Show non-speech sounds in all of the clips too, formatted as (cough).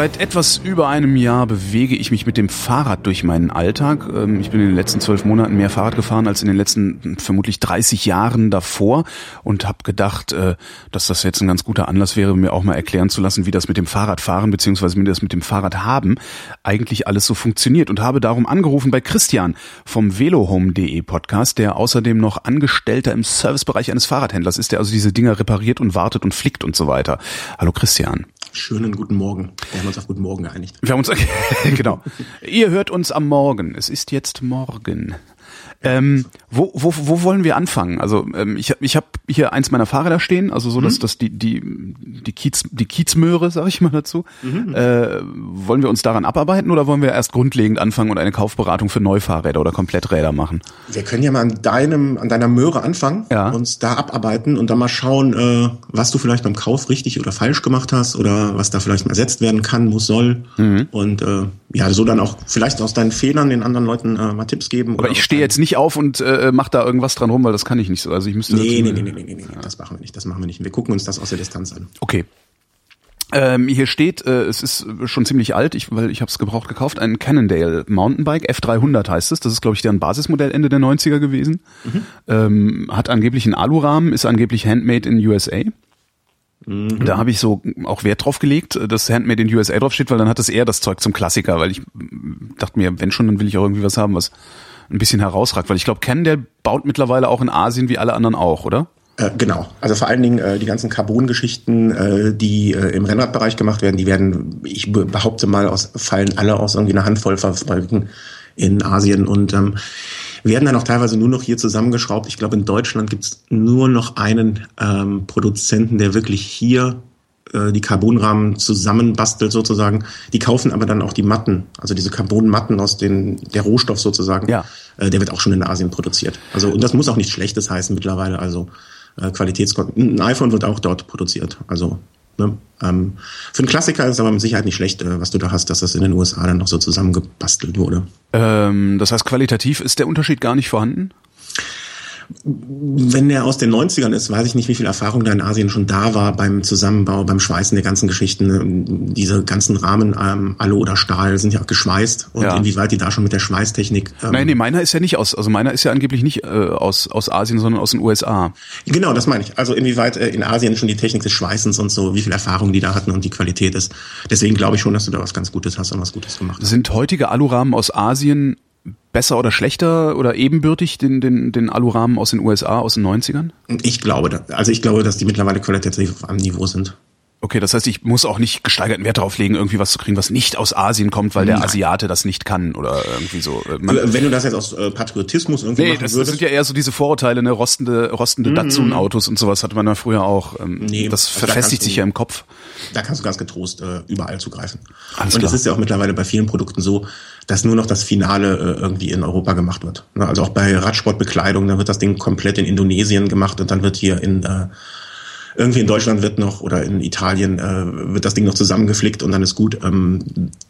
Seit etwas über einem Jahr bewege ich mich mit dem Fahrrad durch meinen Alltag. Ähm, ich bin in den letzten zwölf Monaten mehr Fahrrad gefahren als in den letzten vermutlich 30 Jahren davor und habe gedacht, äh, dass das jetzt ein ganz guter Anlass wäre, mir auch mal erklären zu lassen, wie das mit dem Fahrradfahren beziehungsweise wie das mit dem Fahrrad haben eigentlich alles so funktioniert und habe darum angerufen bei Christian vom velohome.de Podcast, der außerdem noch Angestellter im Servicebereich eines Fahrradhändlers ist, der also diese Dinger repariert und wartet und flickt und so weiter. Hallo Christian. Schönen guten Morgen. Wir haben uns auf guten Morgen geeinigt. Wir haben uns, (laughs) genau. Ihr hört uns am Morgen. Es ist jetzt Morgen. Ähm, wo, wo, wo wollen wir anfangen? Also ähm, ich, ich habe hier eins meiner Fahrräder stehen, also so, dass mhm. das die die die Kiez die Kiezmöhre, sag ich mal dazu. Mhm. Äh, wollen wir uns daran abarbeiten oder wollen wir erst grundlegend anfangen und eine Kaufberatung für Neufahrräder oder Kompletträder machen? Wir können ja mal an deinem an deiner Möhre anfangen, ja. uns da abarbeiten und dann mal schauen, äh, was du vielleicht beim Kauf richtig oder falsch gemacht hast oder was da vielleicht mal ersetzt werden kann, muss, soll mhm. und äh, ja, so dann auch vielleicht aus deinen Fehlern den anderen Leuten äh, mal Tipps geben. Aber ich stehe jetzt nicht auf und äh, mach da irgendwas dran rum, weil das kann ich nicht so. Also ich müsste. Nee, nee, nee, nee, nee, nee, nee, ja. das machen wir nicht. Das machen wir nicht. Wir gucken uns das aus der Distanz an. Okay. Ähm, hier steht, äh, es ist schon ziemlich alt, ich, weil ich habe es gebraucht gekauft, ein Cannondale Mountainbike, F300 heißt es. Das ist, glaube ich, deren Basismodell Ende der 90er gewesen. Mhm. Ähm, hat angeblich einen Alurahmen, ist angeblich handmade in USA. Mhm. Da habe ich so auch Wert drauf gelegt, dass Handmade in USA drauf steht, weil dann hat das eher das Zeug zum Klassiker, weil ich dachte mir, wenn schon, dann will ich auch irgendwie was haben, was ein bisschen herausragt. Weil ich glaube, Ken, der baut mittlerweile auch in Asien wie alle anderen auch, oder? Äh, genau. Also vor allen Dingen äh, die ganzen Carbon-Geschichten, äh, die äh, im Rennradbereich gemacht werden, die werden, ich behaupte mal, aus, fallen alle aus irgendwie einer Handvoll Fabriken in Asien und ähm, werden dann auch teilweise nur noch hier zusammengeschraubt. Ich glaube, in Deutschland gibt es nur noch einen ähm, Produzenten, der wirklich hier äh, die Carbonrahmen zusammenbastelt sozusagen. Die kaufen aber dann auch die Matten, also diese Carbonmatten aus den der Rohstoff sozusagen. Ja. Äh, der wird auch schon in Asien produziert. Also und das muss auch nichts Schlechtes heißen mittlerweile. Also äh, Qualitätskon ein iPhone wird auch dort produziert. Also Ne? Ähm, für einen Klassiker ist es aber mit Sicherheit nicht schlecht, äh, was du da hast, dass das in den USA dann noch so zusammengebastelt wurde. Ähm, das heißt, qualitativ ist der Unterschied gar nicht vorhanden? Wenn der aus den 90ern ist, weiß ich nicht, wie viel Erfahrung da in Asien schon da war beim Zusammenbau, beim Schweißen der ganzen Geschichten. Diese ganzen Rahmen, ähm, Alu oder Stahl, sind ja auch geschweißt und ja. inwieweit die da schon mit der Schweißtechnik. Ähm, Nein, nee, meiner ist ja nicht aus, also meiner ist ja angeblich nicht äh, aus, aus Asien, sondern aus den USA. Genau, das meine ich. Also inwieweit äh, in Asien schon die Technik des Schweißens und so, wie viel Erfahrung die da hatten und die Qualität ist. Deswegen glaube ich schon, dass du da was ganz Gutes hast und was Gutes gemacht hast. Sind heutige Alurahmen aus Asien besser oder schlechter oder ebenbürtig den, den, den Alurahmen aus den USA aus den 90ern? Ich glaube, also ich glaube, dass die mittlerweile qualitativ auf einem Niveau sind. Okay, das heißt, ich muss auch nicht gesteigerten Wert darauf legen, irgendwie was zu kriegen, was nicht aus Asien kommt, weil der Nein. Asiate das nicht kann oder irgendwie so. Man, Wenn du das jetzt aus äh, Patriotismus irgendwie nee, machen das, würdest. das sind ja eher so diese Vorurteile, ne, rostende, rostende mm Datsun-Autos und sowas hatte man ja früher auch. Ähm, nee, das also verfestigt da sich du, ja im Kopf. Da kannst du ganz getrost äh, überall zugreifen. Alles und es ist ja auch mittlerweile bei vielen Produkten so, dass nur noch das Finale äh, irgendwie in Europa gemacht wird. Ne, also auch bei Radsportbekleidung, da wird das Ding komplett in Indonesien gemacht und dann wird hier in äh, irgendwie in Deutschland wird noch oder in Italien äh, wird das Ding noch zusammengeflickt und dann ist gut. Ähm,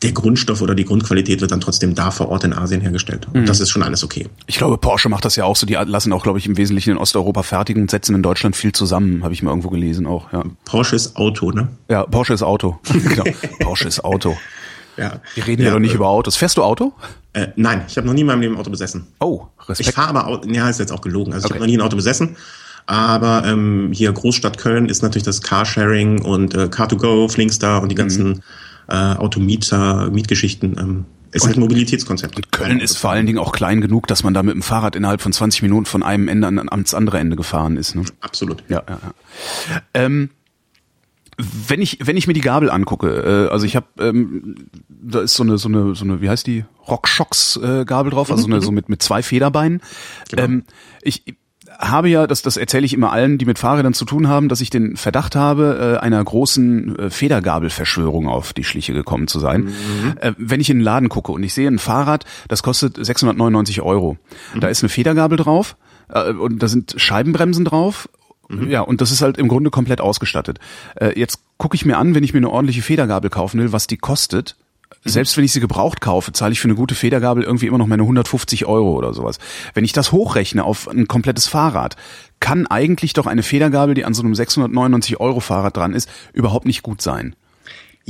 der Grundstoff oder die Grundqualität wird dann trotzdem da vor Ort in Asien hergestellt. Und mhm. das ist schon alles okay. Ich glaube, Porsche macht das ja auch so. Die lassen auch, glaube ich, im Wesentlichen in Osteuropa fertigen und setzen in Deutschland viel zusammen, habe ich mal irgendwo gelesen auch. Ja. Porsche ist Auto, ne? Ja, Porsche ist Auto. (laughs) genau. Porsche ist Auto. Ja. Wir reden ja, ja doch nicht äh, über Autos. Fährst du Auto? Äh, nein, ich habe noch nie in meinem Leben ein Auto besessen. Oh, Respekt. Ich fahre aber Auto, ja, ist jetzt auch gelogen. Also okay. ich habe noch nie ein Auto besessen. Aber ähm, hier Großstadt Köln ist natürlich das Carsharing und äh, Car2Go, Flinkstar und die ganzen mhm. äh, Automieter, Mietgeschichten. Ähm, ist und, halt ein Mobilitätskonzept. Und Köln ist vor allen Dingen auch klein genug, dass man da mit dem Fahrrad innerhalb von 20 Minuten von einem Ende ans andere Ende gefahren ist. Ne? Absolut. Ja, ja, ja. Ähm, wenn ich wenn ich mir die Gabel angucke, äh, also ich habe ähm, da ist so eine so eine so eine wie heißt die Rockshox äh, Gabel drauf, also so, eine, so mit mit zwei Federbeinen. Genau. Ähm, ich habe ja, das, das erzähle ich immer allen, die mit Fahrrädern zu tun haben, dass ich den Verdacht habe, äh, einer großen äh, Federgabelverschwörung auf die Schliche gekommen zu sein. Mhm. Äh, wenn ich in den Laden gucke und ich sehe ein Fahrrad, das kostet 699 Euro. Mhm. Da ist eine Federgabel drauf und da sind Scheibenbremsen drauf Mhm. Ja, und das ist halt im Grunde komplett ausgestattet. Äh, jetzt gucke ich mir an, wenn ich mir eine ordentliche Federgabel kaufen will, was die kostet. Selbst wenn ich sie gebraucht kaufe, zahle ich für eine gute Federgabel irgendwie immer noch meine 150 Euro oder sowas. Wenn ich das hochrechne auf ein komplettes Fahrrad, kann eigentlich doch eine Federgabel, die an so einem 699 Euro Fahrrad dran ist, überhaupt nicht gut sein.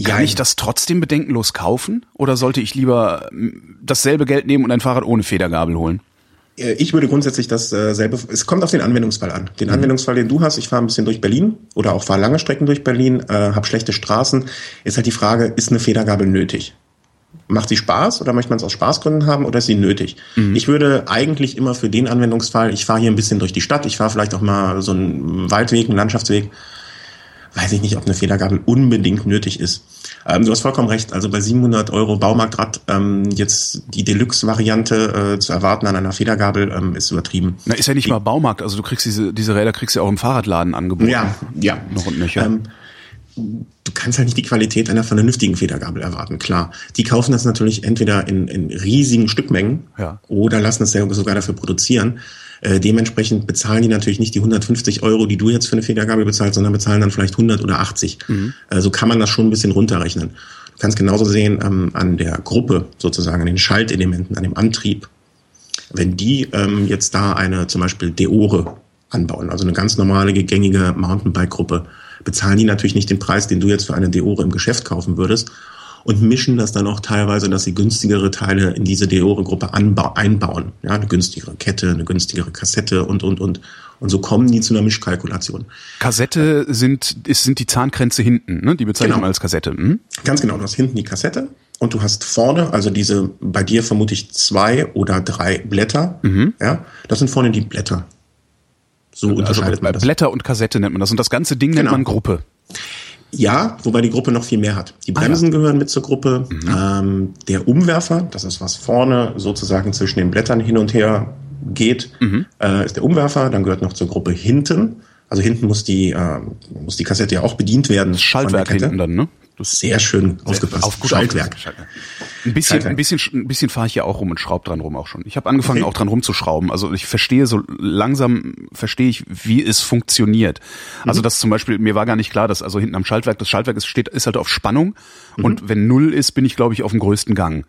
Kann ja, ich das trotzdem bedenkenlos kaufen? Oder sollte ich lieber dasselbe Geld nehmen und ein Fahrrad ohne Federgabel holen? Äh, ich würde grundsätzlich dasselbe, äh, es kommt auf den Anwendungsfall an. Den mhm. Anwendungsfall, den du hast, ich fahre ein bisschen durch Berlin oder auch fahre lange Strecken durch Berlin, äh, habe schlechte Straßen, ist halt die Frage, ist eine Federgabel nötig? Macht sie Spaß oder möchte man es aus Spaßgründen haben oder ist sie nötig? Mhm. Ich würde eigentlich immer für den Anwendungsfall, ich fahre hier ein bisschen durch die Stadt, ich fahre vielleicht auch mal so einen Waldweg, einen Landschaftsweg, weiß ich nicht, ob eine Federgabel unbedingt nötig ist. Ähm, du hast vollkommen recht. Also bei 700 Euro Baumarktrad ähm, jetzt die Deluxe-Variante äh, zu erwarten an einer Federgabel ähm, ist übertrieben. Na, ist ja nicht mal Baumarkt. Also du kriegst diese, diese Räder kriegst du ja auch im Fahrradladen angeboten. Ja, ja. Noch und nöcher. Ähm, du kannst halt nicht die Qualität einer vernünftigen Federgabel erwarten, klar. Die kaufen das natürlich entweder in, in riesigen Stückmengen ja. oder lassen es sogar dafür produzieren. Äh, dementsprechend bezahlen die natürlich nicht die 150 Euro, die du jetzt für eine Federgabel bezahlst, sondern bezahlen dann vielleicht 100 oder 80. Mhm. Äh, so kann man das schon ein bisschen runterrechnen. Du kannst genauso sehen ähm, an der Gruppe sozusagen, an den Schaltelementen, an dem Antrieb. Wenn die ähm, jetzt da eine zum Beispiel Deore anbauen, also eine ganz normale, gängige Mountainbike-Gruppe, bezahlen die natürlich nicht den Preis, den du jetzt für eine Deore im Geschäft kaufen würdest, und mischen das dann auch teilweise, dass sie günstigere Teile in diese Deore-Gruppe einbauen. Ja, eine günstigere Kette, eine günstigere Kassette und, und, und. Und so kommen die zu einer Mischkalkulation. Kassette sind, ist, sind die Zahnkränze hinten, ne? Die bezeichnen genau. als Kassette. Hm? Ganz genau. Du hast hinten die Kassette und du hast vorne, also diese, bei dir vermute ich zwei oder drei Blätter. Mhm. Ja, das sind vorne die Blätter. So also unterscheidet man das. Blätter und Kassette nennt man das. Und das ganze Ding nennt genau. man Gruppe. Ja, wobei die Gruppe noch viel mehr hat. Die Bremsen ah, ja. gehören mit zur Gruppe. Mhm. Ähm, der Umwerfer, das ist was vorne sozusagen zwischen den Blättern hin und her geht, mhm. äh, ist der Umwerfer. Dann gehört noch zur Gruppe hinten. Also hinten muss die, äh, muss die Kassette ja auch bedient werden. Das Schaltwerk hinten dann, ne? Sehr schön aufgepasst. Auf gut Schaltwerk. Ein bisschen, Schaltwerk. ein bisschen, ein bisschen fahre ich ja auch rum und schraube dran rum auch schon. Ich habe angefangen okay. auch dran rumzuschrauben. Also ich verstehe so langsam verstehe ich, wie es funktioniert. Also mhm. das zum Beispiel mir war gar nicht klar, dass also hinten am Schaltwerk das Schaltwerk ist steht ist halt auf Spannung mhm. und wenn null ist, bin ich glaube ich auf dem größten Gang.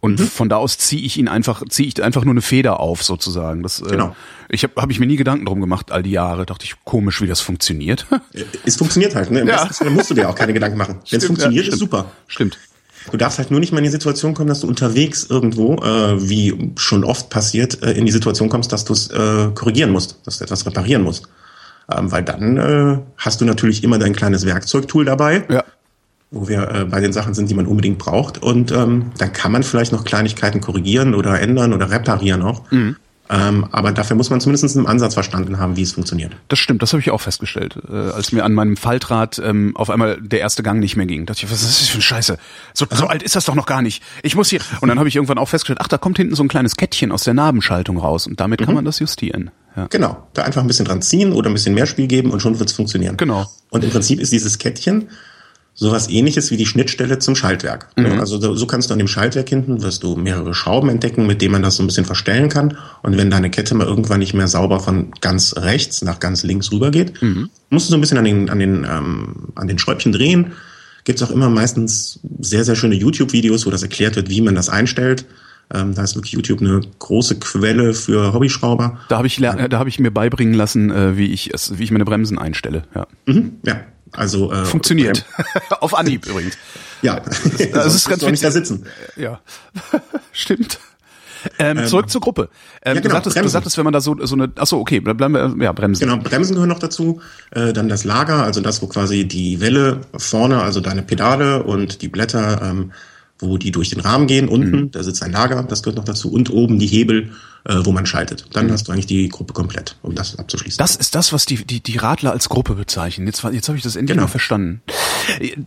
Und mhm. von da aus ziehe ich ihn einfach, ziehe ich einfach nur eine Feder auf, sozusagen. Das, äh, genau. Äh, ich habe hab ich mir nie Gedanken drum gemacht, all die Jahre. Dachte ich, komisch, wie das funktioniert. (laughs) es funktioniert halt, ne? Im ja. besten musst du dir auch keine Gedanken machen. Wenn es funktioniert, ja, ist super. Stimmt. Du darfst halt nur nicht mal in die Situation kommen, dass du unterwegs irgendwo, äh, wie schon oft passiert, äh, in die Situation kommst, dass du es äh, korrigieren musst, dass du etwas reparieren musst. Ähm, weil dann äh, hast du natürlich immer dein kleines Werkzeugtool dabei. Ja wo wir äh, bei den Sachen sind, die man unbedingt braucht. Und ähm, dann kann man vielleicht noch Kleinigkeiten korrigieren oder ändern oder reparieren auch. Mhm. Ähm, aber dafür muss man zumindest einen Ansatz verstanden haben, wie es funktioniert. Das stimmt, das habe ich auch festgestellt. Äh, als mir an meinem Faltrad ähm, auf einmal der erste Gang nicht mehr ging, dachte ich, was ist das für ein Scheiße? So, so alt ist das doch noch gar nicht. Ich muss hier. Und dann habe ich irgendwann auch festgestellt, ach, da kommt hinten so ein kleines Kettchen aus der Nabenschaltung raus und damit mhm. kann man das justieren. Ja. Genau, da einfach ein bisschen dran ziehen oder ein bisschen mehr Spiel geben und schon wird es funktionieren. Genau. Und im Prinzip ist dieses Kettchen sowas ähnliches wie die Schnittstelle zum Schaltwerk. Mhm. Also so, so kannst du an dem Schaltwerk hinten, wirst du mehrere Schrauben entdecken, mit denen man das so ein bisschen verstellen kann. Und wenn deine Kette mal irgendwann nicht mehr sauber von ganz rechts nach ganz links rüber geht, mhm. musst du so ein bisschen an den, an den, ähm, an den Schräubchen drehen. Gibt's auch immer meistens sehr, sehr schöne YouTube-Videos, wo das erklärt wird, wie man das einstellt. Ähm, da ist wirklich YouTube eine große Quelle für Hobbyschrauber. Da habe ich, da hab ich mir beibringen lassen, äh, wie ich es, wie ich meine Bremsen einstelle. Ja. Mhm, ja. Also äh, funktioniert. (laughs) Auf Anhieb übrigens. Ja, das, das (laughs) ist ganz nicht da sitzen. Ja, (laughs) stimmt. Ähm, zurück zur Gruppe. Ähm, ja, genau, du, sagtest, du sagtest, wenn man da so, so eine, achso, okay, bleiben wir, ja, Bremsen. Genau, Bremsen gehören noch dazu. Äh, dann das Lager, also das, wo quasi die Welle vorne, also deine Pedale und die Blätter, ähm, wo die durch den Rahmen gehen. Unten, Mhm. da sitzt ein Lager, das gehört noch dazu. Und oben die Hebel, äh, wo man schaltet. Dann Mhm. hast du eigentlich die Gruppe komplett, um das abzuschließen. Das ist das, was die, die, die Radler als Gruppe bezeichnen. Jetzt, war- jetzt habe ich das endlich Genau. mal verstanden.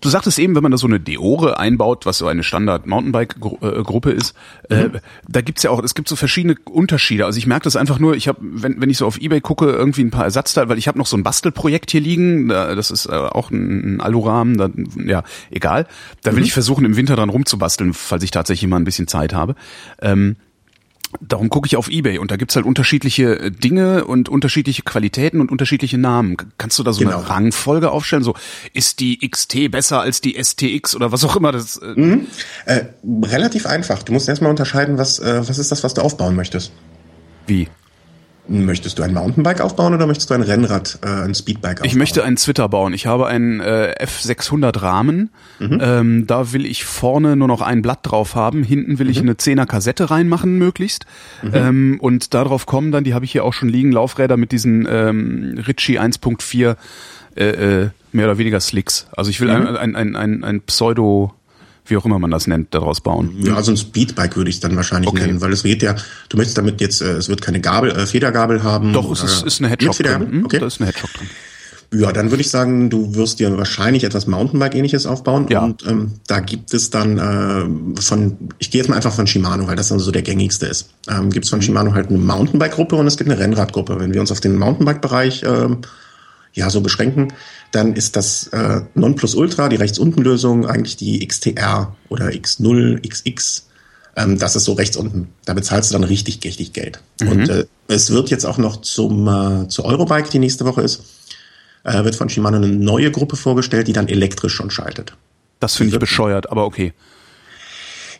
Du sagtest eben, wenn man da so eine Deore einbaut, was so eine Standard-Mountainbike-Gruppe ist, äh, da gibt's ja auch, es gibt so verschiedene Unterschiede. Also ich merke das einfach nur, ich habe, wenn, wenn ich so auf Ebay gucke, irgendwie ein paar Ersatzteile, weil ich habe noch so ein Bastelprojekt hier liegen, da, das ist äh, auch ein, ein Alurahmen, da, ja, egal. Da will ich versuchen, im Winter dran rumzubasteln, falls ich tatsächlich mal ein bisschen Zeit habe. Ähm, Darum gucke ich auf Ebay und da gibt's halt unterschiedliche äh, Dinge und unterschiedliche Qualitäten und unterschiedliche Namen. Kannst du da so Genau. eine Rangfolge aufstellen? So, ist die XT besser als die STX oder was auch immer das? Äh, Mhm. Äh, relativ einfach. Du musst erstmal unterscheiden, was, äh, was ist das, was du aufbauen möchtest. Wie? Möchtest du ein Mountainbike aufbauen oder möchtest du ein Rennrad, äh, ein Speedbike aufbauen? Ich möchte einen Twitter bauen. Ich habe einen äh, F600 Rahmen. Ähm, da will ich vorne nur noch ein Blatt drauf haben. Hinten will ich eine 10er Kassette reinmachen, möglichst. Ähm, und darauf kommen dann, die habe ich hier auch schon liegen, Laufräder mit diesen ähm, Ritchie 1.4 äh, äh, mehr oder weniger Slicks. Also ich will ein, ein, ein, ein, ein Pseudo, wie auch immer man das nennt, daraus bauen. Ja, also ein Speedbike würde ich es dann wahrscheinlich Okay. nennen, weil es geht ja, du möchtest damit jetzt, äh, es wird keine Gabel, äh, Federgabel haben. Doch, es ist, ist eine Hedgehog Federgabel? drin. Hm, Okay. Da ist eine Hedgehog drin. Ja, dann würde ich sagen, du wirst dir wahrscheinlich etwas Mountainbike-ähnliches aufbauen. Ja. Und ähm, da gibt es dann äh, von, ich gehe jetzt mal einfach von Shimano, weil das dann so der gängigste ist. Ähm, gibt es von Shimano halt eine Mountainbike-Gruppe und es gibt eine Rennradgruppe. Wenn wir uns auf den Mountainbike-Bereich ähm, ja so beschränken, dann ist das äh, Nonplusultra, die rechts unten Lösung, eigentlich die XTR oder X0, XX. Ähm, das ist so rechts unten. Da bezahlst du dann richtig, richtig Geld. Und äh, es wird jetzt auch noch zum äh, zur Eurobike, die nächste Woche ist, äh, wird von Shimano eine neue Gruppe vorgestellt, die dann elektrisch schon schaltet. Das finde ich bescheuert, aber okay.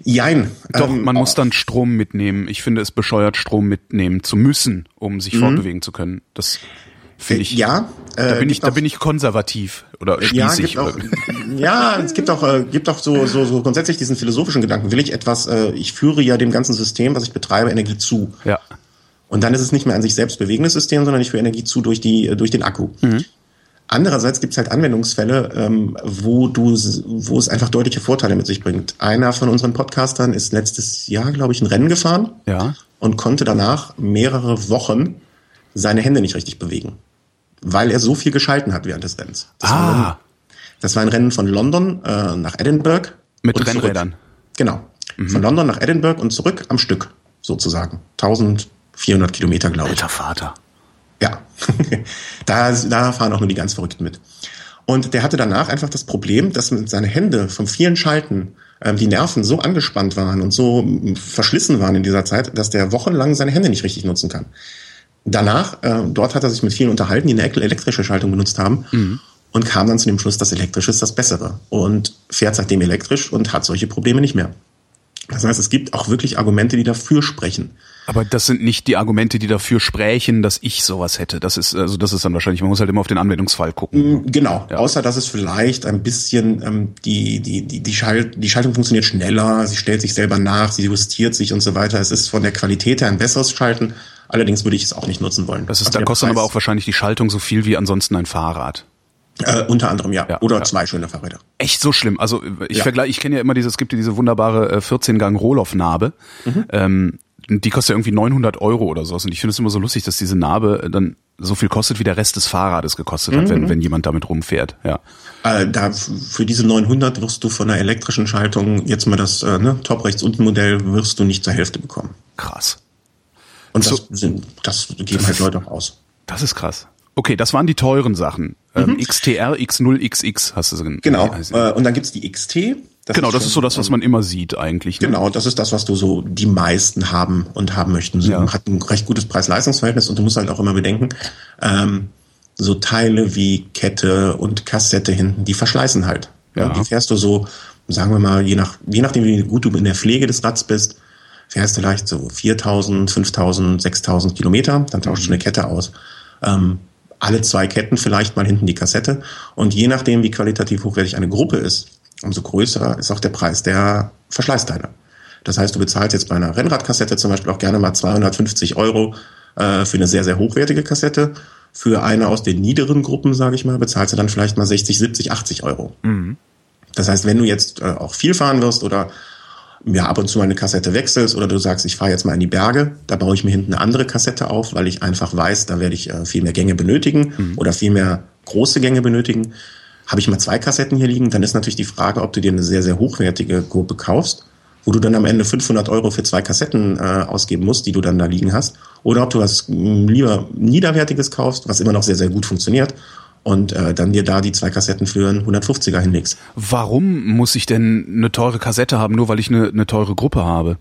Jein. Doch, ähm, man muss dann Strom mitnehmen. Ich finde es bescheuert, Strom mitnehmen zu müssen, um sich fortbewegen zu können. Das finde ich. Mhm. Ja, äh, da bin ich, da auch- bin ich konservativ oder Ja, spießig. gibt auch, ja, es gibt auch, äh, gibt auch so, so, so grundsätzlich diesen philosophischen Gedanken. Will ich etwas, äh, ich führe ja dem ganzen System, was ich betreibe, Energie zu. ja. Und dann ist es nicht mehr an sich selbst bewegendes System, sondern ich führe Energie zu durch, die, äh, durch den Akku. Andererseits gibt es halt Anwendungsfälle, ähm, wo, du, wo es einfach deutliche Vorteile mit sich bringt. Einer von unseren Podcastern ist letztes Jahr, glaube ich, ein Rennen gefahren Ja. und konnte danach mehrere Wochen seine Hände nicht richtig bewegen, weil er so viel geschalten hat während des Rennens. Das, war, ein, Ah, das war ein Rennen von London äh, nach Edinburgh. mit und zurück. Rennrädern. Genau. Von London nach Edinburgh und zurück am Stück, sozusagen. 1400 Kilometer, glaube ich. Alter Vater. Ja, (laughs) da, da fahren auch nur die ganz Verrückten mit. Und der hatte danach einfach das Problem, dass seine Hände vom vielen Schalten ähm, die Nerven so angespannt waren und so verschlissen waren in dieser Zeit, dass der wochenlang seine Hände nicht richtig nutzen kann. Danach, äh, dort hat er sich mit vielen unterhalten, die eine ele- elektrische Schaltung benutzt haben und kam dann zu dem Schluss, dass elektrisch ist das Bessere und fährt seitdem elektrisch und hat solche Probleme nicht mehr. Das heißt, es gibt auch wirklich Argumente, die dafür sprechen. Aber das sind nicht die Argumente, die dafür sprechen, dass ich sowas hätte. Das ist, also das ist dann wahrscheinlich, man muss halt immer auf den Anwendungsfall gucken. Genau, außer dass es vielleicht ein bisschen ähm, die, die, die, die, Schalt, die Schaltung funktioniert schneller, sie stellt sich selber nach, sie justiert sich und so weiter. Es ist von der Qualität her ein besseres Schalten. Allerdings würde ich es auch nicht nutzen wollen. Das ist, Also da kostet Preis, aber auch wahrscheinlich die Schaltung so viel wie ansonsten ein Fahrrad. Äh, unter anderem ja. Ja, Oder ja. zwei schöne Fahrräder. Echt so schlimm. Also ich Ja. vergleiche, ich kenne ja immer diese, es gibt ja diese wunderbare äh, 14-Gang Rohloff-Narbe. Mhm. Ähm, die kostet ja irgendwie 900 Euro oder sowas. Und ich finde es immer so lustig, dass diese Narbe äh, dann so viel kostet, wie der Rest des Fahrrades gekostet hat, Mhm. wenn, wenn jemand damit rumfährt. Ja. Äh, da für diese 900 wirst du von der elektrischen Schaltung jetzt mal das äh, ne, Top rechts unten Modell wirst du nicht zur Hälfte bekommen. Krass. Und So- das sind das geben halt Leute auch aus. Das ist krass. Okay, das waren die teuren Sachen. Ähm, XTR, X0, XX hast du so gen- Mhm. Genau. Äh, und dann gibt's die XT. genau, das schon, ist so das, was man immer sieht eigentlich. Ne? Genau, das ist das, was du so die meisten haben und haben möchten. So, Ja. Hat ein recht gutes Preis-Leistungs-Verhältnis und du musst halt auch immer bedenken, ähm, so Teile wie Kette und Kassette hinten, die verschleißen halt. Ja. Die fährst du so, sagen wir mal, je, nach, je nachdem, wie gut du in der Pflege des Rads bist, fährst du vielleicht so 4000, 5000, 6000 Kilometer, dann tauschst du eine Kette aus. Ähm, alle zwei Ketten vielleicht mal hinten die Kassette. Und je nachdem, wie qualitativ hochwertig eine Gruppe ist, umso größer ist auch der Preis der Verschleißteile. Das heißt, du bezahlst jetzt bei einer Rennradkassette zum Beispiel auch gerne mal 250 Euro äh, für eine sehr, sehr hochwertige Kassette. Für eine aus den niederen Gruppen, sage ich mal, bezahlst du dann vielleicht mal 60, 70, 80 Euro. Mhm. Das heißt, wenn du jetzt äh, auch viel fahren wirst oder ja, ab und zu mal eine Kassette wechselst oder du sagst, ich fahre jetzt mal in die Berge, da baue ich mir hinten eine andere Kassette auf, weil ich einfach weiß, da werde ich äh, viel mehr Gänge benötigen mhm. oder viel mehr große Gänge benötigen. Habe ich mal zwei Kassetten hier liegen, dann ist natürlich die Frage, ob du dir eine sehr, sehr hochwertige Gruppe kaufst, wo du dann am Ende 500 Euro für zwei Kassetten äh, ausgeben musst, die du dann da liegen hast, oder ob du was lieber Niederwertiges kaufst, was immer noch sehr, sehr gut funktioniert und äh, dann dir da die zwei Kassetten für einen 150er hinlegst. Warum muss ich denn eine teure Kassette haben, nur weil ich eine, eine teure Gruppe habe?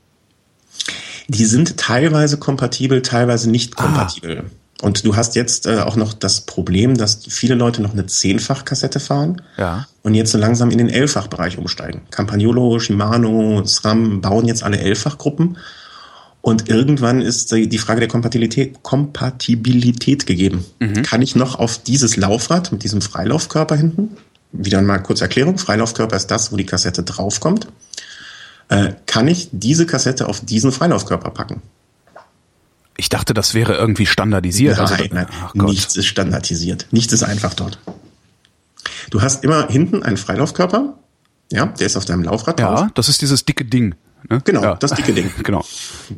Die sind teilweise kompatibel, teilweise nicht ah. kompatibel. Ah. Und du hast jetzt äh, auch noch das Problem, dass viele Leute noch eine Zehnfach-Kassette fahren ja. und jetzt so langsam in den Elffach-Bereich umsteigen. Campagnolo, Shimano, SRAM bauen jetzt alle Elffach-Gruppen und irgendwann ist die Frage der Kompatibilität, Kompatibilität gegeben. Mhm. Kann ich noch auf dieses Laufrad mit diesem Freilaufkörper hinten, wieder mal kurz Erklärung, Freilaufkörper ist das, wo die Kassette draufkommt, äh, kann ich diese Kassette auf diesen Freilaufkörper packen? Ich dachte, das wäre irgendwie standardisiert. Nein, also, nein, nichts ist standardisiert. Nichts ist einfach dort. Du hast immer hinten einen Freilaufkörper, ja, der ist auf deinem Laufrad drauf. Ja, das ist dieses dicke Ding. Ne? Genau, ja. das dicke Ding. (laughs) Genau.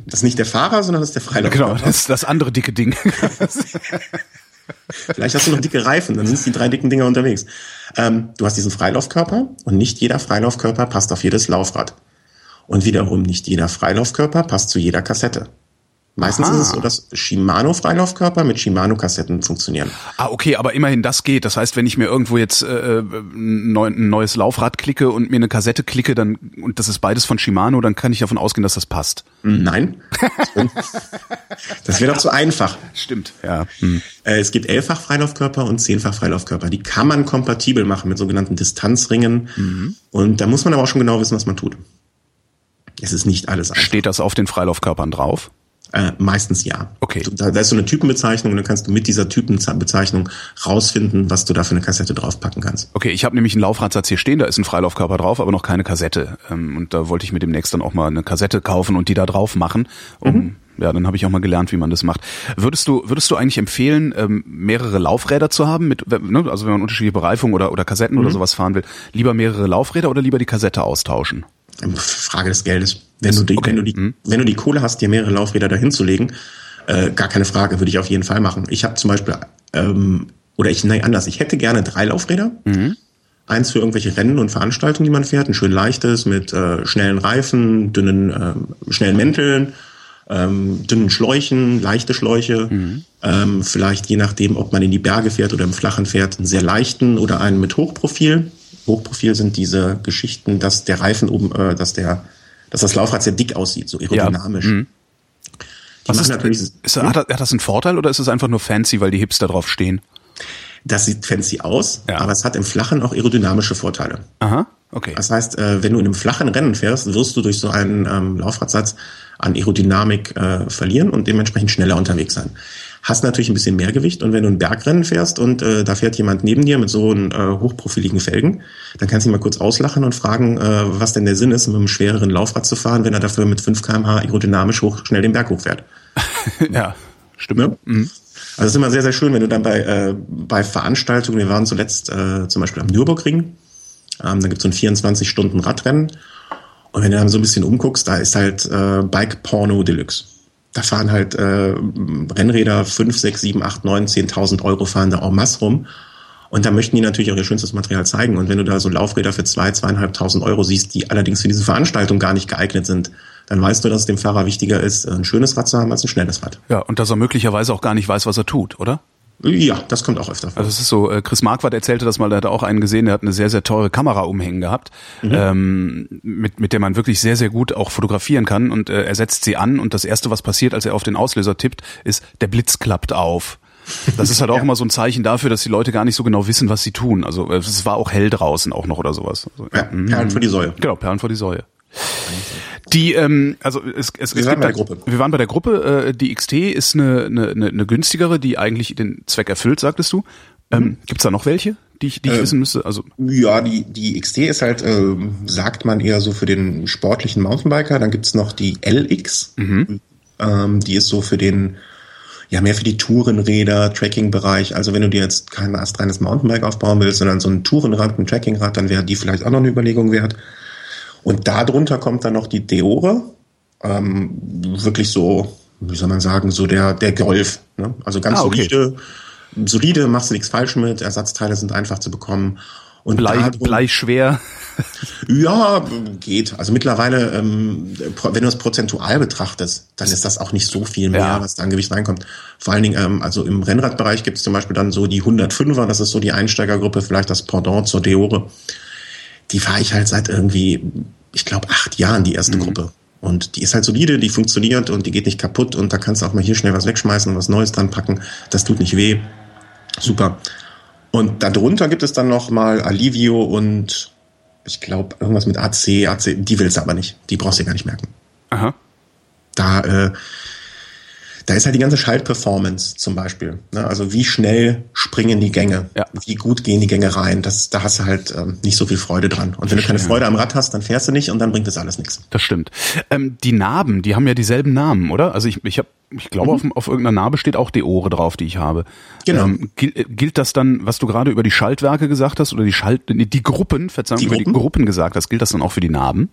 Das ist nicht der Fahrer, sondern das ist der Freilaufkörper. Genau, das ist das andere dicke Ding. (laughs) (laughs) Vielleicht hast du noch dicke Reifen, dann sind die drei dicken Dinger unterwegs. Ähm, du hast diesen Freilaufkörper und nicht jeder Freilaufkörper passt auf jedes Laufrad. Und wiederum nicht jeder Freilaufkörper passt zu jeder Kassette. Meistens Aha. ist es so, dass Shimano-Freilaufkörper mit Shimano-Kassetten funktionieren. Ah, okay, aber immerhin das geht. Das heißt, wenn ich mir irgendwo jetzt äh, ein neues Laufrad klicke und mir eine Kassette klicke, dann und das ist beides von Shimano, dann kann ich davon ausgehen, dass das passt. Nein. das wäre doch zu einfach. Stimmt, ja. Hm. Äh, es gibt elffach Freilaufkörper und zehnfach Freilaufkörper. Die kann man kompatibel machen mit sogenannten Distanzringen. Mhm. Und da muss man aber auch schon genau wissen, was man tut. Es ist nicht alles einfach. Steht das auf den Freilaufkörpern drauf? Äh, meistens ja. Okay. Da, da ist so eine Typenbezeichnung und dann kannst du mit dieser Typenbezeichnung rausfinden, was du da für eine Kassette draufpacken kannst. Okay, ich habe nämlich einen Laufradsatz hier stehen, da ist ein Freilaufkörper drauf, aber noch keine Kassette. Ähm, und da wollte ich mir demnächst dann auch mal eine Kassette kaufen und die da drauf machen, um mhm. Ja, dann habe ich auch mal gelernt, wie man das macht. Würdest du, würdest du eigentlich empfehlen, ähm, mehrere Laufräder zu haben, mit, ne, also wenn man unterschiedliche Bereifung oder, oder Kassetten mhm. oder sowas fahren will, lieber mehrere Laufräder oder lieber die Kassette austauschen? Frage des Geldes. Wenn du die, okay. wenn du die, mhm. wenn du die Kohle hast, dir mehrere Laufräder dahin zu legen, äh, gar keine Frage, würde ich auf jeden Fall machen. Ich habe zum Beispiel, ähm, oder ich, nein, anders, ich hätte gerne drei Laufräder. Mhm. Eins für irgendwelche Rennen und Veranstaltungen, die man fährt, ein schön leichtes mit äh, schnellen Reifen, dünnen, äh, schnellen Mänteln, ähm, dünnen Schläuchen, leichte Schläuche, mhm. ähm, vielleicht je nachdem, ob man in die Berge fährt oder im Flachen fährt, einen sehr leichten oder einen mit Hochprofil. Hochprofil sind diese Geschichten, dass der Reifen oben, äh, dass der, dass das Laufrad sehr dick aussieht, so aerodynamisch. Ja. Mhm. Was ist, ist, hat, hat das einen Vorteil oder ist es einfach nur fancy, weil die Hipster drauf stehen? Das sieht fancy aus, ja. aber es hat im Flachen auch aerodynamische Vorteile. Aha, okay. Das heißt, äh, wenn du in einem flachen Rennen fährst, wirst du durch so einen ähm, Laufradsatz an Aerodynamik äh, verlieren und dementsprechend schneller unterwegs sein hast natürlich ein bisschen mehr Gewicht und wenn du ein Bergrennen fährst und äh, da fährt jemand neben dir mit so einen äh, hochprofiligen Felgen, dann kannst du ihn mal kurz auslachen und fragen, äh, was denn der Sinn ist, mit einem schwereren Laufrad zu fahren, wenn er dafür mit 5 kmh aerodynamisch hoch, schnell den Berg hochfährt. (laughs) ja, stimmt. Ja? Mhm. Also es ist immer sehr, sehr schön, wenn du dann bei, äh, bei Veranstaltungen, wir waren zuletzt äh, zum Beispiel am Nürburgring, ähm, da gibt es so ein 24-Stunden-Radrennen und wenn du dann so ein bisschen umguckst, da ist halt äh, Bike Porno Deluxe da fahren halt äh, Rennräder 5, 6, 7, 8, 9, 10.000 Euro fahren da en masse rum. Und da möchten die natürlich auch ihr schönstes Material zeigen. Und wenn du da so Laufräder für zwei, zweieinhalbtausend Euro siehst, die allerdings für diese Veranstaltung gar nicht geeignet sind, dann weißt du, dass es dem Fahrer wichtiger ist, ein schönes Rad zu haben als ein schnelles Rad. Ja, und dass er möglicherweise auch gar nicht weiß, was er tut, oder? Ja, das kommt auch öfter vor. Also es ist so, äh, Chris Marquardt erzählte das mal, der hat auch einen gesehen, der hat eine sehr, sehr teure Kamera umhängen gehabt, mhm. ähm, mit, mit der man wirklich sehr, sehr gut auch fotografieren kann und äh, er setzt sie an und das erste, was passiert, als er auf den Auslöser tippt, ist, der Blitz klappt auf. Das ist halt auch (laughs) ja. immer so ein Zeichen dafür, dass die Leute gar nicht so genau wissen, was sie tun. Also äh, es war auch hell draußen auch noch oder sowas. Also, ja, Perlen vor die Säue. Genau, Perlen vor die Säue. Die, ähm, also es, es, wir es waren bei der Gruppe. Wir waren bei der Gruppe. Äh, die XT ist eine, eine, eine günstigere, die eigentlich den Zweck erfüllt, sagtest du. Ähm, mhm. Gibt es da noch welche, die ich, die ich äh, wissen müsste? Also ja, die die XT ist halt, äh, sagt man eher so für den sportlichen Mountainbiker. Dann gibt's noch die LX, mhm. ähm, die ist so für den ja mehr für die Tourenräder, Tracking-Bereich. Also wenn du dir jetzt kein astreines Mountainbike aufbauen willst, sondern so ein Tourenrad, ein Trackingrad, dann wäre die vielleicht auch noch eine Überlegung wert. Und darunter kommt dann noch die Deore, ähm, wirklich so, wie soll man sagen, so der der Golf. Ne? Also ganz ah, okay. solide, solide, machst du nichts falsch mit. Ersatzteile sind einfach zu bekommen. Und Blei, Blei schwer. (laughs) Ja, geht. Also mittlerweile, ähm, wenn du es prozentual betrachtest, dann ist das auch nicht so viel mehr, ja. was da an Gewicht reinkommt. Vor allen Dingen, ähm, also im Rennradbereich gibt es zum Beispiel dann so die 105er, das ist so die Einsteigergruppe, vielleicht das Pendant zur Deore. Die fahre ich halt seit irgendwie, ich glaube, acht Jahren, die erste mhm. Gruppe. Und die ist halt solide, die funktioniert und die geht nicht kaputt und da kannst du auch mal hier schnell was wegschmeißen und was Neues dran packen. Das tut nicht weh. Super. Und darunter gibt es dann noch mal Alivio und ich glaube, irgendwas mit AC, AC, die willst du aber nicht. Die brauchst du dir gar nicht merken. Aha. Da, äh, da ist halt die ganze Schaltperformance zum Beispiel. Ne? Also wie schnell springen die Gänge, ja. wie gut gehen die Gänge rein. Das, da hast du halt ähm, nicht so viel Freude dran. Und wenn du keine Freude am Rad hast, dann fährst du nicht und dann bringt das alles nichts. Das stimmt. Ähm, die Narben, die haben ja dieselben Namen, oder? Also ich, ich habe ich glaube, mhm. auf, auf irgendeiner Narbe steht auch Deore drauf, die ich habe. Genau. Ähm, gilt, gilt das dann, was du gerade über die Schaltwerke gesagt hast, oder die Schalt, die Gruppen, Verzeihung, die über Gruppen? die Gruppen gesagt hast, gilt das dann auch für die Narben?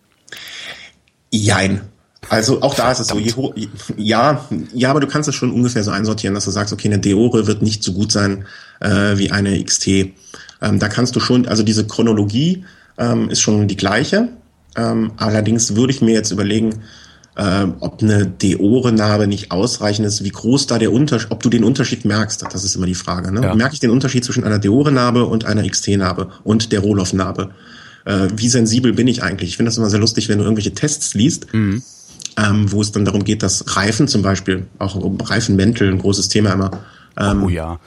Jein. Also auch da ist es so, je hoch, ja, ja, aber du kannst es schon ungefähr so einsortieren, dass du sagst, okay, eine Deore wird nicht so gut sein äh, wie eine XT. Ähm, da kannst du schon, also diese Chronologie ähm, ist schon die gleiche. Ähm, allerdings würde ich mir jetzt überlegen, äh, ob eine Deore-Narbe nicht ausreichend ist, wie groß da der Unterschied, ob du den Unterschied merkst, das ist immer die Frage. Ne? Ja. Merke ich den Unterschied zwischen einer Deore-Narbe und einer XT-Narbe und der Roloff-Narbe? Äh, wie sensibel bin ich eigentlich? Ich finde das immer sehr lustig, wenn du irgendwelche Tests liest, mhm. Ähm, wo es dann darum geht, dass Reifen zum Beispiel, auch Reifenmäntel, ein großes Thema immer, ähm, oh ja.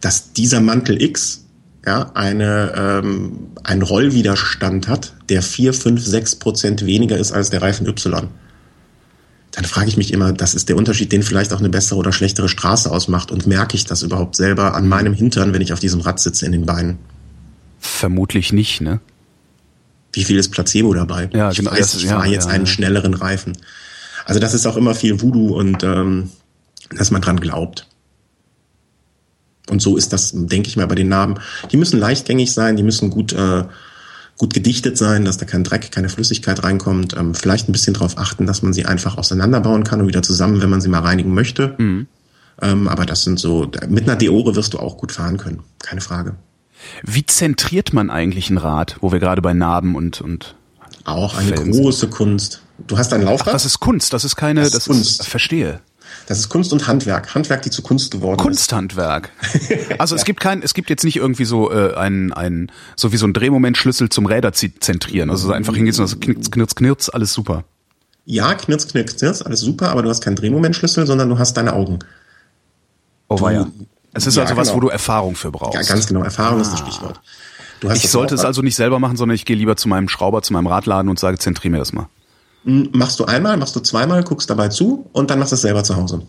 dass dieser Mantel X ja, eine, ähm, einen Rollwiderstand hat, der vier, fünf, sechs Prozent weniger ist als der Reifen Y dann frage ich mich immer, das ist der Unterschied, den vielleicht auch eine bessere oder schlechtere Straße ausmacht. Und merke ich das überhaupt selber an meinem Hintern, wenn ich auf diesem Rad sitze in den Beinen? Vermutlich nicht, ne? Wie viel ist Placebo dabei? Ja, ich genau, weiß, ich fahre ja, jetzt ja, einen schnelleren Reifen. Also das ist auch immer viel Voodoo und ähm, dass man dran glaubt. Und so ist das, denke ich mal, bei den Narben. Die müssen leichtgängig sein, die müssen gut äh, gut gedichtet sein, dass da kein Dreck, keine Flüssigkeit reinkommt. Ähm, vielleicht ein bisschen darauf achten, dass man sie einfach auseinanderbauen kann und wieder zusammen, wenn man sie mal reinigen möchte. Mhm. Ähm, aber das sind so, mit einer Deore wirst du auch gut fahren können, keine Frage. Wie zentriert man eigentlich ein Rad, wo wir gerade bei Narben und, und auch eine große Kunst. Du hast ein Laufrad? Ach, das ist Kunst, das ist keine, das, das ist Kunst. Ist, verstehe. Das ist Kunst und Handwerk. Handwerk, die zu Kunst geworden Kunsthandwerk. ist. (laughs) Also es gibt kein, es gibt jetzt nicht irgendwie so äh, ein, ein, so wie so ein Drehmomentschlüssel zum Räder zentrieren. Also einfach hingehen und knirz, knirz, knirz, alles super. Ja, knirz, knirz, knirz, alles super, aber du hast keinen Drehmomentschlüssel, sondern du hast deine Augen. Oh du, ja. Es ist ja, also was, genau. wo du Erfahrung für brauchst. Ja, ganz genau. Erfahrung ah. ist das ah. Stichwort. ich sollte es also nicht selber machen, sondern ich gehe lieber zu meinem Schrauber, zu meinem Radladen und sage, zentrier mir das mal. Machst du einmal, machst du zweimal, guckst dabei zu und dann machst du es selber zu Hause.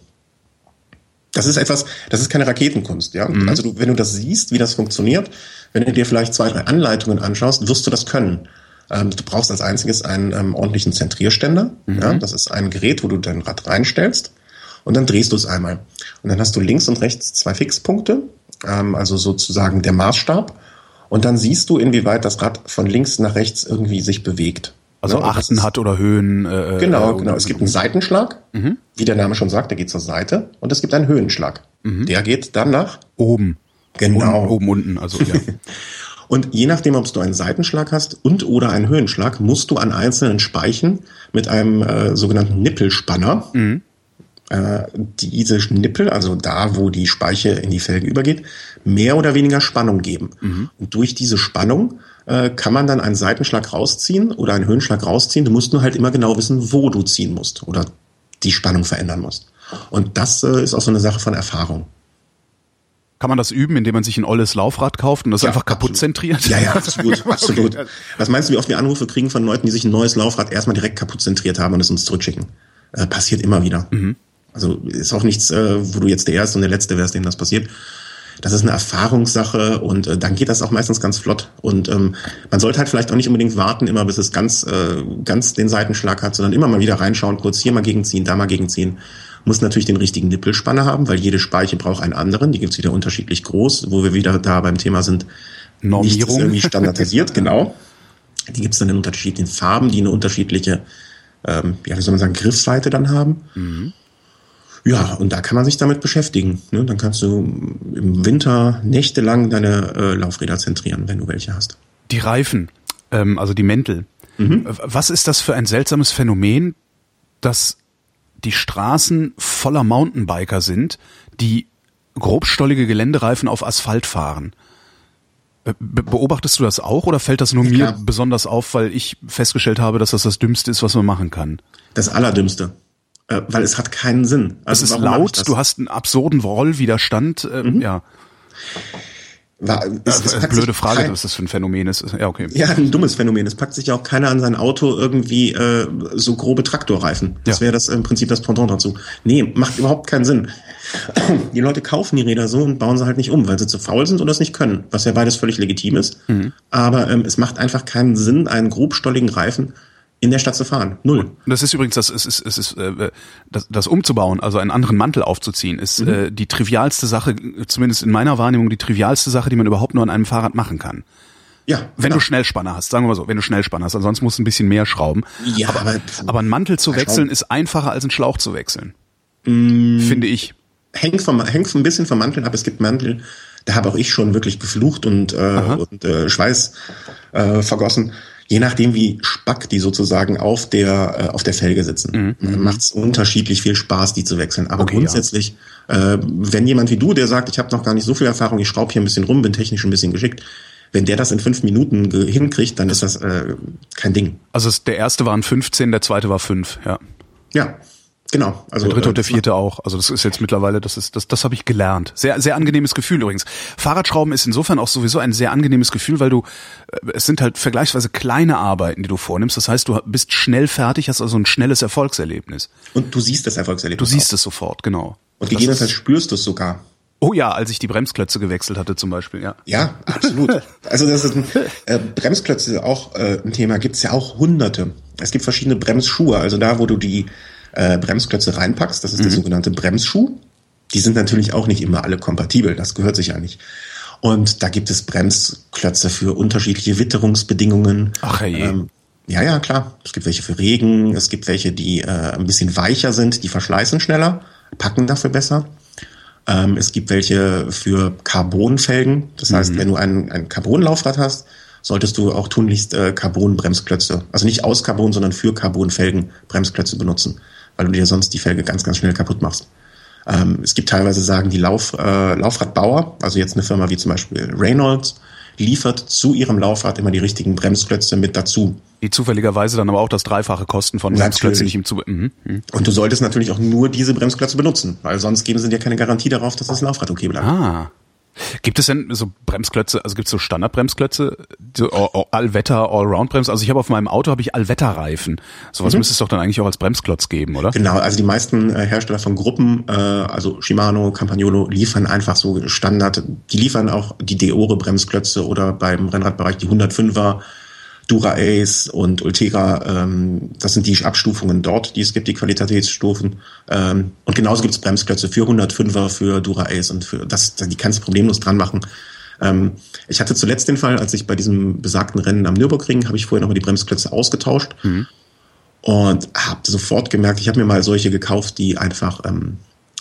Das ist etwas, das ist keine Raketenkunst, ja. Mhm. Also du, wenn du das siehst, wie das funktioniert, wenn du dir vielleicht zwei, drei Anleitungen anschaust, wirst du das können. Ähm, du brauchst als einziges einen ähm, ordentlichen Zentrierständer. Mhm. Ja, das ist ein Gerät, wo du dein Rad reinstellst und dann drehst du es einmal. Und dann hast du links und rechts zwei Fixpunkte, ähm, also sozusagen der Maßstab. Und dann siehst du, inwieweit das Rad von links nach rechts irgendwie sich bewegt. Also ja, Achten hat oder Höhen. Äh, genau, äh, genau. Es gibt einen Seitenschlag, mhm. wie der Name schon sagt, der geht zur Seite. Und es gibt einen Höhenschlag. Mhm. Der geht dann nach oben. Genau. Oben, oben unten, also ja. (laughs) und je nachdem, ob du einen Seitenschlag hast und oder einen Höhenschlag, musst du an einzelnen Speichen mit einem äh, sogenannten Nippelspanner mhm. Äh, diese Nippel, also da, wo die Speiche in die Felge übergeht, mehr oder weniger Spannung geben. Mhm. Und durch diese Spannung äh, kann man dann einen Seitenschlag rausziehen oder einen Höhenschlag rausziehen. Du musst nur halt immer genau wissen, wo du ziehen musst oder die Spannung verändern musst. Und das äh, ist auch so eine Sache von Erfahrung. Kann man das üben, indem man sich ein olles Laufrad kauft und das ja, einfach kaputt absolut. zentriert? Ja, ja, absolut, (laughs) absolut. Okay. Was meinst du, wie oft wir Anrufe kriegen von Leuten, die sich ein neues Laufrad erstmal direkt kaputt zentriert haben und es uns zurückschicken? Äh, passiert immer wieder. Mhm. Also ist auch nichts, äh, wo du jetzt der Erste und der Letzte wärst, dem das passiert. das ist eine Erfahrungssache und äh, dann geht das auch meistens ganz flott. Und ähm, man sollte halt vielleicht auch nicht unbedingt warten, immer bis es ganz, äh, ganz den Seitenschlag hat, sondern immer mal wieder reinschauen, kurz hier mal gegenziehen, da mal gegenziehen. Muss natürlich den richtigen Nippelspanner haben, weil jede Speiche braucht einen anderen. Die gibt's wieder unterschiedlich groß, wo wir wieder da beim Thema sind. Normierung. Irgendwie standardisiert, genau. Die gibt's dann in unterschiedlichen Farben, die eine unterschiedliche, ähm, ja, wie soll man sagen, Griffseite dann haben. Mhm. Ja, und da kann man sich damit beschäftigen. Ne? Dann kannst du im Winter nächtelang deine äh, Laufräder zentrieren, wenn du welche hast. Die Reifen, ähm, also die Mäntel. Mhm. Was ist das für ein seltsames Phänomen, dass die Straßen voller Mountainbiker sind, die grobstollige Geländereifen auf Asphalt fahren? Äh, be beobachtest du das auch oder fällt das nur mir besonders auf, weil ich festgestellt habe, dass das das Dümmste ist, was man machen kann? Das Allerdümmste. Äh, weil es hat keinen Sinn. Es Also ist mache ich laut, du hast einen absurden Rollwiderstand. Äh, Ja, War, es, es äh, blöde Frage, kein- was das für ein Phänomen ist. Ja, okay. Ja, ein dummes Phänomen. Es packt sich ja auch keiner an sein Auto irgendwie äh, so grobe Traktorreifen. Das Ja. wäre das im Prinzip das Pendant dazu. Nee, macht überhaupt keinen Sinn. (clears throat) Die Leute kaufen die Räder so und bauen sie halt nicht um, weil sie zu faul sind oder es nicht können, was ja beides völlig legitim ist. Mhm. Aber ähm, es macht einfach keinen Sinn, einen grobstolligen Reifen in der Stadt zu fahren. Null. Und das ist übrigens, das ist, es ist, es ist äh, das, das umzubauen, also einen anderen Mantel aufzuziehen, ist Mhm. äh, die trivialste Sache, zumindest in meiner Wahrnehmung, die trivialste Sache, die man überhaupt nur an einem Fahrrad machen kann. Ja, Wenn genau. du Schnellspanner hast, sagen wir mal so, wenn du Schnellspanner hast, ansonsten musst du ein bisschen mehr schrauben. Ja, aber, aber- aber einen Mantel zu wechseln schauen. ist einfacher als einen Schlauch zu wechseln. Mm. Finde ich. hängt vom hängt ein bisschen vom Mantel ab. Es gibt Mantel, da habe auch ich schon wirklich geflucht und, äh, und äh, Schweiß äh, vergossen. Je nachdem, wie spack die sozusagen auf der äh, auf der Felge sitzen, macht es unterschiedlich viel Spaß, die zu wechseln. Aber Mhm, Okay, ja. grundsätzlich, äh, wenn jemand wie du, der sagt, ich habe noch gar nicht so viel Erfahrung, ich schraube hier ein bisschen rum, bin technisch ein bisschen geschickt, wenn der das in fünf Minuten hinkriegt, dann ist das äh, kein Ding. Also es, der erste waren 15, der zweite war 5, ja. Ja, genau. Also Der dritte äh, und der vierte auch. Also das ist jetzt mittlerweile, das ist, das, das habe ich gelernt. Sehr, sehr angenehmes Gefühl übrigens. Fahrradschrauben ist insofern auch sowieso ein sehr angenehmes Gefühl, weil du, äh, es sind halt vergleichsweise kleine Arbeiten, die du vornimmst. Das heißt, du bist schnell fertig, hast also ein schnelles Erfolgserlebnis. Und du siehst das Du Erfolgserlebnis. siehst auch. es sofort, genau. Und gegebenenfalls spürst du es sogar. Oh ja, als ich die Bremsklötze gewechselt hatte zum Beispiel, ja. Ja, absolut. (laughs) Also das ist ein, äh, Bremsklötze auch äh, ein Thema, gibt's ja auch hunderte. Es gibt verschiedene Bremsschuhe, also da, wo du die äh, Bremsklötze reinpackst, das ist der sogenannte Bremsschuh. Die sind natürlich auch nicht immer alle kompatibel, das gehört sich ja nicht. Und da gibt es Bremsklötze für unterschiedliche Witterungsbedingungen. Ach, herrje. Ähm, ja, ja, klar. Es gibt welche für Regen, es gibt welche, die äh, ein bisschen weicher sind, die verschleißen schneller, packen dafür besser. Ähm, es gibt welche für Carbonfelgen. Das heißt, wenn du ein, ein Carbonlaufrad hast, solltest du auch tunlichst äh, Carbon-Bremsklötze, also nicht aus Carbon, sondern für Carbonfelgen Bremsklötze benutzen, weil du dir sonst die Felge ganz, ganz schnell kaputt machst. Ähm, es gibt teilweise sagen, die Lauf, äh, Laufradbauer, also jetzt eine Firma wie zum Beispiel Reynolds, liefert zu ihrem Laufrad immer die richtigen Bremsklötze mit dazu. Die zufälligerweise dann aber auch das Dreifache kosten von. Bremsklötzen nicht im Zu. Mhm. mhm. Und du solltest natürlich auch nur diese Bremsklötze benutzen, weil sonst geben sie dir keine Garantie darauf, dass das Laufrad okay bleibt. Ah. Gibt es denn so Bremsklötze, also gibt es so Standardbremsklötze, so All- All- Allwetter, Allround-Bremse? Also ich habe auf meinem Auto habe ich Allwetterreifen. Sowas müsste es doch dann eigentlich auch als Bremsklotz geben, oder? Genau, also die meisten äh, Hersteller von Gruppen, äh, also Shimano, Campagnolo, liefern einfach so Standard. Die liefern auch die Deore Bremsklötze oder beim Rennradbereich die 105er, Dura Ace und Ultegra. Ähm, das sind die Abstufungen dort, die es gibt, die Qualitätsstufen. Ähm, und genauso gibt es Bremsklötze für 105er, für Dura Ace und für das, die kannst du problemlos dran machen. Ähm, ich hatte zuletzt den Fall, als ich bei diesem besagten Rennen am Nürburgring, habe ich vorher nochmal die Bremsklötze ausgetauscht und habe sofort gemerkt, ich habe mir mal solche gekauft, die einfach ähm,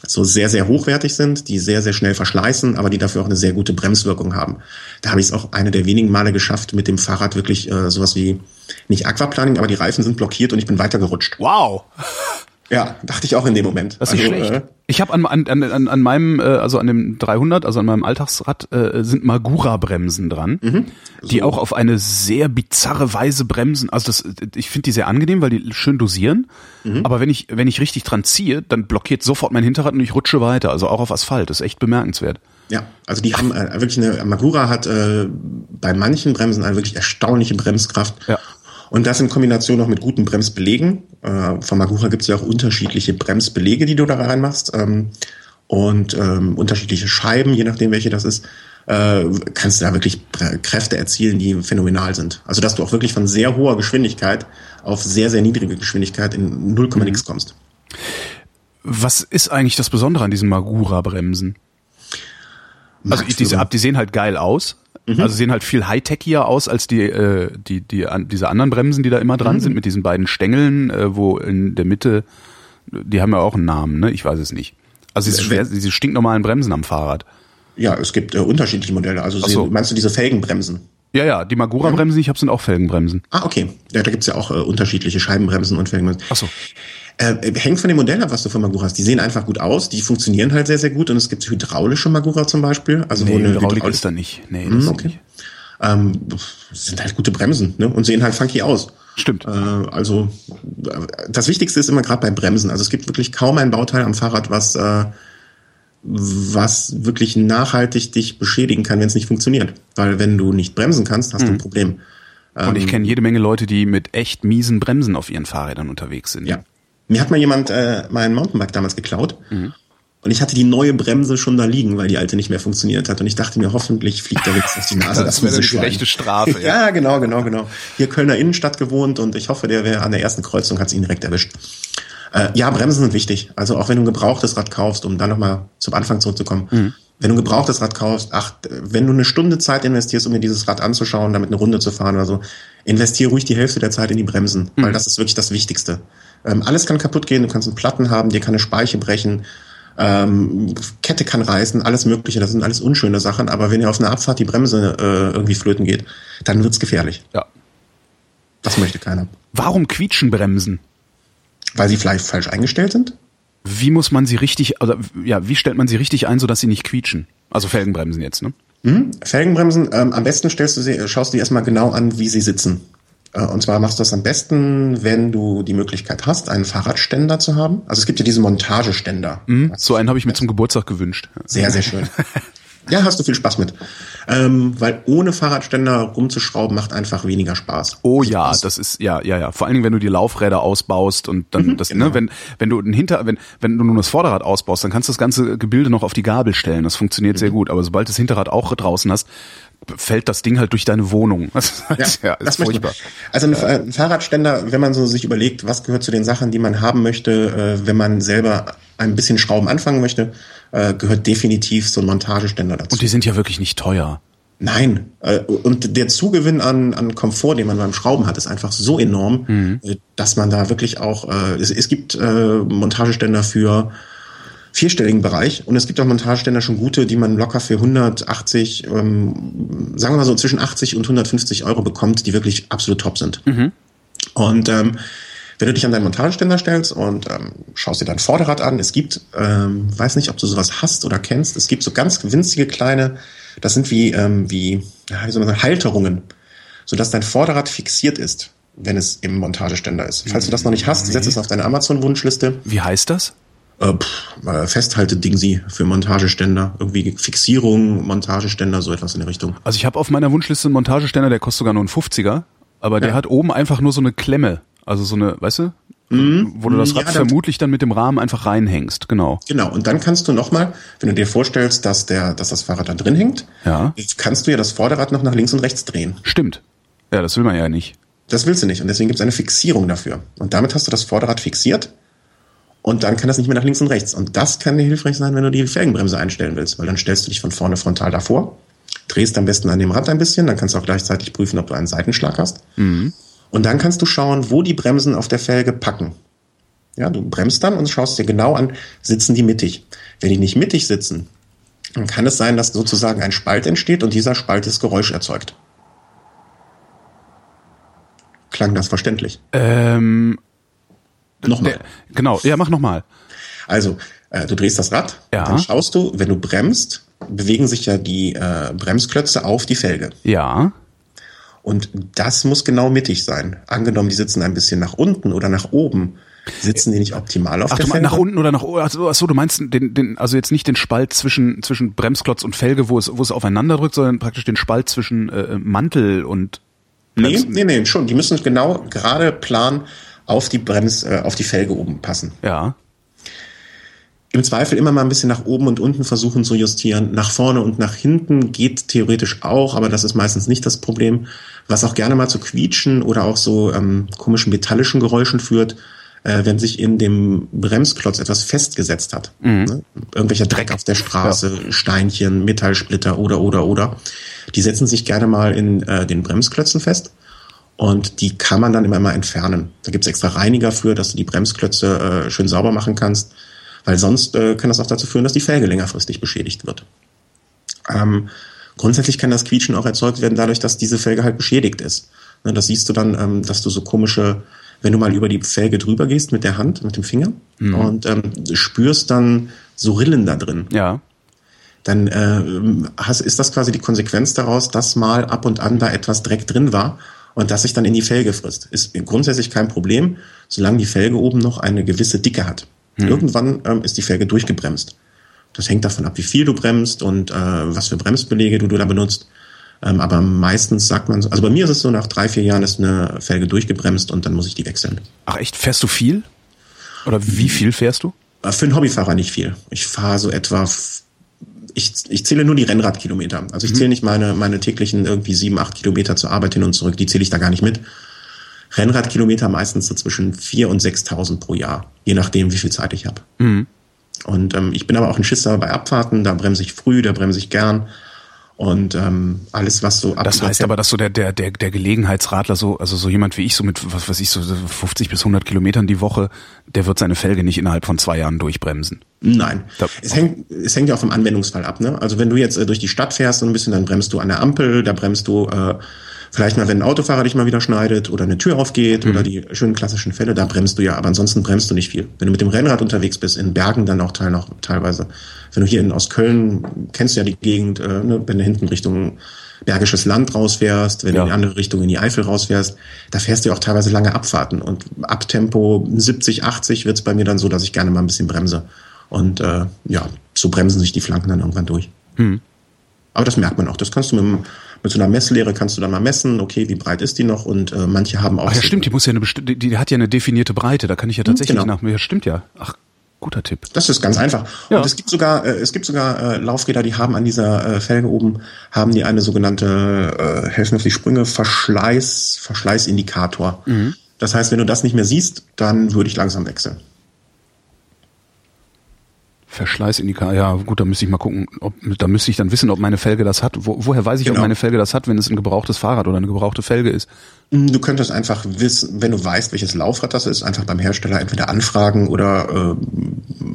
so sehr, sehr hochwertig sind, die sehr, sehr schnell verschleißen, aber die dafür auch eine sehr gute Bremswirkung haben. Da habe ich es auch eine der wenigen Male geschafft, mit dem Fahrrad wirklich äh, sowas wie, nicht Aquaplaning, aber die Reifen sind blockiert und ich bin weitergerutscht. Wow, Ja, dachte ich auch in dem Moment. das ist Also, schlecht. äh, Ich habe an, an, an, an meinem, äh, also an dem 300, also an meinem Alltagsrad, äh, sind Magura-Bremsen dran, Mhm. die auch auf eine sehr bizarre Weise bremsen. Also das, ich finde die sehr angenehm, weil die schön dosieren. Mhm. Aber wenn ich, wenn ich richtig dran ziehe, dann blockiert sofort mein Hinterrad und ich rutsche weiter. Also auch auf Asphalt. Das ist echt bemerkenswert. Ja, also die haben äh, wirklich eine, Magura hat äh, bei manchen Bremsen eine wirklich erstaunliche Bremskraft. Ja. Und das in Kombination noch mit guten Bremsbelegen. Äh, von Magura gibt es ja auch unterschiedliche Bremsbelege, die du da reinmachst. Ähm, und ähm, unterschiedliche Scheiben, je nachdem welche das ist, äh, kannst du da wirklich Kräfte erzielen, die phänomenal sind. Also dass du auch wirklich von sehr hoher Geschwindigkeit auf sehr, sehr niedrige Geschwindigkeit in 0, mhm. nix kommst. Was ist eigentlich das Besondere an diesen Magura-Bremsen? Also die, die, die sehen halt geil aus. Mhm. Also sehen halt viel Hightechier aus als die, äh, die, die, an, diese anderen Bremsen, die da immer dran mhm. sind, mit diesen beiden Stängeln, äh, wo in der Mitte, die haben ja auch einen Namen, ne? Ich weiß es nicht. Also diese, schwer, diese stinknormalen Bremsen am Fahrrad. Ja, es gibt äh, unterschiedliche Modelle. Also so. meinst du diese Felgenbremsen? Ja, ja, die Magura-Bremsen, ich habe sind auch Felgenbremsen. Ah, okay. Ja, da gibt's ja auch äh, unterschiedliche Scheibenbremsen und Felgenbremsen. Ach so. Äh, hängt von dem Modell ab, was du von Magura hast. Die sehen einfach gut aus, die funktionieren halt sehr, sehr gut und es gibt hydraulische Magura zum Beispiel. Also nee, wo eine Hydraulik Hydraul ist da nicht. Nee, das mm, okay. Nicht. Ähm, sind halt gute Bremsen ne? und sehen halt funky aus. Stimmt. Äh, also das Wichtigste ist immer gerade bei Bremsen. Also es gibt wirklich kaum ein Bauteil am Fahrrad, was äh, was wirklich nachhaltig dich beschädigen kann, wenn es nicht funktioniert. Weil wenn du nicht bremsen kannst, hast mhm. du ein mhm. Problem. Und ich ähm, kenne jede Menge Leute, die mit echt miesen Bremsen auf ihren Fahrrädern unterwegs sind. Ja. Mir hat mal jemand äh, mein Mountainbike damals geklaut. Mhm. Und ich hatte die neue Bremse schon da liegen, weil die alte nicht mehr funktioniert hat. Und ich dachte mir, hoffentlich fliegt der Witz auf die Nase. (laughs) das wäre eine gerechte Strafe. (laughs) Ja. ja, genau, genau, genau. Hier Kölner Innenstadt gewohnt und ich hoffe, der wäre an der ersten Kreuzung, hat es ihn direkt erwischt. Äh, ja, Bremsen sind wichtig. Also auch wenn du ein gebrauchtes Rad kaufst, um dann nochmal zum Anfang zurückzukommen. Mhm. Wenn du ein gebrauchtes Rad kaufst, ach, wenn du eine Stunde Zeit investierst, um dir dieses Rad anzuschauen, damit eine Runde zu fahren oder so, investiere ruhig die Hälfte der Zeit in die Bremsen, mhm. weil das ist wirklich das Wichtigste. Ähm, alles kann kaputt gehen, du kannst einen Platten haben, dir kann eine Speiche brechen, ähm, Kette kann reißen, alles Mögliche, das sind alles unschöne Sachen, aber wenn ihr auf einer Abfahrt die Bremse äh, irgendwie flöten geht, dann wird's gefährlich. Ja. Das möchte keiner. Warum quietschen Bremsen? Weil sie vielleicht falsch eingestellt sind? Wie muss man sie richtig, also ja, wie stellt man sie richtig ein, sodass sie nicht quietschen? Also Felgenbremsen jetzt, ne? Mhm. Felgenbremsen, ähm, am besten stellst du sie, schaust du dir erstmal genau an, wie sie sitzen. Äh, und zwar machst du das am besten, wenn du die Möglichkeit hast, einen Fahrradständer zu haben. Also es gibt ja diese Montageständer. Mhm, so einen habe ich mir zum Geburtstag gewünscht. Sehr, sehr schön. (laughs) Ja, hast du viel Spaß mit. Ähm, weil ohne Fahrradständer rumzuschrauben macht einfach weniger Spaß. Oh also ja, das ist, ja, ja, ja. Vor allen Dingen, wenn du die Laufräder ausbaust und dann mhm, das, ne, genau. ne, wenn, wenn du ein Hinter, wenn, wenn du nur das Vorderrad ausbaust, dann kannst du das ganze Gebilde noch auf die Gabel stellen. Das funktioniert mhm. sehr gut. Aber sobald du das Hinterrad auch draußen hast, fällt das Ding halt durch deine Wohnung. (laughs) Das ist, ja, ist furchtbar. Also ein, ein, Fahrradständer, wenn man so sich überlegt, was gehört zu den Sachen, die man haben möchte, äh, wenn man selber ein bisschen Schrauben anfangen möchte, äh, gehört definitiv so ein Montageständer dazu. Und die sind ja wirklich nicht teuer. Nein. Äh, und der Zugewinn an, an Komfort, den man beim Schrauben hat, ist einfach so enorm, mhm. Äh, dass man da wirklich auch, äh, es, es gibt Montageständer für vierstelligen Bereich und es gibt auch Montageständer schon gute, die man locker für 180, ähm, sagen wir mal so zwischen 80 und 150 Euro bekommt, die wirklich absolut top sind. Mhm. Und ähm, wenn du dich an deinen Montageständer stellst und ähm, schaust dir dein Vorderrad an, es gibt, ähm, weiß nicht, ob du sowas hast oder kennst, es gibt so ganz winzige kleine, das sind wie, ähm, wie, wie soll man sagen, Halterungen, sodass dein Vorderrad fixiert ist, wenn es im Montageständer ist. Falls du das noch nicht hast, setz es auf deine Amazon-Wunschliste. Wie heißt das? Äh, pff, Festhalte-Dingsi für Montageständer. Irgendwie Fixierung, Montageständer, so etwas in der Richtung. Also ich habe auf meiner Wunschliste einen Montageständer, der kostet sogar nur einen 50er, aber ja. der hat oben einfach nur so eine Klemme. Also so eine, weißt du? Mhm. Wo du das Rad ja, vermutlich dann mit dem Rahmen einfach reinhängst, genau. Genau, und dann kannst du nochmal, wenn du dir vorstellst, dass der, dass das Fahrrad da drin hängt, ja. kannst du ja das Vorderrad noch nach links und rechts drehen. Stimmt. Ja, das will man ja nicht. Das willst du nicht und deswegen gibt es eine Fixierung dafür. Und damit hast du das Vorderrad fixiert und dann kann das nicht mehr nach links und rechts. Und das kann dir hilfreich sein, wenn du die Felgenbremse einstellen willst, weil dann stellst du dich von vorne frontal davor, drehst am besten an dem Rad ein bisschen, dann kannst du auch gleichzeitig prüfen, ob du einen Seitenschlag hast. Mhm. Und dann kannst du schauen, wo die Bremsen auf der Felge packen. Ja, du bremst dann und schaust dir genau an, sitzen die mittig. Wenn die nicht mittig sitzen, dann kann es sein, dass sozusagen ein Spalt entsteht und dieser Spalt das Geräusch erzeugt. Klang das verständlich? Ähm, nochmal. Genau, ja, mach nochmal. Also, äh, du drehst das Rad, ja. dann schaust du, wenn du bremst, bewegen sich ja die äh, Bremsklötze auf die Felge. Ja. Und das muss genau mittig sein. Angenommen, die sitzen ein bisschen nach unten oder nach oben. Sitzen die nicht optimal auf Ach, der du, Felge? Nach unten oder nach oben? Also, achso, du meinst den, den, also jetzt nicht den Spalt zwischen, zwischen Bremsklotz und Felge, wo es, wo es aufeinander drückt, sondern praktisch den Spalt zwischen äh, Mantel und Brems Nee, nee, nee, schon. Die müssen genau gerade plan auf die Brems, äh, auf die Felge oben passen. Ja Im Zweifel immer mal ein bisschen nach oben und unten versuchen zu justieren. Nach vorne und nach hinten geht theoretisch auch, aber das ist meistens nicht das Problem. Was auch gerne mal zu quietschen oder auch so ähm, komischen metallischen Geräuschen führt, äh, wenn sich in dem Bremsklotz etwas festgesetzt hat. Mhm. Ne? Irgendwelcher Dreck auf der Straße, ja. Steinchen, Metallsplitter oder oder oder. Die setzen sich gerne mal in äh, den Bremsklötzen fest. Und die kann man dann immer mal entfernen. Da gibt's extra Reiniger für, dass du die Bremsklötze äh, schön sauber machen kannst, weil sonst äh, kann das auch dazu führen, dass die Felge längerfristig beschädigt wird. Ähm, grundsätzlich kann das Quietschen auch erzeugt werden dadurch, dass diese Felge halt beschädigt ist. Ne, das siehst du dann, ähm, dass du so komische, wenn du mal über die Felge drüber gehst mit der Hand, mit dem Finger mhm. und ähm, spürst dann so Rillen da drin. Ja dann äh, hast, ist das quasi die Konsequenz daraus, dass mal ab und an da etwas Dreck drin war und das sich dann in die Felge frisst. Ist grundsätzlich kein Problem, solange die Felge oben noch eine gewisse Dicke hat. Hm. Irgendwann ähm, ist die Felge durchgebremst. Das hängt davon ab, wie viel du bremst und äh, was für Bremsbelege du, du da benutzt. Ähm, aber meistens sagt man, also bei mir ist es so, nach drei, vier Jahren ist eine Felge durchgebremst und dann muss ich die wechseln. Ach echt, fährst du viel? Oder wie viel fährst du? Äh, für einen Hobbyfahrer nicht viel. Ich fahre so etwa ich, ich zähle nur die Rennradkilometer. Also ich mhm. zähle nicht meine, meine täglichen irgendwie sieben, acht Kilometer zur Arbeit hin und zurück. Die zähle ich da gar nicht mit. Rennradkilometer meistens so zwischen vier und 6.000 pro Jahr, je nachdem, wie viel Zeit ich habe. Mhm. Und ähm, ich bin aber auch ein Schisser bei Abfahrten, da bremse ich früh, da bremse ich gern. Und ähm, alles, was so ab Das heißt aber, dass so der, der, der, der Gelegenheitsradler, so, also so jemand wie ich, so mit, was weiß ich, so 50 bis 100 Kilometern die Woche, der wird seine Felge nicht innerhalb von zwei Jahren durchbremsen. Nein. Da, es, hängt, es hängt ja auch vom Anwendungsfall ab. Ne? Also wenn du jetzt äh, durch die Stadt fährst und ein bisschen, dann bremst du an der Ampel, da bremst du äh, Vielleicht mal, wenn ein Autofahrer dich mal wieder schneidet oder eine Tür aufgeht mhm. oder die schönen klassischen Fälle, da bremst du ja, aber ansonsten bremst du nicht viel. Wenn du mit dem Rennrad unterwegs bist, in Bergen dann auch teil noch, teilweise. Wenn du hier in, aus Köln, kennst du ja die Gegend, äh, ne, wenn du hinten Richtung Bergisches Land rausfährst, wenn ja. du in die andere Richtung in die Eifel rausfährst, da fährst du ja auch teilweise lange Abfahrten und ab Tempo 70, 80 wird's bei mir dann so, dass ich gerne mal ein bisschen bremse. Und äh, ja, so bremsen sich die Flanken dann irgendwann durch. Mhm. Aber das merkt man auch. Das kannst du mit dem mit so einer Messlehre kannst du dann mal messen, okay, wie breit ist die noch und äh, manche haben auch. Ach ja, stimmt, die muss ja eine bestimmte, die hat ja eine definierte Breite, da kann ich ja hm, tatsächlich genau. nach mir. Ja, stimmt ja. Ach, guter Tipp. Das ist ganz einfach. Ja. Und es gibt sogar, äh, es gibt sogar äh, Laufräder, die haben an dieser äh, Felge oben, haben die eine sogenannte, äh, helfen auf die Sprünge, Verschleiß, Verschleißindikator. Mhm. Das heißt, wenn du das nicht mehr siehst, dann würde ich langsam wechseln. Verschleißindikator, ja gut, da müsste ich mal gucken, ob, da müsste ich dann wissen, ob meine Felge das hat. Wo, woher weiß ich, genau. ob meine Felge das hat, wenn es ein gebrauchtes Fahrrad oder eine gebrauchte Felge ist? Hm, du könntest einfach wissen, wenn du weißt, welches Laufrad das ist, einfach beim Hersteller entweder anfragen oder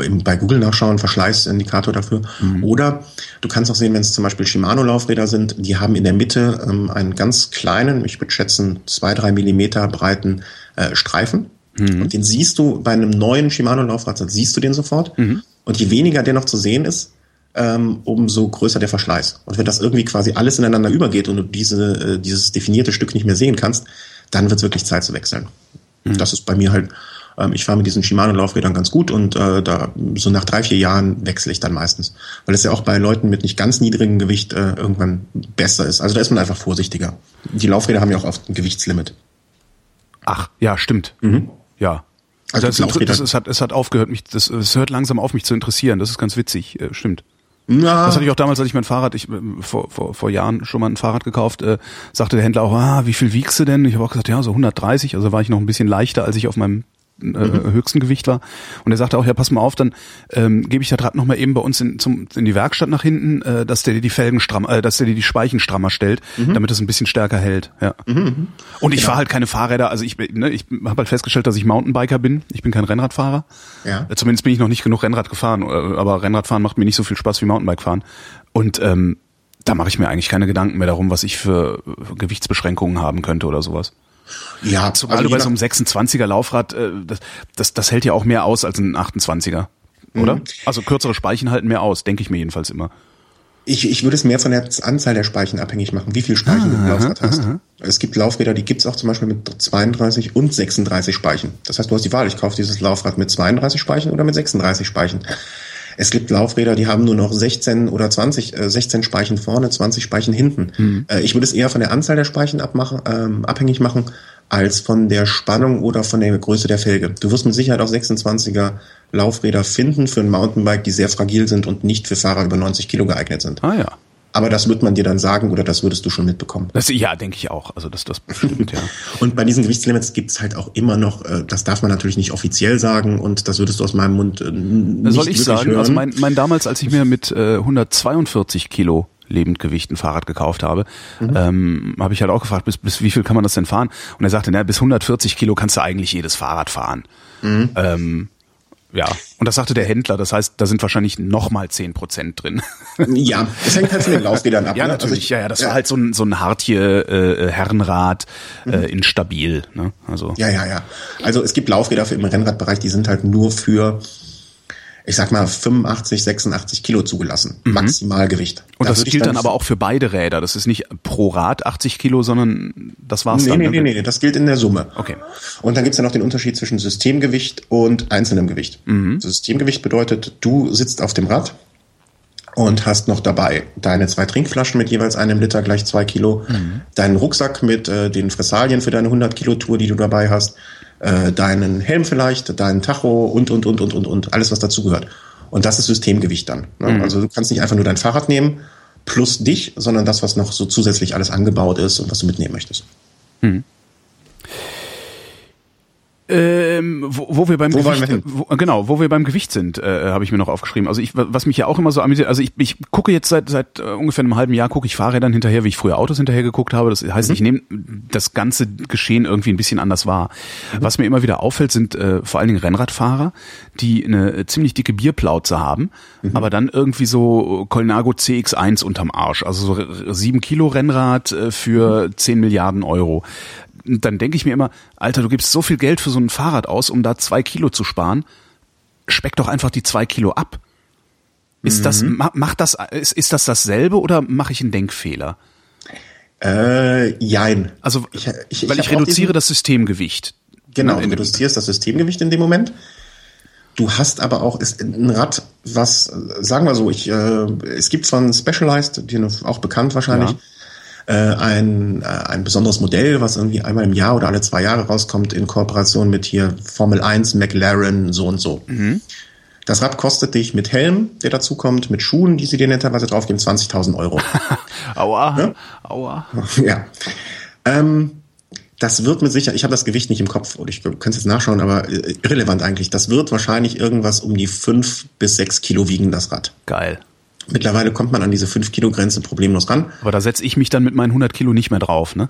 äh, bei Google nachschauen, Verschleißindikator dafür. Mhm. Oder du kannst auch sehen, wenn es zum Beispiel Shimano-Laufräder sind, die haben in der Mitte ähm, einen ganz kleinen, ich würde schätzen, zwei, drei Millimeter breiten äh, Streifen. Mhm. Und den siehst du bei einem neuen Shimano-Laufrad, siehst du den sofort. Mhm. Und je weniger der noch zu sehen ist, ähm, umso größer der Verschleiß. Und wenn das irgendwie quasi alles ineinander übergeht und du diese, äh, dieses definierte Stück nicht mehr sehen kannst, dann wird es wirklich Zeit zu wechseln. Mhm. Das ist bei mir halt, ähm, ich fahre mit diesen Shimano-Laufrädern ganz gut und äh, da so nach drei, vier Jahren wechsle ich dann meistens. Weil es ja auch bei Leuten mit nicht ganz niedrigem Gewicht äh, irgendwann besser ist. Also da ist man einfach vorsichtiger. Die Laufräder haben ja auch oft ein Gewichtslimit. Ach, ja, stimmt. Mhm. Ja. Also das, das, es, hat, es hat aufgehört, mich, das, es hört langsam auf, mich zu interessieren. Das ist ganz witzig, äh, stimmt. Na. Das hatte ich auch damals, als ich mein Fahrrad, ich äh, vor, vor, vor Jahren schon mal ein Fahrrad gekauft, äh, sagte der Händler auch, ah, wie viel wiegst du denn? Ich habe auch gesagt, ja, so 130, also war ich noch ein bisschen leichter, als ich auf meinem äh, mhm. höchsten Gewicht war. Und er sagte auch, ja, pass mal auf, dann ähm, gebe ich das Rad nochmal eben bei uns in, zum, in die Werkstatt nach hinten, äh, dass der dir die Felgen stramm, äh, dass der dir die Speichen strammer stellt, mhm. damit es ein bisschen stärker hält. Ja. Mhm. mhm. Und ich genau. fahre halt keine Fahrräder, also ich, ne, ich habe halt festgestellt, dass ich Mountainbiker bin. Ich bin kein Rennradfahrer. Ja. Äh, zumindest bin ich noch nicht genug Rennrad gefahren, äh, aber Rennradfahren macht mir nicht so viel Spaß wie Mountainbike fahren. Und ähm, da mache ich mir eigentlich keine Gedanken mehr darum, was ich für Gewichtsbeschränkungen haben könnte oder sowas. Ja, zumal also du bei so einem 26er Laufrad, äh, das, das, das hält ja auch mehr aus als ein 28er, oder? Mhm. Also kürzere Speichen halten mehr aus, denke ich mir jedenfalls immer. Ich, ich würde es mehr von der Anzahl der Speichen abhängig machen, wie viel Speichen ah, du im Laufrad aha, hast. Aha. Es gibt Laufräder, die gibt's auch zum Beispiel mit 32 und 36 Speichen. Das heißt, du hast die Wahl, ich kaufe dieses Laufrad mit 32 Speichen oder mit 36 Speichen. Es gibt Laufräder, die haben nur noch 16 oder 20, äh, 16 Speichen vorne, 20 Speichen hinten. Äh, ich würde es eher von der Anzahl der Speichen abmachen, ähm, abhängig machen. als von der Spannung oder von der Größe der Felge. Du wirst mit Sicherheit auch 26er Laufräder finden für ein Mountainbike, die sehr fragil sind und nicht für Fahrer über 90 Kilo geeignet sind. Ah ja. Aber das wird man dir dann sagen oder das würdest du schon mitbekommen. Das, ja, denke ich auch. Also das, das bestimmt, ja. (laughs) und bei diesen Gewichtslimits gibt's halt auch immer noch, äh, das darf man natürlich nicht offiziell sagen und das würdest du aus meinem Mund äh, nicht Soll ich sagen? hören. Also mein, mein damals, als ich mir mit äh, 142 Kilo Lebendgewicht ein Fahrrad gekauft habe, mhm. ähm, habe ich halt auch gefragt, bis, bis wie viel kann man das denn fahren? Und er sagte, na, bis 140 Kilo kannst du eigentlich jedes Fahrrad fahren. Mhm. Ähm, ja, und das sagte der Händler, das heißt, da sind wahrscheinlich nochmal zehn Prozent drin. (laughs) Ja, das hängt halt von den Laufrädern ab. ja, ne? natürlich, also ich, ja, ja, das ja. war halt so ein, so ein Hartje äh, Herrenrad äh, mhm. in stabil. Ne? Also. Ja, ja, ja. Also es gibt Laufräder für im Rennradbereich, die sind halt nur für ich sag mal 85, 86 Kilo zugelassen. Mhm. Maximalgewicht. Und da das gilt dann, dann aber auch für beide Räder. Das ist nicht pro Rad 80 Kilo, sondern das war's nee, dann. Nee, nee, nee, nee, das gilt in der Summe. Okay. Und dann gibt's ja noch den Unterschied zwischen Systemgewicht und einzelnem Gewicht. Mhm. Systemgewicht bedeutet, du sitzt auf dem Rad und hast noch dabei deine zwei Trinkflaschen mit jeweils einem Liter gleich zwei Kilo, mhm. deinen Rucksack mit äh, den Fressalien für deine 100 Kilo Tour, die du dabei hast, äh, deinen Helm vielleicht, deinen Tacho und, und, und, und, und, und, alles, was dazugehört. Und das ist Systemgewicht dann. Ne? Mhm. Also du kannst nicht einfach nur dein Fahrrad nehmen plus dich, sondern das, was noch so zusätzlich alles angebaut ist und was du mitnehmen möchtest. Mhm. Ähm, wo, wo wir beim wo Gewicht, wo, genau, wo wir beim Gewicht sind, äh, habe ich mir noch aufgeschrieben. Also ich, was mich ja auch immer so amüsiert, also ich, ich gucke jetzt seit seit äh, ungefähr einem halben Jahr gucke ich Fahrrädern hinterher, wie ich früher Autos hinterher geguckt habe. Das heißt, mhm. ich nehme das ganze Geschehen irgendwie ein bisschen anders wahr. Mhm. Was mir immer wieder auffällt, sind äh, vor allen Dingen Rennradfahrer, die eine ziemlich dicke Bierplauze haben, mhm. aber dann irgendwie so Colnago CX1 unterm Arsch, also so sieben Kilo Rennrad äh, für zehn Milliarden Euro dann denke ich mir immer, Alter, du gibst so viel Geld für so ein Fahrrad aus, um da zwei Kilo zu sparen. Speck doch einfach die zwei Kilo ab. Ist mhm. das, macht das, ist, ist das dasselbe oder mache ich einen Denkfehler? Äh, jein. Also, ich, ich, weil ich, ich reduziere das Systemgewicht. Genau, du reduzierst das Systemgewicht in dem Moment. Du hast aber auch ist ein Rad, was, sagen wir so, ich, äh, es gibt von Specialized, die auch bekannt wahrscheinlich, ja äh, ein, äh, ein besonderes Modell, was irgendwie einmal im Jahr oder alle zwei Jahre rauskommt in Kooperation mit hier Formel 1, McLaren, so und so. Mhm. Das Rad kostet dich mit Helm, der dazu kommt, mit Schuhen, die sie dir netterweise draufgeben, 20.000 Euro. (laughs) aua, ja? aua. (laughs) Ja. Ähm, das wird mit Sicherheit, ich habe das Gewicht nicht im Kopf, oder ich könnte es jetzt nachschauen, aber äh, irrelevant eigentlich. Das wird wahrscheinlich irgendwas um die fünf bis sechs Kilo wiegen, das Rad. Geil. Mittlerweile kommt man an diese 5 Kilo Grenze problemlos ran. Aber da setze ich mich dann mit meinen 100 Kilo nicht mehr drauf, ne?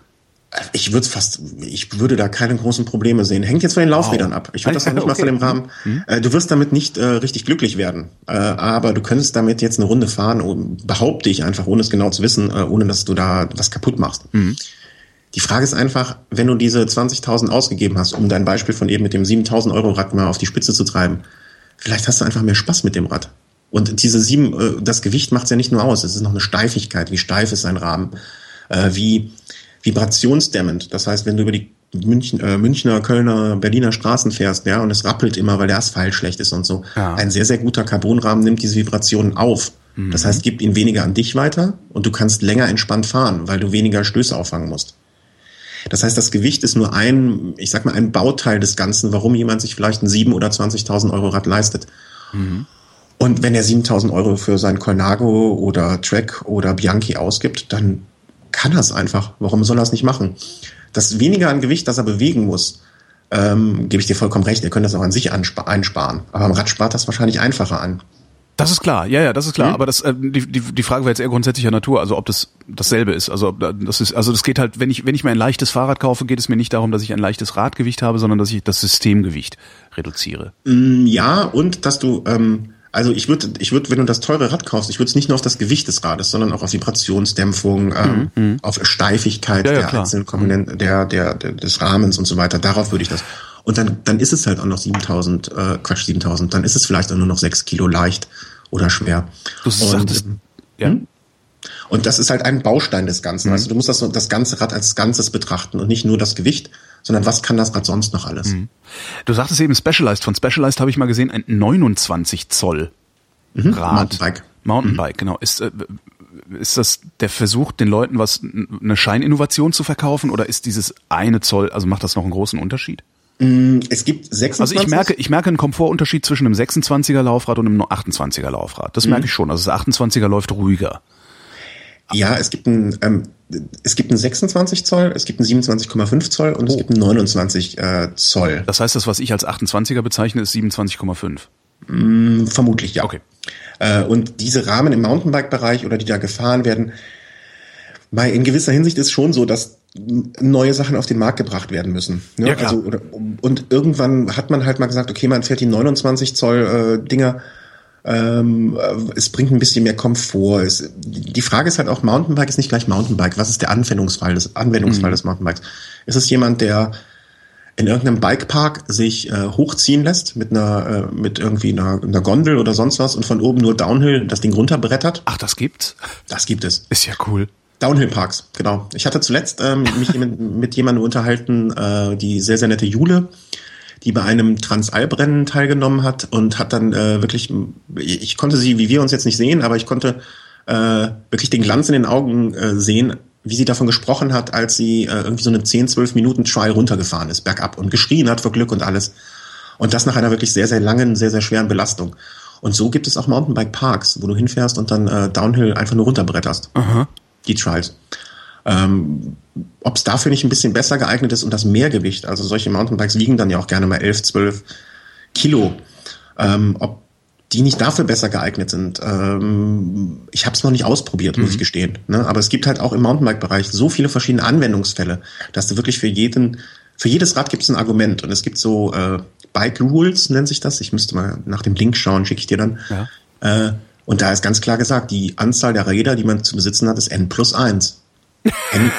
Ich würde fast, ich würde da keine großen Probleme sehen. Hängt jetzt von den Laufrädern wow. ab. Ich würde das auch nicht okay. mal von dem Rahmen. Äh, du wirst damit nicht äh, richtig glücklich werden, äh, aber du könntest damit jetzt eine Runde fahren, behaupte ich einfach, ohne es genau zu wissen, äh, ohne dass du da was kaputt machst. Mhm. Die Frage ist einfach, wenn du diese 20.000 ausgegeben hast, um dein Beispiel von eben mit dem 7.000 Euro Rad mal auf die Spitze zu treiben, vielleicht hast du einfach mehr Spaß mit dem Rad. Und diese sieben, äh, das Gewicht macht es ja nicht nur aus, es ist noch eine Steifigkeit. Wie steif ist ein Rahmen? Äh, wie vibrationsdämmend. Das heißt, wenn du über die München, äh, Münchner, Kölner, Berliner Straßen fährst, ja, und es rappelt immer, weil der Asphalt schlecht ist und so. Ja. Ein sehr, sehr guter Carbonrahmen nimmt diese Vibrationen auf. Mhm. Das heißt, gibt ihn weniger an dich weiter und du kannst länger entspannt fahren, weil du weniger Stöße auffangen musst. Das heißt, das Gewicht ist nur ein, ich sag mal, ein Bauteil des Ganzen, warum jemand sich vielleicht ein 7 oder 20.000 Euro Rad leistet. Mhm. Und wenn er 7000 Euro für sein Colnago oder Trek oder Bianchi ausgibt, dann kann er es einfach. Warum soll er es nicht machen? Das weniger an Gewicht, das er bewegen muss, ähm, gebe ich dir vollkommen recht. Ihr könnt das auch an sich einsparen. Aber am Rad spart das wahrscheinlich einfacher an. Das ist klar, ja, ja, das ist klar. Mhm. Aber das, äh, die, die, die Frage wäre jetzt eher grundsätzlicher Natur, also ob das dasselbe ist. Also das ist, also das geht halt, wenn ich, wenn ich mir ein leichtes Fahrrad kaufe, geht es mir nicht darum, dass ich ein leichtes Radgewicht habe, sondern dass ich das Systemgewicht reduziere. Mm, ja, und dass du ähm, also ich würde, ich würde, wenn du das teure Rad kaufst, ich würde es nicht nur auf das Gewicht des Rades, sondern auch auf Vibrationsdämpfung, ähm, mhm. auf Steifigkeit ja, ja, der einzelnen Komponenten, der, der, der, des Rahmens und so weiter. Darauf würde ich das. Und dann, dann ist es halt auch noch 7000, äh, Quatsch, 7000. Dann ist es vielleicht auch nur noch 6 Kilo leicht oder schwer. Du sagtest, und, ja. Hm? Und das ist halt ein Baustein des Ganzen. Mhm. Also du musst das, das ganze Rad als Ganzes betrachten und nicht nur das Gewicht, sondern was kann das Rad sonst noch alles? Mhm. Du sagtest eben Specialized. Von Specialized habe ich mal gesehen, ein 29 Zoll mhm. Rad. Mountainbike. Mountainbike, mhm. genau. Ist, äh, ist das der Versuch, den Leuten was, eine Scheininnovation zu verkaufen oder ist dieses eine Zoll, also macht das noch einen großen Unterschied? Es gibt 26. Also ich merke, ich merke einen Komfortunterschied zwischen einem 26er Laufrad und einem 28er Laufrad. Das merke ich schon. Also das 28er läuft ruhiger. Ja, es gibt ein, ähm, es gibt ein 26 Zoll, es gibt ein 27,5 Zoll und es Oh. gibt ein 29 äh, Zoll. Das heißt, das, was ich als 28er bezeichne, ist 27,5. Vermutlich, ja. Okay. Äh, und diese Rahmen im Mountainbike-Bereich oder die da gefahren werden, mal in gewisser Hinsicht ist schon so, dass neue Sachen auf den Markt gebracht werden müssen. Ne? Ja, klar. Also, oder, und irgendwann hat man halt mal gesagt, okay, man fährt die 29 Zoll äh, Dinger. Ähm, äh, es bringt ein bisschen mehr Komfort. Es, die Frage ist halt auch, Mountainbike ist nicht gleich Mountainbike. Was ist der Anwendungsfall des Anwendungsfall Mhm. des Mountainbikes? Ist es jemand, der in irgendeinem Bikepark sich äh, hochziehen lässt mit einer äh, mit irgendwie einer, einer Gondel oder sonst was und von oben nur Downhill das Ding runterbrettert? Ach, das gibt's? Das gibt es. Ist ja cool. Downhill-Parks, genau. Ich hatte zuletzt ähm, mich (laughs) mit, mit jemandem unterhalten, äh, die sehr, sehr nette Jule, die bei einem Transalp-Rennen teilgenommen hat und hat dann äh, wirklich, ich konnte sie, wie wir uns jetzt nicht sehen, aber ich konnte äh, wirklich den Glanz in den Augen äh, sehen, wie sie davon gesprochen hat, als sie äh, irgendwie so eine 10, 12 Minuten Trial runtergefahren ist, bergab und geschrien hat vor Glück und alles. Und das nach einer wirklich sehr, sehr langen, sehr, sehr schweren Belastung. Und so gibt es auch Mountainbike-Parks, wo du hinfährst und dann äh, Downhill einfach nur runterbretterst Aha. die Trials. Ähm, Ob es dafür nicht ein bisschen besser geeignet ist und das Mehrgewicht, also solche Mountainbikes wiegen dann ja auch gerne mal 11, 12 Kilo, ähm, ob die nicht dafür besser geeignet sind. Ähm, ich habe es noch nicht ausprobiert, muss ich gestehen. Ne? Aber es gibt halt auch im Mountainbike-Bereich so viele verschiedene Anwendungsfälle, dass du wirklich für jeden, für jedes Rad gibt es ein Argument. Und es gibt so äh, Bike Rules, nennt sich das. Ich müsste mal nach dem Link schauen, schicke ich dir dann. Ja. Äh, und da ist ganz klar gesagt, die Anzahl der Räder, die man zu besitzen hat, ist n plus eins. N,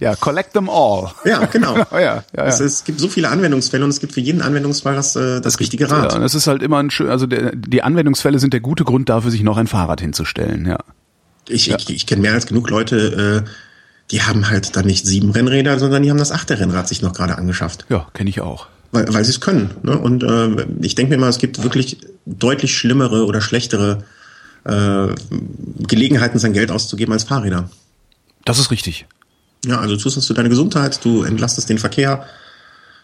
Ja, collect them all. ja, genau. Ja, (laughs) ja, ja. Es, es gibt so viele Anwendungsfälle und es gibt für jeden Anwendungsfall das, äh, das richtige Rad. Ja, und es ist halt immer ein schön, also der, die Anwendungsfälle sind der gute Grund dafür, sich noch ein Fahrrad hinzustellen, ja. Ich, ich, ich kenne mehr als genug Leute, äh, die haben halt dann nicht sieben Rennräder, sondern die haben das achte Rennrad sich noch gerade angeschafft, Ja, kenne ich auch. weil, weil sie es können. Ne? Und äh, ich denke mir mal, es gibt wirklich deutlich schlimmere oder schlechtere äh, Gelegenheiten, sein Geld auszugeben als Fahrräder. Das ist richtig. Ja, also du tust es für deine Gesundheit, du entlastest den Verkehr,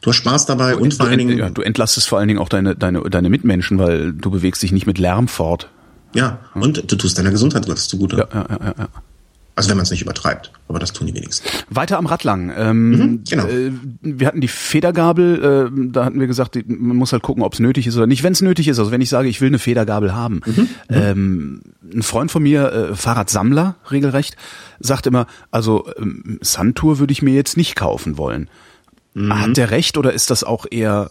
du hast Spaß dabei und vor du, allen Dingen, ja, du entlastest vor allen Dingen auch deine, deine, deine Mitmenschen, weil du bewegst dich nicht mit Lärm fort. ja, und du tust deiner Gesundheit was zugute. Ja, ja, ja, ja. Also wenn man es nicht übertreibt, aber das tun die wenigsten. Weiter am Rad lang. Ähm, Mhm, genau. äh, wir hatten die Federgabel, äh, da hatten wir gesagt, die, man muss halt gucken, ob es nötig ist oder nicht. Wenn es nötig ist, also wenn ich sage, ich will eine Federgabel haben. Mhm, Ähm, ein Freund von mir, äh, Fahrradsammler, regelrecht, sagt immer, also ähm, Suntour würde ich mir jetzt nicht kaufen wollen. Mhm. Hat der recht oder ist das auch eher...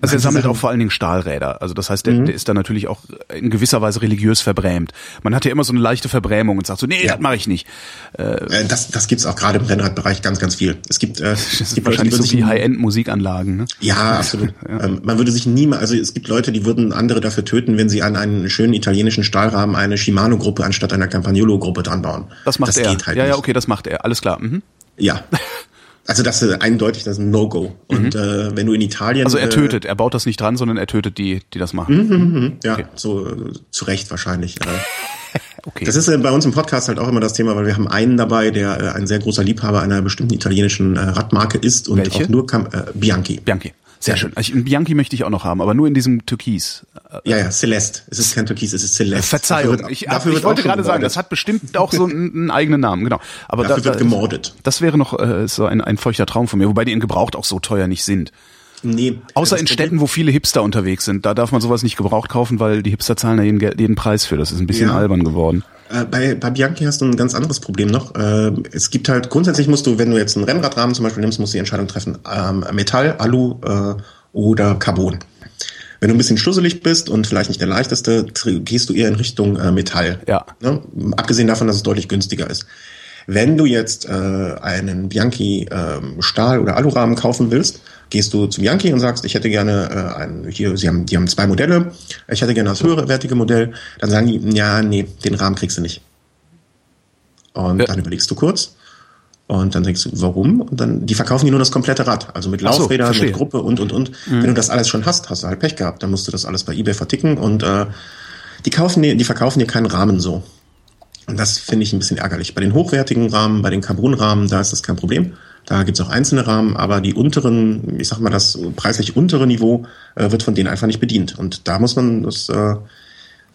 Also er sammelt auch vor allen Dingen Stahlräder. Also das heißt, Mhm. der, der ist da natürlich auch in gewisser Weise religiös verbrämt. Man hat ja immer so eine leichte Verbrämung und sagt so, nee, Ja. das mache ich nicht. Äh, das das gibt's auch gerade im Rennradbereich ganz, ganz viel. Es gibt, äh, (laughs) Das es gibt Leute, wahrscheinlich die so sich High-End-Musikanlagen. Ne? Ja, (laughs) absolut. Ähm, man würde sich niemals, also es gibt Leute, die würden andere dafür töten, wenn sie an einen schönen italienischen Stahlrahmen eine Shimano-Gruppe anstatt einer Campagnolo-Gruppe dran bauen. Das macht er. geht halt ja, nicht. ja, okay, das macht er. Alles klar. Mhm. Ja. (laughs) Also das ist eindeutig, das ist ein No-Go. Und äh, wenn du in Italien... Also er äh, tötet. Er baut das nicht dran, sondern er tötet die, die das machen. Ja, Okay. so äh, zu Recht wahrscheinlich. Äh, (laughs) Okay. Das ist äh, bei uns im Podcast halt auch immer das Thema, weil wir haben einen dabei, der äh, ein sehr großer Liebhaber einer bestimmten italienischen äh, Radmarke ist und Welche? auch nur kam, äh, Bianchi. Bianchi. Sehr schön. Ich, einen Bianchi möchte ich auch noch haben, aber nur in diesem Türkis. Ja, ja, Celeste. Es ist kein Türkis, es ist Celeste. Verzeihung. Dafür wird- ich dafür ich wollte gerade sagen, das hat bestimmt auch so einen, einen eigenen Namen, genau. Aber Dafür da, wird da, gemordet. das wäre noch äh, so ein, ein feuchter Traum von mir, wobei die in Gebraucht auch so teuer nicht sind. Nee. Außer in Städten, wo viele Hipster unterwegs sind. Da darf man sowas nicht gebraucht kaufen, weil die Hipster zahlen da jeden, jeden Preis für. Das ist ein bisschen Ja. albern geworden. Äh, bei, bei Bianchi hast du ein ganz anderes Problem noch. Äh, es gibt halt, grundsätzlich musst du, wenn du jetzt einen Rennradrahmen zum Beispiel nimmst, musst du die Entscheidung treffen, ähm, Metall, Alu äh, oder Carbon. Wenn du ein bisschen schlusselig bist und vielleicht nicht der leichteste, gehst du eher in Richtung äh, Metall. Ja. Ne? Abgesehen davon, dass es deutlich günstiger ist. Wenn du jetzt äh, einen Bianchi ähm, Stahl- oder Alurahmen kaufen willst, gehst du zum Bianchi und sagst, ich hätte gerne äh, einen, hier, sie haben, die haben zwei Modelle, ich hätte gerne das höherwertige Modell. Dann sagen die, ja, nee, den Rahmen kriegst du nicht. Und Ja. dann überlegst du kurz Und dann denkst du, warum? Und dann, die verkaufen dir nur das komplette Rad. Also mit so, Laufrädern, verstehe. mit Gruppe und, und, und. Wenn du das alles schon hast, hast du halt Pech gehabt. Dann musst du das alles bei eBay verticken und äh, die kaufen dir, die verkaufen dir keinen Rahmen so. Und das finde ich ein bisschen ärgerlich. Bei den hochwertigen Rahmen, bei den Carbon-Rahmen, da ist das kein Problem. Da gibt's auch einzelne Rahmen, aber die unteren, ich sag mal, das preislich untere Niveau äh, wird von denen einfach nicht bedient. Und da muss man das, äh,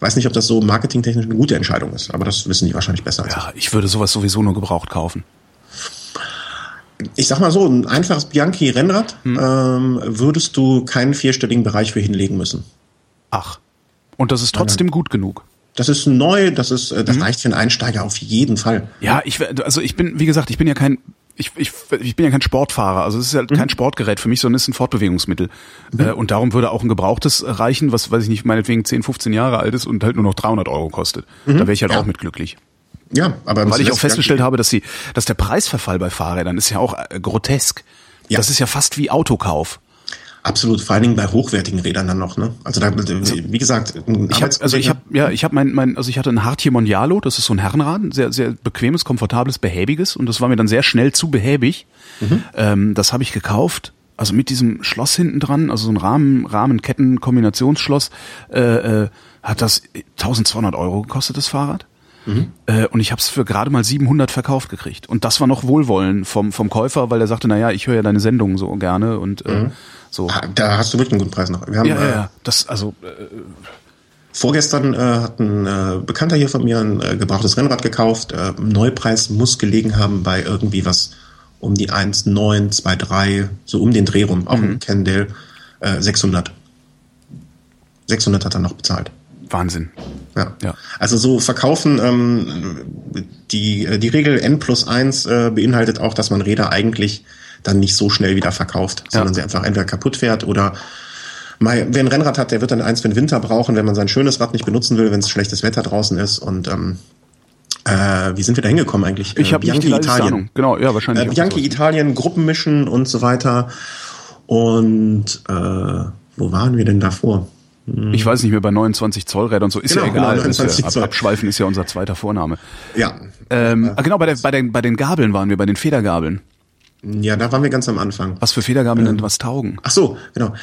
weiß nicht, ob das so marketingtechnisch eine gute Entscheidung ist, aber das wissen die wahrscheinlich besser als Ja, ich würde sowas sowieso nur gebraucht kaufen. ich. Ich sag mal so, ein einfaches Bianchi-Rennrad ähm, würdest du keinen vierstelligen Bereich für hinlegen müssen. Ach. Und das ist trotzdem gut genug. Das ist neu, das ist, äh, das reicht für einen Einsteiger auf jeden Fall. Ja, ich also ich bin, wie gesagt, ich bin ja kein ich, ich, ich bin ja kein Sportfahrer, also es ist halt kein Sportgerät für mich, sondern es ist ein Fortbewegungsmittel. Äh, und darum würde auch ein gebrauchtes reichen, was weiß ich nicht, meinetwegen 10, 15 Jahre alt ist und halt nur noch 300 Euro kostet. Da wäre ich halt Ja. auch mit glücklich. Ja, aber Weil ich auch festgestellt habe, dass die, dass der Preisverfall bei Fahrrädern ist ja auch äh, grotesk. Ja. Das ist ja fast wie Autokauf. Absolut, vor allen Dingen bei hochwertigen Rädern dann noch, ne? Also da, wie gesagt, Ich hab, also ich habe ja, ich habe mein, mein, also ich hatte ein Hartier Mondialo, das ist so ein Herrenrad, sehr, sehr bequemes, komfortables, behäbiges und das war mir dann sehr schnell zu behäbig. Ähm, das habe ich gekauft, also mit diesem Schloss hinten dran, also so ein Rahmen, Rahmenketten, Kombinationsschloss, äh, äh, hat das 1200 Euro gekostet, das Fahrrad. Äh, und ich habe es für gerade mal 700 verkauft gekriegt. Und das war noch Wohlwollen vom, vom Käufer, weil er sagte, na ja, ich höre ja deine Sendungen so gerne und äh, so. Ah, Da hast du wirklich einen guten Preis noch. Wir haben, Ja, ja, äh, ja. Das, also, äh, Vorgestern äh, hat ein äh, Bekannter hier von mir ein äh, gebrauchtes Rennrad gekauft. Äh, Neupreis muss gelegen haben bei irgendwie was um die 1,9, 2,3, so um den Dreh rum. Auch ein Cannondale äh, 600. 600 hat er noch bezahlt. Wahnsinn. Ja. Ja. Also so verkaufen, ähm, die, äh, die Regel N plus 1 äh, beinhaltet auch, dass man Räder eigentlich dann nicht so schnell wieder verkauft, sondern sie einfach entweder kaputt fährt oder mal, wer ein Rennrad hat, der wird dann eins für den Winter brauchen, wenn man sein schönes Rad nicht benutzen will, wenn es schlechtes Wetter draußen ist. Und ähm, äh, wie sind wir da hingekommen eigentlich? Ich Äh, habe die leiseste Ahnung. Genau, ja, wahrscheinlich. Äh, Bianchi so. Italien, Gruppen mischen und so weiter. Und äh, wo waren wir denn davor? Ich weiß nicht mehr, bei 29 Zoll Rädern und so ist Genau, ja egal. genau, ist ja, 29 ab, Zoll. abschweifen ist ja unser zweiter Vorname. Ja, Ähm, ah, genau, bei, der, bei, den, bei den Gabeln waren wir, bei den Federgabeln. Ja, da waren wir ganz am Anfang. Was für Federgabeln denn was taugen? Ach so, genau.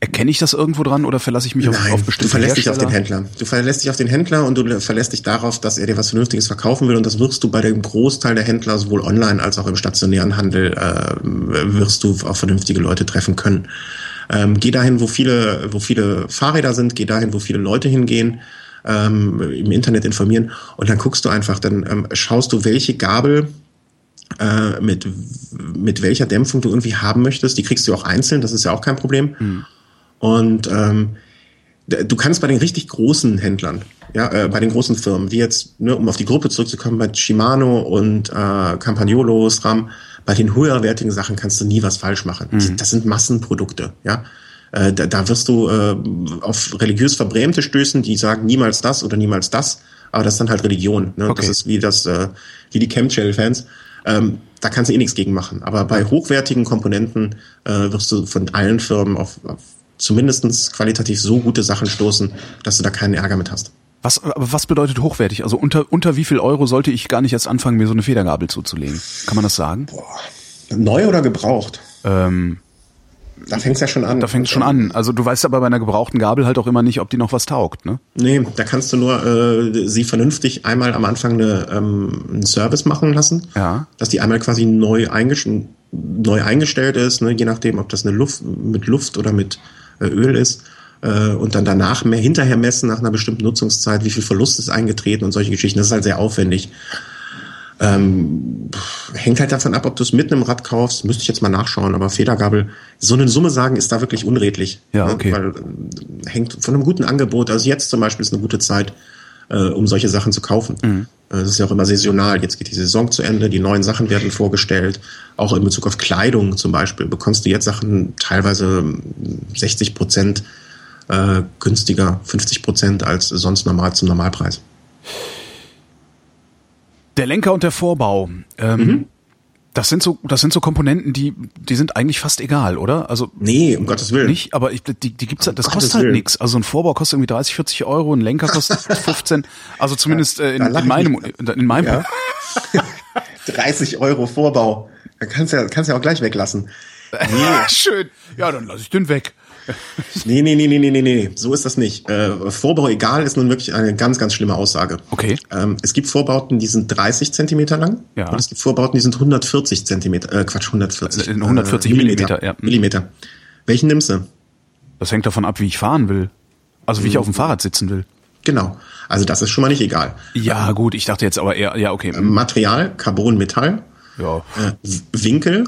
Erkenne ich das irgendwo dran oder verlasse ich mich auf, Nein, auf du bestimmte verlässt dich auf den Hersteller? Händler. Du verlässt dich auf den Händler und du verlässt dich darauf, dass er dir was Vernünftiges verkaufen will und das wirst du bei dem Großteil der Händler, sowohl online als auch im stationären Handel, äh, wirst du auf vernünftige Leute treffen können. Ähm, geh dahin, wo viele, wo viele Fahrräder sind, geh dahin, wo viele Leute hingehen, ähm, im Internet informieren und dann guckst du einfach, dann ähm, schaust du, welche Gabel äh, mit, mit welcher Dämpfung du irgendwie haben möchtest. Die kriegst du auch einzeln, das ist ja auch kein Problem. Und ähm, du kannst bei den richtig großen Händlern, ja, äh, bei den großen Firmen, wie jetzt, ne, um auf die Gruppe zurückzukommen, bei Shimano und äh, Campagnolo, SRAM, bei den höherwertigen Sachen kannst du nie was falsch machen. Die- Das sind Massenprodukte, ja. Äh, da, da wirst du äh, auf religiös Verbrämte stößen, die sagen niemals das oder niemals das, aber das ist dann halt Religion. Ne? Okay. Das ist wie das, äh, wie die Chemtrail-Fans. Ähm, da kannst du eh nichts gegen machen. Aber bei hochwertigen Komponenten äh, wirst du von allen Firmen auf, auf zumindestens qualitativ so gute Sachen stoßen, dass du da keinen Ärger mit hast. Was, aber was bedeutet hochwertig? Also unter, unter wie viel Euro sollte ich gar nicht erst anfangen, mir so eine Federgabel zuzulegen? Kann man das sagen? Neu oder gebraucht? Ähm, Da fängt's ja schon an. da fängt es schon an. Also du weißt aber bei einer gebrauchten Gabel halt auch immer nicht, ob die noch was taugt, ne? Nee, da kannst du nur äh, sie vernünftig einmal am Anfang eine, ähm, einen Service machen lassen. Ja. Dass die einmal quasi neu, eingest neu eingestellt ist, ne, je nachdem, ob das eine Luft mit Luft oder mit äh, Öl ist. Äh, und dann danach mehr hinterher messen nach einer bestimmten Nutzungszeit, wie viel Verlust ist eingetreten und solche Geschichten. Das ist halt sehr aufwendig. Ähm, hängt halt davon ab, ob du es mit einem Rad kaufst. Müsste ich jetzt mal nachschauen. Aber Federgabel, so eine Summe sagen, ist da wirklich unredlich. Ja, ne? okay. Weil äh, hängt von einem guten Angebot. Also jetzt zum Beispiel ist eine gute Zeit, äh, um solche Sachen zu kaufen. Mhm. Äh, ist ja auch immer saisonal. Jetzt geht die Saison zu Ende, die neuen Sachen werden vorgestellt. Auch in Bezug auf Kleidung zum Beispiel bekommst du jetzt Sachen teilweise ähm, 60 Prozent äh, günstiger, 50 Prozent als sonst normal zum Normalpreis. Der Lenker und der Vorbau. Ähm, Mhm. Das sind so, das sind so Komponenten, die, die sind eigentlich fast egal, oder? Also Nee, um Gottes Willen. nicht, aber ich, die, die gibt's, halt- das Um kostet Gottes halt nichts. Also ein Vorbau kostet irgendwie 30, 40 Euro, ein Lenker kostet (laughs) 15. Also zumindest äh, in, in meinem, in meinem, Ja. 30 (laughs) Euro Vorbau. Da kannst du ja, kannst ja auch gleich weglassen. (laughs) Nee. Schön. Ja, dann lasse ich den weg. (laughs) Nee, nee, nee, nee, nee, nee, nee, so ist das nicht. Äh, Vorbau egal ist nun wirklich eine ganz, ganz schlimme Aussage. Okay. Ähm, es gibt Vorbauten, die sind 30 Zentimeter lang. Ja. Und es gibt Vorbauten, die sind 140 Zentimeter, äh, Quatsch, 140. Äh, 140 Millimeter, ja. Millimeter. Welchen nimmst du? Das hängt davon ab, wie ich fahren will. Also wie ich auf dem Fahrrad sitzen will. Genau. Also das ist schon mal nicht egal. Ja, gut, ich dachte jetzt aber eher, ja, okay. Material, Carbon, Metall, Ja. äh, Winkel.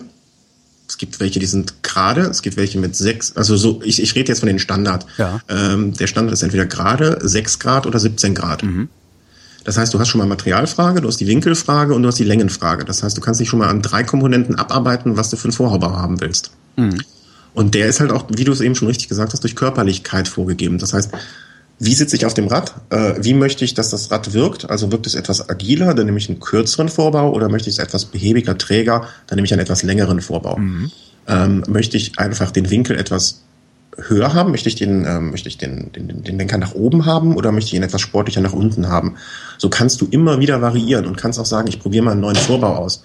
Es gibt welche, die sind gerade, es gibt welche mit sechs, also so, ich, ich rede jetzt von den Standard. Ja. Ähm, der Standard ist entweder gerade, 6 Grad oder 17 Grad. Das heißt, du hast schon mal Materialfrage, du hast die Winkelfrage und du hast die Längenfrage. Das heißt, du kannst dich schon mal an drei Komponenten abarbeiten, was du für einen Vorhaubau haben willst. Und der ist halt auch, wie du es eben schon richtig gesagt hast, durch Körperlichkeit vorgegeben. Das heißt, wie sitze ich auf dem Rad? Äh, wie möchte ich, dass das Rad wirkt? Also wirkt es etwas agiler, dann nehme ich einen kürzeren Vorbau oder möchte ich es etwas behäbiger, träger, dann nehme ich einen etwas längeren Vorbau. Ähm, möchte ich einfach den Winkel etwas höher haben? Möchte ich den, ähm, möchte ich den, den, den Lenker nach oben haben oder möchte ich ihn etwas sportlicher nach unten haben? So kannst du immer wieder variieren und kannst auch sagen, ich probiere mal einen neuen Vorbau aus.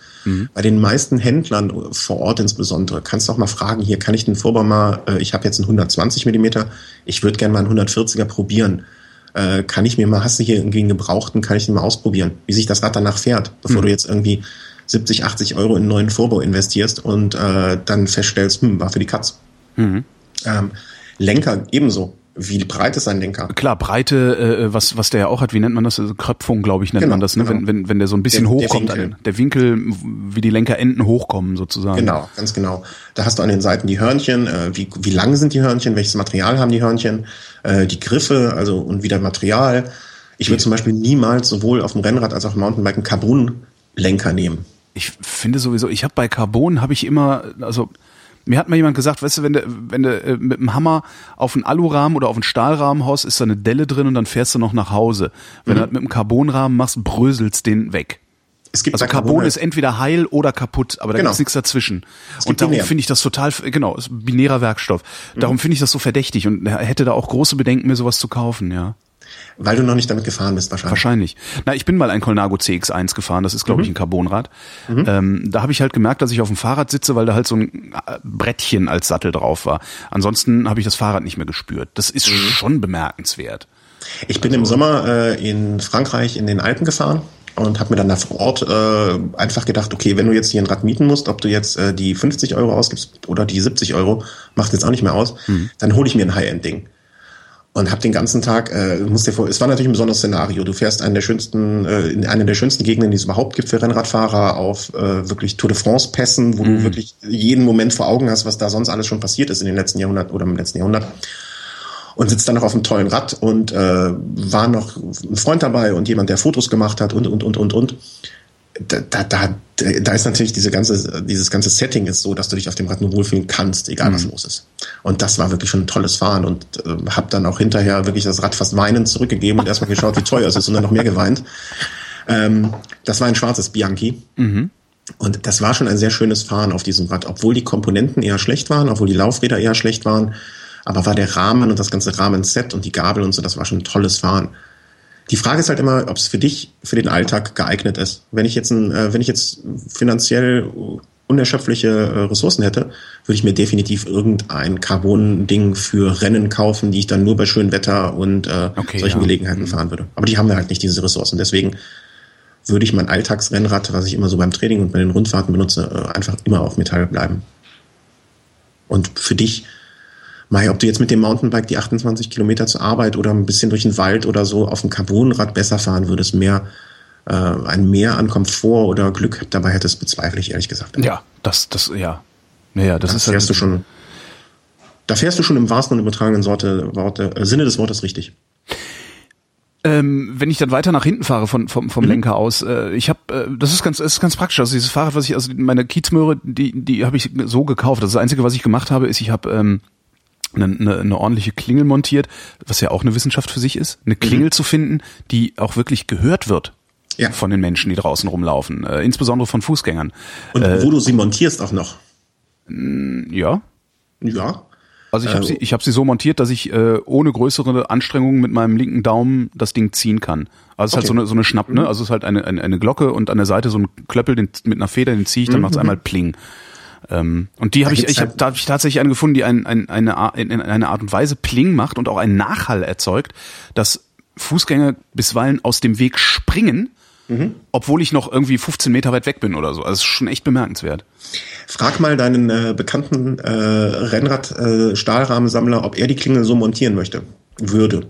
Bei den meisten Händlern vor Ort insbesondere kannst du auch mal fragen, hier kann ich den Vorbau mal, äh, ich habe jetzt einen 120 Millimeter, ich würde gerne mal einen 140er probieren. Äh, kann ich mir mal, hast du hier irgendwie einen Gebrauchten, kann ich den mal ausprobieren, wie sich das Rad danach fährt, bevor du jetzt irgendwie 70, 80 Euro in einen neuen Vorbau investierst und äh, dann feststellst, hm, war für die Katz. Ähm, Lenker ebenso. Wie breit ist ein Lenker? Klar, Breite, äh, was, was der ja auch hat, wie nennt man das? Also Kröpfung, glaube ich, nennt Genau, man das, ne? genau. Wenn, wenn, wenn der so ein bisschen Der- der hochkommt. Winkel. an- Der Winkel, wie die Lenkerenden hochkommen, sozusagen. Genau, ganz genau. Da hast du an den Seiten die Hörnchen, äh, wie, wie lang sind die Hörnchen, welches Material haben die Hörnchen, äh, die Griffe, also und wieder Material. Ich würde zum Beispiel niemals sowohl auf dem Rennrad als auch auf dem Mountainbike einen Carbon-Lenker nehmen. Ich finde sowieso, ich habe bei Carbon habe ich immer, also mir hat mal jemand gesagt, weißt du, wenn du, wenn du äh, mit dem Hammer auf einen Alurahmen oder auf einen Stahlrahmen haust, ist da eine Delle drin und dann fährst du noch nach Hause. Wenn du das mit einem Carbonrahmen machst, bröselst den weg. Es gibt Also Carbon halt- ist entweder heil oder kaputt, aber da Genau. gibt's nichts dazwischen. Es Und gibt darum finde ich das total, genau, binärer Werkstoff. Darum finde ich das so verdächtig und hätte da auch große Bedenken, mir sowas zu kaufen, ja. Weil du noch nicht damit gefahren bist wahrscheinlich. Wahrscheinlich. Na, ich bin mal ein Colnago CX1 gefahren, das ist, glaube ich, ein Carbonrad. Ähm, da habe ich halt gemerkt, dass ich auf dem Fahrrad sitze, weil da halt so ein äh, Brettchen als Sattel drauf war. Ansonsten habe ich das Fahrrad nicht mehr gespürt. Das ist schon bemerkenswert. Ich bin im Sommer äh, in Frankreich in den Alpen gefahren und habe mir dann da vor Ort äh, einfach gedacht, okay, wenn du jetzt hier ein Rad mieten musst, ob du jetzt äh, die 50 Euro ausgibst oder die 70 Euro, macht jetzt auch nicht mehr aus, dann hole ich mir ein High-End-Ding. Und habe den ganzen Tag, äh, musst dir vor, es war natürlich ein besonderes Szenario. Du fährst einen der schönsten, äh, in einer der schönsten Gegenden, die es überhaupt gibt für Rennradfahrer, auf äh, wirklich Tour de France-Pässen, wo du wirklich jeden Moment vor Augen hast, was da sonst alles schon passiert ist in den letzten Jahrhunderten oder im letzten Jahrhundert und sitzt dann noch auf einem tollen Rad und äh, war noch ein Freund dabei und jemand, der Fotos gemacht hat und und und und und. Da, da, da, da ist natürlich diese ganze, dieses ganze Setting ist so, dass du dich auf dem Rad nur wohlfühlen kannst, egal was los ist. Und das war wirklich schon ein tolles Fahren und äh, habe dann auch hinterher wirklich das Rad fast weinend zurückgegeben und erstmal geschaut, wie teuer es ist und dann noch mehr geweint. Ähm, das war ein schwarzes Bianchi. Und das war schon ein sehr schönes Fahren auf diesem Rad, obwohl die Komponenten eher schlecht waren, obwohl die Laufräder eher schlecht waren. Aber war der Rahmen und das ganze Rahmenset und die Gabel und so, das war schon ein tolles Fahren. Die Frage ist halt immer, ob es für dich, für den Alltag geeignet ist. Wenn ich jetzt, ein, äh, wenn ich jetzt finanziell unerschöpfliche äh, Ressourcen hätte, würde ich mir definitiv irgendein Carbon-Ding für Rennen kaufen, die ich dann nur bei schönem Wetter und äh, Okay, solchen ja. Gelegenheiten fahren würde. Aber die haben wir halt nicht, diese Ressourcen. Deswegen würde ich mein Alltagsrennrad, was ich immer so beim Training und bei den Rundfahrten benutze, äh, einfach immer auf Metall bleiben. Und für dich, Mai, ob du jetzt mit dem Mountainbike die 28 Kilometer zur Arbeit oder ein bisschen durch den Wald oder so auf dem Carbonrad besser fahren würdest, mehr äh, ein Mehr an Komfort oder Glück dabei hättest, bezweifle ich ehrlich gesagt. Ja, das, das, ja. Naja, das da ist halt fährst du schon. Da fährst du schon im wahrsten und übertragenen Sorte, Worte, äh, Sinne des Wortes richtig. Ähm, wenn ich dann weiter nach hinten fahre von, vom, Mhm. vom Lenker aus, äh, ich habe, äh, das ist ganz, das ist ganz praktisch. Also dieses Fahrrad, was ich, also meine Kiezmöhre, die, die habe ich so gekauft. Das, das Einzige, was ich gemacht habe, ist, ich habe ähm, eine, eine, eine ordentliche Klingel montiert, was ja auch eine Wissenschaft für sich ist, eine Klingel zu finden, die auch wirklich gehört wird Mhm. Ja. von den Menschen, die draußen rumlaufen, äh, insbesondere von Fußgängern. Und Äh. wo du sie montierst auch noch. Ja, Ja. Also ich habe sie, ich hab sie so montiert, dass ich äh, ohne größere Anstrengungen mit meinem linken Daumen das Ding ziehen kann. Also es ist halt so eine, so eine Schnapp, ne? Also es ist halt eine, eine, eine Glocke und an der Seite so ein Klöppel den, mit einer Feder, den ziehe ich, dann macht's einmal Pling. Ähm, und die habe ich, ich habe da hab ich tatsächlich eine gefunden, die ein, ein, eine, Art- in in eine Art und Weise Pling macht und auch einen Nachhall erzeugt, dass Fußgänger bisweilen aus dem Weg springen, obwohl ich noch irgendwie 15 Meter weit weg bin oder so. Also es ist schon echt bemerkenswert. Frag mal deinen äh, bekannten äh, Rennrad-Stahlrahmensammler, ob er die Klingel so montieren möchte, würde.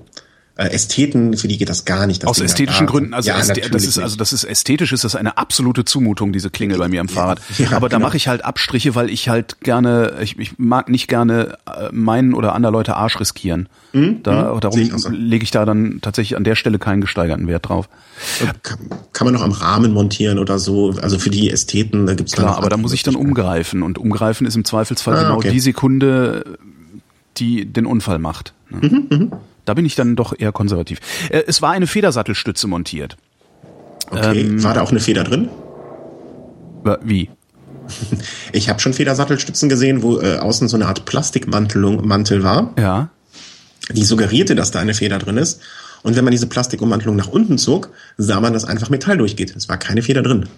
Äh, Ästheten, für die geht das gar nicht. Das Aus Ding ästhetischen da- Gründen, also ja, das ist also das ist ästhetisch ist das eine absolute Zumutung diese Klingel bei mir am Fahrrad. ja, Aber da genau. mache ich halt Abstriche, weil ich halt gerne ich, ich mag nicht gerne äh, meinen oder anderer Leute Arsch riskieren. da Hm? sehe darum ich so. lege ich da dann tatsächlich an der Stelle keinen gesteigerten Wert drauf. kann, kann man noch am Rahmen montieren oder so. Also für die Ästheten, da gibt's Klar, aber da muss ich dann umgreifen und umgreifen ist im Zweifelsfall Ah, genau okay. die Sekunde, die den Unfall macht. ne? Mhm, Da bin ich dann doch eher konservativ. Äh, Es war eine Federsattelstütze montiert. Okay, ähm, war da auch eine Feder drin? Wie? (laughs) Ich habe schon Federsattelstützen gesehen, wo äh, außen so eine Art Plastikmantelung Mantel war, Ja. die suggerierte, dass da eine Feder drin ist. Und wenn man diese Plastikummantelung nach unten zog, sah man, dass einfach Metall durchgeht. Es war keine Feder drin.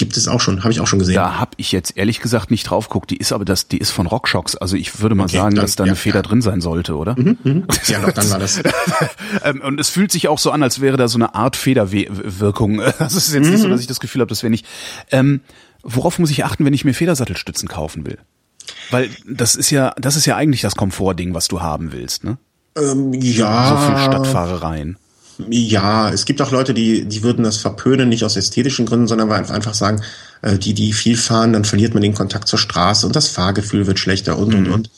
Gibt es auch schon, habe ich auch schon gesehen. Da habe ich jetzt ehrlich gesagt nicht drauf geguckt. Die ist aber das, die ist von Rockshox. Also ich würde mal Okay, sagen, dann- dass da ja, eine Feder ja. drin sein sollte, oder? (laughs) Ja, doch, dann war das. (laughs) Ähm, Und es fühlt sich auch so an, als wäre da so eine Art Federwirkung. (laughs) Also es ist jetzt nicht so, dass ich das Gefühl habe, dass wenn ich. Ähm, worauf muss ich achten, wenn ich mir Federsattelstützen kaufen will? Weil das ist ja, das ist ja eigentlich das Komfortding, was du haben willst, ne? ähm, So ja. viel Stadtfahrereien. Ja, es gibt auch Leute, die, die würden das verpönen, nicht aus ästhetischen Gründen, sondern weil einfach sagen, äh, die, die viel fahren, dann verliert man den Kontakt zur Straße und das Fahrgefühl wird schlechter und, und, und.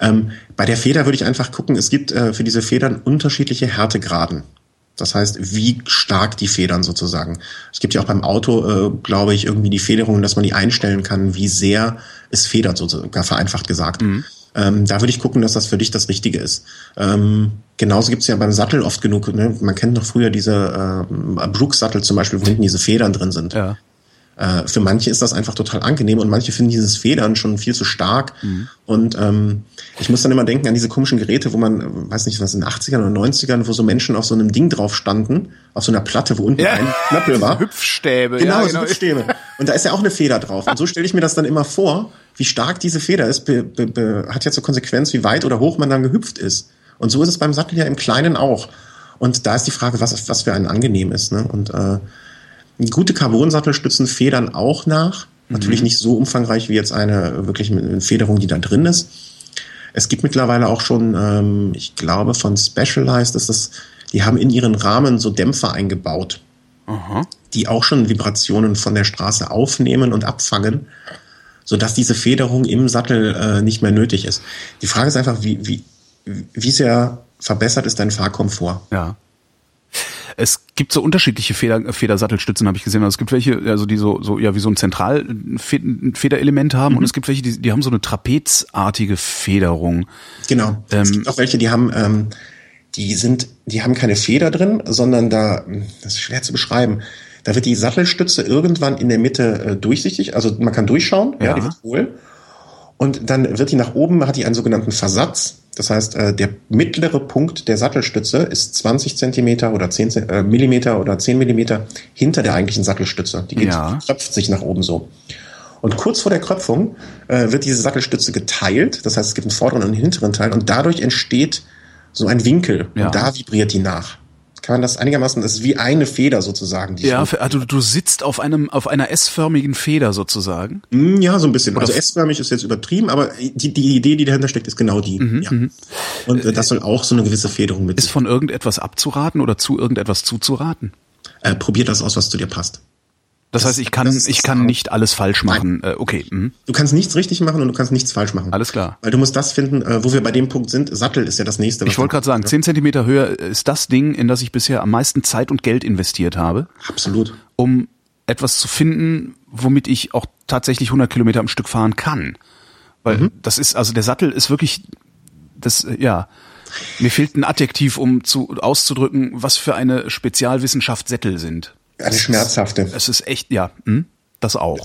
Ähm, bei der Feder würde ich einfach gucken, es gibt äh, für diese Federn unterschiedliche Härtegraden. Das heißt, wie stark die Federn sozusagen. Es gibt ja auch beim Auto, äh, glaube ich, irgendwie die Federung, dass man die einstellen kann, wie sehr es federt, sogar vereinfacht gesagt. Ähm, da würde ich gucken, dass das für dich das Richtige ist. Ähm, genauso gibt es ja beim Sattel oft genug, ne? man kennt noch früher diese ähm, Brooks-Sattel zum Beispiel, wo hinten diese Federn drin sind. Ja. Äh, für manche ist das einfach total angenehm und manche finden dieses Federn schon viel zu stark. Und ähm, ich muss dann immer denken an diese komischen Geräte, wo man, äh, weiß nicht, was in den 80ern oder 90ern, wo so Menschen auf so einem Ding drauf standen, auf so einer Platte, wo unten Ja. ein Knöppel war. (laughs) Hüpfstäbe. Genau, ja, so Stäbe. Und da ist ja auch eine Feder drauf. Und so stelle ich mir das dann immer vor, wie stark diese Feder ist, be, be, be, hat ja zur Konsequenz, wie weit oder hoch man dann gehüpft ist. Und so ist es beim Sattel ja im Kleinen auch. Und da ist die Frage, was, was für einen angenehm ist. Ne? Und äh, gute Carbon-Sattelstützen federn auch nach. Natürlich nicht so umfangreich wie jetzt eine wirklich eine Federung, die da drin ist. Es gibt mittlerweile auch schon, ähm, ich glaube, von Specialized ist das, die haben in ihren Rahmen so Dämpfer eingebaut die auch schon Vibrationen von der Straße aufnehmen und abfangen, sodass diese Federung im Sattel äh, nicht mehr nötig ist. Die Frage ist einfach, wie, wie, wie sehr verbessert ist dein Fahrkomfort? Ja. Es gibt so unterschiedliche Feder, Federsattelstützen, habe ich gesehen. Also es gibt welche, also die so, so ja wie so ein Zentralfederelement haben und es gibt welche, die, die haben so eine trapezartige Federung. Genau. es gibt auch welche, die haben, ähm, die sind, die haben keine Feder drin, sondern da, das ist schwer zu beschreiben. Da wird die Sattelstütze irgendwann in der Mitte äh, durchsichtig, also man kann durchschauen, ja. Ja. die wird hohl. Und dann wird die nach oben, hat die einen sogenannten Versatz. Das heißt, äh, der mittlere Punkt der Sattelstütze ist 20 Zentimeter oder 10 Zent- äh, Millimeter oder 10 Millimeter hinter der eigentlichen Sattelstütze. Die geht, Ja. kröpft sich nach oben so. Und kurz vor der Kröpfung äh, wird diese Sattelstütze geteilt. Das heißt, es gibt einen vorderen und einen hinteren Teil. Und dadurch entsteht so ein Winkel. Ja. Und da vibriert die nach. Kann man das einigermaßen, das ist wie eine Feder sozusagen. Die Ja, so, also du sitzt auf einem auf einer S-förmigen Feder sozusagen. Mm, ja, so ein bisschen. Also S-förmig ist jetzt übertrieben, aber die, die Idee, die dahinter steckt, ist genau die. ja. Und äh, das soll auch so eine gewisse Federung mit Ist von irgendetwas abzuraten oder zu irgendetwas zuzuraten? Äh, probier das aus, was zu dir passt. Das, heißt, ich kann ich kann nicht alles falsch machen. Äh, okay, mhm. Du kannst nichts richtig machen und du kannst nichts falsch machen. alles klar. Weil du musst das finden, äh, wo wir bei dem Punkt sind. Sattel ist ja das nächste. was Ich wollte gerade sagen, 10 Zentimeter höher ist das Ding, in das ich bisher am meisten Zeit und Geld investiert habe, Absolut. um etwas zu finden, womit ich auch tatsächlich 100 Kilometer am Stück fahren kann. Weil Mhm. das ist, also der Sattel ist wirklich, das, äh, ja, mir fehlt ein Adjektiv, um zu, auszudrücken, was für eine Spezialwissenschaft Sättel sind. Eine schmerzhafte. Es ist echt, ja, hm, das auch.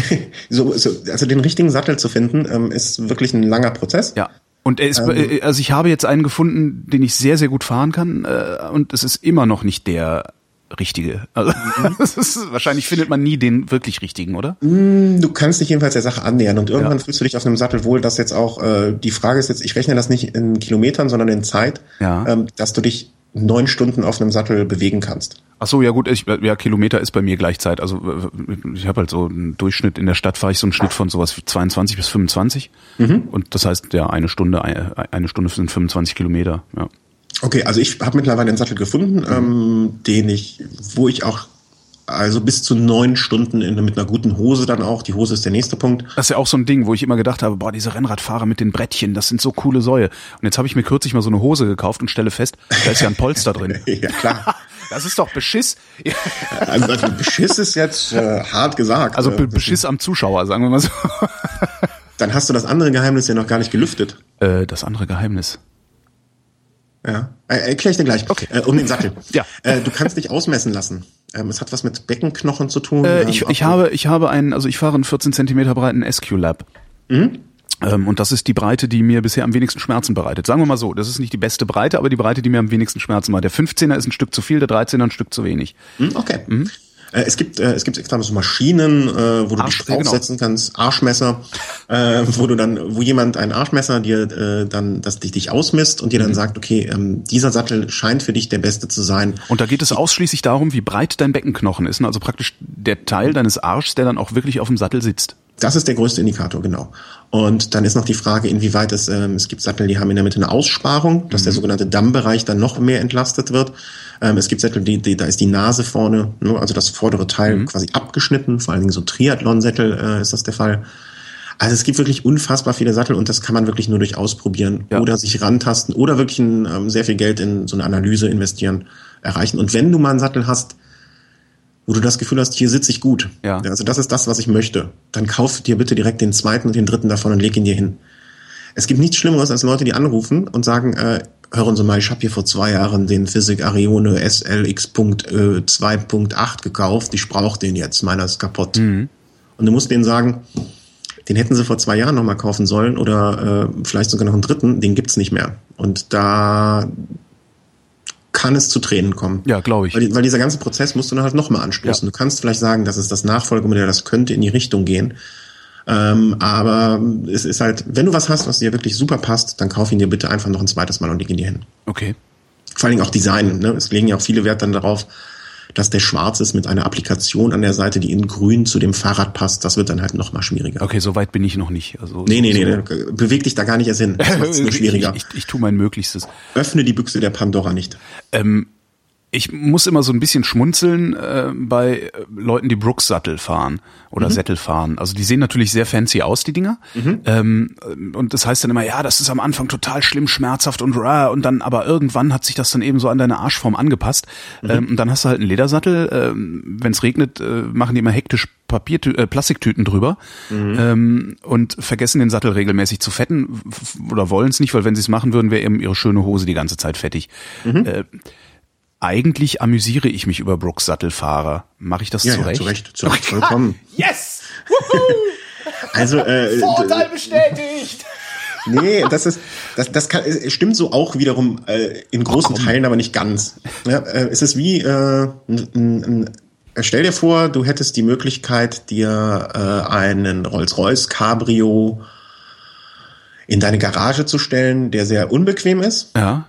(laughs) so, so, also den richtigen Sattel zu finden, ähm, ist wirklich ein langer Prozess. Ja. Und er ist, ähm, also ich habe jetzt einen gefunden, den ich sehr, sehr gut fahren kann, äh, und es ist immer noch nicht der richtige. Also mhm. (laughs) ist, wahrscheinlich findet man nie den wirklich richtigen, oder? Mm, du kannst dich jedenfalls der Sache annähern und irgendwann ja. fühlst du dich auf einem Sattel wohl, dass jetzt auch äh, die Frage ist jetzt, ich rechne das nicht in Kilometern, sondern in Zeit, ja. ähm, dass du dich neun Stunden auf einem Sattel bewegen kannst. Ach so, ja gut, ich, ja, Kilometer ist bei mir gleichzeit. Also ich habe halt so einen Durchschnitt in der Stadt fahre ich so einen Schnitt von sowas wie 22 bis 25 mhm. und das heißt ja eine Stunde eine Stunde sind 25 Kilometer. Ja. Okay, also ich habe mittlerweile einen Sattel gefunden, mhm. ähm, den ich, wo ich auch also bis zu neun Stunden in, mit einer guten Hose dann auch. Die Hose ist der nächste Punkt. Das ist ja auch so ein Ding, wo ich immer gedacht habe, boah, diese Rennradfahrer mit den Brettchen, das sind so coole Säue. Und jetzt habe ich mir kürzlich mal so eine Hose gekauft und stelle fest, da ist ja ein Polster drin. (laughs) ja, klar. (laughs) Das ist doch Beschiss. also, also Beschiss ist jetzt äh, hart gesagt. Also Be Beschiss am Zuschauer, sagen wir mal so. (laughs) Dann hast du das andere Geheimnis ja noch gar nicht gelüftet. Äh, das andere Geheimnis. Ja, äh, erkläre ich dir gleich. Okay. Äh, um den Sattel. (laughs) ja. Äh, du kannst dich ausmessen lassen. Ähm, es hat was mit Beckenknochen zu tun. Äh, ich, ich habe, ich habe einen, also ich fahre einen 14 Zentimeter breiten SQ-Lab. Mhm. Ähm, und das ist die Breite, die mir bisher am wenigsten Schmerzen bereitet. Sagen wir mal so, das ist nicht die beste Breite, aber die Breite, die mir am wenigsten Schmerzen macht. Der 15er ist ein Stück zu viel, der 13er ein Stück zu wenig. Mhm, okay. Mhm. Äh, es gibt äh, es gibt extra so Maschinen, äh, wo du Arsch, dich draufsetzen genau. kannst, Arschmesser, (laughs) äh, wo du dann, wo jemand ein Arschmesser dir äh, dann, das dich, dich ausmisst und dir dann mhm. sagt, okay, ähm, dieser Sattel scheint für dich der beste zu sein. Und da geht es ausschließlich darum, wie breit dein Beckenknochen ist, ne? also praktisch der Teil deines Arschs, der dann auch wirklich auf dem Sattel sitzt. Das ist der größte Indikator, genau. Und dann ist noch die Frage, inwieweit es, ähm, es gibt Sattel, die haben in der Mitte eine Aussparung, dass mhm. der sogenannte Dammbereich dann noch mehr entlastet wird. Ähm, es gibt Sättel, die, die, da ist die Nase vorne, ne, also das vordere Teil mhm. quasi abgeschnitten, vor allen Dingen so Triathlon-Sättel äh, ist das der Fall. Also es gibt wirklich unfassbar viele Sattel und das kann man wirklich nur durch Ausprobieren ja. oder sich rantasten oder wirklich ein, ähm, sehr viel Geld in so eine Analyse investieren erreichen. Und wenn du mal einen Sattel hast, wo du das Gefühl hast, hier sitze ich gut. Ja. Also das ist das, was ich möchte. Dann kauf dir bitte direkt den zweiten und den dritten davon und leg ihn dir hin. Es gibt nichts Schlimmeres als Leute, die anrufen und sagen, äh, hören Sie mal, ich habe hier vor zwei Jahren den Physik Arione SLX.2.8 äh, gekauft, ich brauche den jetzt, meiner ist kaputt. Mhm. Und du musst denen sagen, den hätten sie vor zwei Jahren nochmal kaufen sollen oder äh, vielleicht sogar noch einen dritten, den gibt's nicht mehr. Und da kann es zu Tränen kommen. Ja, glaube ich. Weil, weil, dieser ganze Prozess musst du dann halt nochmal anstoßen. Ja. Du kannst vielleicht sagen, das ist das Nachfolgemodell, das könnte in die Richtung gehen. Ähm, aber es ist halt, wenn du was hast, was dir wirklich super passt, dann kauf ihn dir bitte einfach noch ein zweites Mal und leg ihn dir hin. Okay. Vor allen Dingen auch Design. Ne? Es legen ja auch viele Wert dann darauf, dass der schwarz ist mit einer Applikation an der Seite, die in grün zu dem Fahrrad passt, das wird dann halt noch mal schwieriger. Okay, so weit bin ich noch nicht. Also, nee, nee, so nee, nee, beweg dich da gar nicht erst hin. Das (laughs) macht's nur schwieriger. ich, ich, ich tue mein Möglichstes. Öffne die Büchse der Pandora nicht. Ähm, ich muss immer so ein bisschen schmunzeln äh, bei äh, Leuten, die Brooks-Sattel fahren oder mhm. Sättel fahren. Also die sehen natürlich sehr fancy aus, die Dinger. Mhm. Ähm, und das heißt dann immer, ja, das ist am Anfang total schlimm, schmerzhaft und rah, und dann, aber irgendwann hat sich das dann eben so an deine Arschform angepasst. Mhm. Ähm, und dann hast du halt einen Ledersattel. Ähm, Wenn es regnet, äh, machen die immer hektisch Papier, äh, Plastiktüten drüber mhm. ähm, und vergessen den Sattel regelmäßig zu fetten oder wollen es nicht, weil wenn sie es machen würden, wäre eben ihre schöne Hose die ganze Zeit fettig. Mhm. Äh, eigentlich amüsiere ich mich über Brooks Sattelfahrer. Mache ich das ja, zurecht? Ja, zu Recht, zu Recht, vollkommen. (laughs) yes! (laughs) also äh, Vorteil bestätigt. (laughs) Nee, das ist, das, das kann, stimmt so auch wiederum äh, in großen Ach, Teilen, aber nicht ganz. Ja, äh, es ist wie, äh, n, n, stell dir vor, du hättest die Möglichkeit, dir äh, einen Rolls-Royce Cabrio in deine Garage zu stellen, der sehr unbequem ist. Ja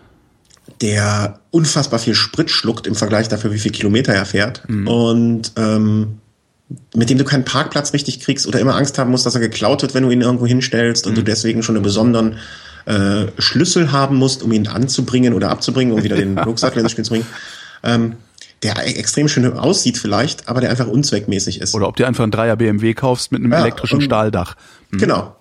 der unfassbar viel Sprit schluckt im Vergleich dafür, wie viel Kilometer er fährt. Mhm. Und ähm, mit dem du keinen Parkplatz richtig kriegst oder immer Angst haben musst, dass er geklaut wird, wenn du ihn irgendwo hinstellst und du mhm. deswegen schon einen besonderen äh, Schlüssel haben musst, um ihn anzubringen oder abzubringen, um wieder den (laughs) Rucksack ins Spiel zu bringen. Ähm, der extrem schön aussieht vielleicht, aber der einfach unzweckmäßig ist. Oder ob du einfach einen Dreier BMW kaufst mit einem ja, elektrischen Stahldach. Mhm. Genau.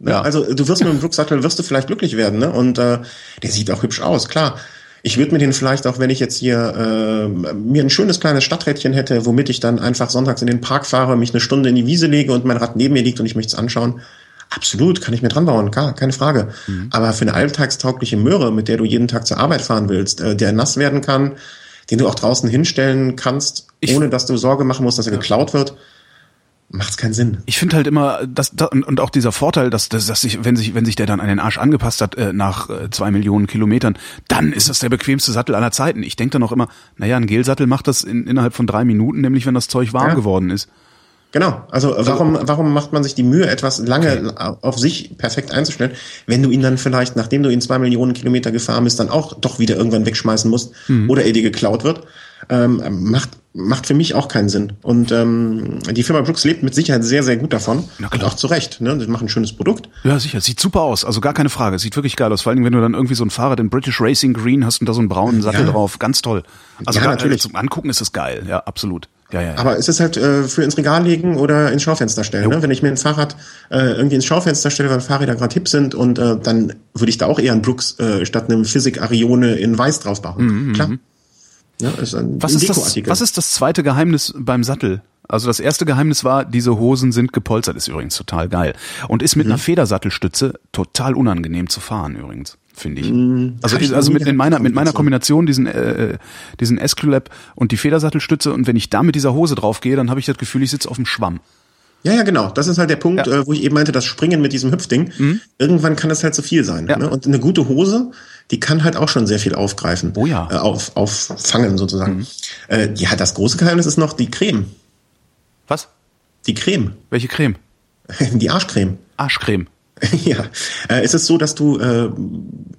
Ja. Also du wirst mit dem Rucksattel wirst du vielleicht glücklich werden, ne? Und äh, der sieht auch hübsch aus, klar. Ich würde mir den vielleicht auch, wenn ich jetzt hier äh, mir ein schönes kleines Stadträdchen hätte, womit ich dann einfach sonntags in den Park fahre, mich eine Stunde in die Wiese lege und mein Rad neben mir liegt und ich möchte es anschauen. Absolut, kann ich mir dran bauen, klar, keine Frage. Mhm. Aber für eine alltagstaugliche Möhre, mit der du jeden Tag zur Arbeit fahren willst, äh, der nass werden kann, den du auch draußen hinstellen kannst, ich, ohne dass du Sorge machen musst, dass er ja. geklaut wird, macht es keinen Sinn. Ich finde halt immer, dass, dass und auch dieser Vorteil, dass, dass, dass sich, wenn sich, wenn sich der dann an den Arsch angepasst hat äh, nach äh, zwei Millionen Kilometern, dann ist das der bequemste Sattel aller Zeiten. Ich denke dann auch immer, naja, ein Gelsattel macht das in, innerhalb von drei Minuten, nämlich wenn das Zeug warm Ja. geworden ist. Genau, also warum, warum macht man sich die Mühe, etwas lange auf sich perfekt einzustellen, wenn du ihn dann vielleicht, nachdem du ihn zwei Millionen Kilometer gefahren bist, dann auch doch wieder irgendwann wegschmeißen musst oder er dir geklaut wird, ähm, macht, macht für mich auch keinen Sinn. Und ähm, die Firma Brooks lebt mit Sicherheit sehr, sehr gut davon. Und auch zu Recht. Ne? Die machen ein schönes Produkt. Ja, sicher. Sieht super aus. Also gar keine Frage. Sieht wirklich geil aus. Vor allem, wenn du dann irgendwie so ein Fahrrad in British Racing Green hast und da so einen braunen Sattel Ja. drauf. Ganz toll. Also Ja, gar, natürlich. zum Angucken ist es geil. Ja, absolut. Ja, ja, ja. Aber es ist halt äh, für ins Regal legen oder ins Schaufenster stellen. Ne? Wenn ich mir ein Fahrrad äh, irgendwie ins Schaufenster stelle, weil Fahrräder gerade hip sind und äh, dann würde ich da auch eher einen Brooks äh, statt einem Physik Arione in Weiß drauf bauen. Klar. Ja, ist ein, Mhm, was, ein ist das, was ist das zweite Geheimnis beim Sattel? Also das erste Geheimnis war, diese Hosen sind gepolstert. Ist übrigens total geil. Und ist mit Mhm. einer Federsattelstütze total unangenehm zu fahren übrigens. Finde ich. Mhm. Also, ich also mit in meiner, mit meiner Kombination. Diesen, äh, diesen Esculap und die Federsattelstütze und wenn ich da mit dieser Hose drauf gehe, dann habe ich das Gefühl, ich sitze auf dem Schwamm. Ja, ja, genau. Das ist halt der Punkt, Ja. Mhm. äh, wo ich eben meinte, das Springen mit diesem Hüpfding. Irgendwann kann das halt zu viel sein. Ja. Ne? Und eine gute Hose, die kann halt auch schon sehr viel aufgreifen. Oh ja. Mhm. Äh, auf, auffangen sozusagen. Äh, ja, das große Geheimnis ist noch die Creme. Was? Die Creme. Welche Creme? (laughs) Die Arschcreme. Arschcreme. (laughs) Ja, äh, es ist so, dass du äh,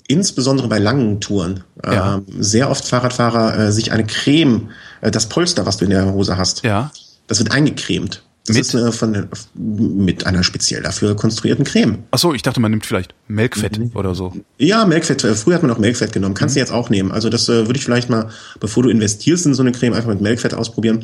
insbesondere bei langen Touren äh, Ja. sehr oft Fahrradfahrer äh, sich eine Creme, äh, das Polster, was du in der Hose hast, Ja. das wird eingecremt. Das Mit? ist äh, von mit einer speziell dafür konstruierten Creme. Ach so, ich dachte, man nimmt vielleicht Melkfett oder so. Ja, Melkfett. äh, Früher hat man auch Melkfett genommen. Kannst Mhm. du jetzt auch nehmen. Also das äh, würde ich vielleicht mal, bevor du investierst in so eine Creme, einfach mit Melkfett ausprobieren.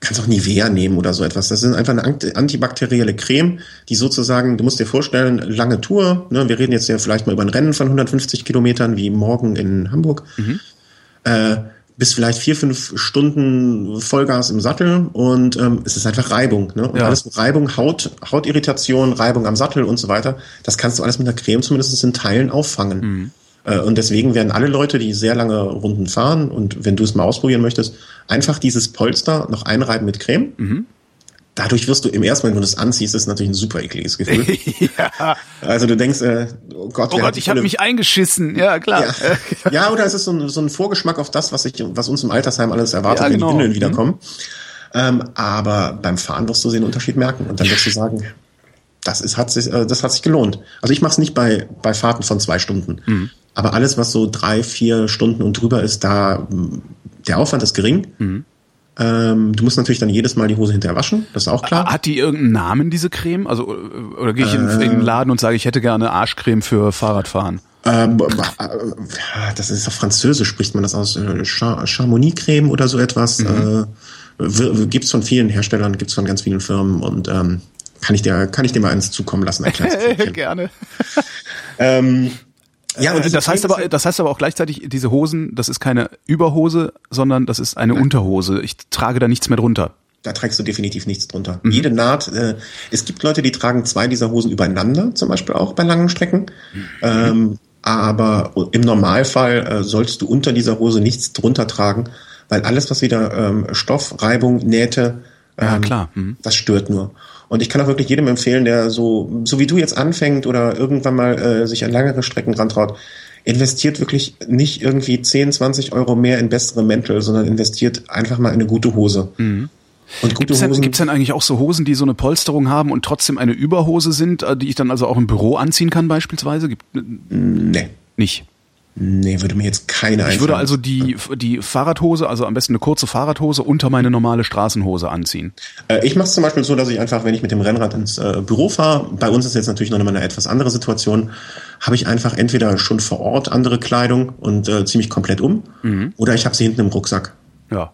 Kannst auch Nivea nehmen oder so etwas. Das ist einfach eine anti- antibakterielle Creme, die sozusagen, du musst dir vorstellen, lange Tour. Ne? Wir reden jetzt ja vielleicht mal über ein Rennen von 150 Kilometern, wie morgen in Hamburg. Äh, bis vielleicht vier, fünf Stunden Vollgas im Sattel und ähm, es ist einfach Reibung. Ne? Und Ja. alles mit Reibung, Haut, Hautirritation, Reibung am Sattel und so weiter, das kannst du alles mit einer Creme zumindest in Teilen auffangen. Äh, Und deswegen werden alle Leute, die sehr lange Runden fahren und wenn du es mal ausprobieren möchtest, einfach dieses Polster noch einreiben mit Creme. Dadurch wirst du im ersten Moment, wenn du es anziehst, ist natürlich ein super ekliges Gefühl. (laughs) ja. Also du denkst, äh, oh Gott, Oh Gott, ich habe mich eingeschissen. Ja, klar. ja. (laughs) ja, oder es ist so ein, so ein Vorgeschmack auf das, was, ich, was uns im Altersheim alles erwartet, Ja, wenn genau. die Windeln wiederkommen. Ähm, aber beim Fahren wirst du den Unterschied merken und dann wirst du sagen, das ist, hat sich, äh, das hat sich gelohnt. Also ich mache es nicht bei, bei Fahrten von zwei Stunden. Mhm. Aber alles, was so drei, vier Stunden und drüber ist, da der Aufwand ist gering. Mhm. Ähm, du musst natürlich dann jedes Mal die Hose hinterher waschen, das ist auch klar. Hat die irgendeinen Namen, diese Creme? Also, äh, oder gehe ich in, Äh. in den Laden und sage, ich hätte gerne Arschcreme für Fahrradfahren? Ähm, äh, das ist auf Französisch, spricht man das aus. Äh, Cha- Chamonix-Creme oder so etwas. Äh, w- gibt's von vielen Herstellern, gibt's von ganz vielen Firmen und ähm, kann ich dir kann ich dir mal eins zukommen lassen. Ein kleines. (laughs) Gerne. ähm, ja, und Äh, diese das heißt aber, das heißt aber auch gleichzeitig, diese Hosen, das ist keine Überhose, sondern das ist eine Unterhose. Ich trage da nichts mehr drunter. da trägst du definitiv nichts drunter. Mhm. Jede Naht, äh, es gibt Leute, die tragen zwei dieser Hosen übereinander, zum Beispiel auch bei langen Strecken. Mhm. Ähm, aber im Normalfall äh, solltest du unter dieser Hose nichts drunter tragen, weil alles, was wieder ähm, Stoff, Reibung, Nähte, Ja, ähm, klar. Mhm. das stört nur. Und ich kann auch wirklich jedem empfehlen, der so, so wie du jetzt anfängt oder irgendwann mal äh, sich an langere Strecken rantraut, investiert wirklich nicht irgendwie 10, 20 Euro mehr in bessere Mäntel, sondern investiert einfach mal in eine gute Hose. Und gute Gibt's denn, Hosen. gibt's denn eigentlich auch so Hosen, die so eine Polsterung haben und trotzdem eine Überhose sind, äh, die ich dann also auch im Büro anziehen kann beispielsweise? Gibt nee. nicht. Nee, würde mir jetzt keine Ich würde also die, die Fahrradhose, also am besten eine kurze Fahrradhose unter meine normale Straßenhose anziehen. Äh, ich mache es zum Beispiel so, dass ich einfach, wenn ich mit dem Rennrad ins äh, Büro fahre, bei uns ist jetzt natürlich noch eine etwas andere Situation, habe ich einfach entweder schon vor Ort andere Kleidung und äh, ziehe mich komplett um, oder ich habe sie hinten im Rucksack. Ja.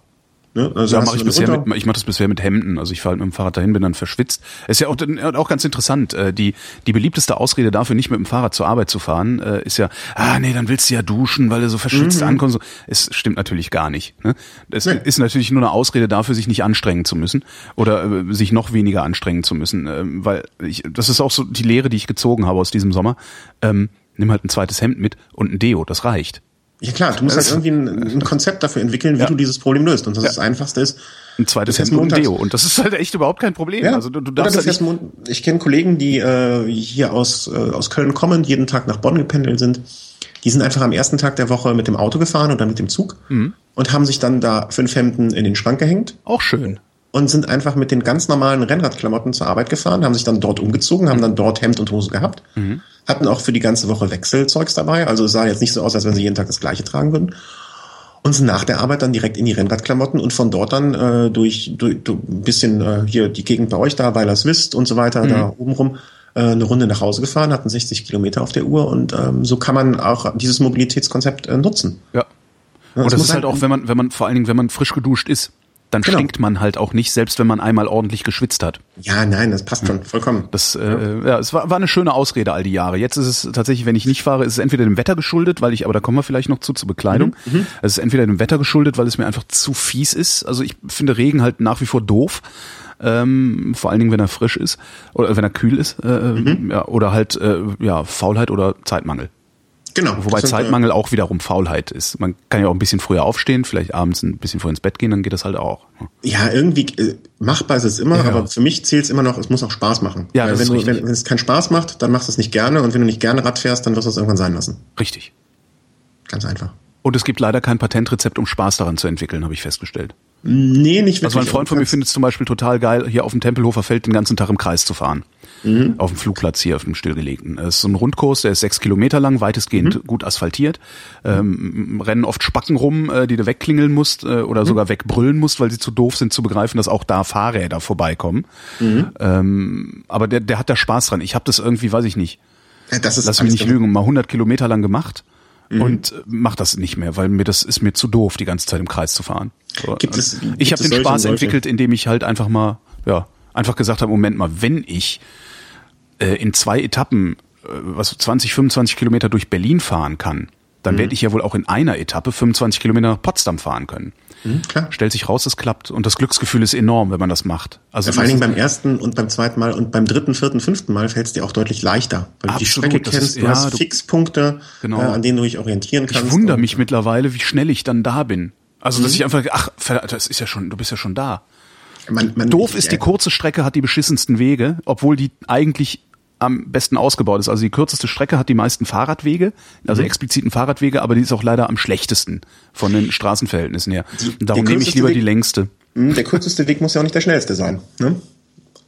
Ne? Also Ja, mach ich, bisher mit, ich mache das bisher mit Hemden. Also ich fahre halt mit dem Fahrrad dahin, bin dann verschwitzt. Ist ja auch, auch ganz interessant. äh, Die, die beliebteste Ausrede dafür, nicht mit dem Fahrrad zur Arbeit zu fahren, äh, ist ja, ah nee, dann willst du ja duschen, weil du so verschwitzt ankommst. So. Es stimmt natürlich gar nicht. Ne? Es Nee. ist natürlich nur eine Ausrede dafür, sich nicht anstrengen zu müssen oder äh, sich noch weniger anstrengen zu müssen. Ähm, weil ich, das ist auch so die Lehre, die ich gezogen habe aus diesem Sommer. Ähm, nimm halt ein zweites Hemd mit und ein Deo, das reicht. Ja klar, du musst halt irgendwie ein, ein, Konzept dafür entwickeln, wie ja. du dieses Problem löst. Und das, ja. das Einfachste ist, ein zweites Hemd und Deo. Und das ist halt echt überhaupt kein Problem. Ja. Also du, du darfst das nicht ich kenne Kollegen, die äh, hier aus, äh, aus Köln kommen, jeden Tag nach Bonn gependelt sind. Die sind einfach am ersten Tag der Woche mit dem Auto gefahren oder mit dem Zug mhm. und haben sich dann da fünf Hemden in den Schrank gehängt. Auch schön und sind einfach mit den ganz normalen Rennradklamotten zur Arbeit gefahren, haben sich dann dort umgezogen, haben dann dort Hemd und Hose gehabt, mhm. hatten auch für die ganze Woche Wechselzeugs dabei, also es sah jetzt nicht so aus, als wenn sie jeden Tag das gleiche tragen würden und sind nach der Arbeit dann direkt in die Rennradklamotten und von dort dann äh, durch, durch, durch ein bisschen äh, hier die Gegend bei euch da, weil das wisst und so weiter, mhm. da oben rum äh, eine Runde nach Hause gefahren, hatten 60 Kilometer auf der Uhr und ähm, so kann man auch dieses Mobilitätskonzept äh, nutzen. Ja. ja und das, ist halt auch, wenn man, wenn man vor allen Dingen, wenn man frisch geduscht ist dann genau. stinkt man halt auch nicht, selbst wenn man einmal ordentlich geschwitzt hat. Ja, nein, das passt schon, vollkommen. Das, äh, ja. ja, es war, war eine schöne Ausrede all die Jahre. Jetzt ist es tatsächlich, wenn ich nicht fahre, ist es entweder dem Wetter geschuldet, weil ich, aber da kommen wir vielleicht noch zu, zur Bekleidung. Mhm. mhm. Es ist entweder dem Wetter geschuldet, weil es mir einfach zu fies ist. Also ich finde Regen halt nach wie vor doof. Ähm, vor allen Dingen, wenn er frisch ist oder wenn er kühl ist, äh, mhm. ja, oder halt äh, ja Faulheit oder Zeitmangel. Genau. Wobei Zeitmangel äh, auch wiederum Faulheit ist. Man kann ja auch ein bisschen früher aufstehen, vielleicht abends ein bisschen früher ins Bett gehen, dann geht das halt auch. Ja, irgendwie äh, machbar ist es immer, ja. aber für mich zählt es immer noch, es muss auch Spaß machen. Ja, Weil wenn, du, wenn, wenn, es keinen Spaß macht, dann machst du es nicht gerne und wenn du nicht gerne Rad fährst, dann wirst du es irgendwann sein lassen. Richtig. Ganz einfach. Und es gibt leider kein Patentrezept, um Spaß daran zu entwickeln, habe ich festgestellt. Nee, nicht wirklich. Also mein Freund von mir findet es zum Beispiel total geil, hier auf dem Tempelhofer Feld den ganzen Tag im Kreis zu fahren. Mhm. Auf dem Flugplatz hier, auf dem stillgelegten. Es ist so ein Rundkurs, der ist sechs Kilometer lang, weitestgehend mhm. gut asphaltiert. Ähm, rennen oft Spacken rum, äh, die du wegklingeln musst äh, oder mhm. sogar wegbrüllen musst, weil sie zu doof sind zu begreifen, dass auch da Fahrräder vorbeikommen. Mhm. Ähm, aber der, der hat da Spaß dran. Ich habe das irgendwie, weiß ich nicht. Ja, das ist Lass mich nicht lügen, mal 100 Kilometer lang gemacht mhm. und mach das nicht mehr, weil mir das ist mir zu doof, die ganze Zeit im Kreis zu fahren. So, gibt es, gibt ich habe den Spaß entwickelt, indem ich halt einfach mal, ja, einfach gesagt habe, Moment mal, wenn ich äh, in zwei Etappen äh, was 20, 25 Kilometer durch Berlin fahren kann, dann mhm. werde ich ja wohl auch in einer Etappe 25 Kilometer nach Potsdam fahren können. Mhm. Stellt sich raus, es klappt. Und das Glücksgefühl ist enorm, wenn man das macht. Also ja, vor allen Dingen beim ersten und beim zweiten Mal und beim dritten, vierten, fünften Mal fällt es dir auch deutlich leichter. Weil Absolut, du die Strecke kennst, ist, du ja, hast du, Fixpunkte, genau. äh, an denen du dich orientieren kannst. Ich wundere mich mittlerweile, wie schnell ich dann da bin. Also, mhm. dass ich einfach, ach, das ist ja schon, du bist ja schon da. Man, man, Doof ist, die kurze Strecke hat die beschissensten Wege, obwohl die eigentlich am besten ausgebaut ist. Also die kürzeste Strecke hat die meisten Fahrradwege, also mhm. expliziten Fahrradwege, aber die ist auch leider am schlechtesten von den Straßenverhältnissen her. Und darum nehme ich lieber Weg, die längste. Mhm, der kürzeste Weg muss ja auch nicht der schnellste sein. Ne?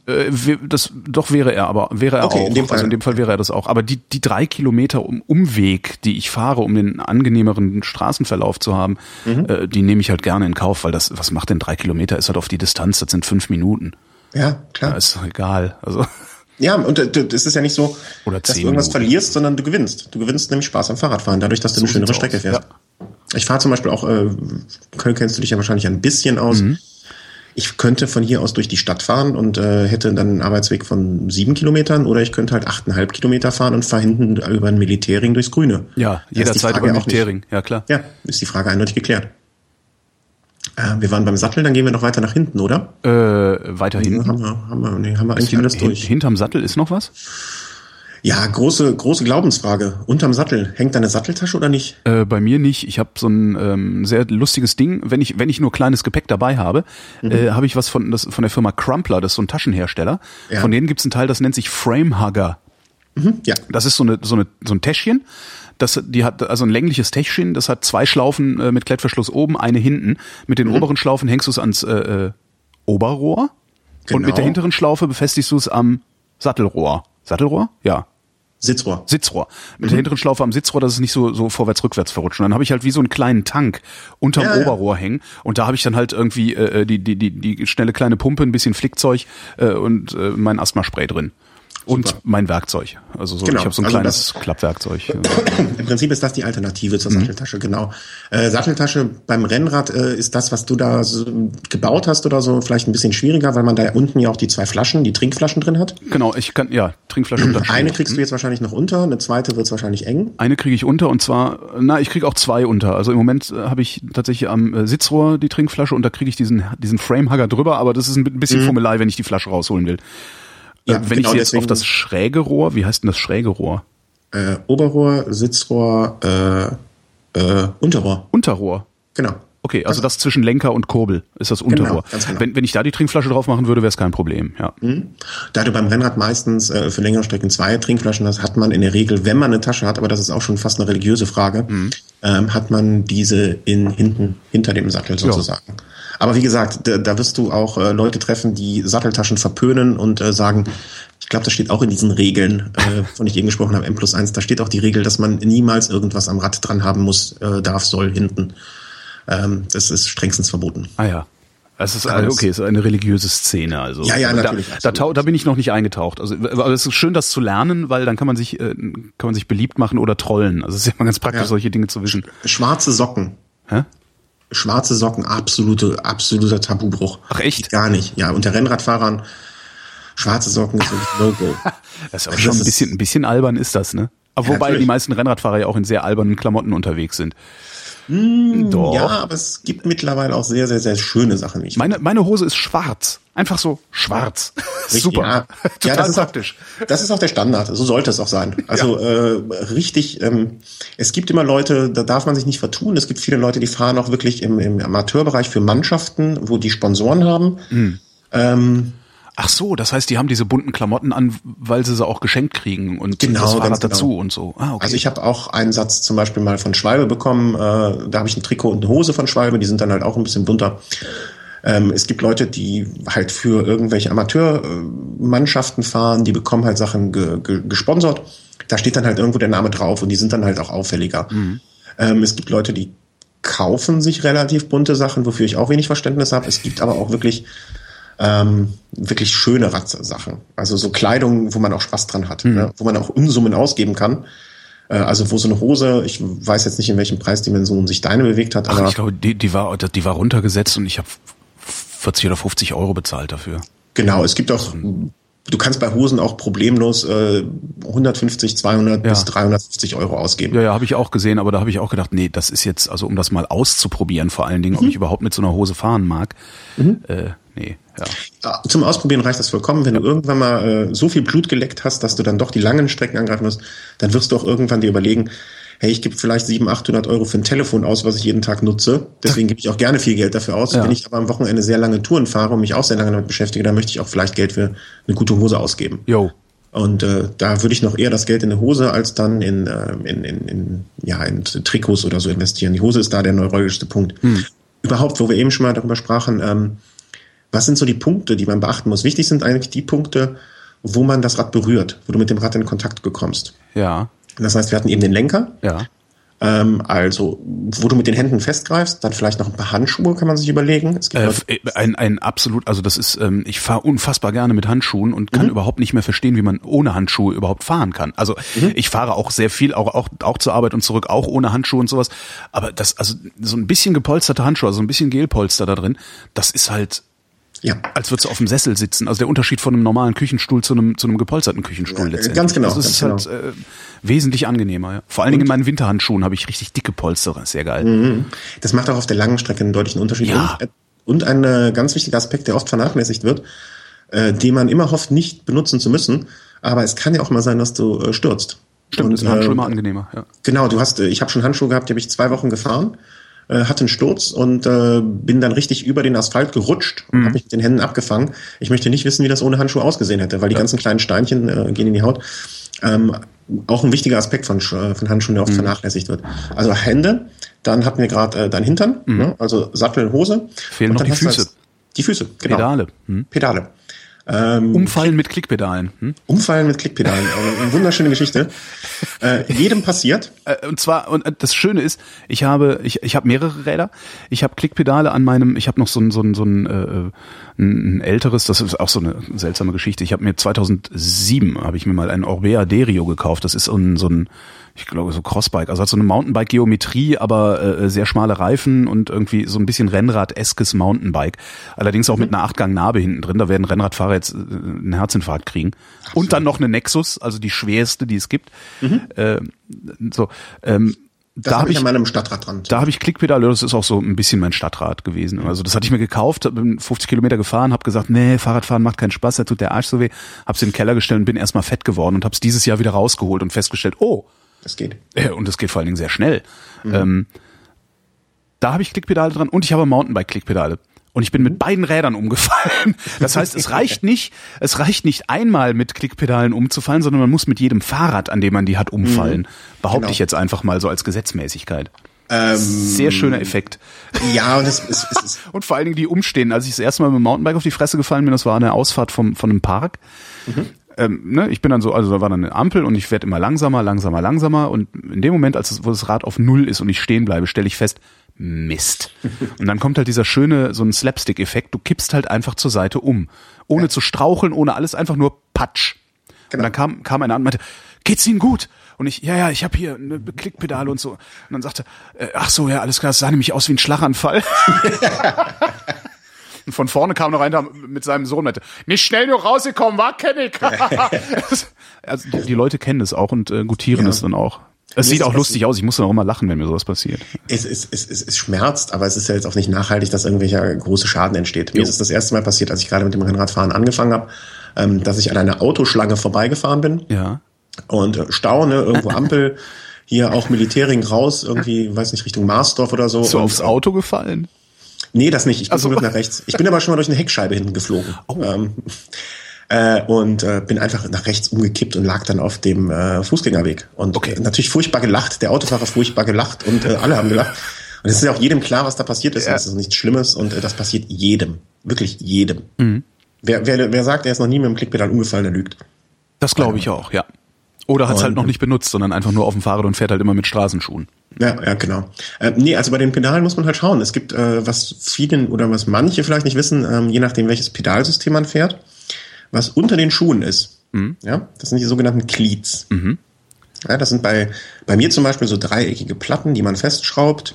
Äh, das doch wäre er, aber wäre er okay, auch. In dem Fall. Also in dem Fall wäre er das auch. Aber die die drei Kilometer um Umweg, die ich fahre, um den angenehmeren Straßenverlauf zu haben, mhm. äh, die nehme ich halt gerne in Kauf, weil das was macht denn drei Kilometer? Ist halt auf die Distanz, das sind fünf Minuten. Ja, klar. Ja, ist doch egal. Also ja, und es ist ja nicht so, dass du irgendwas Minuten. verlierst, sondern du gewinnst. Du gewinnst nämlich Spaß am Fahrradfahren, dadurch, dass du so eine schönere Strecke fährst. Ja. Ich fahre zum Beispiel auch, äh, Köln kennst du dich ja wahrscheinlich ein bisschen aus. Mhm. Ich könnte von hier aus durch die Stadt fahren und äh, hätte dann einen Arbeitsweg von sieben Kilometern oder ich könnte halt achteinhalb Kilometer fahren und fahre hinten über einen Militärring durchs Grüne. Ja, jederzeit über Militärring, ja klar. Ja, ist die Frage eindeutig geklärt. Äh, wir waren beim Sattel, dann gehen wir noch weiter nach hinten, oder? Äh, weiter hinten? Haben wir, haben wir, nee, haben wir eigentlich alles durch. Hinterm Sattel ist noch was? Ja, große, große Glaubensfrage. Unterm Sattel, hängt da eine Satteltasche oder nicht? Äh, bei mir nicht. Ich habe so ein ähm, sehr lustiges Ding. Wenn ich, wenn ich nur kleines Gepäck dabei habe, mhm. äh, habe ich was von, das, von der Firma Crumpler, das ist so ein Taschenhersteller. Ja. Von denen gibt's einen Teil, das nennt sich Framehugger. Mhm, ja. Das ist so, eine, so, eine, so ein Täschchen das, die hat also ein längliches Täschchen, das hat zwei Schlaufen äh, mit Klettverschluss oben, eine hinten. Mit den mhm. oberen Schlaufen hängst du es ans äh, äh, Oberrohr genau. und mit der genau. hinteren Schlaufe befestigst du es am Sattelrohr. Sattelrohr? Ja. Sitzrohr. Sitzrohr. Mit mhm. der hinteren Schlaufe am Sitzrohr, dass es nicht so, so vorwärts, rückwärts verrutscht. Und dann habe ich halt wie so einen kleinen Tank unterm ja, Oberrohr ja. hängen. Und da habe ich dann halt irgendwie äh, die, die, die, die schnelle kleine Pumpe, ein bisschen Flickzeug äh, und äh, mein Asthmaspray drin. Und mein Werkzeug. Also so, genau. ich habe so ein also kleines Klappwerkzeug. (clears throat) Im Prinzip ist das die Alternative zur mhm. Satteltasche, genau. Äh, Satteltasche beim Rennrad äh, ist das, was du da so gebaut hast oder so, vielleicht ein bisschen schwieriger, weil man da unten ja auch die zwei Flaschen, die Trinkflaschen drin hat. Genau, ich kann, ja, Trinkflaschen. Eine kriegst du mhm. jetzt wahrscheinlich noch unter, eine zweite wird wahrscheinlich eng. Eine kriege ich unter und zwar, na, ich kriege auch zwei unter. Also im Moment äh, habe ich tatsächlich am äh, Sitzrohr die Trinkflasche und da kriege ich diesen, diesen Framehugger drüber, aber das ist ein bisschen mhm. Fummelei, wenn ich die Flasche rausholen will. Ja, Wenn genau ich sie jetzt auf das schräge Rohr, wie heißt denn das schräge Rohr? Äh, Oberrohr, Sitzrohr, äh, Äh, Unterrohr. Unterrohr. Genau. Okay, also das zwischen Lenker und Kurbel ist das Unterrohr. Genau, genau. Wenn, wenn ich da die Trinkflasche drauf machen würde, wäre es kein Problem. Ja. Da du beim Rennrad meistens äh, für längere Strecken zwei Trinkflaschen hast, hat man in der Regel, wenn man eine Tasche hat, aber das ist auch schon fast eine religiöse Frage, ähm, hat man diese in hinten hinter dem Sattel sozusagen. Aber wie gesagt, da, da wirst du auch äh, Leute treffen, die Satteltaschen verpönen und äh, sagen, ich glaube, das steht auch in diesen Regeln, äh, von ich eben gesprochen habe, M plus eins, da steht auch die Regel, dass man niemals irgendwas am Rad dran haben muss, äh, darf, soll, hinten. Ähm, das ist strengstens verboten. Ah ja. Es ist also, okay, es ist eine religiöse Szene. Also Ja, ja, da, natürlich, Da, tau- da bin ich noch nicht eingetaucht. Also, aber es ist schön, das zu lernen, weil dann kann man sich äh, kann man sich beliebt machen oder trollen. Also es ist ja mal ganz praktisch, Ja. solche Dinge zu wissen. Schwarze Socken. Hä? Schwarze Socken, absolute, absoluter Tabubruch. Ach, echt? Gar nicht. Ja, unter Rennradfahrern, schwarze Socken ist wirklich No-Go. (laughs) Das ist aber Also schon ein bisschen, ein bisschen albern ist das, ne? Aber wobei natürlich. die meisten Rennradfahrer ja auch in sehr albernen Klamotten unterwegs sind. Doch. Ja, aber es gibt mittlerweile auch sehr, sehr, sehr schöne Sachen. wie Ich Meine, meine Hose ist schwarz. Einfach so schwarz. (laughs) Super. Ja, (laughs) Total ja, das ist praktisch. Auch, das ist auch der Standard. So sollte es auch sein. (laughs) Also äh, richtig. Ähm, es gibt immer Leute, da darf man sich nicht vertun. Es gibt viele Leute, die fahren auch wirklich im, im Amateurbereich für Mannschaften, wo die Sponsoren haben. Hm. Ähm, Ach so, das heißt, die haben diese bunten Klamotten an, weil sie sie auch geschenkt kriegen und Genau, das Fahrrad genau. dazu und so. Ah, okay. Also ich habe auch einen Satz zum Beispiel mal von Schwalbe bekommen. Äh, da habe ich ein Trikot und eine Hose von Schwalbe. Die sind dann halt auch ein bisschen bunter. Ähm, es gibt Leute, die halt für irgendwelche Amateurmannschaften fahren. Die bekommen halt Sachen ge ge gesponsert. Da steht dann halt irgendwo der Name drauf und die sind dann halt auch auffälliger. Ähm, es gibt Leute, die kaufen sich relativ bunte Sachen, wofür ich auch wenig Verständnis habe. Es gibt aber auch wirklich ähm, wirklich schöne Radsachen. Also so Kleidung, wo man auch Spaß dran hat, ne? wo man auch Unsummen ausgeben kann. Äh, also wo so eine Hose, ich weiß jetzt nicht, in welchen Preisdimensionen sich deine bewegt hat, Ach, aber ich glaube, die, die war, die war runtergesetzt und ich habe 40 oder 50 Euro bezahlt dafür. genau, es gibt auch, du kannst bei Hosen auch problemlos äh, 150, 200 Ja. bis 350 Euro ausgeben. Ja, ja, habe ich auch gesehen, aber da habe ich auch gedacht, nee, das ist jetzt, also um das mal auszuprobieren, vor allen Dingen, ob ich überhaupt mit so einer Hose fahren mag. Äh, nee, ja. Ja, Zum Ausprobieren reicht das vollkommen. Wenn du irgendwann mal äh, so viel Blut geleckt hast, dass du dann doch die langen Strecken angreifen musst, dann wirst du auch irgendwann dir überlegen, hey, ich gebe vielleicht 700, 800 Euro für ein Telefon aus, was ich jeden Tag nutze. Deswegen gebe ich auch gerne viel Geld dafür aus. Ja. Wenn ich aber am Wochenende sehr lange Touren fahre und mich auch sehr lange damit beschäftige, dann möchte ich auch vielleicht Geld für eine gute Hose ausgeben. Yo. Und äh, da würde ich noch eher das Geld in eine Hose als dann in, äh, in, in, in, ja, in Trikots oder so investieren. Die Hose ist da der neurologischste Punkt. Überhaupt, wo wir eben schon mal darüber sprachen, ähm, was sind so die Punkte, die man beachten muss? Wichtig sind eigentlich die Punkte, wo man das Rad berührt, wo du mit dem Rad in Kontakt bekommst. Ja, Das heißt, wir hatten eben den Lenker, ja. ähm, also wo du mit den Händen festgreifst, dann vielleicht noch ein paar Handschuhe kann man sich überlegen. Es gibt Äh, äh, ein, ein absolut, also das ist, ähm, ich fahre unfassbar gerne mit Handschuhen und kann überhaupt nicht mehr verstehen, wie man ohne Handschuhe überhaupt fahren kann. Also ich fahre auch sehr viel, auch, auch, auch zur Arbeit und zurück, auch ohne Handschuhe und sowas. Aber das, also so ein bisschen gepolsterte Handschuhe, also ein bisschen Gelpolster da drin, das ist halt, ja, als würdest du auf dem Sessel sitzen. Also der Unterschied von einem normalen Küchenstuhl zu einem, zu einem gepolsterten Küchenstuhl Ja, letztendlich. ganz genau, Das ist ganz halt äh, wesentlich angenehmer. Ja. Vor allen Dingen in meinen Winterhandschuhen habe ich richtig dicke Polster. Sehr geil. Das macht auch auf der langen Strecke einen deutlichen Unterschied. Ja. Und, und ein äh, ganz wichtiger Aspekt, der oft vernachlässigt wird, äh, den man immer hofft, nicht benutzen zu müssen. Aber es kann ja auch mal sein, dass du äh, stürzt. Stimmt, Und, ist ein Handschuh äh, immer angenehmer. Ja. Genau, du hast, äh, ich habe schon Handschuhe gehabt, die habe ich zwei Wochen gefahren, äh, hatte einen Sturz und äh, bin dann richtig über den Asphalt gerutscht und habe mich mit den Händen abgefangen. Ich möchte nicht wissen, wie das ohne Handschuhe ausgesehen hätte, weil die ganzen kleinen Steinchen äh, gehen in die Haut. Ähm, auch ein wichtiger Aspekt von, äh, von Handschuhen, der oft vernachlässigt wird. Also Hände, dann hatten wir gerade äh, dein Hintern, ne? also Sattel, Hose. Fehlen Und noch dann die Füße. als- Die Füße, genau. Pedale. Hm? Pedale. Ähm, Umfallen mit Klickpedalen. Hm? Umfallen mit Klickpedalen. Eine wunderschöne Geschichte. Äh, jedem passiert. Äh, Und zwar, und äh, das Schöne ist, ich habe, ich, ich habe mehrere Räder. Ich habe Klickpedale an meinem, ich habe noch so ein, so ein, so ein, äh, ein älteres, das ist auch so eine seltsame Geschichte. Ich habe mir 2007, habe ich mir mal ein Orbea Derio gekauft. Das ist so ein, so ein ich glaube, so Crossbike. Also hat so eine Mountainbike-Geometrie, aber äh, sehr schmale Reifen und irgendwie so ein bisschen Rennrad-eskes Mountainbike. Allerdings auch mit einer Achtgang-Narbe hinten drin. Da werden Rennradfahrer jetzt äh, einen Herzinfarkt kriegen. Und dann noch eine Nexus, also die schwerste, die es gibt. Äh, so, ähm, Das da habe habe ich an meinem Stadtrad dran. da habe ich Klickpedale, das ist auch so ein bisschen mein Stadtrad gewesen. Also das hatte ich mir gekauft, bin 50 Kilometer gefahren, habe gesagt, nee, Fahrradfahren macht keinen Spaß, da tut der Arsch so weh. Hab's in den Keller gestellt und bin erstmal fett geworden und hab's dieses Jahr wieder rausgeholt und festgestellt, oh, Das geht. Äh, Und es geht vor allen Dingen sehr schnell. Ähm, da habe ich Klickpedale dran und ich habe Mountainbike-Klickpedale. Und ich bin mit beiden Rädern umgefallen. (laughs) Das heißt, es reicht nicht, es reicht nicht einmal mit Klickpedalen umzufallen, sondern man muss mit jedem Fahrrad, an dem man die hat, umfallen. Behaupte Genau. ich jetzt einfach mal so als Gesetzmäßigkeit. Ähm, Sehr schöner Effekt. ja, und es, es, es ist (laughs) Und vor allen Dingen die umstehen. Als ich das erste Mal mit dem Mountainbike auf die Fresse gefallen bin, das war eine Ausfahrt vom, von einem Park. Ähm, ne, ich bin dann so, also da war dann eine Ampel und ich werde immer langsamer, langsamer, langsamer und in dem Moment, als es, wo das Rad auf Null ist und ich stehen bleibe, stelle ich fest, Mist. (laughs) Und dann kommt halt dieser schöne, so ein Slapstick-Effekt, du kippst halt einfach zur Seite um. Ohne zu straucheln, ohne alles, einfach nur Patsch. Und dann kam, kam einer an und meinte, geht's Ihnen gut? Und ich, ja, ja, ich habe hier eine Klickpedale und so. Und dann sagte, äh, ach so, ja, alles klar, das sah nämlich aus wie ein Schlaganfall. (laughs) (laughs) Und von vorne kam noch einer mit seinem Sohn, meinte, nicht schnell nur rausgekommen, war kenn ich. (laughs) also die, die Leute kennen es auch und äh, gutieren Ja. es dann auch. Es sieht auch das- lustig aus. Ich muss dann auch immer lachen, wenn mir sowas passiert. es, es, es, es, es schmerzt, aber es ist ja jetzt auch nicht nachhaltig, dass irgendwelcher große Schaden entsteht. Mir ist es das erste Mal passiert, als ich gerade mit dem Rennradfahren angefangen habe, ähm, dass ich an einer Autoschlange vorbeigefahren bin Ja. und äh, Stau, ne, irgendwo (laughs) Ampel, hier auch Militärring raus, irgendwie, weiß nicht, Richtung Marsdorf oder so. So und, aufs Auto gefallen? Nee, das nicht. Ich bin Ach so. zum Glück nach rechts. Ich bin aber schon mal durch eine Heckscheibe hinten geflogen. Oh. Ähm, äh, und äh, bin einfach nach rechts umgekippt und lag dann auf dem äh, Fußgängerweg. Und Okay. natürlich furchtbar gelacht, der Autofahrer furchtbar gelacht und äh, alle haben gelacht. Und es ist ja auch jedem klar, was da passiert ist. Ja. Das ist nichts Schlimmes und äh, das passiert jedem. Wirklich jedem. Mhm. Wer, wer, wer sagt, er ist noch nie mit dem Klickpedal umgefallen, der lügt. Das glaube ich auch, ja. Oder hat es halt noch nicht benutzt, sondern einfach nur auf dem Fahrrad und fährt halt immer mit Straßenschuhen. Ja, ja, genau. Äh, nee, also bei den Pedalen muss man halt schauen. Es gibt, äh, was vielen oder was manche vielleicht nicht wissen, ähm, je nachdem welches Pedalsystem man fährt, was unter den Schuhen ist. Ja, das sind die sogenannten Cleats. Ja, das sind bei, bei mir zum Beispiel so dreieckige Platten, die man festschraubt.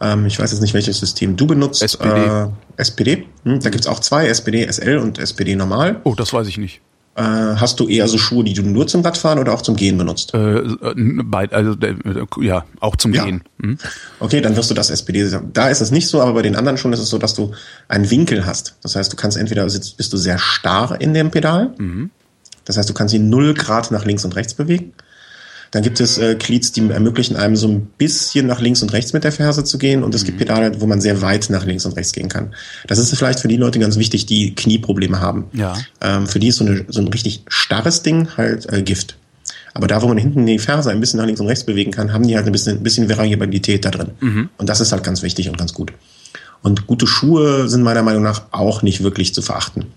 Ähm, ich weiß jetzt nicht, welches System du benutzt. SPD. Äh, SPD. Hm, da gibt's auch zwei, SPD SL und SPD normal. Oh, das weiß ich nicht. Äh, hast du eher so Schuhe, die du nur zum Radfahren oder auch zum Gehen benutzt? Äh, äh, bei, also, äh, ja, auch zum Ja. Gehen. Hm? Okay, dann wirst du das SPD sagen. Da ist es nicht so, aber bei den anderen schon ist es so, dass du einen Winkel hast. Das heißt, du kannst entweder sitzt, bist du sehr starr in dem Pedal. Das heißt, du kannst ihn null Grad nach links und rechts bewegen. Dann gibt es äh, Cleats, die ermöglichen einem so ein bisschen nach links und rechts mit der Ferse zu gehen. Und es gibt Pedale, wo man sehr weit nach links und rechts gehen kann. Das ist vielleicht für die Leute ganz wichtig, die Knieprobleme haben. Ja. Ähm, für die ist so, eine, so ein richtig starres Ding halt äh, Gift. Aber da, wo man hinten die Ferse ein bisschen nach links und rechts bewegen kann, haben die halt ein bisschen, ein bisschen Variabilität da drin. Und das ist halt ganz wichtig und ganz gut. Und gute Schuhe sind meiner Meinung nach auch nicht wirklich zu verachten.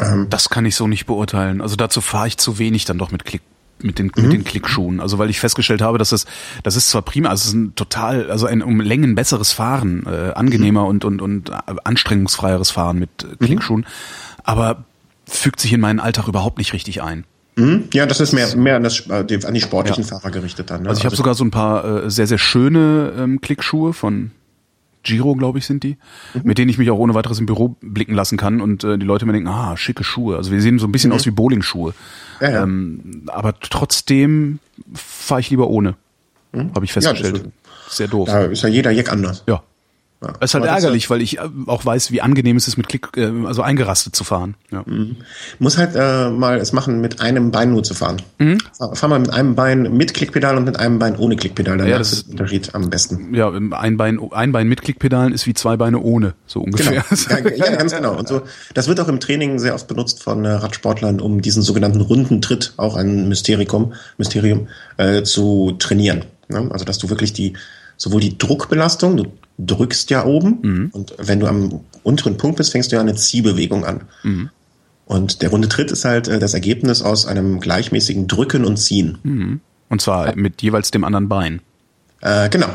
Ähm, Das kann ich so nicht beurteilen. Also dazu fahre ich zu wenig dann doch mit Klick mit den, Mhm. mit den Klickschuhen. Also weil ich festgestellt habe, dass das, das ist zwar prima, also es ist ein total, also ein um Längen besseres Fahren, äh, angenehmer und, und, und anstrengungsfreieres Fahren mit Mhm. äh, Klickschuhen, aber fügt sich in meinen Alltag überhaupt nicht richtig ein. mhm. Ja, das ist mehr, mehr an, das, äh, die- an die sportlichen Fahrer gerichtet dann. Ne? Also ich habe sogar so ein paar äh, sehr, sehr schöne ähm, Klickschuhe von Giro, glaube ich, sind die, Mhm. mit denen ich mich auch ohne weiteres im Büro blicken lassen kann und äh, die Leute mir denken, ah, schicke Schuhe. Also wir sehen so ein bisschen aus wie Bowlingschuhe. Ja, ja. Ähm, aber trotzdem fahre ich lieber ohne. Habe ich Mhm. Ja, festgestellt. Sehr doof. da ist ja jeder Jack anders. Ja. Ja. Es ist halt ärgerlich, weil ich äh, auch weiß, wie angenehm es ist, mit Klick, äh, also eingerastet zu fahren. Ja. Muss halt äh, mal es machen, mit einem Bein nur zu fahren. Fahr, fahr mal mit einem Bein mit Klickpedal und mit einem Bein ohne Klickpedal. Dann Ja, das den Unterschied am besten. Ja, ein Bein, ein Bein mit Klickpedalen ist wie zwei Beine ohne, so Genau. ungefähr. (laughs) Ja, ja, ganz genau. Und so, das wird auch im Training sehr oft benutzt von äh, Radsportlern, um diesen sogenannten runden Tritt, auch ein Mysterium, Mysterium äh, zu trainieren. Ne? Also dass du wirklich die sowohl die Druckbelastung, du drückst ja oben und wenn du am unteren Punkt bist, fängst du ja eine Ziehbewegung an. Und der runde Tritt ist halt äh, das Ergebnis aus einem gleichmäßigen Drücken und Ziehen. Und zwar mit jeweils dem anderen Bein. Äh, genau.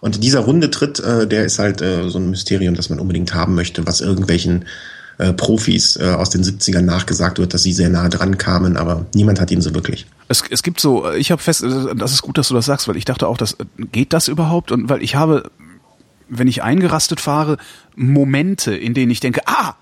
Und dieser runde Tritt, äh, der ist halt äh, so ein Mysterium, das man unbedingt haben möchte, was irgendwelchen äh, Profis äh, aus den 70ern nachgesagt wird, dass sie sehr nah dran kamen, aber niemand hat ihn so wirklich. Es, es gibt so, ich habe fest, das ist gut, dass du das sagst, weil ich dachte auch, das geht das überhaupt? Und weil ich habe, wenn ich eingerastet fahre, Momente, in denen ich denke, ah,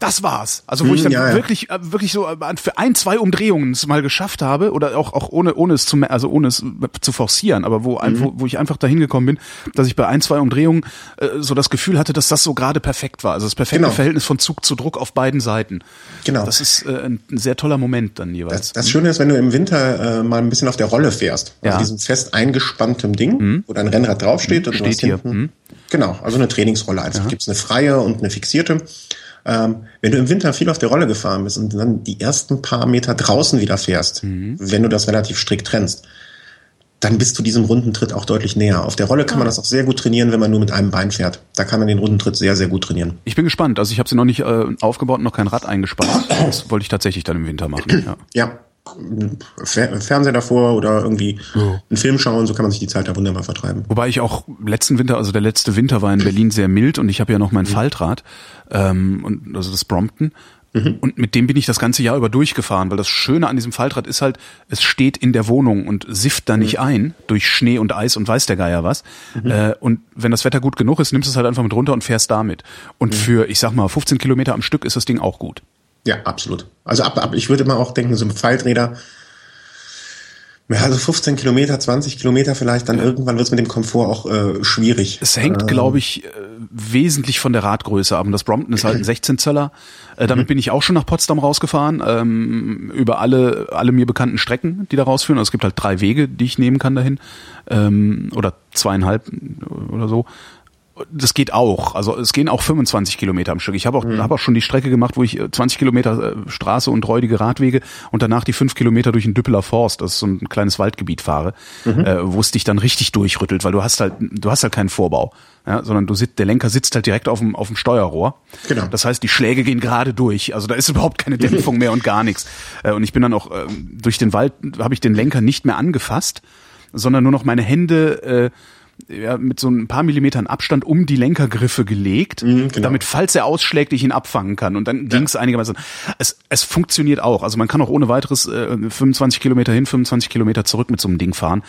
Das war's. Also wo ich dann Hm, ja, ja. wirklich, äh, wirklich so äh, für ein, zwei Umdrehungen es mal geschafft habe oder auch, auch ohne, ohne es zu, also ohne es zu forcieren, aber wo, Mhm. wo, wo ich einfach dahin gekommen bin, dass ich bei ein, zwei Umdrehungen äh, so das Gefühl hatte, dass das so gerade perfekt war. Also das perfekte Genau. Verhältnis von Zug zu Druck auf beiden Seiten. Genau. Das ist äh, ein, ein sehr toller Moment dann jeweils. Das, das Schöne ist, wenn du im Winter äh, mal ein bisschen auf der Rolle fährst, also Ja. Mhm. diesem fest eingespanntem Ding, wo dein Rennrad draufsteht und du Steht hast hier. hinten, Mhm. genau, also eine Trainingsrolle. Einfach gibt's eine freie und eine fixierte. Ähm, wenn du im Winter viel auf der Rolle gefahren bist und dann die ersten paar Meter draußen wieder fährst, Mhm. wenn du das relativ strikt trennst, dann bist du diesem Rundentritt auch deutlich näher. Auf der Rolle kann man das auch sehr gut trainieren, wenn man nur mit einem Bein fährt. Da kann man den Rundentritt sehr, sehr gut trainieren. Ich bin gespannt. Also ich habe sie noch nicht äh, aufgebaut, noch kein Rad eingespannt. Das wollte ich tatsächlich dann im Winter machen. (clears throat) Ja. Ja, Fer Fernseher davor oder irgendwie einen Film schauen, so kann man sich die Zeit da wunderbar vertreiben. Wobei ich auch letzten Winter, also der letzte Winter war in Berlin sehr mild und ich habe ja noch mein Faltrad, ähm, und, also das Brompton. Und mit dem bin ich das ganze Jahr über durchgefahren, weil das Schöne an diesem Faltrad ist halt, es steht in der Wohnung und sifft da nicht ein durch Schnee und Eis und weiß der Geier was. Äh, und wenn das Wetter gut genug ist, nimmst du es halt einfach mit runter und fährst damit. Und für, ich sag mal, 15 Kilometer am Stück ist das Ding auch gut. Ja, absolut. Also ab, ab ich würde immer auch denken, so ein Falträder, also 15 Kilometer, 20 Kilometer vielleicht, dann irgendwann wird's mit dem Komfort auch äh, schwierig. Es hängt, glaube ich, äh, wesentlich von der Radgröße ab. Und das Brompton ist halt ein 16 Zöller. Äh, damit bin ich auch schon nach Potsdam rausgefahren, ähm, über alle, alle mir bekannten Strecken, die da rausführen. Also es gibt halt drei Wege, die ich nehmen kann dahin. Ähm, oder zweieinhalb oder so. Das geht auch. Also es gehen auch 25 Kilometer am Stück. Ich habe auch, hab auch schon die Strecke gemacht, wo ich äh, 20 Kilometer äh, Straße und räudige Radwege und danach die fünf Kilometer durch den Düppeler Forst, das ist so ein kleines Waldgebiet fahre, äh, wo es dich dann richtig durchrüttelt, weil du hast halt, du hast halt keinen Vorbau, ja, sondern du sitzt, der Lenker sitzt halt direkt auf dem, auf dem Steuerrohr. Genau. Das heißt, die Schläge gehen gerade durch. Also da ist (laughs) überhaupt keine Dämpfung mehr und gar nichts. Äh, und ich bin dann auch ähm, durch den Wald, habe ich den Lenker nicht mehr angefasst, sondern nur noch meine Hände äh, ja, mit so ein paar Millimetern Abstand um die Lenkergriffe gelegt, genau. damit, falls er ausschlägt, ich ihn abfangen kann. Und dann ging es einigermaßen. Es, es funktioniert auch. Also man kann auch ohne weiteres äh, 25 Kilometer hin, 25 Kilometer zurück mit so einem Ding fahren.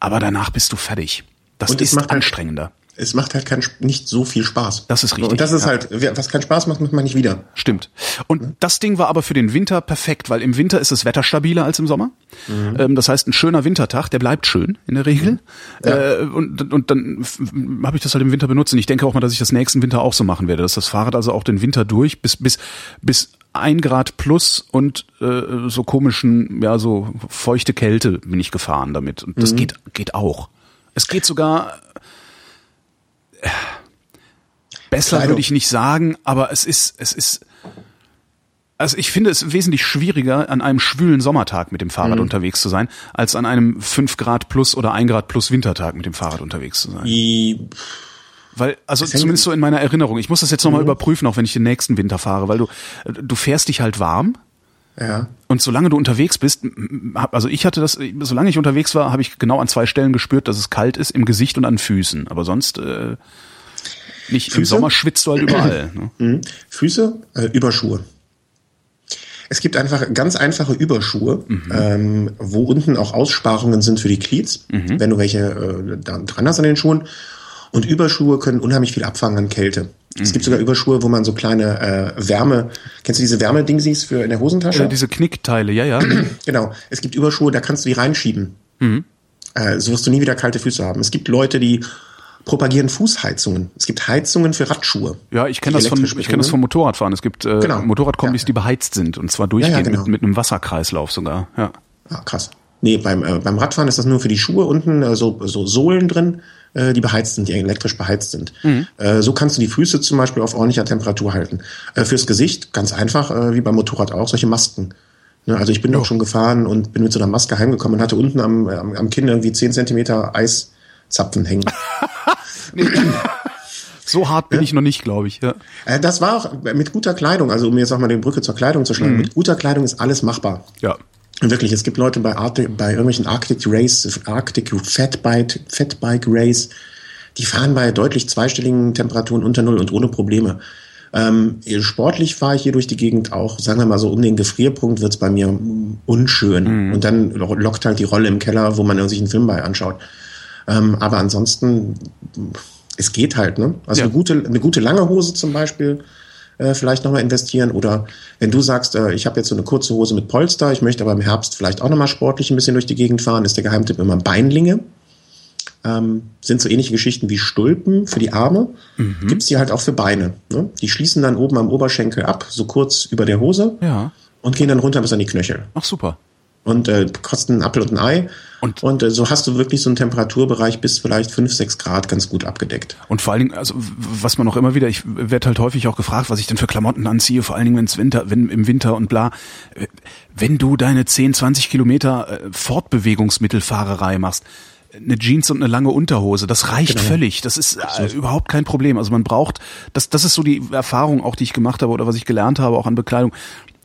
Aber danach bist du fertig. Das Und ist macht halt- anstrengender. Es macht halt kein, nicht so viel Spaß. Das ist richtig, Und das ist ja. halt, was keinen Spaß macht, macht man nicht wieder. Stimmt. Und das Ding war aber für den Winter perfekt, weil im Winter ist es wetterstabiler als im Sommer. Mhm. Ähm, das heißt, ein schöner Wintertag, der bleibt schön in der Regel. Äh, und, und dann habe ich das halt im Winter benutzt. Und ich denke auch mal, dass ich das nächsten Winter auch so machen werde, dass das Fahrrad also auch den Winter durch bis bis bis ein Grad plus und äh, so komischen, ja so feuchte Kälte bin ich gefahren damit. Und Mhm. das geht geht auch. Es geht sogar besser Kleidung. würde ich nicht sagen, aber es ist es ist also ich finde es wesentlich schwieriger, an einem schwülen Sommertag mit dem Mhm. Fahrrad unterwegs zu sein, als an einem 5 Grad plus oder 1 Grad plus Wintertag mit dem Fahrrad unterwegs zu sein. Die, Weil, also Mhm. zumindest so in meiner Erinnerung, ich muss das jetzt nochmal überprüfen, auch wenn ich den nächsten Winter fahre, weil du, du fährst dich halt warm ja. und solange du unterwegs bist, also ich hatte das, solange ich unterwegs war, habe ich genau an zwei Stellen gespürt, dass es kalt ist, im Gesicht und an Füßen. Aber sonst äh, nicht. Im Füße? Sommer schwitzt du halt überall. (clears throat) Ne? Mhm. Füße, äh, Überschuhe. Es gibt einfach ganz einfache Überschuhe, ähm, wo unten auch Aussparungen sind für die Cleats, wenn du welche äh, dran hast an den Schuhen. Und Überschuhe können unheimlich viel abfangen an Kälte. Es gibt sogar Überschuhe, wo man so kleine äh, Wärme, kennst du diese Wärmedingsies für in der Hosentasche? Äh, diese Knickteile, ja, ja. (clears throat) Genau. Es gibt Überschuhe, da kannst du die reinschieben. Äh, so wirst du nie wieder kalte Füße haben. Es gibt Leute, die propagieren Fußheizungen. Es gibt Heizungen für Radschuhe. Ja, ich kenne das von ich kenne das vom Motorradfahren. Es gibt äh, Genau. Motorradkombis, Ja. die beheizt sind und zwar durchgehend genau. mit, mit einem Wasserkreislauf sogar. Ja. Ah, krass. Nee, beim, äh, beim Radfahren ist das nur für die Schuhe unten, äh, so, so Sohlen drin, äh, die beheizt sind, die elektrisch beheizt sind. Äh, so kannst du die Füße zum Beispiel auf ordentlicher Temperatur halten. Äh, fürs Gesicht, ganz einfach, äh, wie beim Motorrad auch, solche Masken. Ne, also ich bin auch schon gefahren und bin mit so einer Maske heimgekommen und hatte unten am, am, am Kinn irgendwie 10 Zentimeter Eiszapfen hängen. (laughs) So hart bin ich noch nicht, glaube ich. Ja. das war auch mit guter Kleidung, also um jetzt auch mal die Brücke zur Kleidung zu schlagen, mit guter Kleidung ist alles machbar. ja. Wirklich, es gibt Leute bei, Arctic, bei irgendwelchen Arctic Race, Arctic Fatbike, Fatbike Race, die fahren bei deutlich zweistelligen Temperaturen unter Null und ohne Probleme. Ähm, sportlich fahre ich hier durch die Gegend auch, sagen wir mal so, um den Gefrierpunkt wird's bei mir unschön. Und dann lo- lockt halt die Rolle im Keller, wo man sich einen Film bei anschaut. Ähm, aber ansonsten, es geht halt, ne? Also Ja. eine, gute, eine gute lange Hose zum Beispiel, äh, vielleicht nochmal investieren. Oder wenn du sagst, äh, ich habe jetzt so eine kurze Hose mit Polster, ich möchte aber im Herbst vielleicht auch nochmal sportlich ein bisschen durch die Gegend fahren, ist der Geheimtipp immer Beinlinge. Ähm, sind so ähnliche Geschichten wie Stulpen für die Arme. Mhm. Gibt's die halt auch für Beine. Ne? Die schließen dann oben am Oberschenkel ab, so kurz über der Hose. Ja. Und gehen dann runter bis an die Knöchel. Ach super und äh, kosten einen Apfel und ein Ei. Und, und äh, so hast du wirklich so einen Temperaturbereich bis vielleicht 5, 6 Grad ganz gut abgedeckt. Und vor allen Dingen, also was man auch immer wieder, ich werde halt häufig auch gefragt, was ich denn für Klamotten anziehe, vor allen Dingen wenn's Winter, wenn im Winter und bla. Wenn du deine 10, 20 Kilometer äh, Fortbewegungsmittelfahrerei machst, eine Jeans und eine lange Unterhose, das reicht genau. völlig. Das ist äh, überhaupt kein Problem. Also man braucht, das, das ist so die Erfahrung auch, die ich gemacht habe oder was ich gelernt habe, auch an Bekleidung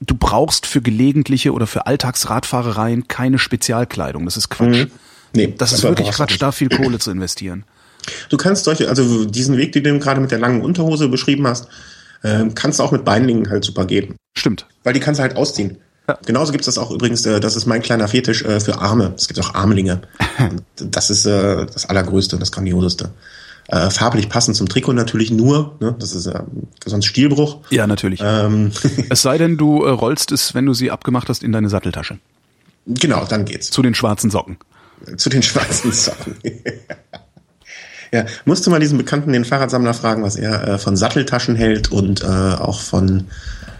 du brauchst für gelegentliche oder für Alltagsradfahrereien keine Spezialkleidung. Das ist Quatsch. Mhm. Nee, das, ist wirklich Quatsch, da viel Kohle zu investieren. Du kannst solche, also diesen Weg, den du gerade mit der langen Unterhose beschrieben hast, äh, kannst du auch mit Beinlingen halt super geben. Stimmt. Weil die kannst du halt ausziehen. Ja. Genauso gibt es das auch übrigens, äh, das ist mein kleiner Fetisch äh, für Arme. Es gibt auch Armlinge. (laughs) das ist äh, das Allergrößte, das Grandioseste. Äh, farblich passend zum Trikot natürlich nur. Ne? Das ist äh, sonst Stilbruch. Ja, natürlich. Ähm. (laughs) es sei denn, du äh, rollst es, wenn du sie abgemacht hast, in deine Satteltasche. Genau, dann geht's. Zu den schwarzen Socken. Zu den schwarzen Socken. (laughs) ja, musst du mal diesen Bekannten, den Fahrradsammler, fragen, was er äh, von Satteltaschen hält und äh, auch von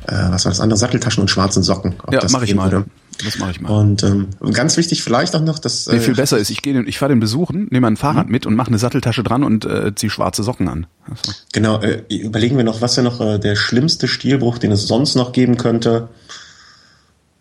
äh, was war das andere, Satteltaschen und schwarzen Socken. ja, mache ich mal. Würde. Das mache ich mal. Und ähm, ganz wichtig vielleicht auch noch, dass nee, viel äh, besser ist, ich gehe, ich fahre den besuchen, nehme ein Fahrrad mhm. mit und mache eine Satteltasche dran und äh, ziehe schwarze Socken an. Also. Genau, äh, überlegen wir noch, was wäre noch äh, der schlimmste Stilbruch, den es sonst noch geben könnte.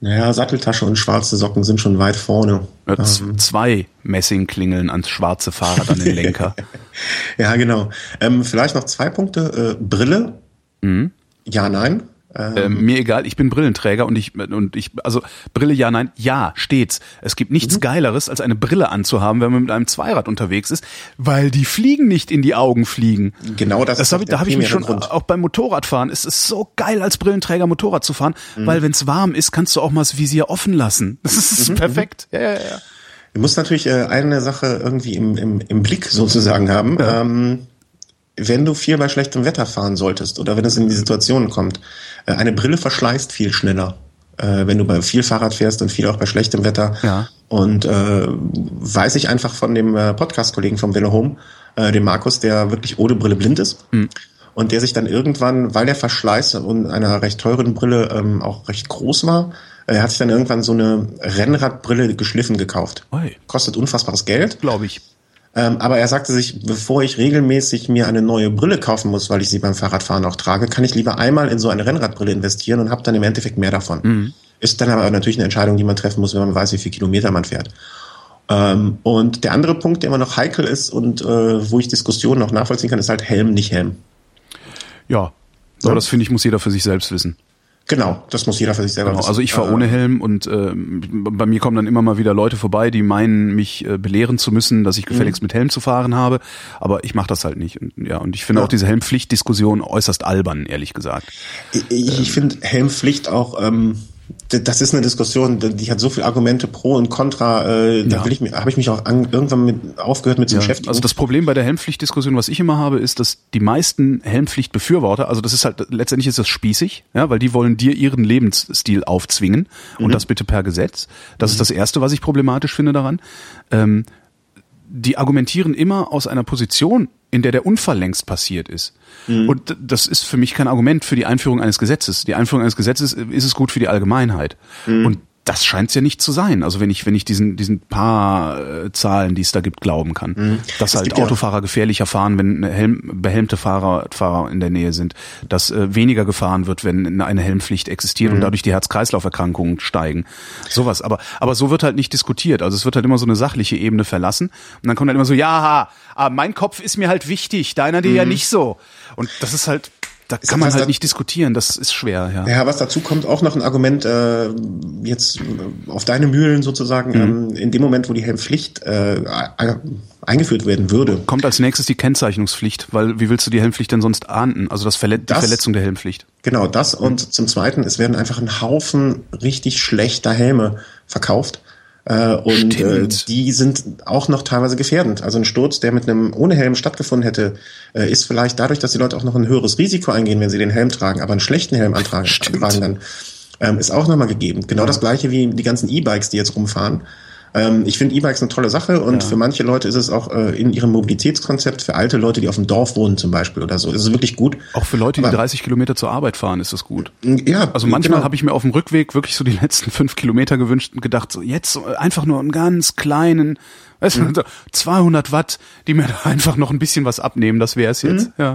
Naja, Satteltasche und schwarze Socken sind schon weit vorne. Ja, ähm. Zwei Messingklingeln ans schwarze Fahrrad an den Lenker. (laughs) ja, genau. Ähm, vielleicht noch zwei Punkte. Äh, Brille. Mhm. Ja, nein. Ähm, ähm, mir egal, ich bin Brillenträger und ich und ich also Brille ja nein ja stets. Es gibt nichts mhm. geileres als eine Brille anzuhaben, wenn man mit einem Zweirad unterwegs ist, weil die Fliegen nicht in die Augen fliegen. Genau das. das hab ich, da habe ich mich schon Grund. auch beim Motorradfahren. Es ist so geil als Brillenträger Motorrad zu fahren, mhm. weil wenn es warm ist, kannst du auch mal das Visier offen lassen. (laughs) Das ist mhm. perfekt. Ja ja ja. Du musst natürlich äh, eine Sache irgendwie im, im, im Blick sozusagen haben. Ja. Ähm, wenn du viel bei schlechtem Wetter fahren solltest oder wenn es in die Situation kommt, äh, eine Brille verschleißt viel schneller, äh, wenn du bei viel Fahrrad fährst und viel auch bei schlechtem Wetter. Ja. Und äh, weiß ich einfach von dem äh, Podcast-Kollegen vom Velo Home, äh, dem Markus, der wirklich ohne Brille blind ist. Mhm. Und der sich dann irgendwann, weil der Verschleiß und einer recht teuren Brille ähm, auch recht groß war, er hat sich dann irgendwann so eine Rennradbrille geschliffen gekauft. Oi. Kostet unfassbares Geld. Glaube ich. Ähm, aber er sagte sich, bevor ich regelmäßig mir eine neue Brille kaufen muss, weil ich sie beim Fahrradfahren auch trage, kann ich lieber einmal in so eine Rennradbrille investieren und habe dann im Endeffekt mehr davon. Mhm. Ist dann aber natürlich eine Entscheidung, die man treffen muss, wenn man weiß, wie viel Kilometer man fährt. Ähm, und der andere Punkt, der immer noch heikel ist und äh, wo ich Diskussionen noch nachvollziehen kann, ist halt Helm, nicht Helm. Ja, aber ja. das finde ich, muss jeder für sich selbst wissen. Genau, das muss jeder für sich selber genau, wissen. Also ich fahre ohne Helm und äh, bei mir kommen dann immer mal wieder Leute vorbei, die meinen, mich äh, belehren zu müssen, dass ich gefälligst mhm. mit Helm zu fahren habe. Aber ich mache das halt nicht. Und, ja, und ich finde ja. auch diese Helmpflichtdiskussion äußerst albern, ehrlich gesagt. Ich, ich ähm, finde Helmpflicht auch ähm, das ist eine Diskussion, die hat so viele Argumente pro und contra. Äh, da will ich mir, habe ich mich auch an, irgendwann mit aufgehört mit zu ja, beschäftigen. Also das Problem bei der Helmpflichtdiskussion, was ich immer habe, ist, dass die meisten Helmpflichtbefürworter, also das ist halt letztendlich ist das spießig, ja, weil die wollen dir ihren Lebensstil aufzwingen und mhm. das bitte per Gesetz. Das mhm. ist das erste, was ich problematisch finde daran. Ähm, die argumentieren immer aus einer Position, in der der Unfall längst passiert ist. Mhm. Und das ist für mich kein Argument für die Einführung eines Gesetzes. Die Einführung eines Gesetzes ist es gut für die Allgemeinheit. Mhm. Und das scheint es ja nicht zu sein. Also wenn ich, wenn ich diesen, diesen paar äh, Zahlen, die es da gibt, glauben kann. Mhm. Dass es halt Autofahrer ja gefährlicher fahren, wenn Helm, behelmte Fahrer, Fahrer in der Nähe sind. Dass äh, weniger gefahren wird, wenn eine Helmpflicht existiert mhm. und dadurch die Herz-Kreislauf-Erkrankungen steigen. Sowas. Aber, aber so wird halt nicht diskutiert. Also es wird halt immer so eine sachliche Ebene verlassen. Und dann kommt halt immer so, ja, ah, mein Kopf ist mir halt wichtig, deiner dir mhm. ja nicht so. Und das ist halt, da kann man halt nicht diskutieren, das ist schwer, ja. Ja, was dazu kommt, auch noch ein Argument, äh, jetzt äh, auf deine Mühlen sozusagen, mhm. ähm, in dem Moment, wo die Helmpflicht äh, eingeführt werden würde. Kommt als nächstes die Kennzeichnungspflicht, weil wie willst du die Helmpflicht denn sonst ahnden? Also das Verle das, die Verletzung der Helmpflicht. Genau, das und zum Zweiten, es werden einfach ein Haufen richtig schlechter Helme verkauft Äh, und äh, die sind auch noch teilweise gefährdend. Also ein Sturz, der mit einem ohne Helm stattgefunden hätte, äh, ist vielleicht dadurch, dass die Leute auch noch ein höheres Risiko eingehen, wenn sie den Helm tragen, aber einen schlechten Helm antragen, antragen dann, ähm, ist auch nochmal gegeben. Genau das gleiche wie die ganzen E-Bikes, die jetzt rumfahren. Ähm, ich finde E-Bikes eine tolle Sache und für manche Leute ist es auch äh, in ihrem Mobilitätskonzept, für alte Leute, die auf dem Dorf wohnen zum Beispiel oder so, ist es wirklich gut. Auch für Leute, die Aber- 30 Kilometer zur Arbeit fahren, ist das gut. Ja, Also manchmal genau. habe ich mir auf dem Rückweg wirklich so die letzten fünf Kilometer gewünscht und gedacht, so jetzt so einfach nur einen ganz kleinen, weißt Mhm. du, so 200 Watt, die mir da einfach noch ein bisschen was abnehmen, das wäre es jetzt. Mhm. Ja.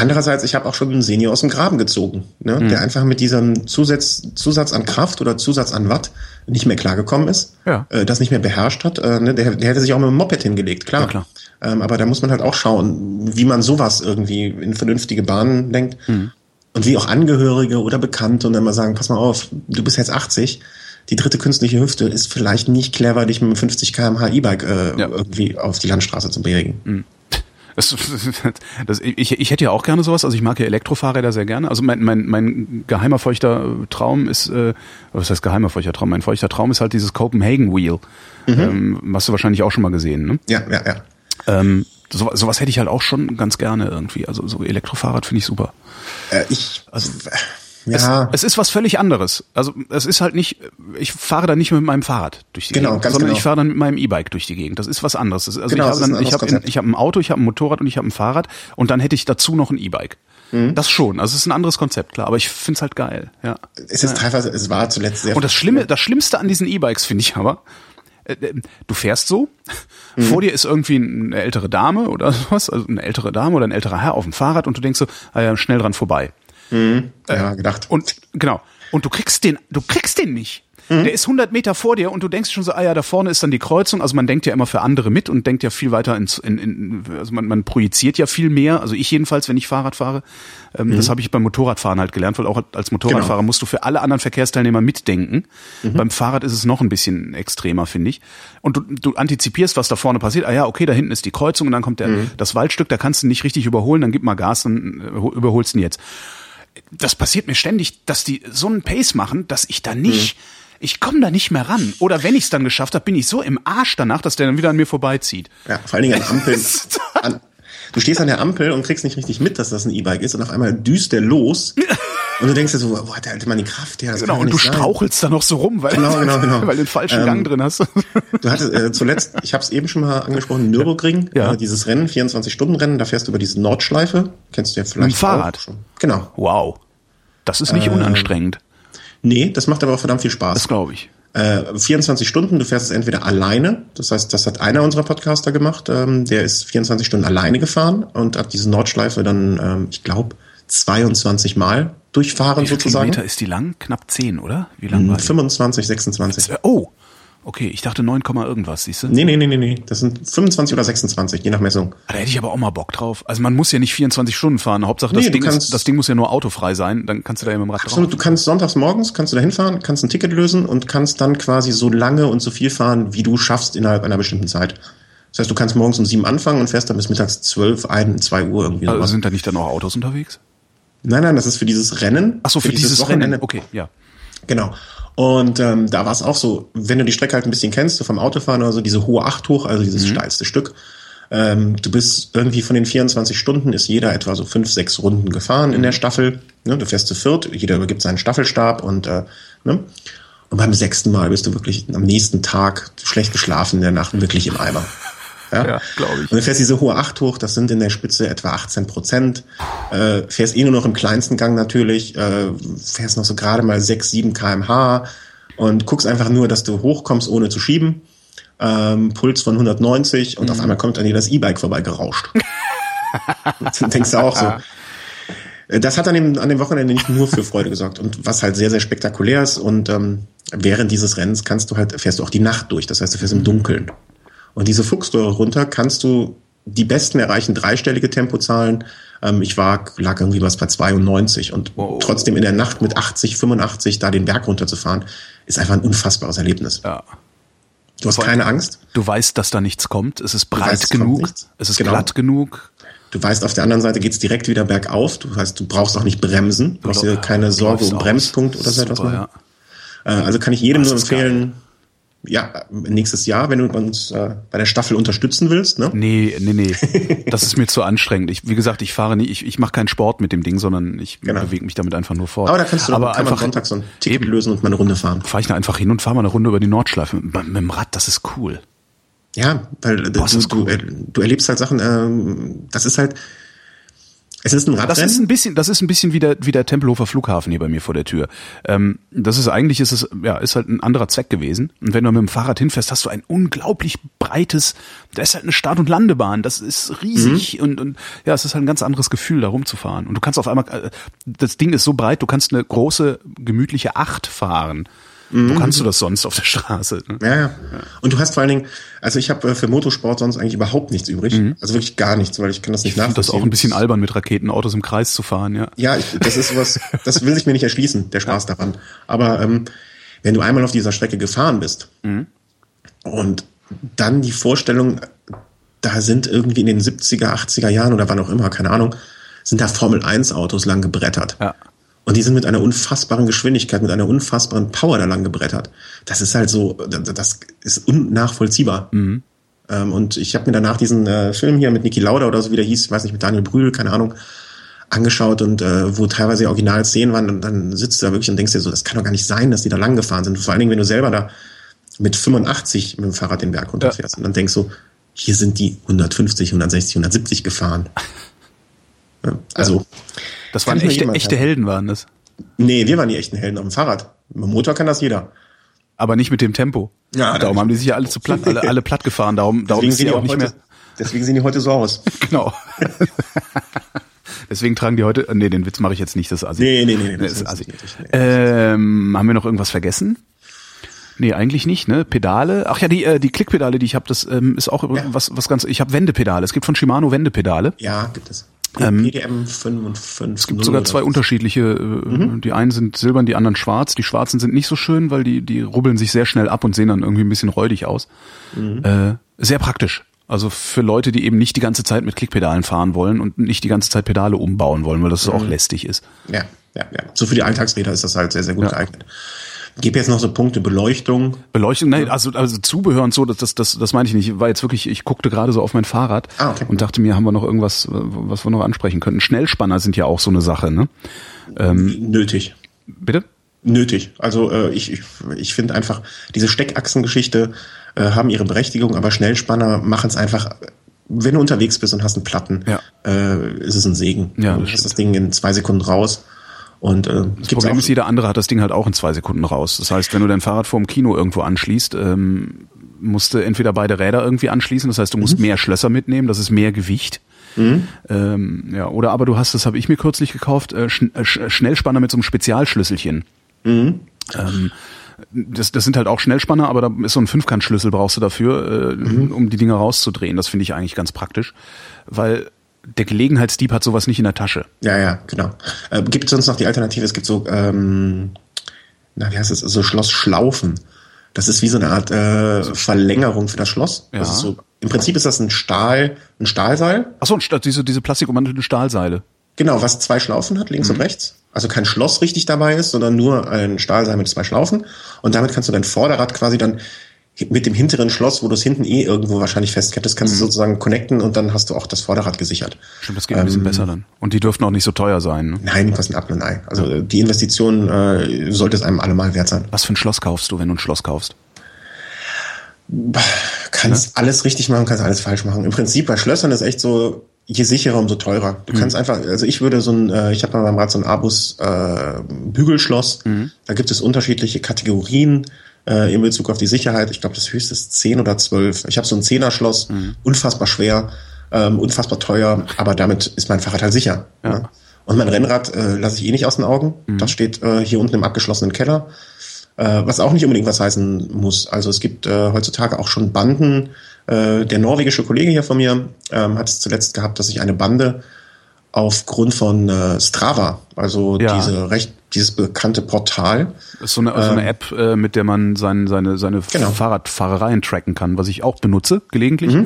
Andererseits, ich habe auch schon einen Senior aus dem Graben gezogen, ne, Mhm. der einfach mit diesem Zusatz, Zusatz an Kraft oder Zusatz an Watt nicht mehr klargekommen ist, Ja. äh, das nicht mehr beherrscht hat. Äh, ne, der, der hätte sich auch mit dem Moped hingelegt, klar. Ja, klar. Ähm, aber da muss man halt auch schauen, wie man sowas irgendwie in vernünftige Bahnen lenkt. Mhm. Und wie auch Angehörige oder Bekannte und dann mal sagen, pass mal auf, du bist jetzt 80, die dritte künstliche Hüfte ist vielleicht nicht clever, dich mit einem 50 kmh E-Bike äh, Ja. irgendwie auf die Landstraße zu bewegen. Das, (laughs) das, ich, ich hätte ja auch gerne sowas, also ich mag ja Elektrofahrräder sehr gerne. Also mein, mein, mein geheimer feuchter Traum ist, äh, was heißt geheimer feuchter Traum? Mein feuchter Traum ist halt dieses Copenhagen Wheel. Ähm, hast du wahrscheinlich auch schon mal gesehen, ne? Ja, ja, ja. Ähm, so, sowas hätte ich halt auch schon ganz gerne irgendwie. Also so Elektrofahrrad finde ich super. Äh, ich, also, ja. Es, es ist was völlig anderes. Also es ist halt nicht, ich fahre da nicht mit meinem Fahrrad durch die Genau, Gegend, ganz sondern genau. ich fahre dann mit meinem E-Bike durch die Gegend. Das ist was anderes. Also Genau, ich das habe ist ein dann, ich habe Konzept. ich habe ein Auto, ich habe ein Motorrad und ich habe ein Fahrrad und dann hätte ich dazu noch ein E-Bike. Mhm. Das schon. Also es ist ein anderes Konzept, klar. Aber ich find's halt geil. Ja. Es ist teilweise, es war zuletzt sehr Und das Schlimme, das Schlimmste an diesen E-Bikes finde ich aber, äh, äh, du fährst so, Mhm. vor dir ist irgendwie eine ältere Dame oder sowas, also eine ältere Dame oder ein älterer Herr auf dem Fahrrad und du denkst so, ah ja, schnell dran vorbei. Ja, gedacht. Und genau. Und du kriegst den, du kriegst den nicht. Mhm. Der ist 100 Meter vor dir und du denkst schon so, ah ja, da vorne ist dann die Kreuzung. Also man denkt ja immer für andere mit und denkt ja viel weiter ins, in, in, also man, man projiziert ja viel mehr. Also ich jedenfalls, wenn ich Fahrrad fahre, ähm, das habe ich beim Motorradfahren halt gelernt, weil auch als Motorradfahrer Mhm. Genau. musst du für alle anderen Verkehrsteilnehmer mitdenken. Mhm. Beim Fahrrad ist es noch ein bisschen extremer, finde ich. Und du, du antizipierst, was da vorne passiert. Ah ja, okay, da hinten ist die Kreuzung und dann kommt der, Mhm. das Waldstück, da kannst du nicht richtig überholen, dann gib mal Gas, dann äh, überholst du ihn jetzt das passiert mir ständig, dass die so einen Pace machen, dass ich da nicht, ich komme da nicht mehr ran. Oder wenn ich es dann geschafft habe, bin ich so im Arsch danach, dass der dann wieder an mir vorbeizieht. Ja, vor allen Dingen (laughs) an Ampeln. An, du stehst an der Ampel und kriegst nicht richtig mit, dass das ein E-Bike ist und auf einmal düst der los. (laughs) Und du denkst dir so, wo hat der alte Mann die Kraft her? Das Genau, und du sein. strauchelst da noch so rum, weil, Genau, genau, genau. (laughs) weil du den falschen Ähm, Gang drin hast. Du hattest äh, zuletzt, ich habe es eben schon mal angesprochen, Nürburgring, Ja. äh, dieses Rennen, 24-Stunden-Rennen, da fährst du über diese Nordschleife, kennst du ja vielleicht Mit Fahrrad? auch schon. Genau. Wow. Das ist nicht Ähm, unanstrengend. Nee, das macht aber auch verdammt viel Spaß. Das glaube ich. Äh, 24 Stunden, du fährst es entweder alleine, das heißt, das hat einer unserer Podcaster gemacht, ähm, der ist 24 Stunden alleine gefahren und hat diese Nordschleife dann, ähm, ich glaube, 22 Mal durchfahren Wie viele sozusagen. Kilometer ist die lang? Knapp 10, oder? Wie lang war die? 25, 26. Äh, Oh, okay, ich dachte 9, Komma irgendwas, siehst du? Nee, nee, nee, nee, nee. Das sind 25 oder 26, je nach Messung. Da hätte ich aber auch mal Bock drauf. Also man muss ja nicht 24 Stunden fahren. Hauptsache das, Nee, Ding, ist, kannst- das Ding muss ja nur autofrei sein. Dann kannst du da ja mit dem Rad drauf. Absolut, du kannst sonntags morgens, kannst du da hinfahren, kannst ein Ticket lösen und kannst dann quasi so lange und so viel fahren, wie du schaffst innerhalb einer bestimmten Zeit. Das heißt, du kannst morgens um sieben anfangen und fährst dann bis mittags zwölf, ein, zwei Uhr irgendwie Also sowas. sind da nicht dann auch Autos unterwegs? Nein, nein, das ist für dieses Rennen. Ach so, für, dieses, Wochenende. Rennen. Okay, ja. Genau. Und ähm, da war es auch so, wenn du die Strecke halt ein bisschen kennst, so vom Autofahren oder so, diese hohe Acht hoch, also dieses steilste Stück, ähm, du bist irgendwie von den 24 Stunden ist jeder etwa so fünf, sechs Runden gefahren in der Staffel. Ne? Du fährst zu viert, jeder übergibt seinen Staffelstab und äh, ne? Und beim sechsten Mal bist du wirklich am nächsten Tag schlecht geschlafen in der Nacht wirklich im Eimer. Ja, Ja, glaub ich. Und du fährst diese hohe Acht hoch, das sind in der Spitze etwa 18 Prozent. Äh, fährst eh nur noch im kleinsten Gang natürlich, äh, fährst noch so gerade mal 6, 7 kmh und guckst einfach nur, dass du hochkommst, ohne zu schieben. Ähm, Puls von 190 und auf einmal kommt an dir das E-Bike vorbeigerauscht. (laughs) Dann denkst du auch so. Äh, Das hat an dem, an dem Wochenende nicht nur für Freude gesorgt und was halt sehr, sehr spektakulär ist und ähm, während dieses Rennens kannst du halt, fährst du auch die Nacht durch, das heißt, du fährst im Dunkeln. Und diese Fuchstore runter kannst du die Besten erreichen dreistellige Tempozahlen. Ähm, ich war, lag irgendwie was bei 92 und Wow. trotzdem in der Nacht mit 80, 85 da den Berg runterzufahren, ist einfach ein unfassbares Erlebnis. ja. Du hast keine Angst. Du weißt, dass da nichts kommt. Es ist breit weißt, es genug. Es ist Genau. glatt genug. Du weißt, auf der anderen Seite geht's direkt wieder bergauf. Du weißt, du brauchst auch nicht bremsen. Du brauchst dir keine Sorge um aus. Bremspunkt oder so etwas Super, ja. Äh, Also kann ich jedem nur empfehlen, Ja, nächstes Jahr, wenn du uns äh, bei der Staffel unterstützen willst, ne? Nee, nee, nee. (laughs) Das ist mir zu anstrengend. Ich, wie gesagt, ich fahre nie, ich, ich mache keinen Sport mit dem Ding, sondern ich Genau. bewege mich damit einfach nur fort. Aber da kannst du Aber kann man einfach Sonntag so ein Ticket eben lösen und mal eine Runde fahren. fahre ich da einfach hin und fahre mal eine Runde über die Nordschleife mit, mit dem Rad. Das ist cool. Ja, weil äh, Boah, du, du, cool. äh, du erlebst halt Sachen, ähm, das ist halt, es ist ein Das Radrennen. ist ein bisschen, das ist ein bisschen wie der, wie der Tempelhofer Flughafen hier bei mir vor der Tür. Ähm, das ist eigentlich, ist es, ja, ist halt ein anderer Zweck gewesen. Und wenn du mit dem Fahrrad hinfährst, hast du ein unglaublich breites, da ist halt eine Start- und Landebahn. Das ist riesig Mhm. und, und ja, es ist halt ein ganz anderes Gefühl, da rumzufahren. Und du kannst auf einmal, äh, das Ding ist so breit, du kannst eine große, gemütliche Acht fahren. Mhm. Wo kannst du das sonst auf der Straße? Ne? Ja, ja. Und du hast vor allen Dingen, also ich habe äh, für Motorsport sonst eigentlich überhaupt nichts übrig. Also wirklich gar nichts, weil ich kann das nicht Ich finde das nachvollziehen. auch ein bisschen albern, mit Raketenautos im Kreis zu fahren, ja. Ja, ich, das ist sowas, das will sich mir nicht erschließen, der Spaß daran. Aber ähm, wenn du einmal auf dieser Strecke gefahren bist und dann die Vorstellung, da sind irgendwie in den 70er, 80er Jahren oder wann auch immer, keine Ahnung, sind da Formel 1 Autos lang gebrettert. Ja. Und die sind mit einer unfassbaren Geschwindigkeit, mit einer unfassbaren Power da lang gebrettert. Das ist halt so, das ist unnachvollziehbar. Ähm, und ich habe mir danach diesen äh, Film hier mit Niki Lauda oder so wie der hieß, ich weiß nicht, mit Daniel Brühl, keine Ahnung, angeschaut und äh, wo teilweise Originalszenen waren und dann sitzt du da wirklich und denkst dir so, das kann doch gar nicht sein, dass die da lang gefahren sind. Vor allen Dingen, wenn du selber da mit 85 mit dem Fahrrad den Berg runterfährst und dann denkst du, hier sind die 150, 160, 170 gefahren. (laughs) Also, Das waren echte, echte. Helden waren das. nee, wir waren die echten Helden auf dem Fahrrad. Mit dem Motor kann das jeder. Aber nicht mit dem Tempo. Ja, darum das- haben die sich ja alle zu platt, alle, alle platt gefahren. Darum, darum Deswegen sehen die auch nicht heute, mehr. deswegen sehen die heute so aus. (laughs) Genau. (laughs) Deswegen tragen die heute. Nee, den Witz mache ich jetzt nicht. Das ist assi. Nee, nee, nee, nee, Nee, das ist ist assi. nicht, nee. Ähm, haben wir noch irgendwas vergessen? Nee, eigentlich nicht, ne? Pedale. Ach ja, die, äh, die Klickpedale, die ich habe, das ähm, ist auch Ja. was, was ganz. Ich habe Wendepedale. Es gibt von Shimano Wendepedale. Ja, gibt es. Ähm, PDM 5 und 5. Es gibt sogar zwei unterschiedliche. Äh, Die einen sind silbern, die anderen schwarz. Die schwarzen sind nicht so schön, weil die, die rubbeln sich sehr schnell ab und sehen dann irgendwie ein bisschen räudig aus. Äh, sehr praktisch. Also für Leute, die eben nicht die ganze Zeit mit Klickpedalen fahren wollen und nicht die ganze Zeit Pedale umbauen wollen, weil das auch lästig ist. Ja, ja, ja. So für die Alltagsräder ist das halt sehr, sehr gut Ja. geeignet. Gibt jetzt noch so Punkte Beleuchtung. Beleuchtung, nein, also, also Zubehör und so, das, das, das, das meine ich nicht. Ich war jetzt wirklich, ich guckte gerade so auf mein Fahrrad Ah, okay. und dachte mir, haben wir noch irgendwas, äh, was wir noch ansprechen könnten. Schnellspanner sind ja auch so eine Sache, ne? Nötig. Bitte? Nötig. Also äh, ich, ich, ich finde einfach, diese Steckachsengeschichte äh, haben ihre Berechtigung, aber Schnellspanner machen es einfach, wenn du unterwegs bist und hast einen Platten, Ja. äh, ist es ein Segen. Ja, du das hast das Ding in zwei Sekunden raus. Und äh, Das Problem ist, jeder andere hat das Ding halt auch in zwei Sekunden raus. Das heißt, wenn du dein Fahrrad vorm Kino irgendwo anschließt, ähm, musst du entweder beide Räder irgendwie anschließen. Das heißt, du musst mehr Schlösser mitnehmen, das ist mehr Gewicht. Ähm, ja, oder aber du hast, das habe ich mir kürzlich gekauft, äh, Schn äh, Sch Schnellspanner mit so einem Spezialschlüsselchen. Ähm, das, das sind halt auch Schnellspanner, aber da ist so ein Fünfkantschlüssel brauchst du dafür, äh, um die Dinger rauszudrehen. Das finde ich eigentlich ganz praktisch, weil der Gelegenheitsdieb hat sowas nicht in der Tasche. Ja, ja, genau. Äh, gibt es sonst noch die Alternative? Es gibt so, ähm, na, wie heißt es, so Schlossschlaufen. Das ist wie so eine Art äh, Verlängerung für das Schloss. Ja. Das ist so, Im Prinzip ist das ein Stahl, ein Stahlseil. Achso, und statt diese, diese plastikummantelten Stahlseile. Genau, was zwei Schlaufen hat, links Mhm. und rechts. Also kein Schloss richtig dabei ist, sondern nur ein Stahlseil mit zwei Schlaufen. Und damit kannst du dein Vorderrad quasi dann mit dem hinteren Schloss, wo du es hinten eh irgendwo wahrscheinlich festkettest, kannst Mhm. du sozusagen connecten und dann hast du auch das Vorderrad gesichert. Stimmt, das geht ein bisschen besser dann. Und die dürften auch nicht so teuer sein. Ne? Nein, die kosten ab und Ei. Also die Investition äh, sollte es einem allemal wert sein. Was für ein Schloss kaufst du, wenn du ein Schloss kaufst? kannst alles richtig machen, kannst alles falsch machen. Im Prinzip bei Schlössern ist echt so, je sicherer, umso teurer. Du kannst einfach, also ich würde so ein, äh, ich habe bei meinem Rad so ein Abus äh, Bügelschloss. Da gibt es unterschiedliche Kategorien äh, in Bezug auf die Sicherheit. Ich glaube, das höchste ist 10 oder 12. Ich habe so ein Zehner-Schloss, unfassbar schwer, ähm, unfassbar teuer, aber damit ist mein Fahrrad halt sicher. Ja. Und mein Rennrad äh, lasse ich eh nicht aus den Augen. Das steht äh, hier unten im abgeschlossenen Keller. Äh, was auch nicht unbedingt was heißen muss. Also es gibt äh, heutzutage auch schon Banden. Äh, der norwegische Kollege hier von mir ähm, hat es zuletzt gehabt, dass sich eine Bande aufgrund von äh, Strava, also Ja. diese recht, dieses bekannte Portal, Das ist so eine, so eine App, äh, mit der man sein, seine, seine Genau. Fahrradfahrereien tracken kann, was ich auch benutze, gelegentlich.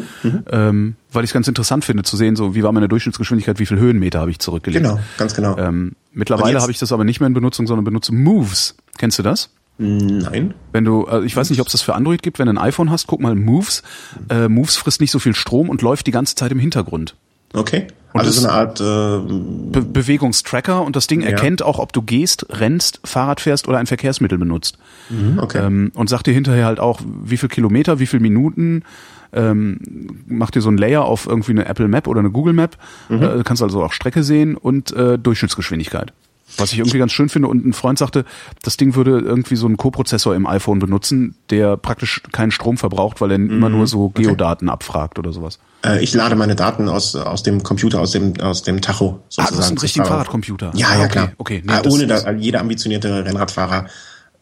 Ähm, weil ich es ganz interessant finde zu sehen, so wie war meine Durchschnittsgeschwindigkeit, wie viel Höhenmeter habe ich zurückgelegt. genau, ganz genau. Ähm, mittlerweile habe ich das aber nicht mehr in Benutzung, sondern benutze Moves. Kennst du das? Nein. Wenn du, äh, ich weiß nicht, ob es das für Android gibt, wenn du ein iPhone hast, guck mal Moves. Äh, Moves frisst nicht so viel Strom und läuft die ganze Zeit im Hintergrund. Okay. Und also so eine Art äh, Be Bewegungstracker und das Ding Ja. erkennt auch, ob du gehst, rennst, Fahrrad fährst oder ein Verkehrsmittel benutzt. okay. Ähm, und sagt dir hinterher halt auch, wie viel Kilometer, wie viel Minuten, ähm, macht dir so ein Layer auf irgendwie eine Apple Map oder eine Google Map, äh, kannst also auch Strecke sehen und äh, Durchschnittsgeschwindigkeit. Was ich irgendwie ganz schön finde und ein Freund sagte, das Ding würde irgendwie so einen Co-Prozessor im iPhone benutzen, der praktisch keinen Strom verbraucht, weil er immer nur so Geodaten abfragt oder sowas. Äh, ich lade meine Daten aus, aus dem Computer, aus dem, aus dem Tacho Ah, sozusagen. hast einen zum richtigen Fahrrad. Fahrradcomputer. Ja, Ah, ja, okay, klar. Okay, nee, das ohne ist- da, jeder ambitionierte Rennradfahrer,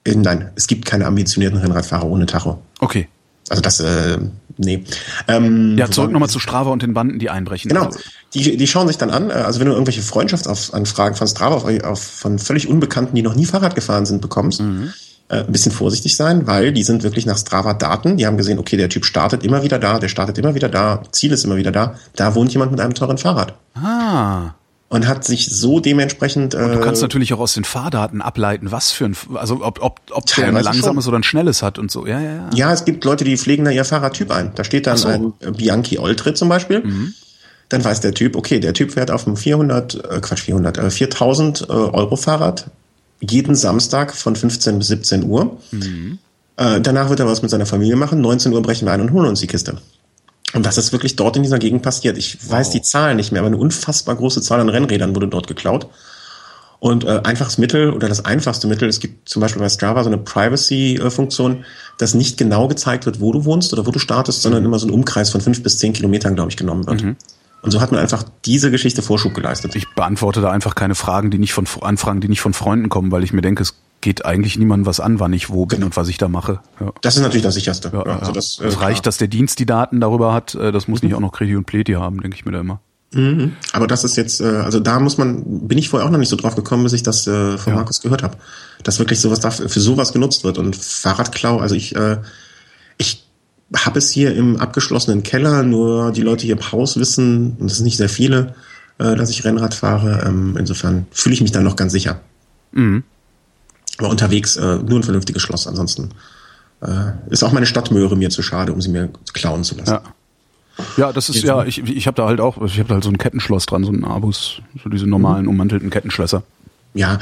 äh, nein, es gibt keine ambitionierten Rennradfahrer ohne Tacho. Okay. Also das, äh, nee. Ähm, Ja, zurück nochmal zu Strava und den Banden, die einbrechen. Genau. Also, Die, die schauen sich dann an, äh, also wenn du irgendwelche Freundschaftsanfragen von Strava auf, auf, von völlig Unbekannten, die noch nie Fahrrad gefahren sind, bekommst, Mhm. äh, ein bisschen vorsichtig sein, weil die sind wirklich nach Strava-Daten. Die haben gesehen, okay, der Typ startet immer wieder da, der startet immer wieder da, Ziel ist immer wieder da. Da wohnt jemand mit einem teuren Fahrrad. ah. Und hat sich so dementsprechend. Äh, Du kannst natürlich auch aus den Fahrdaten ableiten, was für ein, also ob, ob, ob der ein langsames schon. oder ein schnelles hat und so. Ja, ja, ja. Ja, es gibt Leute, die pflegen da ihr Fahrradtyp ein. Da steht dann so. Mhm. ein äh, Bianchi Oltre zum Beispiel. Dann weiß der Typ, okay, der Typ fährt auf dem 400, äh, Quatsch, 400, äh, 4000 äh, Euro Fahrrad jeden Samstag von 15 bis 17 Uhr. Mhm. Äh, danach wird er was mit seiner Familie machen. 19 Uhr brechen wir ein und holen uns die Kiste. Und das ist wirklich dort in dieser Gegend passiert. Ich weiß die Zahlen nicht mehr, aber eine unfassbar große Zahl an Rennrädern wurde dort geklaut. Und äh, einfaches Mittel oder das einfachste Mittel, es gibt zum Beispiel bei Strava so eine Privacy-Funktion, dass nicht genau gezeigt wird, wo du wohnst oder wo du startest, Mhm. sondern immer so ein Umkreis von fünf bis zehn Kilometern, glaube ich, genommen wird. Und so hat man einfach diese Geschichte Vorschub geleistet. Ich beantworte da einfach keine Fragen, die nicht von Anfragen, die nicht von Freunden kommen, weil ich mir denke, es geht eigentlich niemandem was an, wann ich wo bin und was ich da mache. Ja. das ist natürlich das sicherste. Ja, ja, also das, äh, es reicht, dass der Dienst die Daten darüber hat. äh, Das muss nicht auch noch Kredi und Pleti haben, denke ich mir da immer. Aber das ist jetzt, äh, also da muss man, bin ich vorher auch noch nicht so drauf gekommen, bis ich das äh, von Ja. Markus gehört habe, dass wirklich sowas dafür, für sowas genutzt wird. Und Fahrradklau, also ich, ich habe es hier im abgeschlossenen Keller, nur die Leute hier im Haus wissen, und das sind nicht sehr viele, dass ich Rennrad fahre. Ähm, insofern fühle ich mich da noch ganz sicher. Mhm. Aber unterwegs äh, nur ein vernünftiges Schloss. Ansonsten äh, ist auch meine Stadtmöhre mir zu schade, um sie mir klauen zu lassen. Ja. Ja, das ist ja, ich, ich habe da halt auch, ich habe da halt so ein Kettenschloss dran, so ein Abus, so diese normalen ummantelten Kettenschlösser. Ja,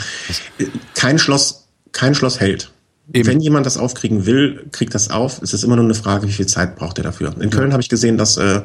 kein Schloss, kein Schloss hält. Eben. Wenn jemand das aufkriegen will, kriegt das auf. Es ist immer nur eine Frage, wie viel Zeit braucht er dafür. In Köln habe ich gesehen, dass äh,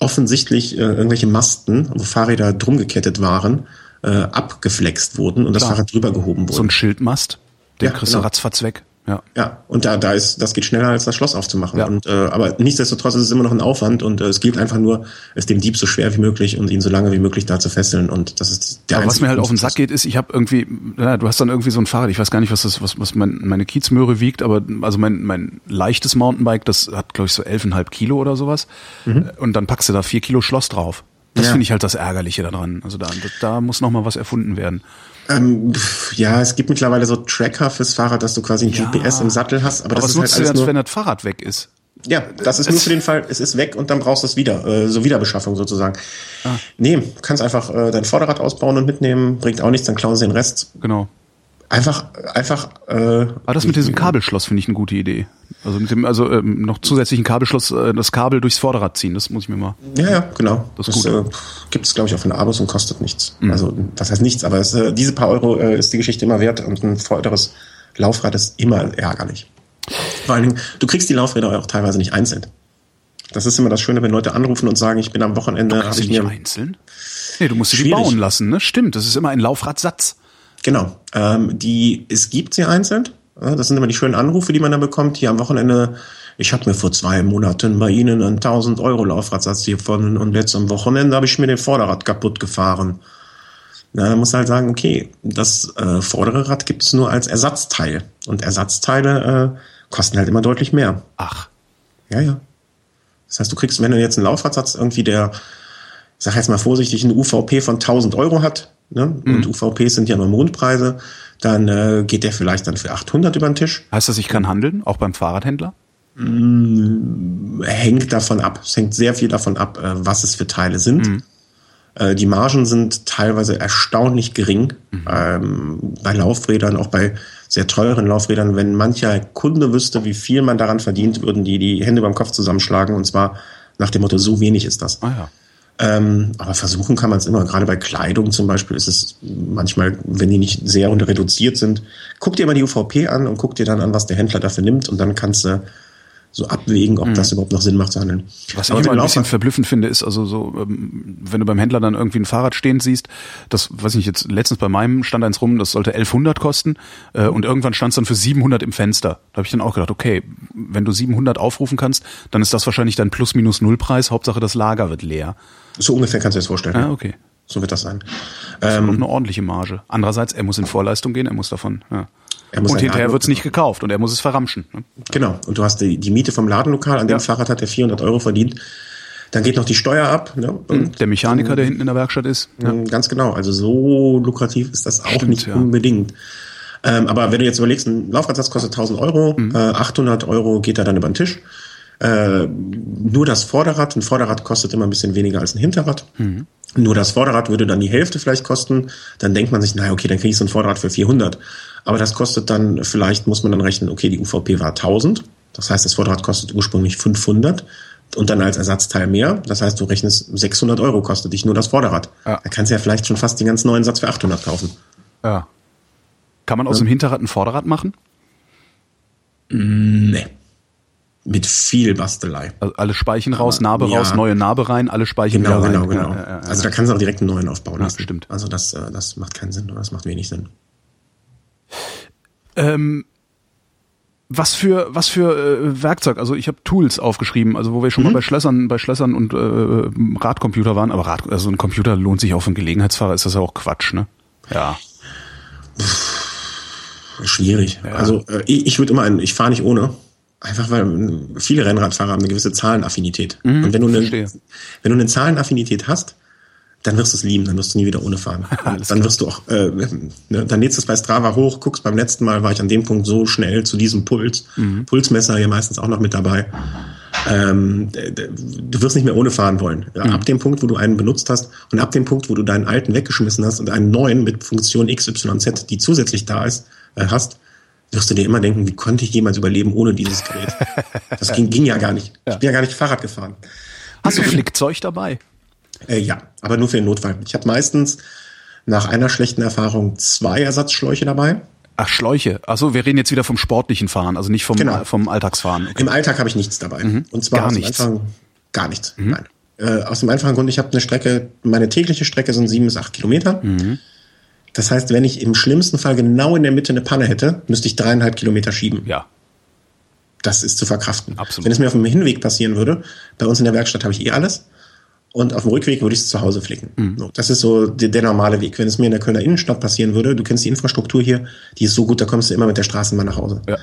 offensichtlich äh, irgendwelche Masten, wo Fahrräder drum gekettet waren, äh, abgeflext wurden und das Klar. Fahrrad drüber gehoben So wurde. ein Schildmast, den Ja, kriegst genau. ratzfatz weg. Ja. Ja, und da, da ist, das geht schneller als das Schloss aufzumachen. Ja. Und, äh, aber nichtsdestotrotz ist es immer noch ein Aufwand und äh, es gilt einfach nur, es dem Dieb so schwer wie möglich und ihn so lange wie möglich da zu fesseln. Und das ist der Aber was mir halt auf den. Sack geht, ist, ich habe irgendwie, ja, du hast dann irgendwie so ein Fahrrad, ich weiß gar nicht, was das, was, was mein, meine Kiezmöhre wiegt, aber also mein, mein leichtes Mountainbike, das hat, glaube ich, so 11,5 Kilo oder sowas. Und dann packst du da vier Kilo Schloss drauf. Das Ja. finde ich halt das Ärgerliche daran. Also da, da muss noch mal was erfunden werden. Ähm, ja, es gibt mittlerweile so Tracker fürs Fahrrad, dass du quasi ein Ja. GPS im Sattel hast, aber, Aber das was ist halt nutzt du alles nur, wenn das Fahrrad weg ist? ja, das ist nur für den Fall, es ist weg und dann brauchst du es wieder, äh, so Wiederbeschaffung sozusagen. Ah. Nee, kannst einfach äh, dein Vorderrad ausbauen und mitnehmen, bringt auch nichts, dann klauen sie den Rest. Genau. Einfach, einfach, äh, Aber das mit diesem Kabelschloss finde ich eine gute Idee. Also mit dem, also ähm, noch zusätzlichen Kabelschloss, äh, das Kabel durchs Vorderrad ziehen, das muss ich mir mal. Ja, ja, genau. Das Das, äh, gibt es, glaube ich, auch von der Abos und kostet nichts. Mhm. Also, das heißt nichts, aber es, äh, diese paar Euro äh, ist die Geschichte immer wert und ein vorderes Laufrad ist immer ärgerlich. Vor allen Dingen, du kriegst die Laufräder auch teilweise nicht einzeln. Das ist immer das Schöne, wenn Leute anrufen und sagen, ich bin am Wochenende, habe du ich nicht mir einzeln? Nee, du musst sie die bauen lassen, ne? Stimmt, das ist immer ein Laufradsatz. Genau. Ähm, die, es gibt sie einzeln. Das sind immer die schönen Anrufe, die man da bekommt. Hier am Wochenende, ich habe mir vor zwei Monaten bei Ihnen einen 1000 Euro Laufradsatz hier von und jetzt am Wochenende habe ich mir den Vorderrad kaputt gefahren. Na, dann muss halt sagen, okay, das äh, vordere Rad gibt es nur als Ersatzteil. Und Ersatzteile äh, kosten halt immer deutlich mehr. Ach, Ja, ja. Das heißt, du kriegst, wenn du jetzt einen Laufradsatz irgendwie, der, ich sag jetzt mal vorsichtig, eine UVP von 1000 Euro hat, ne? und UVPs sind ja nur Mondpreise, dann äh, geht der vielleicht dann für 800 über den Tisch. heißt das, ich kann handeln, auch beim Fahrradhändler? Hängt davon ab. Es hängt sehr viel davon ab, äh, was es für Teile sind. Äh, die Margen sind teilweise erstaunlich gering. Ähm, bei Laufrädern, auch bei sehr teuren Laufrädern, wenn mancher Kunde wüsste, wie viel man daran verdient, würden die die Hände beim Kopf zusammenschlagen und zwar nach dem Motto, so wenig ist das. Ah ja. Ähm, aber versuchen kann man es immer. Gerade bei Kleidung zum Beispiel ist es manchmal, wenn die nicht sehr reduziert sind, guck dir mal die UVP an und guck dir dann an, was der Händler dafür nimmt und dann kannst du so abwägen, ob mhm. das überhaupt noch Sinn macht zu handeln. Was ich immer ein bisschen verblüffend finde, ist also so, ähm, wenn du beim Händler dann irgendwie ein Fahrrad stehend siehst, das, weiß ich nicht, jetzt letztens bei meinem stand eins rum, das sollte 1100 kosten äh, und irgendwann stand es dann für 700 im Fenster. Da habe ich dann auch gedacht, okay, wenn du 700 aufrufen kannst, dann ist das wahrscheinlich dein Plus-Minus-Null-Preis, Hauptsache das Lager wird leer. So ungefähr kannst du dir das vorstellen. Ah, okay. So wird das sein. Das ähm, ist eine ordentliche Marge. Andererseits, er muss in Vorleistung gehen, er muss davon, ja und hinterher wird es nicht gekauft und er muss es verramschen. Ne? Genau. Und du hast die, die Miete vom Ladenlokal, an dem ja. Fahrrad hat er 400 Euro verdient. Dann geht noch die Steuer ab. Ne? Und der Mechaniker, der hinten in der Werkstatt ist. Ja. Ganz genau. Also so lukrativ ist das auch Stimmt, nicht ja. unbedingt. Ähm, aber wenn du jetzt überlegst, ein Laufradsatz kostet 1000 Euro, mhm. äh, 800 Euro geht er dann über den Tisch. Äh, nur das Vorderrad, ein Vorderrad kostet immer ein bisschen weniger als ein Hinterrad. Mhm. Nur das Vorderrad würde dann die Hälfte vielleicht kosten. Dann denkt man sich, naja, okay, dann kriege ich so ein Vorderrad für 400. Aber das kostet dann, vielleicht muss man dann rechnen, okay, die UVP war 1000. Das heißt, das Vorderrad kostet ursprünglich 500 und dann als Ersatzteil mehr. Das heißt, du rechnest 600 Euro kostet dich nur das Vorderrad. Ja. Da kannst du ja vielleicht schon fast den ganz neuen Satz für 800 kaufen. Ja. Kann man aus ja. dem Hinterrad ein Vorderrad machen? Nee. Mit viel Bastelei. Also alle Speichen raus, Narbe ja. raus, neue Narbe rein, alle Speichen genau, rein. Genau, genau, genau. also da kannst du auch direkt einen neuen aufbauen lassen. stimmt. Also das, äh, das macht keinen Sinn oder das macht wenig Sinn. Ähm, was für was für äh, Werkzeug? Also ich habe Tools aufgeschrieben, also wo wir schon mhm. mal bei Schlössern, bei Schlössern und äh, Radcomputer waren, aber Rad, also ein Computer lohnt sich auch für einen Gelegenheitsfahrer, ist das ja auch Quatsch, ne? Ja. Schwierig. Ja. Also äh, ich, ich würde immer ein, ich fahre nicht ohne. Einfach weil viele Rennradfahrer haben eine gewisse Zahlenaffinität. Mhm, und wenn du eine, wenn du eine Zahlenaffinität hast, dann wirst du es lieben, dann wirst du nie wieder ohne fahren. (laughs) dann wirst du auch, äh, ne, dann lädst du es bei Strava hoch, guckst beim letzten Mal war ich an dem Punkt so schnell zu diesem Puls. Mhm. Pulsmesser hier meistens auch noch mit dabei. Ähm, du wirst nicht mehr ohne fahren wollen. Mhm. Ab dem Punkt, wo du einen benutzt hast und ab dem Punkt, wo du deinen alten weggeschmissen hast und einen neuen mit Funktion XYZ, die zusätzlich da ist, äh, hast, wirst du dir immer denken, wie konnte ich jemals überleben ohne dieses Gerät? Das ging, ging ja gar nicht. Ich bin ja gar nicht Fahrrad gefahren. Hast du Flickzeug dabei? Äh, ja, aber nur für den Notfall. Ich habe meistens nach einer schlechten Erfahrung zwei Ersatzschläuche dabei. Ach, Schläuche. Achso, wir reden jetzt wieder vom sportlichen Fahren, also nicht vom, genau. vom Alltagsfahren. Okay. Im Alltag habe ich nichts dabei. Mhm. Und zwar gar nichts. Einfachen, gar nichts. Mhm. Nein. Äh, aus dem einfachen Grund, ich habe eine Strecke, meine tägliche Strecke sind sieben bis acht Kilometer. Mhm. Das heißt, wenn ich im schlimmsten Fall genau in der Mitte eine Panne hätte, müsste ich dreieinhalb Kilometer schieben. Ja. Das ist zu verkraften. Absolut. Wenn es mir auf dem Hinweg passieren würde, bei uns in der Werkstatt habe ich eh alles und auf dem Rückweg würde ich es zu Hause flicken. Mhm. Das ist so der, der, normale Weg. Wenn es mir in der Kölner Innenstadt passieren würde, du kennst die Infrastruktur hier, die ist so gut, da kommst du immer mit der Straßenbahn nach Hause. Ja.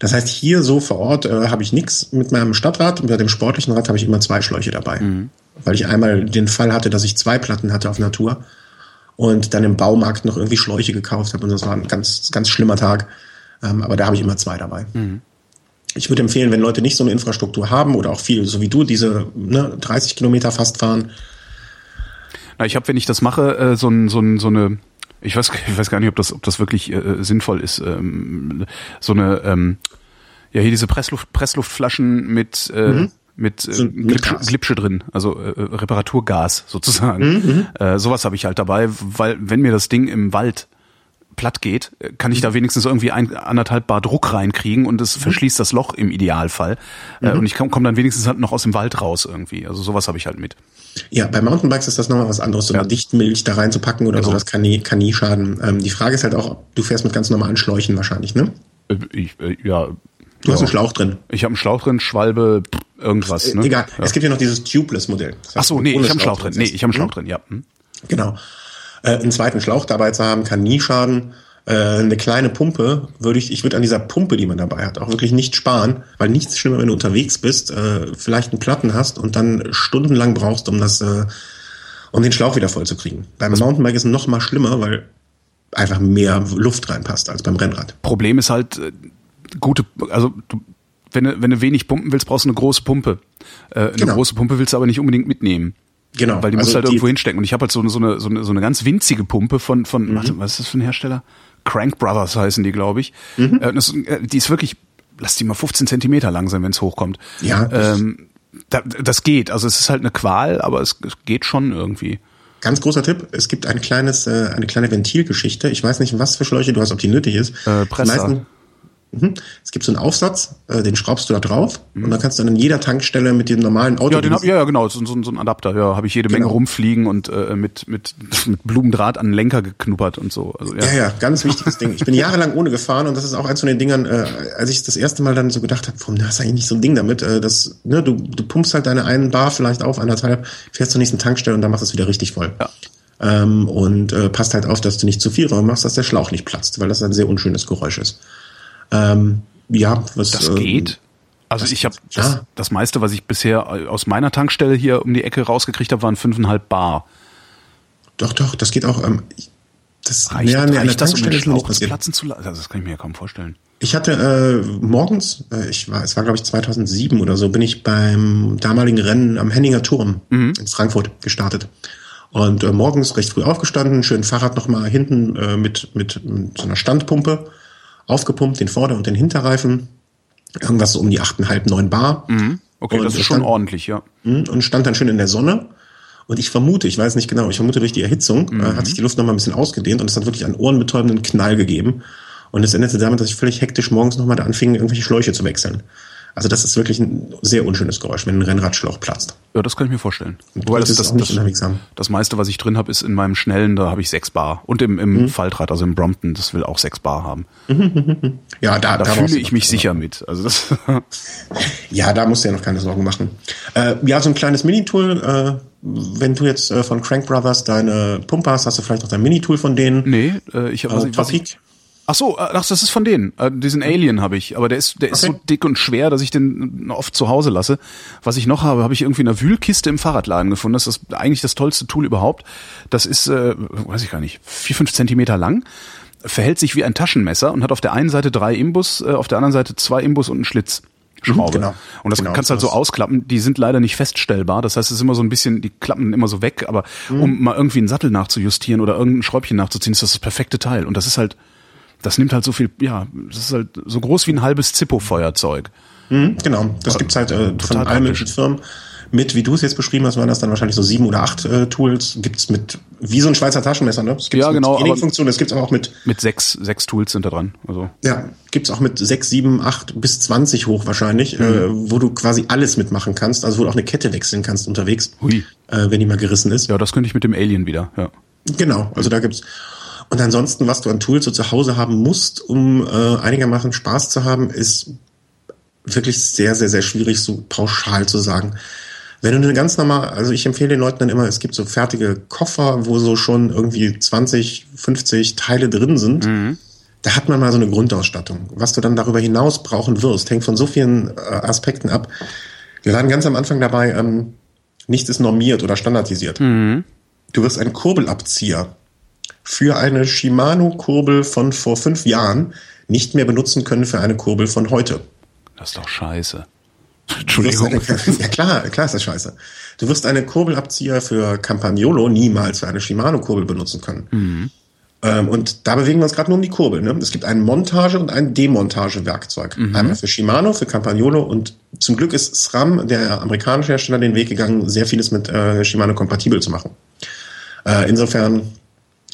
Das heißt, hier so vor Ort äh, habe ich nichts mit meinem Stadtrad und bei dem sportlichen Rad habe ich immer zwei Schläuche dabei. Mhm. Weil ich einmal den Fall hatte, dass ich zwei Platten hatte auf Natur und dann im Baumarkt noch irgendwie Schläuche gekauft habe und das war ein ganz, ganz schlimmer Tag. Ähm, aber da habe ich immer zwei dabei. Mhm ich würde empfehlen, wenn Leute nicht so eine Infrastruktur haben oder auch viel, so wie du, diese ne, 30 Kilometer fast fahren. Na, ich habe, wenn ich das mache, äh, so, ein, so, ein, so eine, ich weiß, (laughs) ich weiß gar nicht, ob das, ob das wirklich äh, sinnvoll ist, ähm, so eine, ähm, ja hier diese Pressluft, Pressluftflaschen mit äh, mhm. Mit, äh, Glipsche, Glipsche drin, also äh, Reparaturgas sozusagen. Mhm, mhm. äh, sowas habe ich halt dabei, weil wenn mir das Ding im Wald platt geht, kann ich da wenigstens irgendwie ein, anderthalb Bar Druck reinkriegen und es mhm. verschließt das Loch im Idealfall. Äh, mhm. Und ich komme komm dann wenigstens halt noch aus dem Wald raus irgendwie. Also sowas habe ich halt mit. Ja, bei Mountainbikes ist das nochmal was anderes, so ja. eine Dichtmilch da reinzupacken oder genau. so, das kann nie, kann nie schaden. Ähm, die Frage ist halt auch, du fährst mit ganz normalen Schläuchen wahrscheinlich, ne? Äh, ich, äh, ja. Du hast einen Schlauch drin. Ich habe einen Schlauch drin, Schwalbe, irgendwas. Äh, ne? Egal. Ja. Es gibt ja noch dieses Tubeless-Modell. Das heißt, Ach so, nee, ich habe einen Schlauch drin. Nee, ich habe einen Schlauch drin, ja. Hm. Genau. Äh, einen zweiten Schlauch dabei zu haben, kann nie schaden äh, eine kleine Pumpe würde ich, ich würde an dieser Pumpe, die man dabei hat, auch wirklich nicht sparen, weil nichts schlimmer, wenn du unterwegs bist, äh, vielleicht einen Platten hast und dann stundenlang brauchst, um das, äh, um den Schlauch wieder voll zu kriegen. Beim Mountainbike ist es noch mal schlimmer, weil einfach mehr Luft reinpasst als beim Rennrad. Problem ist halt äh, gute, also du, wenn du, wenn du wenig pumpen willst, brauchst du eine große Pumpe. Äh, eine genau. große Pumpe willst du aber nicht unbedingt mitnehmen. Genau. Weil die also muss halt irgendwo hinstecken. Und ich habe halt so eine, so, eine, so, eine, so eine ganz winzige Pumpe von, von mhm. was ist das für ein Hersteller? Crank Brothers heißen die, glaube ich. Mhm. Äh, das, äh, die ist wirklich, lass die mal 15 Zentimeter lang sein, wenn es hochkommt. Ja. Ähm, da, das geht. Also es ist halt eine Qual, aber es, es geht schon irgendwie. Ganz großer Tipp, es gibt ein kleines, äh, eine kleine Ventilgeschichte. Ich weiß nicht, was für Schläuche du hast, ob die nötig ist. Äh, Presser. Mhm. Es gibt so einen Aufsatz, äh, den schraubst du da drauf mhm. und dann kannst du dann in jeder Tankstelle mit dem normalen Auto. Ja, den hab, ja, genau, so, so, so ein Adapter. Ja, habe ich jede genau. Menge rumfliegen und äh, mit, mit, (laughs) mit Blumendraht an den Lenker geknuppert und so. Also, ja. ja, ja, ganz wichtiges Ding. Ich bin jahrelang ohne gefahren und das ist auch eins von den Dingern, äh, als ich das erste Mal dann so gedacht habe, warum hast du eigentlich nicht so ein Ding damit? Äh, das, ne, du, du pumpst halt deine einen Bar vielleicht auf, anderthalb, fährst zur nächsten Tankstelle und dann machst du es wieder richtig voll. Ja. Ähm, und äh, passt halt auf, dass du nicht zu viel Raum machst, dass der Schlauch nicht platzt, weil das ein sehr unschönes Geräusch ist. Ähm, ja, was. Das äh, geht. Also ich habe das, ja. das meiste, was ich bisher aus meiner Tankstelle hier um die Ecke rausgekriegt habe, waren fünfeinhalb Bar. Doch, doch, das geht auch. Ähm, das reicht, ja, nee, reicht das, um den Schlauch platzen zu lassen? Also das kann ich mir ja kaum vorstellen. Ich hatte äh, morgens, äh, ich war, es war glaube ich 2007 oder so, bin ich beim damaligen Rennen am Henninger Turm mhm. in Frankfurt gestartet. Und äh, morgens recht früh aufgestanden, schön Fahrrad nochmal hinten äh, mit, mit, mit so einer Standpumpe aufgepumpt, den Vorder- und den Hinterreifen. Irgendwas so um die 8,5, 9 Bar. Mhm. Okay, und das ist schon ordentlich, ja. Mhm, und stand dann schön in der Sonne. Und ich vermute, ich weiß nicht genau, ich vermute durch die Erhitzung äh, mhm. hat sich die Luft noch mal ein bisschen ausgedehnt und es hat wirklich einen ohrenbetäubenden Knall gegeben. Und es endete damit, dass ich völlig hektisch morgens nochmal da anfing, irgendwelche Schläuche zu wechseln. Also das ist wirklich ein sehr unschönes Geräusch, wenn ein Rennradschlauch platzt. Ja, das kann ich mir vorstellen. Wobei das, das, das, das, das meiste, was ich drin habe, ist in meinem schnellen, da habe ich 6 Bar. Und im, im mhm. Faltrad, also im Brompton, das will auch 6 Bar haben. (laughs) ja, da, da, da fühle ich mich sicher mit. Also das (laughs) ja, da musst du ja noch keine Sorgen machen. Äh, ja, so ein kleines Minitool. Äh, wenn du jetzt äh, von Crank Brothers deine Pumpe hast, hast du vielleicht noch dein Minitool von denen? Nee, äh, ich habe äh, was, ich, Ach so, äh, ach, das ist von denen. Äh, diesen Alien habe ich, aber der ist, der okay. ist so dick und schwer, dass ich den oft zu Hause lasse. Was ich noch habe, habe ich irgendwie in einer Wühlkiste im Fahrradladen gefunden. Das ist eigentlich das tollste Tool überhaupt. Das ist, äh, weiß ich gar nicht, vier fünf Zentimeter lang, verhält sich wie ein Taschenmesser und hat auf der einen Seite drei Imbus, äh, auf der anderen Seite zwei Imbus und einen Schlitz. Mhm, Schraube. Genau. Und das genau, kannst du halt so ausklappen. Die sind leider nicht feststellbar. Das heißt, es ist immer so ein bisschen, die klappen immer so weg. Aber mhm. um mal irgendwie einen Sattel nachzujustieren oder irgendein Schräubchen nachzuziehen, ist das das perfekte Teil. Und das ist halt das nimmt halt so viel, ja, das ist halt so groß wie ein halbes Zippo-Feuerzeug. Mhm, genau, das gibt's halt äh, von allen möglichen Firmen. Mit, wie du es jetzt beschrieben hast, waren das dann wahrscheinlich so sieben oder acht äh, Tools. Gibt's mit, wie so ein Schweizer Taschenmesser, ne? Das gibt's ja, genau. Mit Funktionen, das gibt's aber auch mit. Mit sechs, sechs Tools sind da dran. Also. Ja, gibt's auch mit sechs, sieben, acht bis zwanzig hoch wahrscheinlich, mhm. äh, wo du quasi alles mitmachen kannst. Also wo du auch eine Kette wechseln kannst unterwegs. Hui. Äh, wenn die mal gerissen ist. Ja, das könnte ich mit dem Alien wieder, ja. Genau, also da gibt's. Und ansonsten, was du an Tools so zu Hause haben musst, um äh, einigermaßen Spaß zu haben, ist wirklich sehr, sehr, sehr schwierig, so pauschal zu sagen. Wenn du eine ganz normal, also ich empfehle den Leuten dann immer, es gibt so fertige Koffer, wo so schon irgendwie 20, 50 Teile drin sind. Mhm. Da hat man mal so eine Grundausstattung. Was du dann darüber hinaus brauchen wirst, hängt von so vielen äh, Aspekten ab. Wir waren ganz am Anfang dabei, ähm, nichts ist normiert oder standardisiert. Mhm. Du wirst einen Kurbelabzieher für eine Shimano-Kurbel von vor fünf Jahren nicht mehr benutzen können für eine Kurbel von heute. Das ist doch scheiße. Entschuldigung. Eine, (laughs) ja klar, klar ist das scheiße. Du wirst eine Kurbelabzieher für Campagnolo niemals für eine Shimano-Kurbel benutzen können. Mhm. Ähm, und da bewegen wir uns gerade nur um die Kurbel. Ne? Es gibt ein Montage- und ein Demontagewerkzeug. Mhm. Einmal für Shimano, für Campagnolo und zum Glück ist SRAM, der amerikanische Hersteller, den Weg gegangen, sehr vieles mit äh, Shimano kompatibel zu machen. Äh, insofern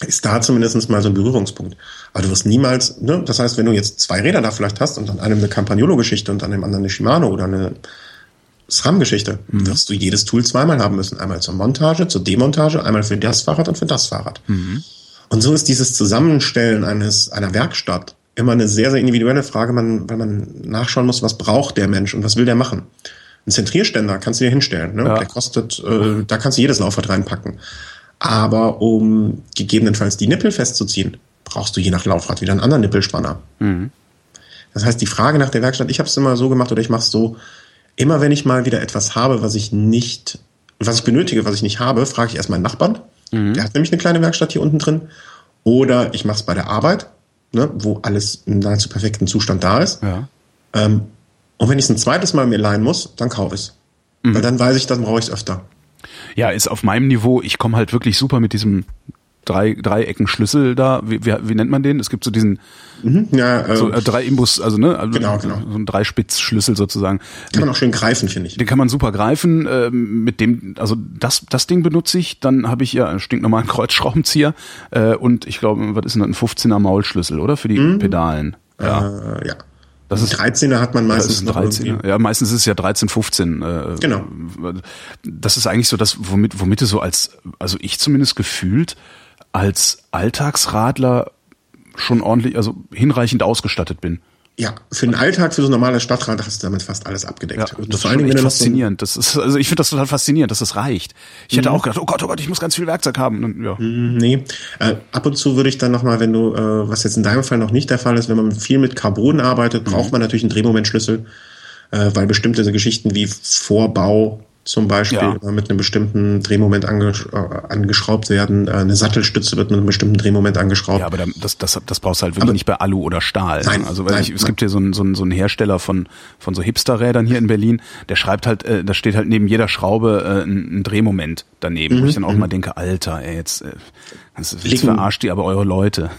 ist da zumindest mal so ein Berührungspunkt. Aber du wirst niemals, ne, das heißt, wenn du jetzt zwei Räder da vielleicht hast und an einem eine Campagnolo-Geschichte und an dem anderen eine Shimano oder eine SRAM-Geschichte, mhm. wirst du jedes Tool zweimal haben müssen. Einmal zur Montage, zur Demontage, einmal für das Fahrrad und für das Fahrrad. Mhm. Und so ist dieses Zusammenstellen eines, einer Werkstatt immer eine sehr, sehr individuelle Frage, man, weil man nachschauen muss, was braucht der Mensch und was will der machen. Ein Zentrierständer kannst du dir hinstellen, ne? Ja. Der kostet, äh, da kannst du jedes Laufrad reinpacken. Aber um gegebenenfalls die Nippel festzuziehen, brauchst du je nach Laufrad wieder einen anderen Nippelspanner. Mhm. Das heißt, die Frage nach der Werkstatt, ich habe es immer so gemacht oder ich mache es so, immer wenn ich mal wieder etwas habe, was ich nicht, was ich benötige, was ich nicht habe, frage ich erst meinen Nachbarn. Mhm. Der hat nämlich eine kleine Werkstatt hier unten drin. Oder ich mache es bei der Arbeit, ne, wo alles in nahezu perfekten Zustand da ist. Ja. Ähm, und wenn ich es ein zweites Mal mir leihen muss, dann kaufe ich es. Mhm. Weil dann weiß ich, dann brauche ich es öfter. Ja, ist auf meinem Niveau, ich komme halt wirklich super mit diesem drei Dreieckenschlüssel da. Wie, wie, wie nennt man den? Es gibt so diesen Mhm, ja, äh, so, äh, drei Imbus, also ne, also, Genau, genau. so ein Dreispitzschlüssel sozusagen. kann man auch schön greifen, finde ich. Den kann man super greifen. Äh, mit dem, also das, das Ding benutze ich. Dann habe ich ja einen stinknormalen (laughs) Kreuzschraubenzieher äh, und ich glaube, was ist denn das, ein 15er Maulschlüssel, oder für die Pedalen? Ja, Äh, ja. Das ist 13er hat man meistens noch 13. irgendwie. Ja, meistens ist es ja 13, 15. Äh, Genau. Das ist eigentlich so das, womit, womit du so als, also ich zumindest gefühlt, als Alltagsradler schon ordentlich, also hinreichend ausgestattet bin. Ja, für den Alltag, für so ein normales Stadtrad hast du damit fast alles abgedeckt. Ja, das ist vor allen Dingen, faszinierend. Das ist, also ich finde das total faszinierend, dass das reicht. Ich Mhm. hätte auch gedacht, oh Gott, oh Gott, ich muss ganz viel Werkzeug haben. Und, ja. Nee, äh, ab und zu würde ich dann nochmal, wenn du, äh, was jetzt in deinem Fall noch nicht der Fall ist, wenn man viel mit Carbon arbeitet, Mhm. braucht man natürlich einen Drehmomentschlüssel, äh, weil bestimmte Geschichten wie Vorbau zum Beispiel Ja. mit einem bestimmten Drehmoment angesch äh, angeschraubt werden, äh, eine Sattelstütze wird mit einem bestimmten Drehmoment angeschraubt. Ja, aber da- das, das, das brauchst du halt wirklich nicht bei Alu oder Stahl. Nein, also weil nein, ich, es nein. gibt hier so einen, so, einen, so einen Hersteller von, von so Hipsterrädern hier in Berlin, der schreibt halt, äh, da steht halt neben jeder Schraube äh, ein, ein Drehmoment daneben, wo ich dann auch mal denke, Alter, ey, jetzt, äh, das jetzt Liegen- verarscht ihr aber eure Leute.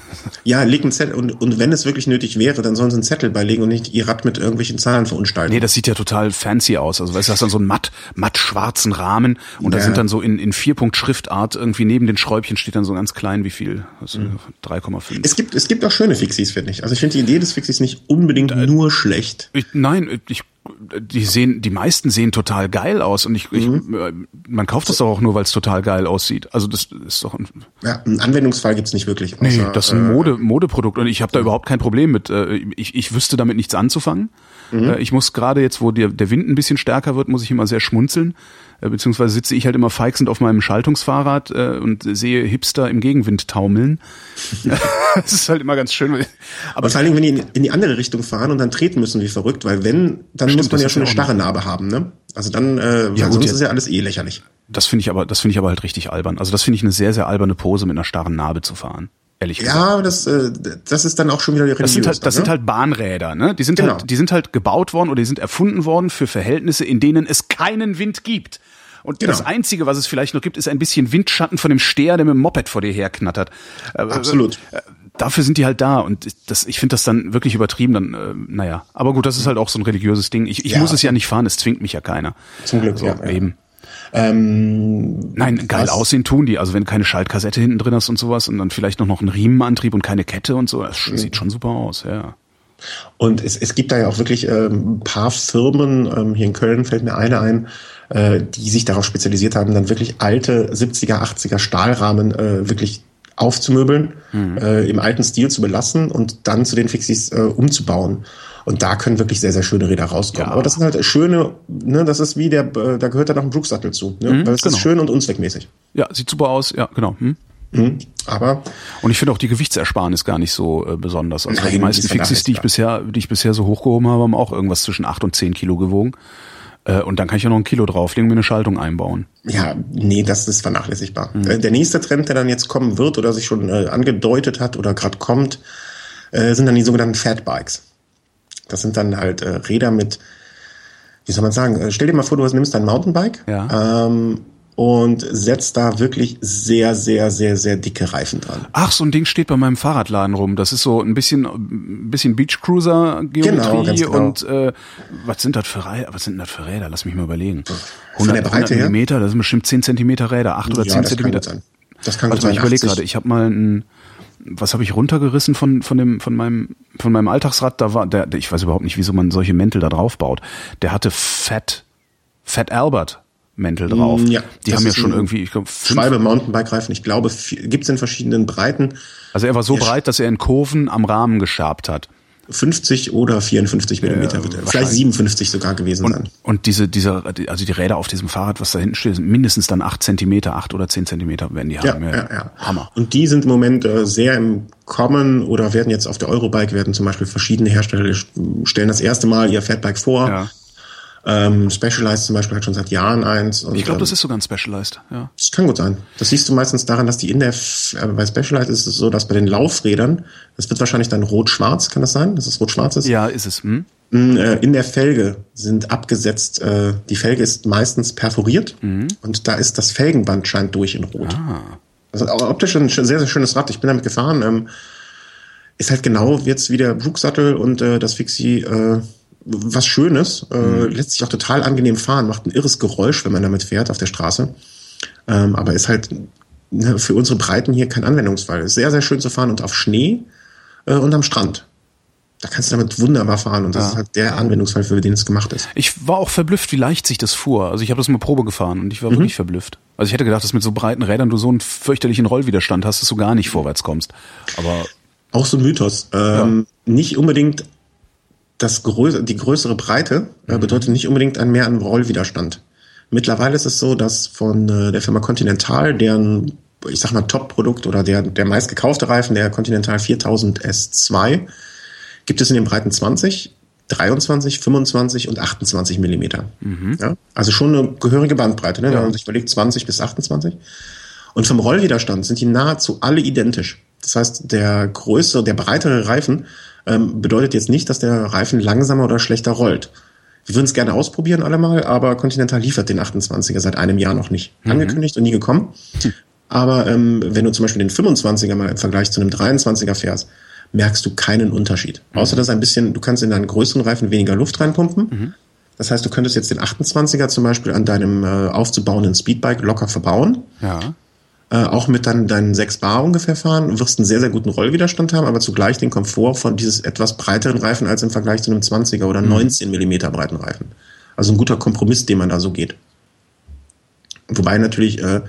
Ja, leg einen Zettel und, und wenn es wirklich nötig wäre, dann sollen sie einen Zettel beilegen und nicht ihr Rad mit irgendwelchen Zahlen verunstalten. Nee, das sieht ja total fancy aus. Also weißt du, hast dann so einen matt, matt schwarzen Rahmen und da Ja. sind dann so in, in Vierpunkt Schriftart irgendwie neben den Schräubchen steht dann so ganz klein, wie viel? Das ist, 3,5. es gibt, es gibt auch schöne Fixies, finde ich. Also ich finde die Idee des Fixies nicht unbedingt nur schlecht. Ich, nein, ich, die sehen, die meisten sehen total geil aus und ich, ich äh, man kauft das doch auch nur, weil es total geil aussieht. Also das ist doch ein, Ja, einen Anwendungsfall gibt's nicht wirklich. nee, außer, das ist ein äh, Mode, Modeprodukt und ich habe da überhaupt kein Problem mit. Äh, Ich, ich wüsste damit nichts anzufangen. Äh, Ich muss gerade jetzt, wo der, der Wind ein bisschen stärker wird, muss ich immer sehr schmunzeln. Äh, Beziehungsweise sitze ich halt immer feixend auf meinem Schaltungsfahrrad äh, und sehe Hipster im Gegenwind taumeln. (laughs) (laughs) das ist halt immer ganz schön. Aber Aber vor allen Dingen, wenn die in, in die andere Richtung fahren und dann treten müssen wie verrückt, weil wenn, dann Stimmt, muss man ja schon ja eine starre Narbe haben, ne? Also dann, äh, Ja, ja, gut, sonst jetzt- ist ja alles eh lächerlich. das finde ich aber, das finde ich aber halt richtig albern. Also das finde ich eine sehr, sehr alberne Pose, mit einer starren Narbe zu fahren. Ehrlich gesagt. Ja, aber das, äh, das ist dann auch schon wieder religiös. Das sind halt, das dann, sind ne? halt Bahnräder, ne? Die sind Genau. halt, die sind halt gebaut worden oder die sind erfunden worden für Verhältnisse, in denen es keinen Wind gibt. Und Genau. das Einzige, was es vielleicht noch gibt, ist ein bisschen Windschatten von dem Steher, der mit dem Moped vor dir herknattert. Äh, Absolut. äh, Dafür sind die halt da und das, ich finde das dann wirklich übertrieben. Dann, äh, naja, aber gut, das ist halt auch so ein religiöses Ding. Ich, ich Ja. muss es ja nicht fahren, es zwingt mich ja keiner. Zum Glück, so, ja, ja. Eben. Ähm, Nein, geil was- aussehen tun die. Also wenn du keine Schaltkassette hinten drin hast und sowas und dann vielleicht noch, noch einen Riemenantrieb und keine Kette und so, das Mhm. sieht schon super aus, ja. Und es, es gibt da ja auch wirklich ähm, ein paar Firmen, ähm, hier in Köln fällt mir eine ein, äh, die sich darauf spezialisiert haben, dann wirklich alte 70er, 80er Stahlrahmen äh, wirklich aufzumöbeln, äh, im alten Stil zu belassen und dann zu den Fixies äh, umzubauen. Und da können wirklich sehr, sehr schöne Räder rauskommen. Ja. Aber das sind halt schöne, ne, das ist wie der, äh, da gehört dann noch ein Brooksattel zu. Ne? Weil es genau. ist schön und unzweckmäßig. Ja, sieht super aus, ja, genau. Hm? Mhm. Aber Und ich finde auch die Gewichtsersparnis gar nicht so äh, besonders. Also Nein, die meisten ist Fixies, die ich bisher, die ich bisher so hochgehoben habe, haben auch irgendwas zwischen acht und zehn Kilo gewogen. Äh, und dann kann ich ja noch ein Kilo drauflegen und mir eine Schaltung einbauen. Ja, nee, das ist vernachlässigbar. Äh, Der nächste Trend, der dann jetzt kommen wird oder sich schon äh, angedeutet hat oder gerade kommt, äh, sind dann die sogenannten Fatbikes. Das sind dann halt äh, Räder mit, wie soll man sagen, äh, stell dir mal vor, du nimmst dein Mountainbike Ja. ähm, und setzt da wirklich sehr, sehr, sehr, sehr dicke Reifen dran. Ach, so ein Ding steht bei meinem Fahrradladen rum. Das ist so ein bisschen, ein bisschen Beachcruiser-Geometrie Genau, genau. und äh, was sind das für Räder? Was sind das für Räder? Lass mich mal überlegen. Von der Breite her? Millimeter, das sind bestimmt 10 Zentimeter Räder, 8 oder 10 das kann Zentimeter. gut sein. Das kann Warte gut sein. ich überlege 80. gerade, ich habe mal ein, was habe ich runtergerissen von von dem von meinem von meinem Alltagsrad, da war der, der ich weiß überhaupt nicht, wieso man solche Mäntel da drauf baut. Der hatte Fat Fat Albert Mäntel drauf. Mm, ja, die haben ja schon irgendwie, ich glaube, Schwalbe Mountainbike-Reifen. Ich glaube, gibt es in verschiedenen Breiten. also er war so breit, dass er in Kurven am Rahmen geschabt hat. 50 oder 54 Millimeter wird er. Vielleicht wahrscheinlich. 57 sogar gewesen sein. Und, und diese, diese, also die Räder auf diesem Fahrrad, was da hinten steht, sind mindestens dann acht Zentimeter, acht oder zehn Zentimeter werden die Ja, haben. ja, ja. Hammer. Und die sind im Moment äh, sehr im Kommen oder werden jetzt auf der Eurobike werden zum Beispiel verschiedene Hersteller stellen das erste Mal ihr Fatbike vor. Ja. Ähm, Specialized zum Beispiel hat schon seit Jahren eins. Und, Ich glaube, das ähm, ist sogar ein Specialized, ja. das kann gut sein. Das siehst du meistens daran, dass die in der, F äh, bei Specialized ist es so, dass bei den Laufrädern, das wird wahrscheinlich dann rot-schwarz, kann das sein, dass es rot-schwarz ist? Ja, ist es. Hm? Mm, äh, In der Felge sind abgesetzt, äh, die Felge ist meistens perforiert und da ist das Felgenband scheint durch in Rot. Ah. Also optisch ein sehr, sehr schönes Rad. Ich bin damit gefahren. Ähm, ist halt genau jetzt wie der Brook-Sattel und äh, das Fixie äh, was Schönes. Äh, mhm. Lässt sich auch total angenehm fahren, macht ein irres Geräusch, wenn man damit fährt auf der Straße. Ähm, aber ist halt ne, für unsere Breiten hier kein Anwendungsfall. Ist sehr, sehr schön zu fahren und auf Schnee äh, und am Strand. Da kannst du damit wunderbar fahren und das ja. ist halt der Anwendungsfall, für den es gemacht ist. Ich war auch verblüfft, wie leicht sich das fuhr. Also ich habe das mal Probe gefahren und ich war mhm. wirklich verblüfft. Also ich hätte gedacht, dass mit so breiten Rädern du so einen fürchterlichen Rollwiderstand hast, dass du gar nicht vorwärts kommst. Aber auch so ein Mythos. Ähm, ja. Nicht unbedingt das größere, die größere Breite äh, mhm. bedeutet nicht unbedingt ein mehr an Rollwiderstand. Mittlerweile ist es so, dass von äh, der Firma Continental, deren, ich sag mal, Top-Produkt oder der, der meistgekaufte Reifen, der Continental 4000 S2, gibt es in den Breiten 20, 23, 25 und 28 Millimeter. Mhm. Ja? Also schon eine gehörige Bandbreite, ne? Ja. wenn man sich überlegt, 20 bis 28. Und vom Rollwiderstand sind die nahezu alle identisch. Das heißt, der größere, der breitere Reifen ähm, bedeutet jetzt nicht, dass der Reifen langsamer oder schlechter rollt. Wir würden es gerne ausprobieren allemal, aber Continental liefert den 28er seit einem Jahr noch nicht. Mhm. Angekündigt und nie gekommen. Aber ähm, wenn du zum Beispiel den 25er mal im Vergleich zu einem 23er fährst, merkst du keinen Unterschied. Mhm. Außer dass ein bisschen, du kannst in deinen größeren Reifen weniger Luft reinpumpen. Mhm. Das heißt, du könntest jetzt den 28er zum Beispiel an deinem äh, aufzubauenden Speedbike locker verbauen. Ja. Äh, auch mit dann deinen 6 Bar ungefähr fahren. Du wirst einen sehr, sehr guten Rollwiderstand haben, aber zugleich den Komfort von dieses etwas breiteren Reifen als im Vergleich zu einem 20er oder mhm. 19 Millimeter breiten Reifen. Also ein guter Kompromiss, den man da so geht. Wobei natürlich äh,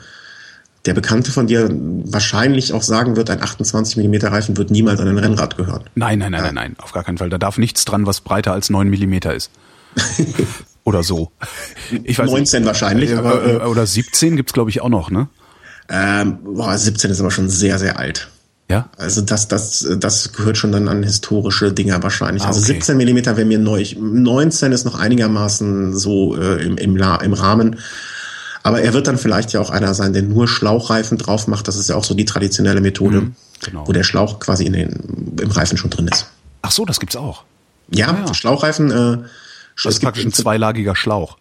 der Bekannte von dir wahrscheinlich auch sagen wird, ein 28 mm Reifen wird niemals an ein Rennrad gehören. Nein, nein, nein, ja. nein, nein, auf gar keinen Fall. Da darf nichts dran, was breiter als 9 mm ist. (laughs) oder so. Ich weiß 19 nicht. wahrscheinlich. Äh, aber, äh, oder 17 gibt's glaube ich auch noch, ne? Ähm, boah, 17 ist aber schon sehr, sehr alt. Ja. Also das, das, das gehört schon dann an historische Dinger wahrscheinlich. Ah, also okay. Also 17 Millimeter wäre mir neu. 19 ist noch einigermaßen so äh, im, im, im Rahmen. Aber er wird dann vielleicht ja auch einer sein, der nur Schlauchreifen drauf macht. Das ist ja auch so die traditionelle Methode, mhm, genau. wo der Schlauch quasi in den, im Reifen schon drin ist. Ach so, das gibt's auch. Ja, ah, ja. Schlauchreifen. Äh, das ist praktisch ein zweilagiger Schlauch.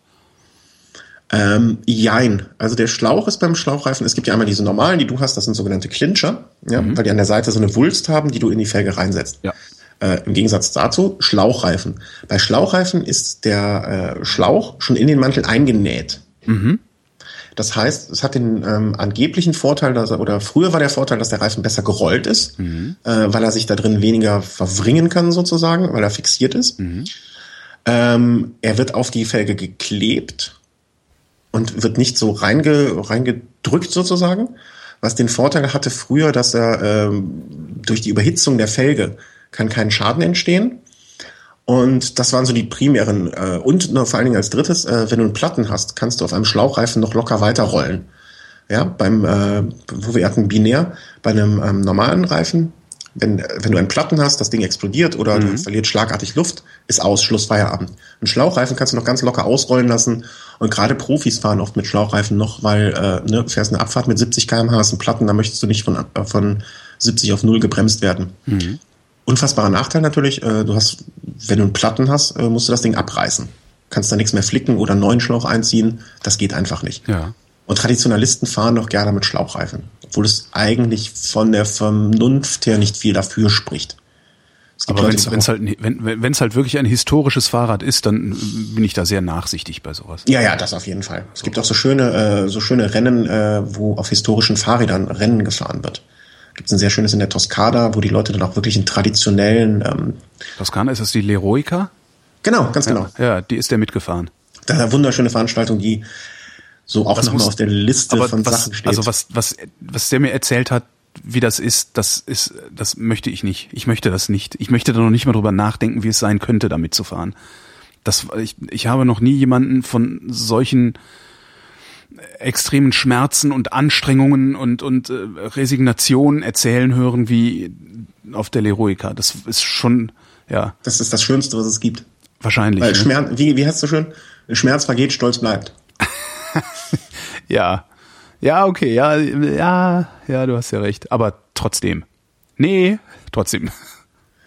Ähm, jein. Also der Schlauch ist beim Schlauchreifen, es gibt ja einmal diese normalen, die du hast, das sind sogenannte Clincher, ja, mhm. weil die an der Seite so eine Wulst haben, die du in die Felge reinsetzt. Ja. Äh, Im Gegensatz dazu Schlauchreifen. Bei Schlauchreifen ist der äh, Schlauch schon in den Mantel eingenäht. Mhm. Das heißt, es hat den ähm, angeblichen Vorteil, dass er, oder früher war der Vorteil, dass der Reifen besser gerollt ist, mhm. äh, weil er sich da drin weniger verwringen kann sozusagen, weil er fixiert ist. Mhm. Ähm, er wird auf die Felge geklebt und wird nicht so reinge, reingedrückt sozusagen, was den Vorteil hatte früher, dass er ähm, durch die Überhitzung der Felge kann kein Schaden entstehen und das waren so die primären. Äh, und vor allen Dingen als drittes, äh, wenn du einen Platten hast, kannst du auf einem Schlauchreifen noch locker weiterrollen. Ja, beim, äh, wo wir hatten binär, bei einem ähm, normalen Reifen, wenn, wenn du einen Platten hast, das Ding explodiert oder mhm. du verliert schlagartig Luft, ist aus, Schluss, Feierabend. Einen Schlauchreifen kannst du noch ganz locker ausrollen lassen und gerade Profis fahren oft mit Schlauchreifen noch, weil äh, ne, fährst eine Abfahrt mit 70 km/h, hast einen Platten, da möchtest du nicht von, äh, von 70 auf 0 gebremst werden. Mhm. Unfassbarer Nachteil natürlich, äh, du hast, wenn du einen Platten hast, äh, musst du das Ding abreißen. Kannst da nichts mehr flicken oder einen neuen Schlauch einziehen. Das geht einfach nicht. Ja. Und Traditionalisten fahren noch gerne mit Schlauchreifen, obwohl es eigentlich von der Vernunft her nicht viel dafür spricht. Aber wenn es halt, wenn, wenn halt wirklich ein historisches Fahrrad ist, dann bin ich da sehr nachsichtig bei sowas. Ja, ja, das auf jeden Fall. Es gibt auch so schöne, äh, so schöne Rennen, äh, wo auf historischen Fahrrädern Rennen gefahren wird gibt es ein sehr schönes in der Toskana, wo die Leute dann auch wirklich in traditionellen. Ähm, Toskana, ist das die Leroica? Genau, ganz genau. Ja, ja die ist der mitgefahren. Da eine wunderschöne Veranstaltung, die so auch nochmal auf der Liste von was, Sachen steht. Also was, was, was der mir erzählt hat, wie das ist, das ist, das möchte ich nicht. Ich möchte das nicht. Ich möchte da noch nicht mal drüber nachdenken, wie es sein könnte, damit zu fahren. Das, ich, ich habe noch nie jemanden von solchen extremen Schmerzen und Anstrengungen und, und äh, Resignationen erzählen hören wie auf der Leroica. Das ist schon, ja. Das ist das Schönste, was es gibt. Wahrscheinlich. Weil ne? Schmerz, wie, wie heißt du schön? Schmerz vergeht, Stolz bleibt. (laughs) ja. Ja, okay, ja, ja, ja, du hast ja recht. Aber trotzdem. Nee, trotzdem.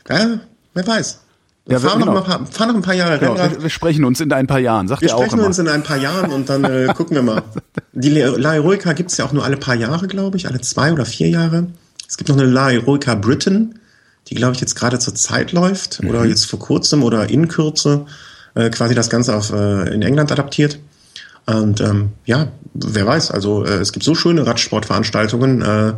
Ja, wer weiß. Ja, fahr, genau. noch paar- fahr noch ein paar Jahre Genau, wir, wir sprechen uns in ein paar Jahren, sagt Wir er auch sprechen immer. uns in ein paar Jahren und dann äh, (laughs) gucken wir mal. Die La Heroica gibt's ja auch nur alle paar Jahre, glaube ich, alle zwei oder vier Jahre. Es gibt noch eine La Heroica Britain, die, glaube ich, jetzt gerade zur Zeit läuft Mhm. oder jetzt vor kurzem oder in Kürze äh, quasi das Ganze auf, äh, in England adaptiert. Und ähm, ja, wer weiß, also äh, es gibt so schöne Radsportveranstaltungen äh,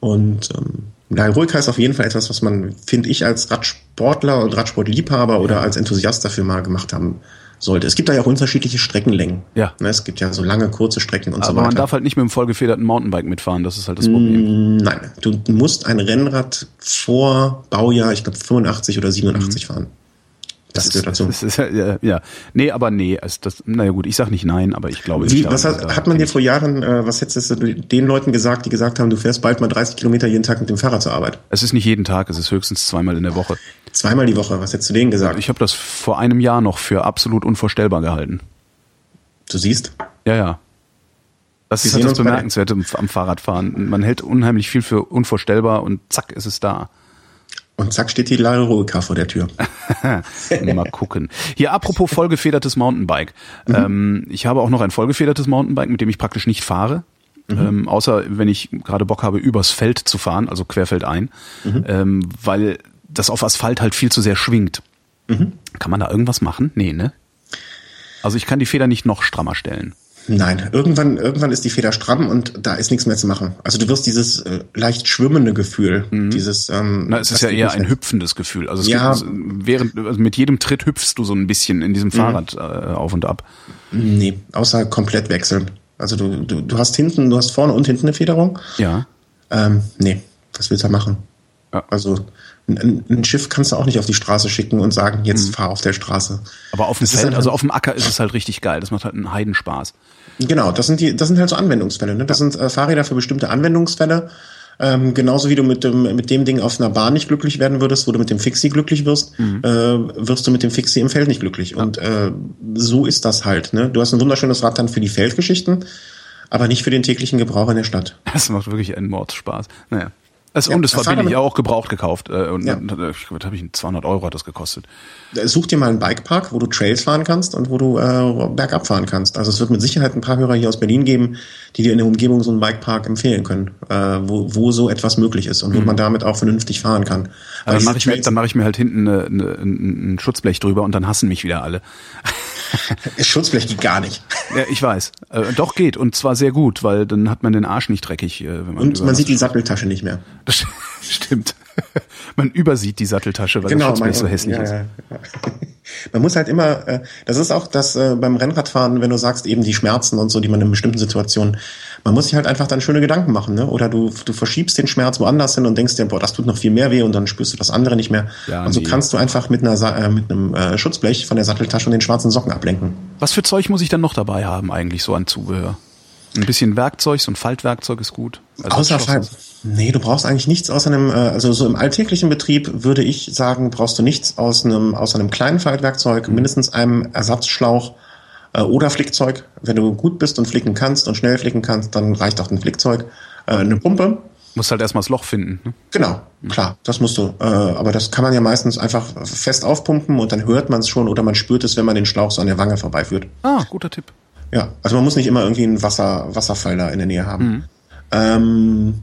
und ähm, La Heroica ist auf jeden Fall etwas, was man, finde ich, als Radsportler und Radsportliebhaber oder als Enthusiast dafür mal gemacht haben sollte. Es gibt da ja auch unterschiedliche Streckenlängen. Ja. Ne, Es gibt ja so lange, kurze Strecken und so Aber weiter. man darf halt nicht mit dem vollgefederten Mountainbike mitfahren, das ist halt das Problem. Nein, du musst ein Rennrad vor Baujahr, ich glaube 85 oder 87 fahren. Das, gehört dazu. Das ist, ja, ja. Nee, aber nee, also das, naja gut, ich sag nicht nein, aber ich glaube. Wie, ich was hat, da hat man dir vor Jahren, äh, was hättest du den Leuten gesagt, die gesagt haben, du fährst bald mal 30 Kilometer jeden Tag mit dem Fahrrad zur Arbeit? Es ist nicht jeden Tag, es ist höchstens zweimal in der Woche. Zweimal die Woche, was hättest du denen gesagt? Ich habe das vor einem Jahr noch für absolut unvorstellbar gehalten. Du siehst, Ja, ja. Das ist halt das Bemerkenswerte am Fahrradfahren. Man hält unheimlich viel für unvorstellbar und zack ist es da. Und zack steht die La Heroica vor der Tür. (laughs) Mal gucken. Hier, apropos vollgefedertes Mountainbike. Ähm, ich habe auch noch ein vollgefedertes Mountainbike, mit dem ich praktisch nicht fahre. Ähm, außer wenn ich gerade Bock habe, übers Feld zu fahren, also querfeldein, ähm, weil das auf Asphalt halt viel zu sehr schwingt. Kann man da irgendwas machen? Nee, ne? Also ich kann die Feder nicht noch strammer stellen. Nein, irgendwann, irgendwann ist die Feder stramm und da ist nichts mehr zu machen. Also du wirst dieses äh, leicht schwimmende Gefühl, dieses. Ähm, Na, es ist ja eher ein hüpfendes Gefühl. Also es Ja. gibt, während, also mit jedem Tritt hüpfst du so ein bisschen in diesem Fahrrad äh, auf und ab. Nee, außer komplett wechseln. Also du, du, du hast hinten, du hast vorne und hinten eine Federung. Ja. Ähm, nee, was willst du da machen? Ja. Also ein, ein Schiff kannst du auch nicht auf die Straße schicken und sagen, jetzt fahr auf der Straße. Aber auf dem Feld, einfach- also auf dem Acker ist es halt richtig geil. Das macht halt einen Heidenspaß. Genau, das sind die, das sind halt so Anwendungsfälle. Ne? Das sind äh, Fahrräder für bestimmte Anwendungsfälle. Ähm, genauso wie du mit dem, mit dem Ding auf einer Bahn nicht glücklich werden würdest, wo du mit dem Fixie glücklich wirst, Mhm. äh, wirst du mit dem Fixie im Feld nicht glücklich. Und äh, so ist das halt. Ne? Du hast ein wunderschönes Rad dann für die Feldgeschichten, aber nicht für den täglichen Gebrauch in der Stadt. Das macht wirklich einen Mordspaß. Naja. Es, Ja, und es war billig, damit- ja auch gebraucht gekauft. Äh, und Ja. äh, ich glaube, habe ich 200 Euro hat das gekostet. Such dir mal einen Bikepark, wo du Trails fahren kannst und wo du äh, bergab fahren kannst. Also es wird mit Sicherheit ein paar Hörer hier aus Berlin geben, die dir in der Umgebung so einen Bikepark empfehlen können, äh, wo, wo so etwas möglich ist und wo man damit auch vernünftig fahren kann. Aber Mhm. dann mache ich, mir- Trails- dann mach ich mir halt hinten eine, eine, ein ein Schutzblech drüber und dann hassen mich wieder alle. (laughs) Schutzblech geht gar nicht. Ja, ich weiß. Äh, doch geht und zwar sehr gut, weil dann hat man den Arsch nicht dreckig. Äh, wenn man Und man sieht die Satteltasche nicht mehr. Das (laughs) stimmt. (laughs) man übersieht die Satteltasche, weil das Schutzblech so hässlich ja, ist. ja, ja. (laughs) Man muss halt immer, äh, das ist auch das äh, beim Rennradfahren, wenn du sagst, eben die Schmerzen und so, die man in bestimmten Situationen, man muss sich halt einfach dann schöne Gedanken machen, ne? Oder du, du verschiebst den Schmerz woanders hin und denkst dir, boah, das tut noch viel mehr weh und dann spürst du das andere nicht mehr. Ja, und so nee. kannst du einfach mit einer Sa- äh, mit einem äh, Schutzblech von der Satteltasche und den schwarzen Socken ablenken. Was für Zeug muss ich dann noch dabei haben eigentlich so an Zubehör? Ein bisschen Werkzeug, so ein Faltwerkzeug ist gut. Also Außer Fall. Nee, du brauchst eigentlich nichts außer einem, äh, also so im alltäglichen Betrieb würde ich sagen, brauchst du nichts aus einem, aus einem kleinen Faltwerkzeug, Mhm. mindestens einem Ersatzschlauch äh, oder Flickzeug. Wenn du gut bist und flicken kannst und schnell flicken kannst, dann reicht auch ein Flickzeug. Äh, eine Pumpe, Musst halt erstmal das Loch finden. Ne? genau, klar, das musst du. Äh, aber das kann man ja meistens einfach fest aufpumpen und dann hört man es schon oder man spürt es, wenn man den Schlauch so an der Wange vorbeiführt. Ah, guter Tipp. Ja, also man muss nicht immer irgendwie einen Wasser, Wasserfall da in der Nähe haben. Ähm,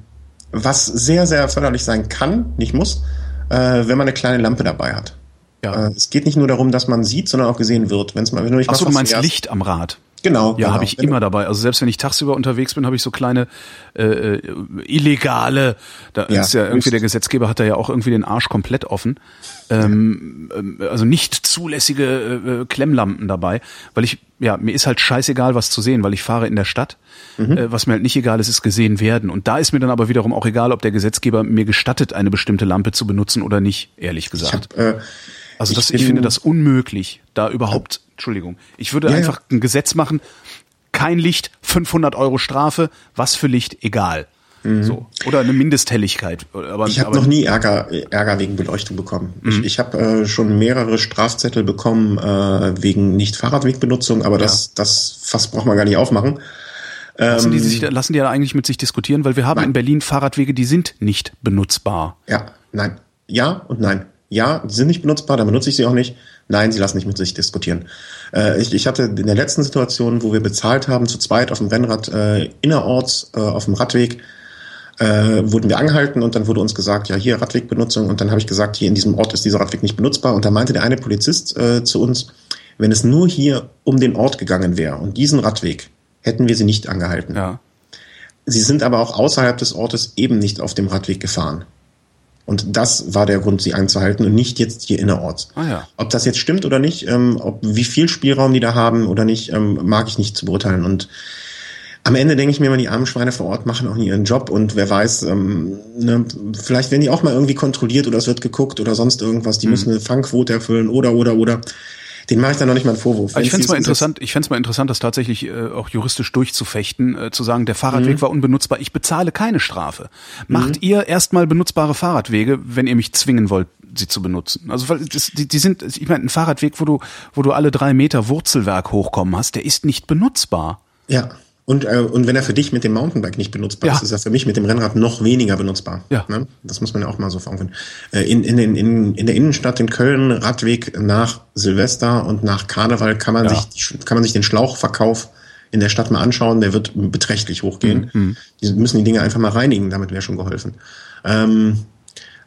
was sehr, sehr förderlich sein kann, nicht muss, äh, wenn man eine kleine Lampe dabei hat. Ja. Äh, es geht nicht nur darum, dass man sieht, sondern auch gesehen wird. Wenn's mal, wenn du nicht Achso, mal du meinst Licht am Rad. Genau. Ja, genau. habe ich immer dabei. Also selbst wenn ich tagsüber unterwegs bin, habe ich so kleine äh, äh, illegale. Da Ja, ist ja irgendwie höchst. der Gesetzgeber hat da ja auch irgendwie den Arsch komplett offen. Ähm, ähm, also nicht zulässige äh, äh, Klemmlampen dabei, weil ich ja mir ist halt scheißegal, was zu sehen, weil ich fahre in der Stadt. Mhm. Äh, was mir halt nicht egal ist, ist gesehen werden. Und da ist mir dann aber wiederum auch egal, ob der Gesetzgeber mir gestattet, eine bestimmte Lampe zu benutzen oder nicht. Ehrlich Ich, gesagt. hab, äh, Also das, Ich ich, finde das unmöglich, da überhaupt, Entschuldigung, ich würde Ja, einfach ein Gesetz machen, kein Licht, 500 Euro Strafe, was für Licht, egal. So. Oder eine Mindesthelligkeit. Aber, Mhm. ich habe noch nie Ärger, Ärger wegen Beleuchtung bekommen. Mhm. Ich, ich habe äh, schon mehrere Strafzettel bekommen äh, wegen nicht Fahrradwegbenutzung, aber das, das Fass braucht man gar nicht aufmachen. lassen, die ähm, sich, lassen die ja eigentlich mit sich diskutieren, weil wir haben Nein. in Berlin Fahrradwege, die sind nicht benutzbar. Ja, nein. Ja und nein. Ja, die sind nicht benutzbar, dann benutze ich sie auch nicht. Nein, sie lassen nicht mit sich diskutieren. Äh, ich, ich hatte in der letzten Situation, wo wir bezahlt haben, zu zweit auf dem Rennrad äh, innerorts äh, auf dem Radweg, äh, wurden wir angehalten und dann wurde uns gesagt, ja, hier Radwegbenutzung. Und dann habe ich gesagt, hier in diesem Ort ist dieser Radweg nicht benutzbar. Und da meinte der eine Polizist äh, zu uns, wenn es nur hier um den Ort gegangen wäre und diesen Radweg, hätten wir sie nicht angehalten. Ja. Sie sind aber auch außerhalb des Ortes eben nicht auf dem Radweg gefahren. Und das war der Grund, sie anzuhalten und nicht jetzt hier innerorts. Ah, ja. Ob das jetzt stimmt oder nicht, ähm, ob wie viel Spielraum die da haben oder nicht, ähm, mag ich nicht zu beurteilen. Und am Ende denke ich mir immer, die armen Schweine vor Ort machen auch nie ihren Job und wer weiß, ähm, ne, vielleicht werden die auch mal irgendwie kontrolliert oder es wird geguckt oder sonst irgendwas. Die müssen eine Fangquote erfüllen oder oder oder. Den mache ich dann noch nicht mal einen Vorwurf. Ich fände es mal es interessant, ich fänd's mal interessant, das tatsächlich äh, auch juristisch durchzufechten, äh, zu sagen, der Fahrradweg war unbenutzbar, ich bezahle keine Strafe. Macht ihr erstmal benutzbare Fahrradwege, wenn ihr mich zwingen wollt, sie zu benutzen. Also weil das, die, die sind, ich meine, ein Fahrradweg, wo du, wo du alle drei Meter Wurzelwerk hochkommen hast, der ist nicht benutzbar. Ja. Und, äh, und wenn er für dich mit dem Mountainbike nicht benutzbar Ja. ist, ist er für mich mit dem Rennrad noch weniger benutzbar. Ja. Ne? Das muss man ja auch mal so vor Augen. Äh, in, in, in, in, der Innenstadt in Köln, Radweg nach Silvester und nach Karneval kann man, Ja. sich, kann man sich den Schlauchverkauf in der Stadt mal anschauen. Der wird beträchtlich hochgehen. Mhm. Die müssen die Dinge einfach mal reinigen, damit wäre schon geholfen. Ähm,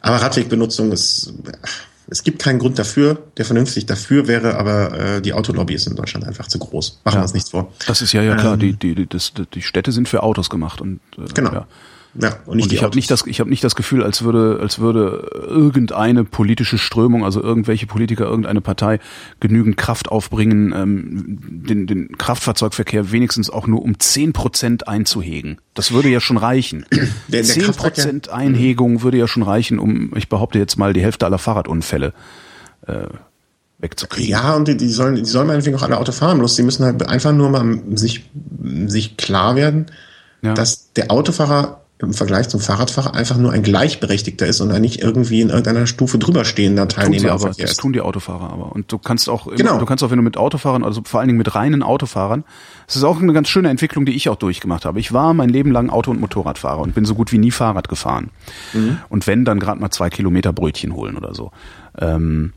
aber Radwegbenutzung ist, es gibt keinen Grund dafür, der vernünftig dafür wäre, aber äh, die Autolobby ist in Deutschland einfach zu groß. Machen wir uns nichts vor. Das ist ja ja klar, Ähm. die, die, die, das, die Städte sind für Autos gemacht und äh, Genau. ja. Ja, und Und ich habe nicht das, ich habe nicht das Gefühl, als würde, als würde irgendeine politische Strömung, also irgendwelche Politiker, irgendeine Partei genügend Kraft aufbringen, ähm, den, den Kraftfahrzeugverkehr wenigstens auch nur um zehn Prozent einzuhegen. Das würde ja schon reichen. Zehn Prozent Einhegung würde ja schon reichen, um, ich behaupte jetzt mal, die Hälfte aller Fahrradunfälle äh, wegzukriegen. Ja, und die, die sollen, die sollen meinetwegen auch alle Auto fahren, bloß die müssen halt einfach nur mal sich, sich klar werden, Ja. dass der Autofahrer im Vergleich zum Fahrradfahrer einfach nur ein Gleichberechtigter ist und er nicht irgendwie in irgendeiner Stufe drüber stehender Tun sie Teilnehmer aber, Verkehr das tun die Autofahrer aber. Und du kannst auch, immer, Genau. du kannst auch, wenn du mit Autofahrern, also vor allen Dingen mit reinen Autofahrern, das ist auch eine ganz schöne Entwicklung, die ich auch durchgemacht habe. Ich war mein Leben lang Auto- und Motorradfahrer und bin so gut wie nie Fahrrad gefahren. Mhm. Und wenn, dann gerade mal zwei Kilometer Brötchen holen oder so. Ähm,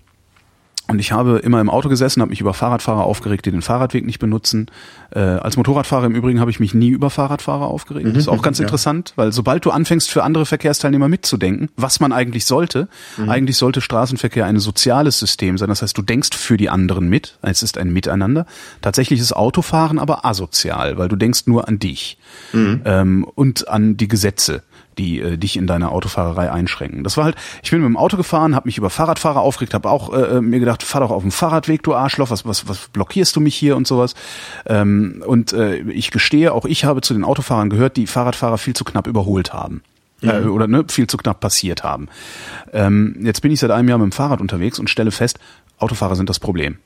und ich habe immer im Auto gesessen, habe mich über Fahrradfahrer aufgeregt, die den Fahrradweg nicht benutzen. Äh, als Motorradfahrer im Übrigen habe ich mich nie über Fahrradfahrer aufgeregt. das ist auch ganz ja. interessant, weil sobald du anfängst, für andere Verkehrsteilnehmer mitzudenken, was man eigentlich sollte, eigentlich sollte Straßenverkehr ein soziales System sein. Das heißt, du denkst für die anderen mit. Es ist ein Miteinander. Tatsächlich ist Autofahren aber asozial, weil du denkst nur an dich ähm, und an die Gesetze die äh, dich in deiner Autofahrerei einschränken. Das war halt, ich bin mit dem Auto gefahren, habe mich über Fahrradfahrer aufgeregt, habe auch äh, mir gedacht, fahr doch auf dem Fahrradweg, du Arschloch, was, was, was blockierst du mich hier und sowas. Ähm, und äh, ich gestehe, auch ich habe zu den Autofahrern gehört, die Fahrradfahrer viel zu knapp überholt haben. Äh, oder ne, viel zu knapp passiert haben. Ähm, jetzt bin ich seit einem Jahr mit dem Fahrrad unterwegs und stelle fest, Autofahrer sind das Problem.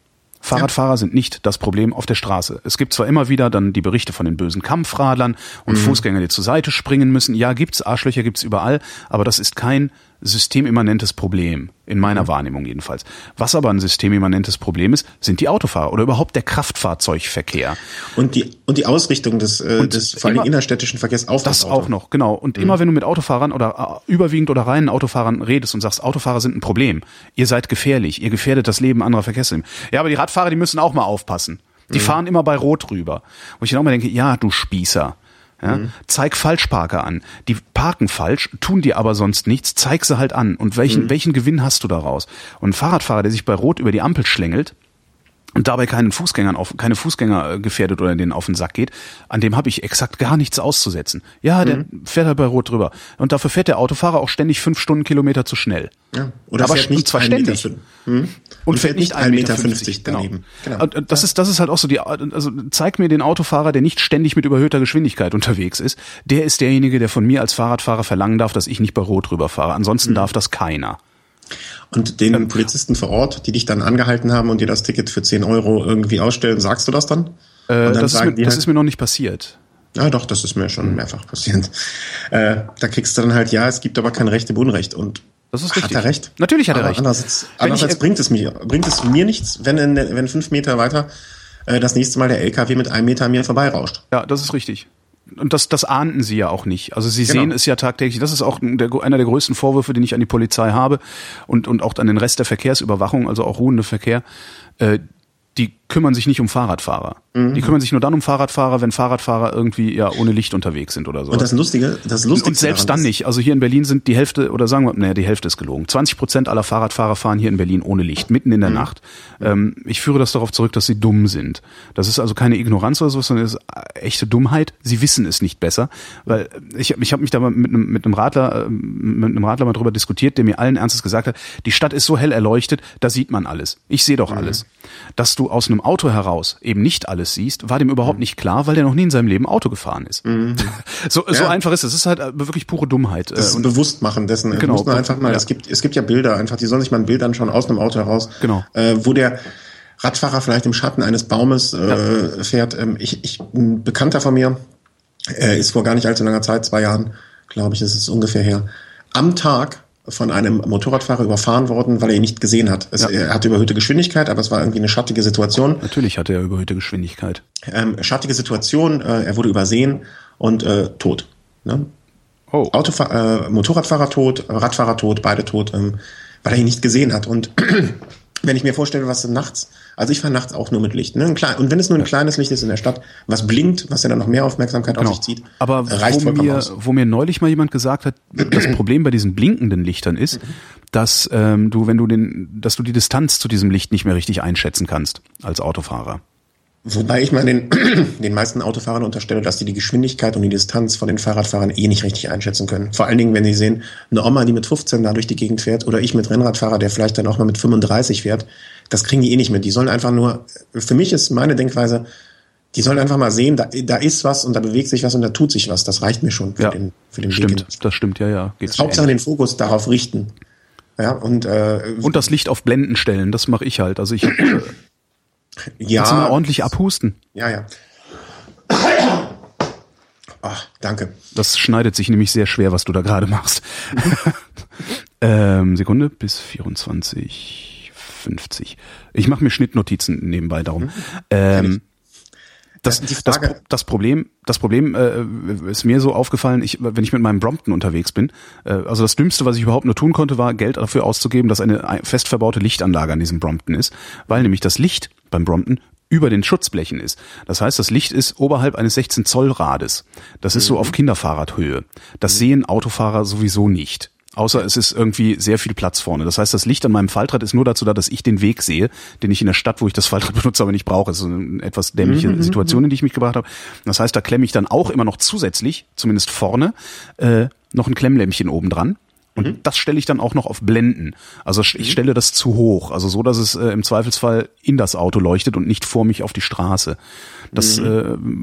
Fahrradfahrer sind nicht das Problem auf der Straße. Es gibt zwar immer wieder dann die Berichte von den bösen Kampfradlern und Fußgänger, die zur Seite springen müssen. Ja, gibt's, Arschlöcher gibt's überall, aber das ist kein systemimmanentes Problem, in meiner Wahrnehmung jedenfalls. Was aber ein systemimmanentes Problem ist, sind die Autofahrer oder überhaupt der Kraftfahrzeugverkehr. Und die, und die Ausrichtung des, äh, des vor allem innerstädtischen Verkehrs auf Das Auto. auch noch, genau. Und immer wenn du mit Autofahrern oder äh, überwiegend oder reinen Autofahrern redest und sagst, Autofahrer sind ein Problem, ihr seid gefährlich, ihr gefährdet das Leben anderer Verkehrsteilnehmer. Ja, aber die Radfahrer, die müssen auch mal aufpassen. Die fahren immer bei Rot rüber. Wo ich dann auch mal denke, ja, du Spießer. Ja, Zeig Falschparker an. Die parken falsch, tun dir aber sonst nichts, zeig sie halt an. Und welchen, welchen Gewinn hast du daraus? Und ein Fahrradfahrer, der sich bei Rot über die Ampel schlängelt, und dabei keinen Fußgängern auf, keine Fußgänger äh, gefährdet oder denen auf den Sack geht, an dem habe ich exakt gar nichts auszusetzen. Ja, der fährt halt bei Rot drüber. Und dafür fährt der Autofahrer auch ständig fünf Stundenkilometer zu schnell. Ja. Oder Aber fährt nicht zwar Meter ständig. fün- hm? Und, fährt nicht 1,50 Meter fünfzig daneben. Genau. Und, und Das ist, das ist halt auch so die, also zeig mir den Autofahrer, der nicht ständig mit überhöhter Geschwindigkeit unterwegs ist. Der ist derjenige, der von mir als Fahrradfahrer verlangen darf, dass ich nicht bei Rot drüber fahre. Ansonsten darf das keiner. Und den Polizisten vor Ort, die dich dann angehalten haben und dir das Ticket für 10 Euro irgendwie ausstellen, sagst du das dann? Äh, dann das ist, mir, das halt- ist mir noch nicht passiert. Ja, doch, das ist mir schon mehrfach passiert. Äh, da kriegst du dann halt, ja, es gibt aber kein Recht im Unrecht. Und Das ist hat richtig. er recht? Natürlich hat er Aber recht. Andererseits, andererseits ich- bringt es mir, bringt es mir nichts, wenn, in, wenn fünf Meter weiter äh, das nächste Mal der LKW mit einem Meter an mir vorbeirauscht. Ja, das ist richtig. Und das, das ahnten sie ja auch nicht. Also sie Genau. sehen es ja tagtäglich. Das ist auch der, einer der größten Vorwürfe, den ich an die Polizei habe und, und auch an den Rest der Verkehrsüberwachung, also auch ruhende Verkehr. Äh, die kümmern sich nicht um Fahrradfahrer. Mhm. Die kümmern sich nur dann um Fahrradfahrer, wenn Fahrradfahrer irgendwie ja ohne Licht unterwegs sind oder so. Und das Lustige, das Lustige Und selbst dann nicht. Also hier in Berlin sind die Hälfte, oder sagen wir, naja, die Hälfte ist gelogen. 20 Prozent aller Fahrradfahrer fahren hier in Berlin ohne Licht, mitten in der Mhm. Nacht. Ähm, ich führe das darauf zurück, dass sie dumm sind. Das ist also keine Ignoranz oder so, sondern es ist echte Dummheit. Sie wissen es nicht besser. Weil ich, ich habe mich da mal mit einem, mit einem Radler, ähm, mit einem Radler mal drüber diskutiert, der mir allen Ernstes gesagt hat, die Stadt ist so hell erleuchtet, da sieht man alles. Ich sehe doch Mhm. alles. Dass du aus einem Auto heraus eben nicht alles siehst, war dem überhaupt nicht klar, weil der noch nie in seinem Leben Auto gefahren ist. (laughs) So, so Mhm. Ja. einfach ist es. Es ist halt äh, wirklich pure Dummheit. Das Äh, ist ein Bewusstmachen dessen. Genau. Muss man einfach mal, Ja. es gibt, es gibt ja Bilder einfach, die sollen sich mal ein Bild anschauen aus einem Auto heraus. Genau. Äh, wo der Radfahrer vielleicht im Schatten eines Baumes äh, fährt. Ähm, ich, ich, ein Bekannter von mir, äh, ist vor gar nicht allzu langer Zeit, zwei Jahren, glaube ich, ist es ungefähr her, am Tag von einem Motorradfahrer überfahren worden, weil er ihn nicht gesehen hat. Es, Ja. Er hatte überhöhte Geschwindigkeit, aber es war irgendwie eine schattige Situation. Natürlich hatte er überhöhte Geschwindigkeit. Ähm, schattige Situation, äh, er wurde übersehen und äh, tot. Ne? Oh. Autofahr äh, Motorradfahrer tot, Radfahrer tot, beide tot, ähm, weil er ihn nicht gesehen hat. Und wenn ich mir vorstelle, was nachts, also ich fahre nachts auch nur mit Licht, ne? Ein klein, und wenn es nur ein kleines Licht ist in der Stadt, was blinkt, was ja dann noch mehr Aufmerksamkeit auf Genau. sich zieht, Aber reicht wo vollkommen mir, aus. wo mir neulich mal jemand gesagt hat, das Problem bei diesen blinkenden Lichtern ist, dass ähm, du, wenn du den, dass du die Distanz zu diesem Licht nicht mehr richtig einschätzen kannst als Autofahrer. Wobei ich mal den, (clears throat) den meisten Autofahrern unterstelle, dass die die Geschwindigkeit und die Distanz von den Fahrradfahrern eh nicht richtig einschätzen können. Vor allen Dingen, wenn sie sehen, eine Oma, die mit 15 da durch die Gegend fährt, oder ich mit Rennradfahrer, der vielleicht dann auch mal mit 35 fährt, das kriegen die eh nicht mit. Die sollen einfach nur, für mich ist meine Denkweise, die sollen einfach mal sehen, da, da ist was und da bewegt sich was und da tut sich was. Das reicht mir schon für Ja, den, für den Weg. stimmt. Das stimmt, ja, ja. Geht's Hauptsache den Fokus darauf richten. Ja, und, äh, Und das Licht auf Blenden stellen, das mache ich halt. Also ich äh, ja, kannst du mal ordentlich abhusten. ja, ja. Ach, danke. Das schneidet sich nämlich sehr schwer, was du da gerade machst. (laughs) ähm, Sekunde, bis 24, 50. Ich mache mir Schnittnotizen nebenbei darum. Ähm, das, Die das, Frage- das Problem, das Problem äh, ist mir so aufgefallen, ich, wenn ich mit meinem Brompton unterwegs bin, äh, also das Dümmste, was ich überhaupt nur tun konnte, war Geld dafür auszugeben, dass eine ein- fest verbaute Lichtanlage an diesem Brompton ist, weil nämlich das Licht beim Brompton über den Schutzblechen ist. Das heißt, das Licht ist oberhalb eines 16 Zoll Rades. Das ist so auf Kinderfahrradhöhe. Das sehen Autofahrer sowieso nicht. Außer es ist irgendwie sehr viel Platz vorne. Das heißt, das Licht an meinem Faltrad ist nur dazu da, dass ich den Weg sehe, den ich in der Stadt, wo ich das Faltrad (laughs) benutze, aber nicht brauche. Das ist eine etwas dämliche Situation, in die ich mich gebracht habe. Das heißt, da klemme ich dann auch immer noch zusätzlich, zumindest vorne, äh, noch ein Klemmlämpchen oben dran. Und das stelle ich dann auch noch auf Blenden. Also ich stelle das zu hoch, also so, dass es äh, im Zweifelsfall in das Auto leuchtet und nicht vor mich auf die Straße. Das äh,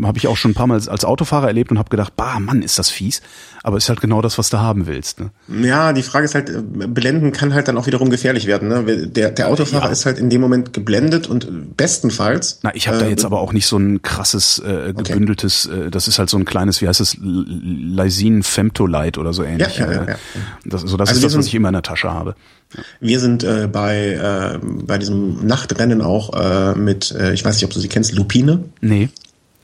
habe ich auch schon ein paar Mal als, Autofahrer erlebt und habe gedacht, bah, Mann, ist das fies. Aber ist halt genau das, was du haben willst. Ne? Ja, die Frage ist halt, äh, blenden kann halt dann auch wiederum gefährlich werden. Ne? Der, der Autofahrer ist halt in dem Moment geblendet und bestenfalls. Na, ich habe da äh, jetzt aber auch nicht so ein krasses, äh, gebündeltes, äh, das ist halt so ein kleines, wie heißt es, Lysin Femtolite oder so ähnlich. Ja, ja, ja, äh, ja. Das, so, das Also ist das, was ich immer in der Tasche habe. Wir sind äh, bei, äh, bei diesem Nachtrennen auch äh, mit, äh, ich weiß nicht, ob du sie kennst, Lupine. Nee.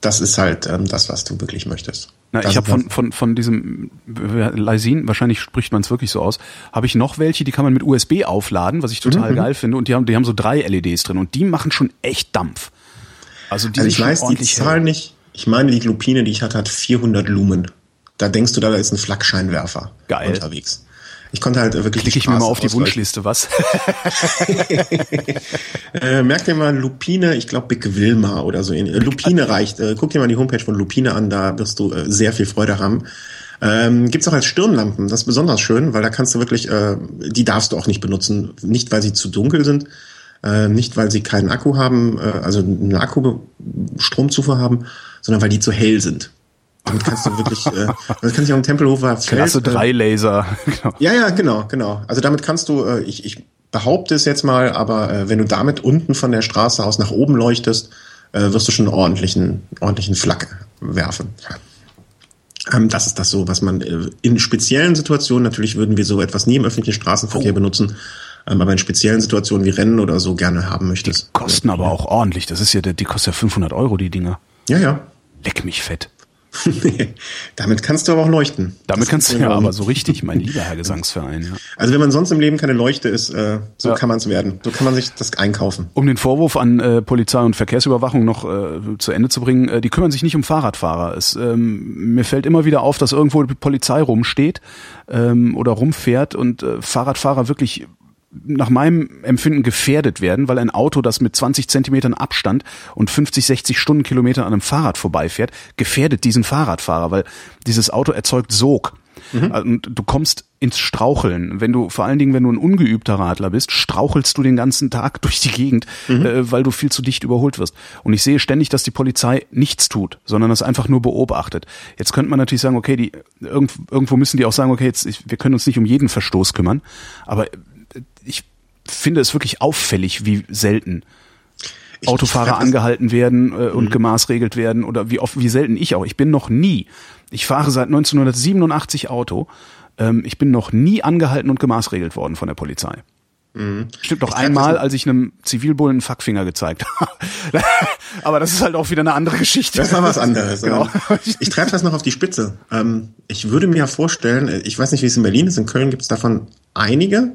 Das ist halt ähm, das, was du wirklich möchtest. Na, Das ich habe von, von, von diesem äh, Lysin, wahrscheinlich spricht man es wirklich so aus, habe ich noch welche, die kann man mit USB aufladen, was ich total Mhm, geil finde. Und die haben, die haben so drei LEDs drin und die machen schon echt Dampf. Also die Also ich weiß die Zahl nicht. Ich meine, die Lupine, die ich hatte, hat 400 Lumen. Da denkst du, da ist ein Flakscheinwerfer Geil. unterwegs. Ich konnte halt wirklich Klicke ich mir mal auf die. Wunschliste, was? (laughs) Äh, merk dir mal Lupine, ich glaube Big Wilma oder so. ähnlich. Äh, Lupine reicht. Äh, guck dir mal die Homepage von Lupine an, da wirst du äh, sehr viel Freude haben. Ähm, gibt's auch als Stirnlampen. Das ist besonders schön, weil da kannst du wirklich, äh, die darfst du auch nicht benutzen. Nicht, weil sie zu dunkel sind, äh, nicht, weil sie keinen Akku haben, äh, also einen Akku-Stromzufuhr haben, sondern weil die zu hell sind. Damit kannst du wirklich, äh, das kann ich auch im Tempelhofer Feld, Klasse 3 Laser. (laughs) Genau. ja, ja, genau, genau. Also damit kannst du, äh, ich, ich behaupte es jetzt mal, aber äh, wenn du damit unten von der Straße aus nach oben leuchtest, äh, wirst du schon einen ordentlichen, ordentlichen Flack werfen. Ähm, das ist das so, was man äh, in speziellen Situationen, natürlich würden wir so etwas nie im öffentlichen Straßenverkehr benutzen, ähm, aber in speziellen Situationen wie Rennen oder so gerne haben möchtest. Kosten aber auch ordentlich. Das ist ja, die kostet ja 500 Euro, die Dinger. Ja, ja. Leck mich fett. (laughs) Damit kannst du aber auch leuchten. Damit Das kannst du ja aber so richtig, mein lieber Herr Gesangsverein. Ja. Also wenn man sonst im Leben keine Leuchte ist, äh, so Ja. kann man es werden. So kann man sich das einkaufen. Um den Vorwurf an äh, Polizei und Verkehrsüberwachung noch äh, zu Ende zu bringen, äh, die kümmern sich nicht um Fahrradfahrer. Es, ähm, mir fällt immer wieder auf, dass irgendwo die Polizei rumsteht ähm, oder rumfährt und äh, Fahrradfahrer wirklich nach meinem Empfinden gefährdet werden, weil ein Auto, das mit 20 Zentimetern Abstand und 50, 60 Stundenkilometern an einem Fahrrad vorbeifährt, gefährdet diesen Fahrradfahrer, weil dieses Auto erzeugt Sog. Und du kommst ins Straucheln. Wenn du, vor allen Dingen, wenn du ein ungeübter Radler bist, strauchelst du den ganzen Tag (laughs) durch die Gegend, äh, weil du viel zu dicht überholt wirst. Und ich sehe ständig, dass die Polizei nichts tut, sondern das einfach nur beobachtet. Jetzt könnte man natürlich sagen, okay, die, irgend, irgendwo müssen die auch sagen, okay, jetzt, ich, wir können uns nicht um jeden Verstoß kümmern. Aber äh, ich finde es wirklich auffällig, wie selten Ich- Autofahrer angehalten werden äh, Mhm. und gemaßregelt werden oder wie oft, wie selten ich auch. Ich bin noch nie, ich fahre seit 1987 Auto, ähm, ich bin noch nie angehalten und gemaßregelt worden von der Polizei. Stimmt doch Mhm. Ich trag einmal, als ich einem Zivilbullen einen Fackfinger gezeigt habe. (laughs) Aber das ist halt auch wieder eine andere Geschichte. Das war was anderes. Genau. Ich treibe das noch auf die Spitze. Ähm, Ich würde mir vorstellen, äh, ich weiß nicht, wie es in Berlin ist, in Köln gibt es davon einige,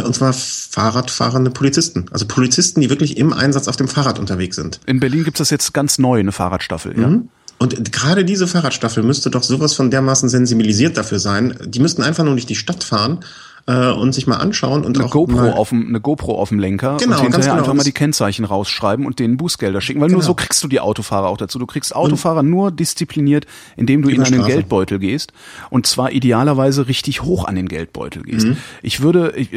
und zwar Fahrradfahrende Polizisten. Also Polizisten, die wirklich im Einsatz auf dem Fahrrad unterwegs sind. In Berlin gibt's das jetzt ganz neu, eine Fahrradstaffel. Ja? Und gerade diese Fahrradstaffel müsste doch sowas von dermaßen sensibilisiert dafür sein. Die müssten einfach nur durch die Stadt fahren äh, und sich mal anschauen und eine auch GoPro mal, auf dem, eine GoPro auf dem Lenker Genau, und hinterher genau. einfach mal die Kennzeichen rausschreiben und denen Bußgelder schicken, weil nur Genau. so kriegst du die Autofahrer auch dazu. Du kriegst Autofahrer nur diszipliniert, indem du ihnen an den. Geldbeutel gehst und zwar idealerweise richtig hoch an den Geldbeutel gehst. Mhm. Ich würde, ich,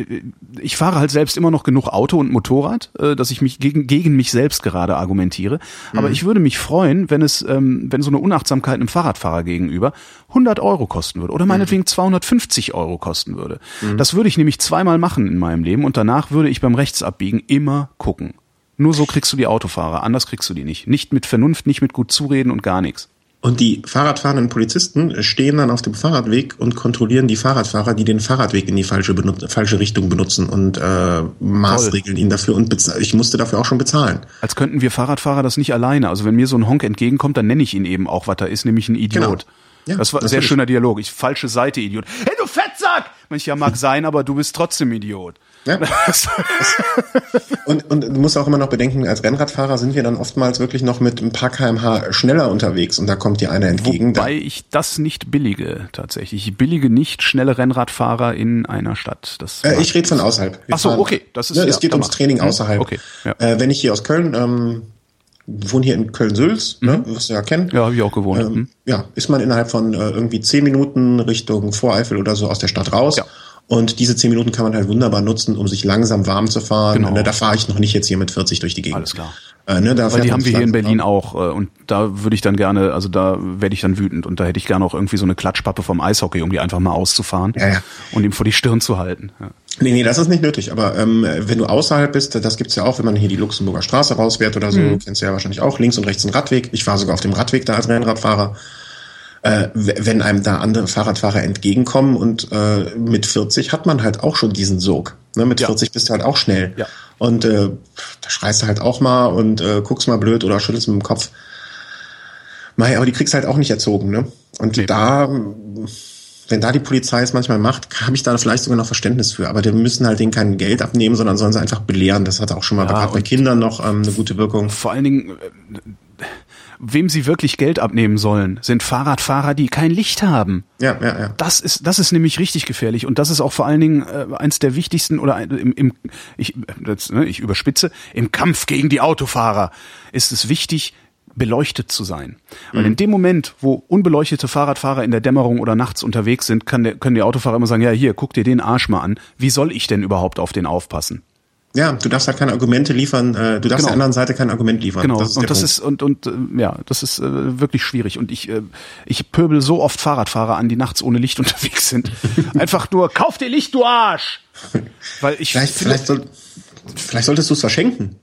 ich fahre halt selbst immer noch genug Auto und Motorrad, äh, dass ich mich gegen, gegen mich selbst gerade argumentiere. Mhm. Aber ich würde mich freuen, wenn es, ähm, wenn so eine Unachtsamkeit einem Fahrradfahrer gegenüber 100 Euro kosten würde oder meinetwegen 250 Euro kosten würde. Das würde ich nämlich zweimal machen in meinem Leben und danach würde ich beim Rechtsabbiegen immer gucken. Nur so kriegst du die Autofahrer, anders kriegst du die nicht. Nicht mit Vernunft, nicht mit gut zureden und gar nichts. Und die Fahrradfahrenden Polizisten stehen dann auf dem Fahrradweg und kontrollieren die Fahrradfahrer, die den Fahrradweg in die falsche, benut falsche Richtung benutzen und äh, maßregeln ihn dafür. Und ich musste dafür auch schon bezahlen. Als könnten wir Fahrradfahrer das nicht alleine. Also wenn mir so ein Honk entgegenkommt, dann nenne ich ihn eben auch, was er ist, nämlich ein Idiot. Genau. Ja, das war ein sehr ich. schöner Dialog. Ich falsche Seite Idiot. Hey du Fettsack! Mensch, ja mag sein, aber du bist trotzdem Idiot. Ja. (laughs) (laughs) Und, und du musst auch immer noch bedenken, als Rennradfahrer sind wir dann oftmals wirklich noch mit ein paar kmh schneller unterwegs und da kommt dir einer entgegen. Wobei ich das nicht billige, tatsächlich. Ich billige nicht schnelle Rennradfahrer in einer Stadt. Das Äh, ich rede von außerhalb. Wir Ach so, fahren- okay, das ist- ne, ja, es geht ums. Training Hm, außerhalb. okay, ja. äh, wenn ich hier aus Köln, ähm, wohne hier in Köln-Sülz, ne, wirst du ja kennen. Mhm. ja, habe ich auch gewohnt. Ähm, Hm. ja, ist man innerhalb von äh, irgendwie zehn Minuten Richtung Voreifel oder so aus der Stadt raus. Ja. Und diese zehn Minuten kann man halt wunderbar nutzen, um sich langsam warm zu fahren. Genau. Ne, da fahre ich noch nicht jetzt hier mit 40 durch die Gegend. Alles klar. Äh, ne, da Weil die haben wir hier in Berlin warm. auch äh, und da würde ich dann gerne, also da werde ich dann wütend und da hätte ich gerne auch irgendwie so eine Klatschpappe vom Eishockey, um die einfach mal auszufahren Ja, ja. und ihm vor die Stirn zu halten. Ja. Nee, nee, das ist nicht nötig. Aber ähm, wenn du außerhalb bist, das gibt's ja auch, wenn man hier die Luxemburger Straße rausfährt oder so, Mhm. kennst du ja wahrscheinlich auch, links und rechts ein Radweg. Ich war sogar auf dem Radweg da als Rennradfahrer. Äh, wenn einem da andere Fahrradfahrer entgegenkommen und äh, mit 40 hat man halt auch schon diesen Sog. Ne? Mit Ja. 40 bist du halt auch schnell. Ja. Und äh, da schreist du halt auch mal und äh, guckst mal blöd oder schüttelst mit dem Kopf. Mei, aber die kriegst halt auch nicht erzogen, ne? Und Nee. da, wenn da die Polizei es manchmal macht, habe ich da vielleicht sogar noch Verständnis für. Aber die müssen halt denen kein Geld abnehmen, sondern sollen sie einfach belehren. Das hat auch schon mal Ja, gerade bei Kindern noch ähm, eine gute Wirkung. Vor allen Dingen, äh, wem sie wirklich Geld abnehmen sollen, sind Fahrradfahrer, die kein Licht haben. Ja, ja, ja. Das ist, das ist nämlich richtig gefährlich und das ist auch vor allen Dingen äh, eins der wichtigsten oder im, im ich, das, ne, ich überspitze, im Kampf gegen die Autofahrer ist es wichtig, beleuchtet zu sein. Weil in dem Moment, wo unbeleuchtete Fahrradfahrer in der Dämmerung oder nachts unterwegs sind, kann der, können die Autofahrer immer sagen, ja hier, guck dir den Arsch mal an. Wie soll ich denn überhaupt auf den aufpassen? Ja, du darfst halt keine Argumente liefern, äh, du darfst Genau. der anderen Seite kein Argument liefern. Genau, das ist und das Punkt. ist und und äh, ja, das ist äh, wirklich schwierig und ich äh, ich pöbel so oft Fahrradfahrer an, die nachts ohne Licht (laughs) unterwegs sind. Einfach nur kauf dir Licht, du Arsch. (laughs) Weil ich Vielleicht, finde- vielleicht, soll, vielleicht solltest du es verschenken.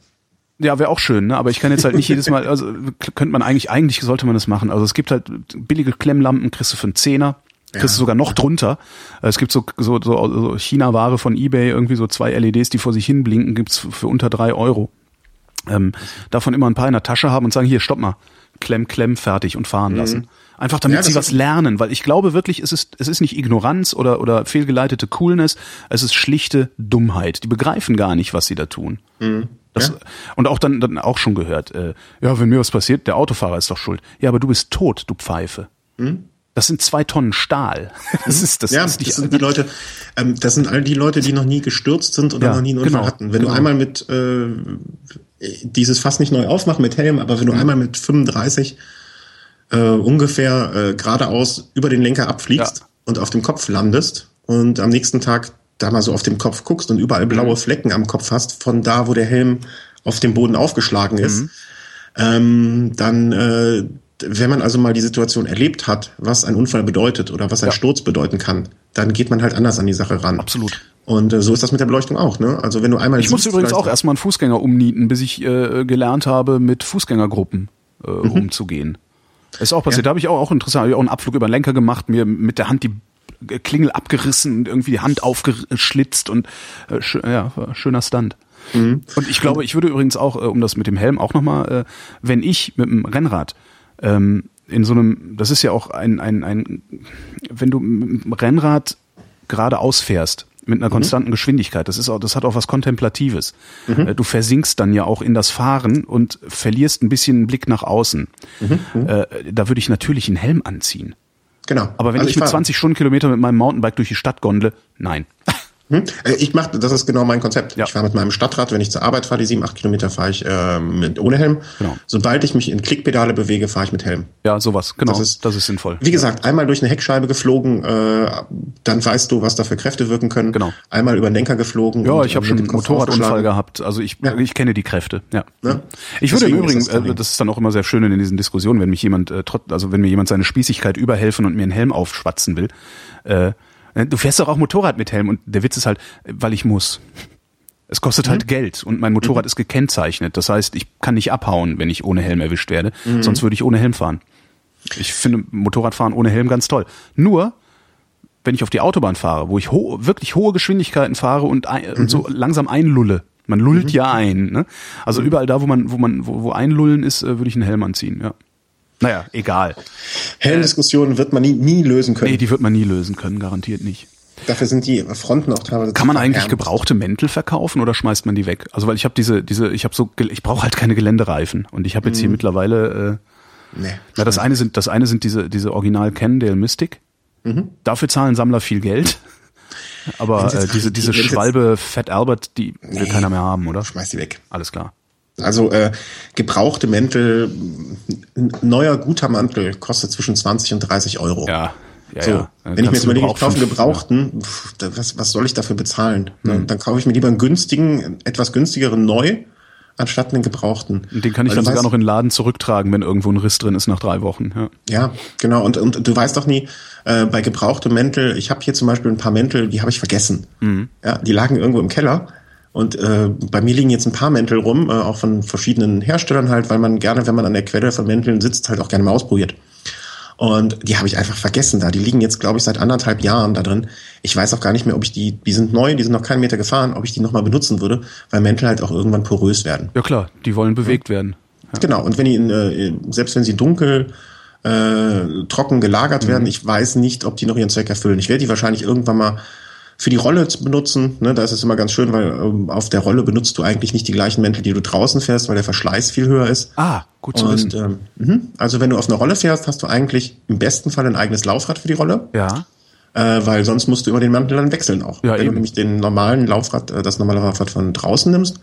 ja, wäre auch schön, ne? aber ich kann jetzt halt nicht jedes Mal, also könnte man eigentlich, eigentlich sollte man das machen. Also es gibt halt billige Klemmlampen, kriegst du für einen Zehner, kriegst du sogar noch drunter. Es gibt so, so, so, China-Ware von Ebay, irgendwie so zwei LEDs, die vor sich hin blinken, gibt's für unter drei Euro. Ähm, davon immer ein paar in der Tasche haben und sagen, hier, stopp mal, klemm, klemm, fertig und fahren lassen. Einfach damit Ja, sie was lernen, weil ich glaube wirklich, es ist, es ist nicht Ignoranz oder, oder fehlgeleitete Coolness, es ist schlichte Dummheit. Die begreifen gar nicht, was sie da tun. Das, Ja. Und auch dann, dann auch schon gehört, äh, ja, wenn mir was passiert, der Autofahrer ist doch schuld. Ja, aber du bist tot, du Pfeife. Das sind zwei Tonnen Stahl. Das ist, das Ja, ist das sind die Leute, ähm, das sind all die Leute, die noch nie gestürzt sind oder Ja, noch nie einen Unfall genau, hatten. Wenn genau. du einmal mit äh, dieses Fass nicht neu aufmachen mit Helm, aber wenn Mhm. du einmal mit 35 äh, ungefähr äh, geradeaus über den Lenker abfliegst Ja. und auf dem Kopf landest und am nächsten Tag da mal so auf dem Kopf guckst und überall Mhm. blaue Flecken am Kopf hast, von da, wo der Helm auf dem Boden aufgeschlagen Mhm. ist, ähm, dann, äh, wenn man also mal die Situation erlebt hat, was ein Unfall bedeutet oder was ein Ja. Sturz bedeuten kann, dann geht man halt anders an die Sache ran. Absolut. Und äh, so ist das mit der Beleuchtung auch. Ne? Also wenn du einmal Ich musste übrigens auch erstmal einen Fußgänger umnieten, bis ich äh, gelernt habe, mit Fußgängergruppen äh, umzugehen. Das ist auch passiert. Da habe ich auch, auch interessant, hab ich auch einen Abflug über den Lenker gemacht, mir mit der Hand die Klingel abgerissen und irgendwie die Hand aufgeschlitzt und äh, schö ja, schöner Stunt. Und ich glaube, ich würde übrigens auch, äh, um das mit dem Helm auch nochmal, äh, wenn ich mit dem Rennrad ähm, in so einem, das ist ja auch ein, ein, ein wenn du mit dem Rennrad geradeaus fährst, mit einer konstanten Geschwindigkeit, das ist auch, das hat auch was Kontemplatives. Äh, Du versinkst dann ja auch in das Fahren und verlierst ein bisschen einen Blick nach außen. Äh, da würde ich natürlich einen Helm anziehen. Genau. Aber wenn Also ich mit fahr- 20 Stundenkilometer mit meinem Mountainbike durch die Stadt gondle, nein. Hm? Äh, Ich mache, das ist genau mein Konzept. Ja. Ich fahre mit meinem Stadtrad, wenn ich zur Arbeit fahre, die sieben, acht Kilometer fahre ich äh, mit, ohne Helm. Genau. Sobald ich mich in Klickpedale bewege, fahre ich mit Helm. Ja, sowas, genau. Das Das ist- ist, sinnvoll. Wie gesagt, einmal durch eine Heckscheibe geflogen, äh, dann weißt du, was da für Kräfte wirken können. Genau. Einmal über den Lenker geflogen. Ja, und, ich habe äh, schon mit einen Motorradunfall gehabt. Also ich, Ja. ich kenne die Kräfte. Ja. Ne? Ich würde im ist Übrigen, das äh, das ist dann auch immer sehr schön in diesen Diskussionen, wenn mich jemand, äh, trotz, also wenn mir jemand seine Spießigkeit überhelfen und mir einen Helm aufschwatzen will. Äh, du fährst doch auch Motorrad mit Helm und der Witz ist halt, weil ich muss. Es kostet Mhm. halt Geld und mein Motorrad ist gekennzeichnet. Das heißt, ich kann nicht abhauen, wenn ich ohne Helm erwischt werde. Mhm. Sonst würde ich ohne Helm fahren. Ich finde Motorradfahren ohne Helm ganz toll. Nur, wenn ich auf die Autobahn fahre, wo ich ho wirklich hohe Geschwindigkeiten fahre und, ein, und so langsam einlulle. Man lullt ja ein. Ne? Also überall da, wo man, wo man, wo, wo einlullen ist, äh, würde ich einen Helm anziehen. Ja. Naja, egal. Helldiskussionen wird man nie, nie lösen können. Nee, die wird man nie lösen können, garantiert nicht. Dafür sind die Fronten auch teilweise. Kann man eigentlich gebrauchte Mäntel verkaufen oder schmeißt man die weg? Also weil ich habe diese, diese, ich habe so, ich brauche halt keine Geländereifen und ich habe jetzt hier mittlerweile, äh, Nee. na das eine sind, das eine sind diese, diese Original Cannondale Mystic. Dafür zahlen Sammler viel Geld. (laughs) Aber äh, diese, diese Schwalbe Fat Albert, die will keiner mehr haben, oder? Schmeiß die weg. Alles klar. Also äh, gebrauchte Mäntel, ein neuer guter Mantel kostet zwischen 20 und 30 Euro. Ja, ja, So, ja. wenn ich mir jetzt überlege, ich kaufe einen fünf- gebrauchten, pff, da- was, was soll ich dafür bezahlen? Ne, Hm. Dann kaufe ich mir lieber einen günstigen, etwas günstigeren neu, anstatt einen gebrauchten. Und den kann ich Weil dann sogar weißt- noch in den Laden zurücktragen, wenn irgendwo ein Riss drin ist nach drei Wochen. Ja. Ja, genau. Und, und du weißt doch nie, äh, bei gebrauchtem Mäntel, ich habe hier zum Beispiel ein paar Mäntel, die habe ich vergessen. Mhm. Ja, die lagen irgendwo im Keller. Und äh, bei mir liegen jetzt ein paar Mäntel rum, äh, auch von verschiedenen Herstellern halt, weil man gerne, wenn man an der Quelle von Mänteln sitzt, halt auch gerne mal ausprobiert. Und die habe ich einfach vergessen da. Die liegen jetzt, glaube ich, seit anderthalb Jahren da drin. Ich weiß auch gar nicht mehr, ob ich die, die sind neu, die sind noch keinen Meter gefahren, ob ich die nochmal benutzen würde, weil Mäntel halt auch irgendwann porös werden. ja klar, die wollen bewegt werden. Genau, und wenn die, in, äh, selbst wenn sie dunkel, äh, trocken gelagert werden, ich weiß nicht, ob die noch ihren Zweck erfüllen. Ich werde die wahrscheinlich irgendwann mal für die Rolle zu benutzen. Ne, da ist es immer ganz schön, weil ähm, auf der Rolle benutzt du eigentlich nicht die gleichen Mäntel, die du draußen fährst, weil der Verschleiß viel höher ist. Ah, gut zu Und wissen. ähm, mhm. also wenn du auf einer Rolle fährst, hast du eigentlich im besten Fall ein eigenes Laufrad für die Rolle, Ja, äh, weil sonst musst du immer den Mantel dann wechseln auch. Ja, wenn eben. du nämlich den normalen Laufrad, äh, das normale Laufrad von draußen nimmst,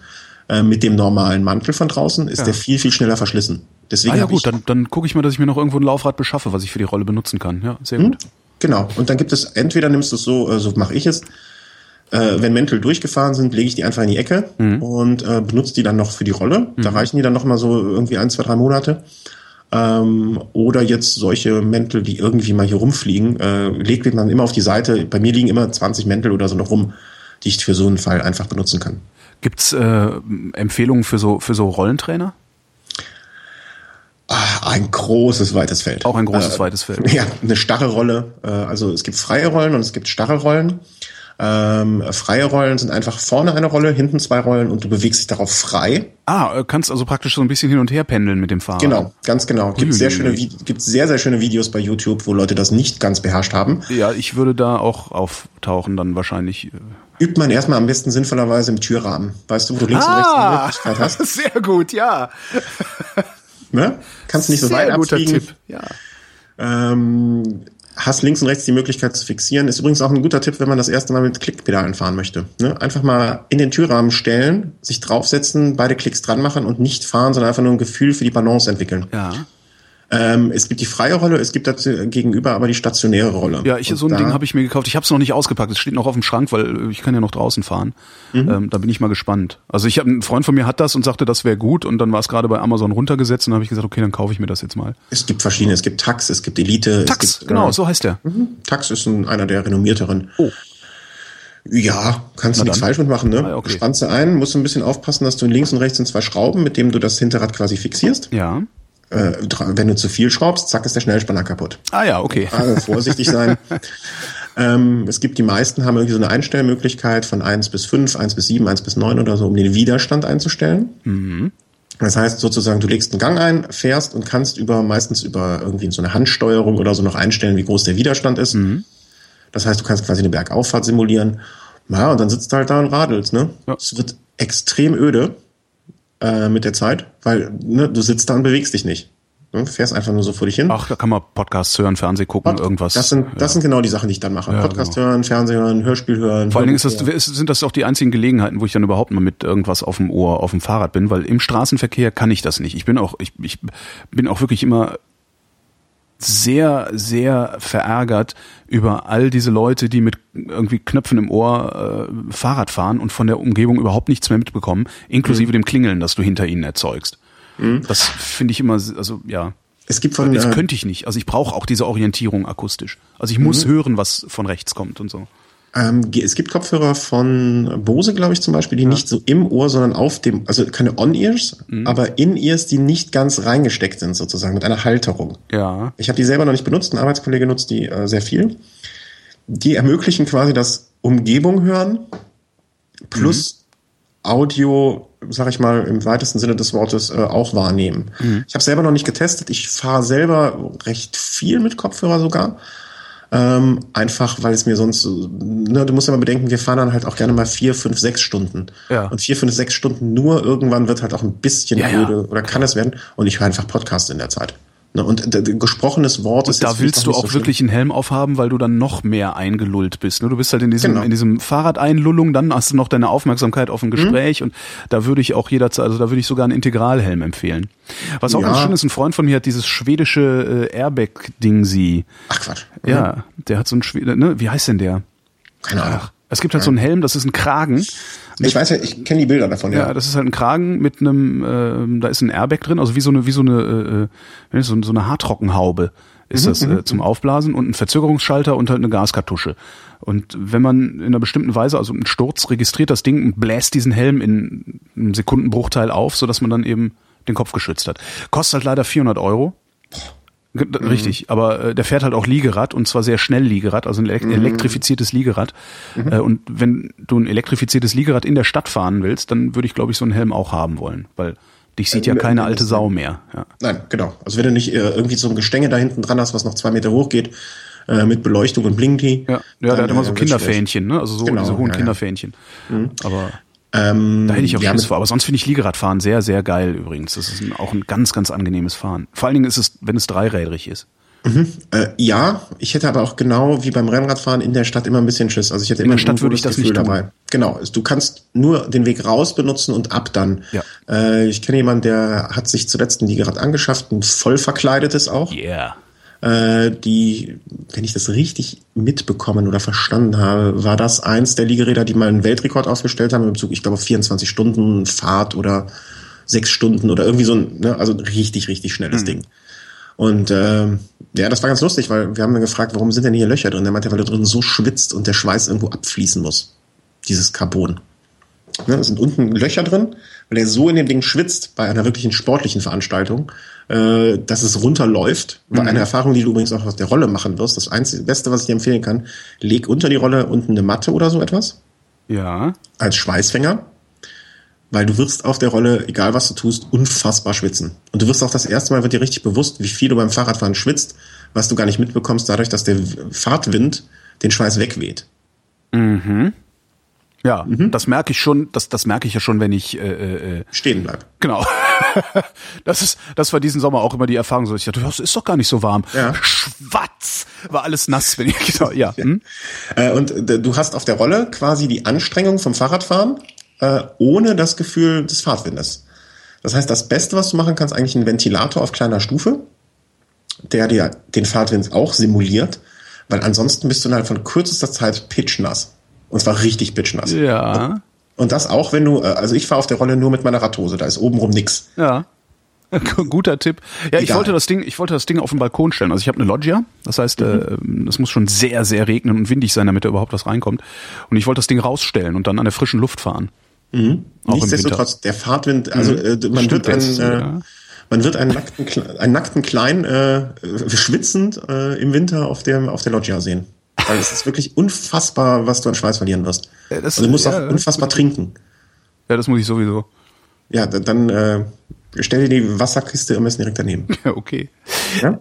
äh, mit dem normalen Mantel von draußen, ist Ja. der viel, viel schneller verschlissen. Deswegen ah, ja gut, dann, dann gucke ich mal, dass ich mir noch irgendwo ein Laufrad beschaffe, was ich für die Rolle benutzen kann. Ja, sehr gut. Genau. Und dann gibt es, entweder nimmst du es so, äh, so mache ich es, äh, wenn Mäntel durchgefahren sind, lege ich die einfach in die Ecke und äh, benutze die dann noch für die Rolle. Da reichen die dann noch mal so irgendwie ein, zwei, drei Monate. Ähm, oder jetzt solche Mäntel, die irgendwie mal hier rumfliegen, äh, legt man dann immer auf die Seite. Bei mir liegen immer 20 Mäntel oder so noch rum, die ich für so einen Fall einfach benutzen kann. Gibt's äh, Empfehlungen für so, für so Rollentrainer? Ah, ein großes, weites Feld. Auch ein großes, Äh, weites Feld. (laughs) Ja, eine starre Rolle. Äh, also es gibt freie Rollen und es gibt starre Rollen. Ähm, freie Rollen sind einfach vorne eine Rolle, hinten zwei Rollen und du bewegst dich darauf frei. Ah, äh, kannst also praktisch so ein bisschen hin und her pendeln mit dem Fahrrad. Genau, ganz genau. Gibt sehr schöne, gibt sehr sehr schöne Videos bei YouTube, wo Leute das nicht ganz beherrscht haben. Ja, ich würde da auch auftauchen dann wahrscheinlich. Äh. Übt man erstmal am besten sinnvollerweise im Türrahmen. Weißt du, wo du links ah, und rechts eine ah, Möglichkeit hast? (laughs) Sehr gut, ja. Ne? Kannst nicht so weit guter abfliegen. Tipp, ja. Ähm, hast links und rechts die Möglichkeit zu fixieren. Ist übrigens auch ein guter Tipp, wenn man das erste Mal mit Klickpedalen fahren möchte. Ne? Einfach mal in den Türrahmen stellen, sich draufsetzen, beide Klicks dran machen und nicht fahren, sondern einfach nur ein Gefühl für die Balance entwickeln. Ja. Ähm, es gibt die freie Rolle, es gibt dazu gegenüber aber die stationäre Rolle. Ja, ich, so ein Ding habe ich mir gekauft. Ich habe es noch nicht ausgepackt. Es steht noch auf dem Schrank, weil ich kann ja noch draußen fahren. Mhm. Ähm, da bin ich mal gespannt. Also ich habe ein Freund von mir hat das und sagte, das wäre gut und dann war es gerade bei Amazon runtergesetzt und habe ich gesagt, okay, dann kaufe ich mir das jetzt mal. Es gibt verschiedene. Es gibt Tax, es gibt Elite. Tax, gibt, genau, äh, so heißt der. Mhm. Tax ist ein, einer der renommierteren. Oh. Ja, kannst du nichts falsch mitmachen, ne? Ah, okay. Spannst du ein, musst du ein bisschen aufpassen, dass du links und rechts sind zwei Schrauben, mit denen du das Hinterrad quasi fixierst. Ja äh, wenn du zu viel schraubst, zack, ist der Schnellspanner kaputt. Ah ja, okay. (laughs) Also vorsichtig sein. ähm, es gibt die meisten haben irgendwie so eine Einstellmöglichkeit von eins bis fünf, eins bis sieben, eins bis neun oder so, um den Widerstand einzustellen. Mhm. Das heißt sozusagen, du legst einen Gang ein, fährst und kannst über meistens über irgendwie so eine Handsteuerung oder so noch einstellen, wie groß der Widerstand ist. Mhm. Das heißt, du kannst quasi eine Bergauffahrt simulieren. Ja, und dann sitzt du halt da und radelst, ne? Ja. Es wird extrem öde äh, mit der Zeit, weil ne, du sitzt da und bewegst dich nicht. Du fährst einfach nur so vor dich hin. Ach, da kann man Podcasts hören, Fernseh gucken, Pod irgendwas. Das sind, das ja. sind genau die Sachen, die ich dann mache. Ja, Podcast genau. hören, Fernseh hören, Hörspiel hören. Vor allen Dingen ist das, sind das auch die einzigen Gelegenheiten, wo ich dann überhaupt mal mit irgendwas auf dem Ohr, auf dem Fahrrad bin, weil im Straßenverkehr kann ich das nicht. Ich bin auch, ich, ich bin auch wirklich immer sehr, sehr verärgert über all diese Leute, die mit irgendwie Knöpfen im Ohr äh, Fahrrad fahren und von der Umgebung überhaupt nichts mehr mitbekommen, inklusive mhm. dem Klingeln, das du hinter ihnen erzeugst. Mhm. Das finde ich immer, also ja. Es gibt von, das äh, könnte ich nicht. Also ich brauche auch diese Orientierung akustisch. Also ich muss mhm. hören, was von rechts kommt und so. Ähm, es gibt Kopfhörer von Bose, glaube ich, zum Beispiel, die ja. nicht so im Ohr, sondern auf dem, also keine On-Ears, mhm. aber In-Ears, die nicht ganz reingesteckt sind, sozusagen, mit einer Halterung. Ja. Ich habe die selber noch nicht benutzt, ein Arbeitskollege nutzt die äh, sehr viel. Die ermöglichen quasi das Umgebung hören plus mhm. Audio, sag ich mal, im weitesten Sinne des Wortes äh, auch wahrnehmen. Mhm. Ich habe selber noch nicht getestet. Ich fahre selber recht viel mit Kopfhörer sogar. Ähm, einfach, weil es mir sonst, ne, du musst ja mal bedenken, wir fahren dann halt auch gerne mal vier, fünf, sechs Stunden. Ja. Und vier, fünf, sechs Stunden nur irgendwann wird halt auch ein bisschen ja, öde ja. oder kann es werden. Und ich höre einfach Podcast in der Zeit. Ne, und äh, gesprochenes Wort und ist da willst du auch so wirklich einen Helm aufhaben, weil du dann noch mehr eingelullt bist. Ne? Du bist halt in diesem genau. in diesem Fahrradeinlullung, dann hast du noch deine Aufmerksamkeit auf ein Gespräch mhm. und da würde ich auch jederzeit, also da würde ich sogar einen Integralhelm empfehlen. Was auch ja. ganz schön ist, ein Freund von mir hat dieses schwedische äh, Airbag-Ding sie. Ach Quatsch. Mhm. Ja, der hat so ein Schwede, ne? Wie heißt denn der? Keine Ahnung. Es gibt halt so einen Helm, das ist ein Kragen. Ich weiß ja, ich kenne die Bilder davon, ja. Ja, das ist halt ein Kragen mit einem, äh, da ist ein Airbag drin, also wie so eine, wie so eine, äh, äh so, so eine Haartrockenhaube ist mhm, das äh, mhm. zum Aufblasen und ein Verzögerungsschalter und halt eine Gaskartusche. Und wenn man in einer bestimmten Weise, also einen Sturz registriert das Ding und bläst diesen Helm in einem Sekundenbruchteil auf, so dass man dann eben den Kopf geschützt hat. Kostet halt leider 400 Euro. Mhm. Richtig, mhm. aber äh, der fährt halt auch Liegerad und zwar sehr schnell Liegerad, also ein mhm. elektrifiziertes Liegerad. Mhm. Äh, und wenn du ein elektrifiziertes Liegerad in der Stadt fahren willst, dann würde ich, glaube ich, so einen Helm auch haben wollen, weil dich sieht ja keine alte Sau mehr. Ja. Nein, genau. Also wenn du nicht äh, irgendwie so ein Gestänge da hinten dran hast, was noch zwei Meter hoch geht, äh, mit Beleuchtung und Blinky. Ja, ja der hat immer so äh, Kinderfähnchen, ne? Also so genau, diese hohen ja, Kinderfähnchen. Mhm. Aber ähm, da hätte ich auch ja, Schiss vor. Aber sonst finde ich Liegeradfahren sehr, sehr geil übrigens. Das ist ein, auch ein ganz, ganz angenehmes Fahren. Vor allen Dingen ist es, wenn es dreirädrig ist. Mhm. Äh, ja, ich hätte aber auch genau wie beim Rennradfahren in der Stadt immer ein bisschen Schiss. Also ich hätte in immer der Stadt würde ich das Gefühl nicht dabei. Genau, du kannst nur den Weg raus benutzen und ab dann. Ja. Äh, ich kenne jemanden, der hat sich zuletzt ein Liegerad angeschafft, ein voll verkleidetes auch. Yeah die, wenn ich das richtig mitbekommen oder verstanden habe, war das eins der Liegeräder, die mal einen Weltrekord aufgestellt haben im Bezug, ich glaube, 24 Stunden Fahrt oder sechs Stunden oder irgendwie so ein, ne, also ein richtig, richtig schnelles mhm. Ding. Und äh, ja, das war ganz lustig, weil wir haben dann gefragt, warum sind denn hier Löcher drin? Der meinte, weil da drin so schwitzt und der Schweiß irgendwo abfließen muss. Dieses Carbon. Ne, es sind unten Löcher drin, weil er so in dem Ding schwitzt bei einer wirklichen sportlichen Veranstaltung, äh, dass es runterläuft. Mhm. Eine Erfahrung, die du übrigens auch aus der Rolle machen wirst. Das einzige Beste, was ich dir empfehlen kann, leg unter die Rolle unten eine Matte oder so etwas. Ja. Als Schweißfänger. Weil du wirst auf der Rolle, egal was du tust, unfassbar schwitzen. Und du wirst auch das erste Mal wird dir richtig bewusst, wie viel du beim Fahrradfahren schwitzt, was du gar nicht mitbekommst, dadurch, dass der Fahrtwind den Schweiß wegweht. Mhm. Ja, mhm. das merke ich schon, das, das merke ich ja schon, wenn ich äh, äh, stehen bleib. Genau. (laughs) das ist, das war diesen Sommer auch immer die Erfahrung, so ich dachte, das ist doch gar nicht so warm. Ja. Schwatz, war alles nass, wenn ich genau, ja. Hm? Äh, und äh, du hast auf der Rolle quasi die Anstrengung vom Fahrradfahren äh, ohne das Gefühl des Fahrtwindes. Das heißt, das Beste, was du machen kannst, eigentlich ein Ventilator auf kleiner Stufe, der dir den Fahrtwind auch simuliert, weil ansonsten bist du innerhalb von kürzester Zeit pitchnass. Und zwar richtig pitchnass. Ja. Und das auch, wenn du, äh, also ich fahre auf der Rolle nur mit meiner Radhose, da ist obenrum nix. Ja. (laughs) Guter Tipp. Ja, Egal. ich wollte das Ding, ich wollte das Ding auf den Balkon stellen. Also ich habe eine Loggia, das heißt, mhm. äh, es muss schon sehr, sehr regnen und windig sein, damit da überhaupt was reinkommt. Und ich wollte das Ding rausstellen und dann an der frischen Luft fahren. Mhm. Nichtsdestotrotz, der Fahrtwind, also mhm. äh, man Stimmt wird ein, äh, ja. man wird einen nackten, einen nackten Klein äh, schwitzend äh, im Winter auf der auf der Loggia sehen. Weil es ist wirklich unfassbar, was du an Schweiß verlieren wirst. Ja, das, also du musst ja, auch unfassbar trinken. Ja, das muss ich sowieso. Ja, dann äh, stell dir die Wasserkiste am besten direkt daneben. Ja, (laughs) okay. Ja?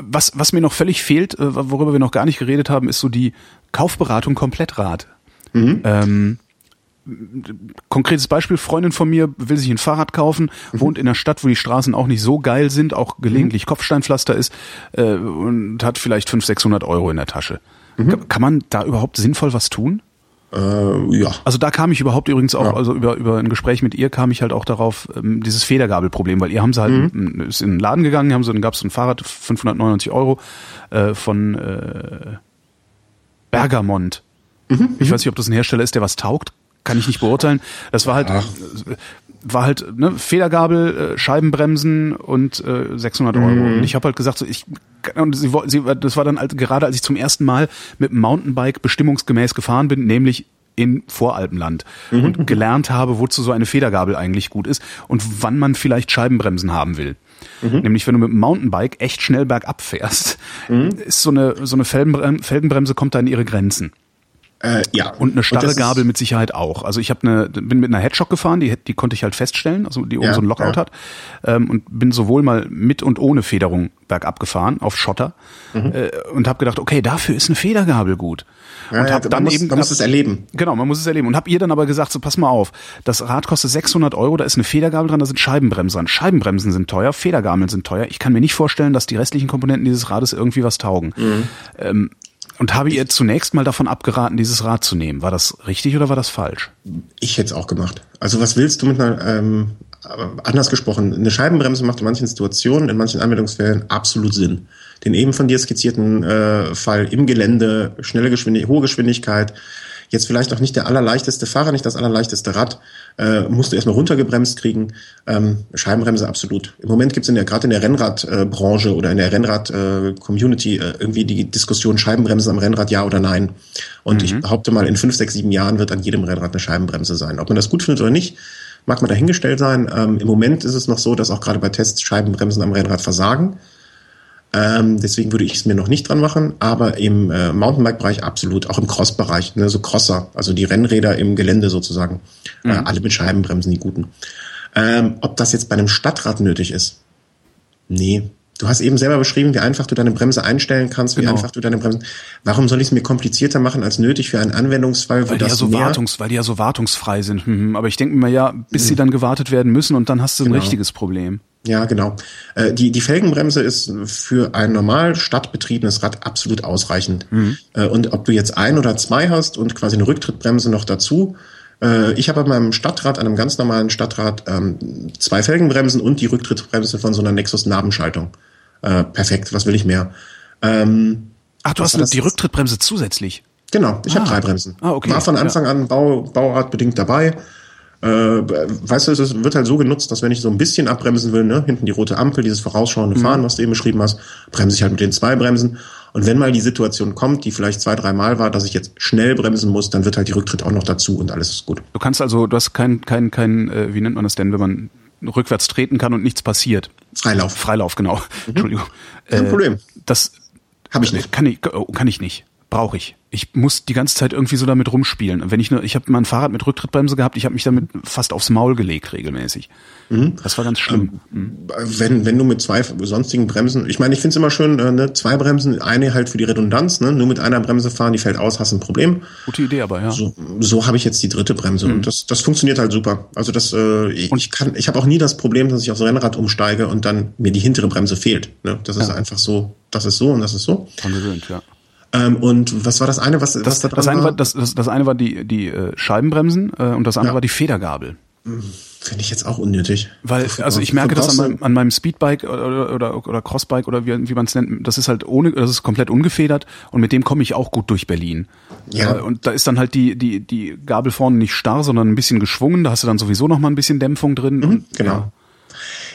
Was, was mir noch völlig fehlt, äh, worüber wir noch gar nicht geredet haben, ist so die Kaufberatung Komplettrad. Mhm. Ähm, konkretes Beispiel, Freundin von mir will sich ein Fahrrad kaufen, mhm. wohnt in einer Stadt, wo die Straßen auch nicht so geil sind, auch gelegentlich mhm. Kopfsteinpflaster ist äh, und hat vielleicht 500, 600 Euro in der Tasche. Mhm. Kann man da überhaupt sinnvoll was tun? Äh, ja. Also da kam ich überhaupt übrigens auch, ja. also über, über ein Gespräch mit ihr kam ich halt auch darauf, ähm, dieses Federgabelproblem, weil ihr haben sie halt, mhm. ist in den Laden gegangen, haben sie, dann gab es ein Fahrrad, 599 Euro äh, von äh, Bergamont. Mhm. Ich weiß nicht, ob das ein Hersteller ist, der was taugt, kann ich nicht beurteilen. Das war halt, Ach. War halt ne, Federgabel, äh, Scheibenbremsen und äh, 600 Euro. Mhm. Und ich habe halt gesagt, so ich und sie, sie, das war dann halt gerade, als ich zum ersten Mal mit dem Mountainbike bestimmungsgemäß gefahren bin, nämlich in Voralpenland mhm. und gelernt habe, wozu so eine Federgabel eigentlich gut ist und wann man vielleicht Scheibenbremsen haben will. Mhm. Nämlich, wenn du mit dem Mountainbike echt schnell bergab fährst, mhm. ist so eine, so eine Felgenbremse kommt da in ihre Grenzen. Äh, ja. Und eine starre und Gabel mit Sicherheit auch. Also ich habe eine, bin mit einer Headshock gefahren, die, die konnte ich halt feststellen, also die oben ja, so ein Lockout ja. hat. Ähm, und bin sowohl mal mit und ohne Federung bergab gefahren, auf Schotter. Mhm. Äh, und habe gedacht, okay, dafür ist eine Federgabel gut. Ja, und hab dann muss, eben, man muss es erleben. Genau, man muss es erleben. Und hab ihr dann aber gesagt, so pass mal auf, das Rad kostet 600 Euro, da ist eine Federgabel dran, da sind Scheibenbremsen dran. Scheibenbremsen sind teuer, Federgabeln sind teuer. Ich kann mir nicht vorstellen, dass die restlichen Komponenten dieses Rades irgendwie was taugen. Mhm. Ähm, und habe ihr zunächst mal davon abgeraten, dieses Rad zu nehmen. War das richtig oder war das falsch? Ich hätte es auch gemacht. Also was willst du mit einer, ähm, anders gesprochen, eine Scheibenbremse macht in manchen Situationen, in manchen Anwendungsfällen absolut Sinn. Den eben von dir skizzierten äh, Fall im Gelände, schnelle Geschwindigkeit, hohe Geschwindigkeit, jetzt vielleicht auch nicht der allerleichteste Fahrer, nicht das allerleichteste Rad, äh, musst du erstmal runtergebremst kriegen. Ähm, Scheibenbremse absolut. Im Moment gibt es in der, gerade in der Rennradbranche oder in der Rennrad-Community äh, irgendwie die Diskussion Scheibenbremse am Rennrad ja oder nein. Und mhm. ich behaupte mal, in fünf, sechs, sieben Jahren wird an jedem Rennrad eine Scheibenbremse sein. Ob man das gut findet oder nicht, mag man dahingestellt sein. Ähm, Im Moment ist es noch so, dass auch gerade bei Tests Scheibenbremsen am Rennrad versagen. Ähm, deswegen würde ich es mir noch nicht dran machen, aber im äh, Mountainbike-Bereich absolut, auch im Cross-Bereich, ne, so Crosser, also die Rennräder im Gelände sozusagen, äh, mhm. äh, alle mit Scheibenbremsen, die guten. Ähm, ob das jetzt bei einem Stadtrad nötig ist? Nee. Du hast eben selber beschrieben, wie einfach du deine Bremse einstellen kannst, wie genau. einfach du deine Bremse. Warum soll ich es mir komplizierter machen als nötig für einen Anwendungsfall? Weil die ja so wartungs, weil die ja so wartungsfrei sind. Hm, aber ich denke mir ja, bis mhm. sie dann gewartet werden müssen und dann hast du ein genau. richtiges Problem. Ja, genau. Äh, die, die Felgenbremse ist für ein normal stadtbetriebenes Rad absolut ausreichend. Mhm. Äh, und ob du jetzt ein oder zwei hast und quasi eine Rücktrittbremse noch dazu, äh, ich habe bei meinem Stadtrad, einem ganz normalen Stadtrad, ähm, zwei Felgenbremsen und die Rücktrittbremse von so einer Nexus-Nabenschaltung. Perfekt, was will ich mehr? Ähm, Ach, du hast die Rücktrittbremse zusätzlich? Genau, ich ah. habe drei Bremsen. Ah, okay. War von Anfang ja. an Bau, bauartbedingt dabei. Äh, weißt du, es wird halt so genutzt, dass wenn ich so ein bisschen abbremsen will, ne, hinten die rote Ampel, dieses vorausschauende mhm. Fahren, was du eben beschrieben hast, bremse ich halt mit den zwei Bremsen. Und wenn mal die Situation kommt, die vielleicht zwei, dreimal war, dass ich jetzt schnell bremsen muss, dann wird halt die Rücktritt auch noch dazu und alles ist gut. Du kannst also, du hast kein, kein, kein, äh, wie nennt man das denn, wenn man rückwärts treten kann und nichts passiert. Freilauf. Freilauf, genau. Mhm. Entschuldigung. Kein äh, Problem. Das habe ich nicht. Kann ich, oh, kann ich nicht brauche ich. Ich muss die ganze Zeit irgendwie so damit rumspielen. wenn ich nur, ich habe mein Fahrrad mit Rücktrittbremse gehabt, ich habe mich damit fast aufs Maul gelegt regelmäßig. Mhm. Das war ganz schlimm. Ähm, wenn wenn du mit zwei sonstigen Bremsen, ich meine, ich finde es immer schön, äh, ne, zwei Bremsen, eine halt für die Redundanz, ne, nur mit einer Bremse fahren, die fällt aus, hast ein Problem. Gute Idee, aber ja. So, so habe ich jetzt die dritte Bremse mhm. und das das funktioniert halt super. Also das äh, ich, ich kann, ich habe auch nie das Problem, dass ich aufs Rennrad umsteige und dann mir die hintere Bremse fehlt. Ne? Das ist ja. einfach so, das ist so und das ist so. Von gewöhnt, ja. Ähm, und was war das eine, was, das, was da dran das eine war? Das, das, das eine war die, die äh, Scheibenbremsen äh, und das andere ja. war die Federgabel. Finde ich jetzt auch unnötig. Weil, also ich merke das an meinem, an meinem Speedbike oder, oder, oder Crossbike oder wie, wie man es nennt, das ist halt ohne, das ist komplett ungefedert und mit dem komme ich auch gut durch Berlin. Ja. Äh, und da ist dann halt die, die, die Gabel vorne nicht starr, sondern ein bisschen geschwungen, da hast du dann sowieso noch mal ein bisschen Dämpfung drin. Mhm, und, genau. Ja.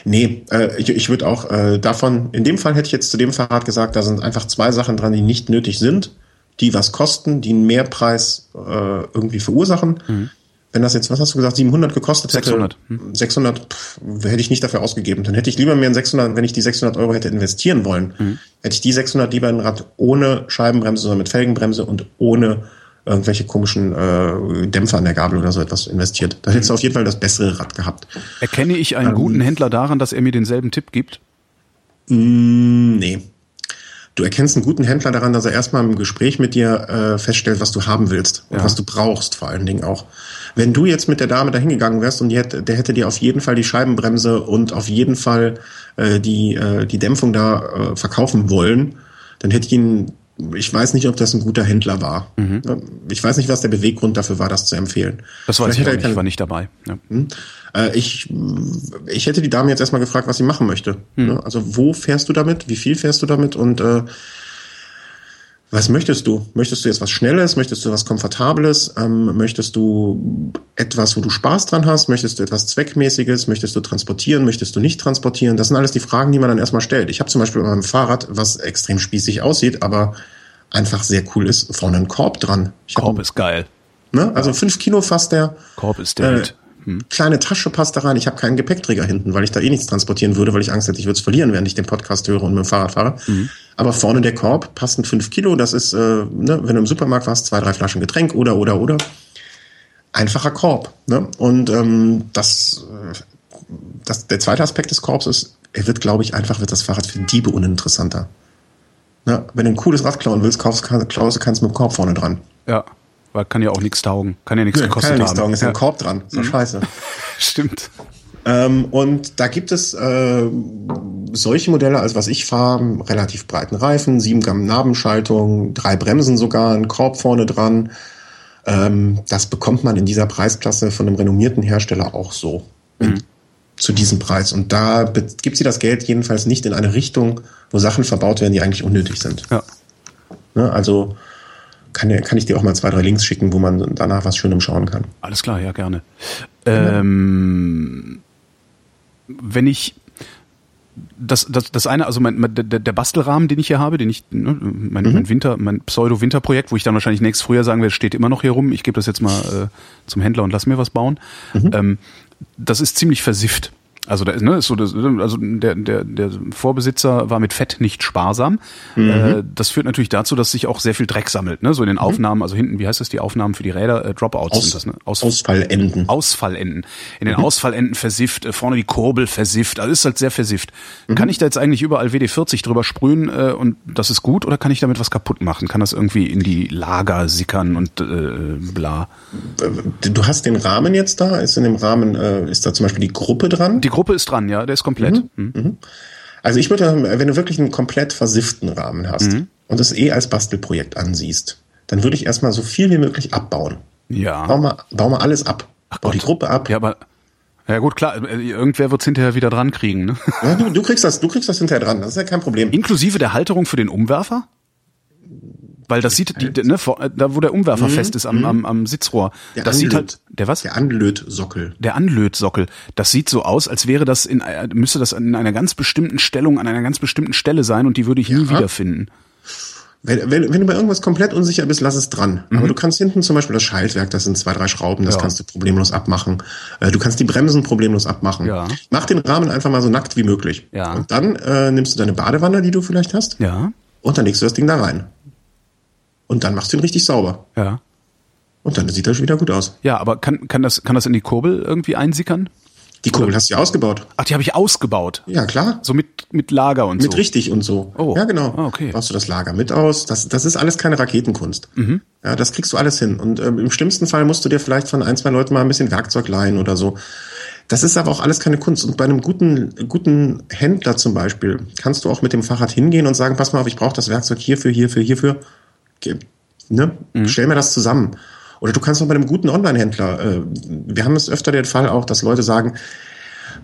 Nee, äh, ich, ich würde auch äh, davon, in dem Fall hätte ich jetzt zu dem Fahrrad gesagt, da sind einfach zwei Sachen dran, die nicht nötig sind, die was kosten, die einen Mehrpreis äh, irgendwie verursachen. Mhm. Wenn das jetzt, was hast du gesagt, 700 gekostet hätte? 600. Hm. 600 pff, hätte ich nicht dafür ausgegeben. Dann hätte ich lieber mir ein 600, wenn ich die 600 Euro hätte investieren wollen, mhm. hätte ich die 600 lieber in ein Rad ohne Scheibenbremse, sondern mit Felgenbremse und ohne irgendwelche komischen äh, Dämpfer an der Gabel oder so etwas investiert. Da hättest du auf jeden Fall das bessere Rad gehabt. Erkenne ich einen ähm, guten Händler daran, dass er mir denselben Tipp gibt? Mh, mm, nee. Du erkennst einen guten Händler daran, dass er erstmal im Gespräch mit dir äh, feststellt, was du haben willst und ja. was du brauchst, vor allen Dingen auch. Wenn du jetzt mit der Dame da hingegangen wärst und hätte, der hätte dir auf jeden Fall die Scheibenbremse und auf jeden Fall äh, die, äh, die Dämpfung da äh, verkaufen wollen, dann hätte ich ihn ich weiß nicht, ob das ein guter Händler war. Mhm. Ich weiß nicht, was der Beweggrund dafür war, das zu empfehlen. Das weiß Vielleicht ich auch nicht, war nicht dabei. Ja. Hm? Äh, ich, ich hätte die Dame jetzt erstmal gefragt, was sie machen möchte. Mhm. Also wo fährst du damit? Wie viel fährst du damit? Und äh, was möchtest du? Möchtest du jetzt was Schnelles? Möchtest du was Komfortables? Ähm, möchtest du etwas, wo du Spaß dran hast? Möchtest du etwas Zweckmäßiges? Möchtest du transportieren? Möchtest du nicht transportieren? Das sind alles die Fragen, die man dann erstmal stellt. Ich habe zum Beispiel bei meinem Fahrrad, was extrem spießig aussieht, aber einfach sehr cool ist, vorne einen Korb dran. Ich Korb ist geil. Ne? Also fünf Kilo fasst der. Korb ist der. Äh, hm. Kleine Tasche passt da rein. Ich habe keinen Gepäckträger hinten, weil ich da eh nichts transportieren würde, weil ich Angst hätte, ich würde es verlieren, während ich den Podcast höre und mit dem Fahrrad fahre. Mhm. Aber vorne der Korb passen fünf Kilo. Das ist, äh, ne, wenn du im Supermarkt warst, zwei, drei Flaschen Getränk oder, oder, oder. Einfacher Korb. Ne? Und ähm, das, äh, das, der zweite Aspekt des Korbs ist, er wird, glaube ich, einfach wird das Fahrrad für Diebe uninteressanter. Ne? Wenn du ein cooles Rad klauen willst, kaufst, klaust, kannst du mit dem Korb vorne dran. Ja. Weil kann ja auch nichts taugen. Kann ja nichts Nö, gekostet kann ja nichts Taugen. Ist ja ein Korb dran. So mhm. scheiße. (laughs) Stimmt. Ähm, und da gibt es äh, solche Modelle, als was ich fahre, relativ breiten Reifen, 7 Gramm Nabenschaltung, drei Bremsen sogar, ein Korb vorne dran. Ähm, das bekommt man in dieser Preisklasse von einem renommierten Hersteller auch so. Mhm. Zu diesem Preis. Und da gibt sie das Geld jedenfalls nicht in eine Richtung, wo Sachen verbaut werden, die eigentlich unnötig sind. Ja. Ne, also kann, kann ich dir auch mal zwei, drei Links schicken, wo man danach was Schönem schauen kann. Alles klar, ja, gerne. Ähm, wenn ich das, das, das eine, also mein, der, der Bastelrahmen, den ich hier habe, den ich, ne, mein, mhm. mein Winter, mein Pseudo-Winterprojekt, wo ich dann wahrscheinlich nächstes Frühjahr sagen werde, steht immer noch hier rum. Ich gebe das jetzt mal äh, zum Händler und lass mir was bauen. Mhm. Ähm, das ist ziemlich versifft. Also da ist, ne, ist so das, also der, der, der Vorbesitzer war mit Fett nicht sparsam. Mhm. Äh, das führt natürlich dazu, dass sich auch sehr viel Dreck sammelt, ne? So in den mhm. Aufnahmen, also hinten, wie heißt das, die Aufnahmen für die Räder, äh, Dropouts Aus, sind das, ne? Aus, Ausfallenden. Ausfallenden. In den mhm. Ausfallenden versifft, äh, vorne die Kurbel versifft, also ist halt sehr versifft. Mhm. Kann ich da jetzt eigentlich überall WD-40 drüber sprühen äh, und das ist gut oder kann ich damit was kaputt machen? Kann das irgendwie in die Lager sickern und äh, bla? Du hast den Rahmen jetzt da, ist in dem Rahmen, äh, ist da zum Beispiel die Gruppe dran? Die Gruppe ist dran, ja, der ist komplett. Mhm. Mhm. mhm. Also ich würde, wenn du wirklich einen komplett versifften Rahmen hast mhm. und es eh als Bastelprojekt ansiehst, dann würde ich erstmal so viel wie möglich abbauen. Ja. Bau mal, bau mal alles ab. Ach bau Gott. die Gruppe ab. Ja, aber ja gut, klar, irgendwer wird's hinterher wieder dran kriegen, ne? Ja, du, du kriegst das, du kriegst das hinterher dran, das ist ja kein Problem. Inklusive der Halterung für den Umwerfer? Weil das sieht, die, ne, da wo der Umwerfer mhm. fest ist am, mhm. am, am Sitzrohr, der das Anlöt. sieht halt, der was? Der Anlötsockel. Der Anlötsockel. Das sieht so aus, als wäre das in, müsste das in einer ganz bestimmten Stellung, an einer ganz bestimmten Stelle sein und die würde ich ja. nie wiederfinden. Wenn, wenn, wenn du bei irgendwas komplett unsicher bist, lass es dran. Mhm. Aber du kannst hinten zum Beispiel das Schaltwerk, das sind zwei, drei Schrauben, das ja. kannst du problemlos abmachen. Äh, du kannst die Bremsen problemlos abmachen. Ja. Mach den Rahmen einfach mal so nackt wie möglich. Ja. Und dann äh, nimmst du deine Badewanne, die du vielleicht hast. Ja. Und dann legst du das Ding da rein. Und dann machst du ihn richtig sauber. Ja. Und dann sieht das wieder gut aus. Ja, aber kann, kann, das, kann das in die Kurbel irgendwie einsickern? Die Kurbel hast du ja ausgebaut. Ach, die habe ich ausgebaut. Ja, klar. So mit, mit Lager und mit so. Mit richtig und so. Oh. Ja, genau. Ah, okay. Baust du das Lager mit aus. Das, das ist alles keine Raketenkunst. Mhm. Ja, das kriegst du alles hin. Und ähm, im schlimmsten Fall musst du dir vielleicht von ein, zwei Leuten mal ein bisschen Werkzeug leihen oder so. Das ist aber auch alles keine Kunst. Und bei einem guten, guten Händler zum Beispiel kannst du auch mit dem Fahrrad hingehen und sagen, pass mal auf, ich brauche das Werkzeug hierfür, hierfür, hierfür. Ne? Mhm. Stell mir das zusammen. Oder du kannst auch bei einem guten Online-Händler, äh, wir haben es öfter den Fall auch, dass Leute sagen,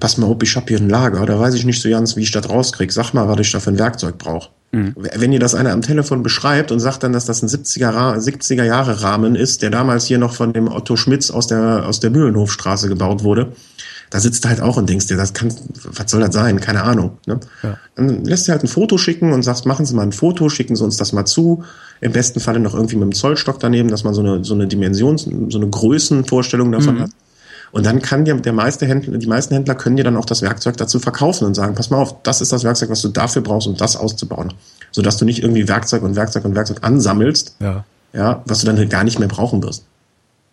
pass mal auf, ich habe hier ein Lager, da weiß ich nicht so ganz, wie ich das rauskriege. Sag mal, was ich da für ein Werkzeug brauche. Mhm. Wenn ihr das einer am Telefon beschreibt und sagt dann, dass das ein 70er, 70er Jahre Rahmen ist, der damals hier noch von dem Otto Schmitz aus der, aus der Mühlenhofstraße gebaut wurde, da sitzt du halt auch und denkst dir, das kann, was soll das sein? Keine Ahnung. Ne? Ja. Dann lässt du halt ein Foto schicken und sagst, machen Sie mal ein Foto, schicken Sie uns das mal zu. Im besten Falle noch irgendwie mit einem Zollstock daneben, dass man so eine, so eine Dimensions-, so eine Größenvorstellung davon mhm. hat. Und dann kann dir der meiste Händler, die meisten Händler können dir dann auch das Werkzeug dazu verkaufen und sagen, pass mal auf, das ist das Werkzeug, was du dafür brauchst, um das auszubauen. Sodass du nicht irgendwie Werkzeug und Werkzeug und Werkzeug ansammelst, ja. Ja, was du dann gar nicht mehr brauchen wirst.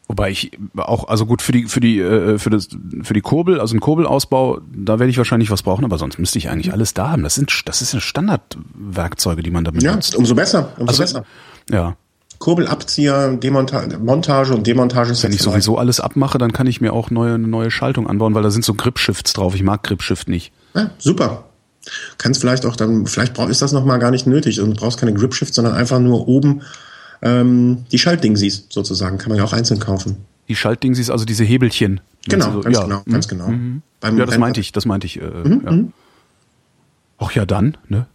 Wobei ich auch, also gut, für die, für die, äh, für das, für die Kurbel, also ein Kurbelausbau, da werde ich wahrscheinlich was brauchen, aber sonst müsste ich eigentlich alles da haben. Das sind, das ist ja Standardwerkzeuge, die man da benutzt. Ja, umso besser, umso also, besser. Ja. Kurbelabzieher, Demontage, Montage und Demontage. Wenn ich sowieso alles abmache, dann kann ich mir auch neue, eine neue Schaltung anbauen, weil da sind so Grip-Shifts drauf. Ich mag Grip-Shift nicht. Ja, super. Kannst vielleicht auch dann, vielleicht ist das nochmal gar nicht nötig und brauchst keine Grip-Shift, sondern einfach nur oben ähm, die Schaltdingsies sozusagen. Kann man ja auch einzeln kaufen. Die Schaltdingsies, also diese Hebelchen. Genau, so, ganz ja. genau, ganz genau. Mhm. ja, das meinte ich, das meinte ich. Äh, mhm, ja. Mhm. Ach ja, dann, ne?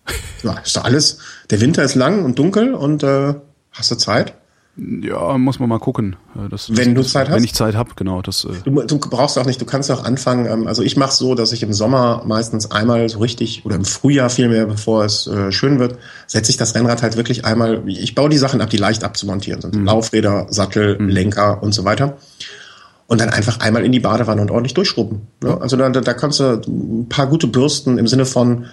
Ja, ist doch alles. Der Winter ist lang und dunkel und äh, Hast du Zeit? Ja, muss man mal gucken. Äh, das, wenn das, du Zeit hast? Wenn ich Zeit habe, genau. Das, äh du, du brauchst auch nicht, du kannst auch anfangen. Ähm, also ich mache so, dass ich im Sommer meistens einmal so richtig, oder im Frühjahr vielmehr, bevor es äh, schön wird, setze ich das Rennrad halt wirklich einmal, ich baue die Sachen ab, die leicht abzumontieren sind. Mhm. Laufräder, Sattel, mhm. Lenker und so weiter. Und dann einfach einmal in die Badewanne und ordentlich durchschrubben. Ja, also da, da kannst du ein paar gute Bürsten im Sinne von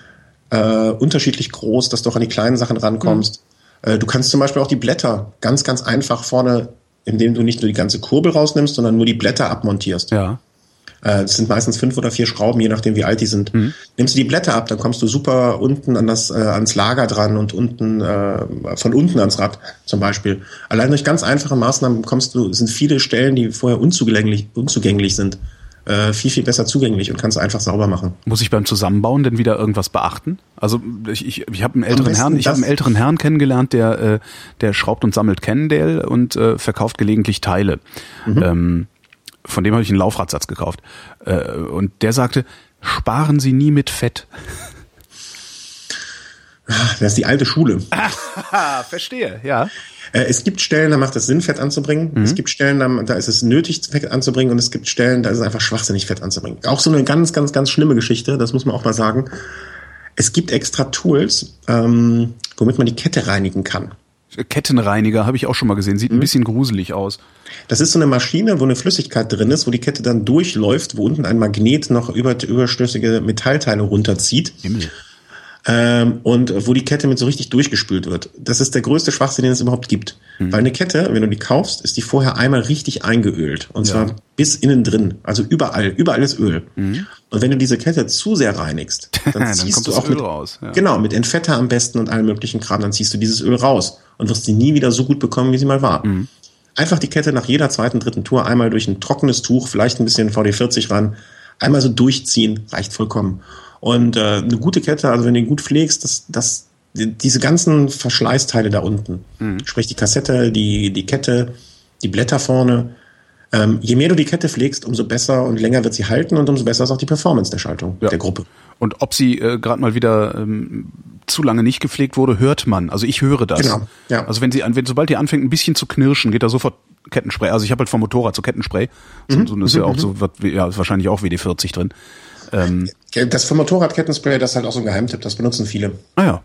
äh, unterschiedlich groß, dass du auch an die kleinen Sachen rankommst. Mhm du kannst zum Beispiel auch die Blätter ganz, ganz einfach vorne, indem du nicht nur die ganze Kurbel rausnimmst, sondern nur die Blätter abmontierst. Ja. Äh, das sind meistens fünf oder vier Schrauben, je nachdem wie alt die sind. Mhm. Nimmst du die Blätter ab, dann kommst du super unten an das, äh, ans Lager dran und unten äh, von unten ans Rad zum Beispiel. Allein durch ganz einfache Maßnahmen kommst du, sind viele Stellen, die vorher unzugänglich, unzugänglich sind, äh, viel, viel besser zugänglich und kannst einfach sauber machen. Muss ich beim Zusammenbauen denn wieder irgendwas beachten? Also ich, ich, ich habe einen älteren Herrn, ich habe einen älteren Herrn kennengelernt, der, äh, der schraubt und sammelt Cannondale und äh, verkauft gelegentlich Teile. Mhm. Ähm, von dem habe ich einen Laufradsatz gekauft. Äh, und der sagte, sparen Sie nie mit Fett. Das ist die alte Schule. (laughs) Verstehe, ja. Äh, es gibt Stellen, da macht es Sinn, Fett anzubringen. Mhm. Es gibt Stellen, da, da ist es nötig, Fett anzubringen. Und es gibt Stellen, da ist es einfach schwachsinnig, Fett anzubringen. Auch so eine ganz, ganz, ganz schlimme Geschichte, das muss man auch mal sagen. Es gibt extra Tools, ähm, womit man die Kette reinigen kann. Kettenreiniger habe ich auch schon mal gesehen. Sieht ein mhm. bisschen gruselig aus. Das ist so eine Maschine, wo eine Flüssigkeit drin ist, wo die Kette dann durchläuft, wo unten ein Magnet noch über, überschlüssige Metallteile runterzieht. Himmel ähm, und wo die Kette mit so richtig durchgespült wird. Das ist der größte Schwachsinn, den es überhaupt gibt. Mhm. Weil eine Kette, wenn du die kaufst, ist die vorher einmal richtig eingeölt. Und ja. zwar bis innen drin. Also überall. Überall ist Öl. Mhm. Und wenn du diese Kette zu sehr reinigst, (laughs) dann, dann ziehst du auch mit, raus. Ja. Genau, mit Entfetter am besten und allem möglichen Kram, dann ziehst du dieses Öl raus und wirst sie nie wieder so gut bekommen, wie sie mal war. Mhm. Einfach die Kette nach jeder zweiten, dritten Tour einmal durch ein trockenes Tuch, vielleicht ein bisschen VD40 ran, einmal so durchziehen, reicht vollkommen. Und äh, eine gute Kette, also wenn du ihn gut pflegst, das, das, diese ganzen Verschleißteile da unten, mhm. sprich die Kassette, die, die Kette, die Blätter vorne, ähm, je mehr du die Kette pflegst, umso besser und länger wird sie halten und umso besser ist auch die Performance der Schaltung ja. der Gruppe. Und ob sie äh, gerade mal wieder ähm, zu lange nicht gepflegt wurde, hört man. Also ich höre das. Genau. Ja. Also wenn sie, wenn sobald die anfängt, ein bisschen zu knirschen, geht da sofort Kettenspray. Also ich habe halt vom Motorrad so Kettenspray. Mhm. So, so ist ja auch mhm. so, wird, ja, ist wahrscheinlich auch WD40 drin. Ähm, das für Motorradkettenspray, das ist halt auch so ein Geheimtipp, das benutzen viele. Ah ja.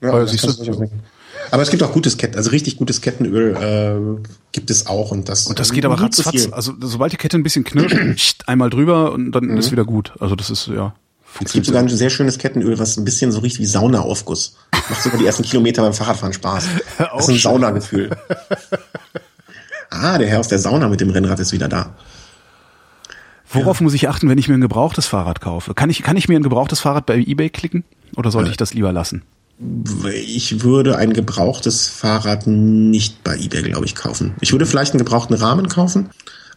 ja du. Aber es gibt auch gutes Ketten, also richtig gutes Kettenöl äh, gibt es auch und das. Und das geht aber ratzfatz. Also sobald die Kette ein bisschen knirscht, (clears throat) einmal drüber und dann Mhm. ist wieder gut. Also das ist ja. Es gibt sogar ein sehr schönes Kettenöl, was ein bisschen so riecht wie Saunaaufguss. Macht sogar die ersten Kilometer beim Fahrradfahren Spaß. (laughs) Das ist ein. Saunagefühl. (laughs) Ah, der Herr aus der Sauna mit dem Rennrad ist wieder da. Worauf muss ich achten, wenn ich mir ein gebrauchtes Fahrrad kaufe? Kann ich, kann ich mir ein gebrauchtes Fahrrad bei eBay klicken? Oder sollte ich das lieber lassen? Ich würde ein gebrauchtes Fahrrad nicht bei eBay, glaube ich, kaufen. Ich würde vielleicht einen gebrauchten Rahmen kaufen,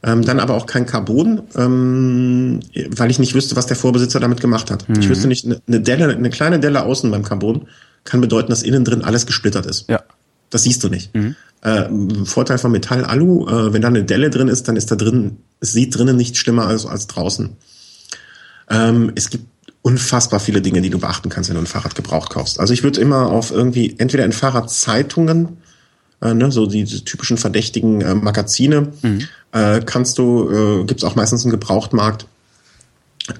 ähm, dann aber auch kein Carbon, ähm, weil ich nicht wüsste, was der Vorbesitzer damit gemacht hat. Ich wüsste nicht, eine- eine Delle, eine kleine Delle außen beim Carbon kann bedeuten, dass innen drin alles gesplittert ist. Ja. Das siehst du nicht. Äh, Vorteil von Metall Alu, äh, wenn da eine Delle drin ist, dann ist da drin, es sieht drinnen nicht schlimmer als, als draußen. Ähm, es gibt unfassbar viele Dinge, die du beachten kannst, wenn du ein Fahrrad gebraucht kaufst. Also ich würde immer auf irgendwie, entweder in Fahrradzeitungen, äh, ne, so die, die typischen verdächtigen äh, Magazine, äh, kannst du, äh, gibt's auch meistens einen Gebrauchtmarkt.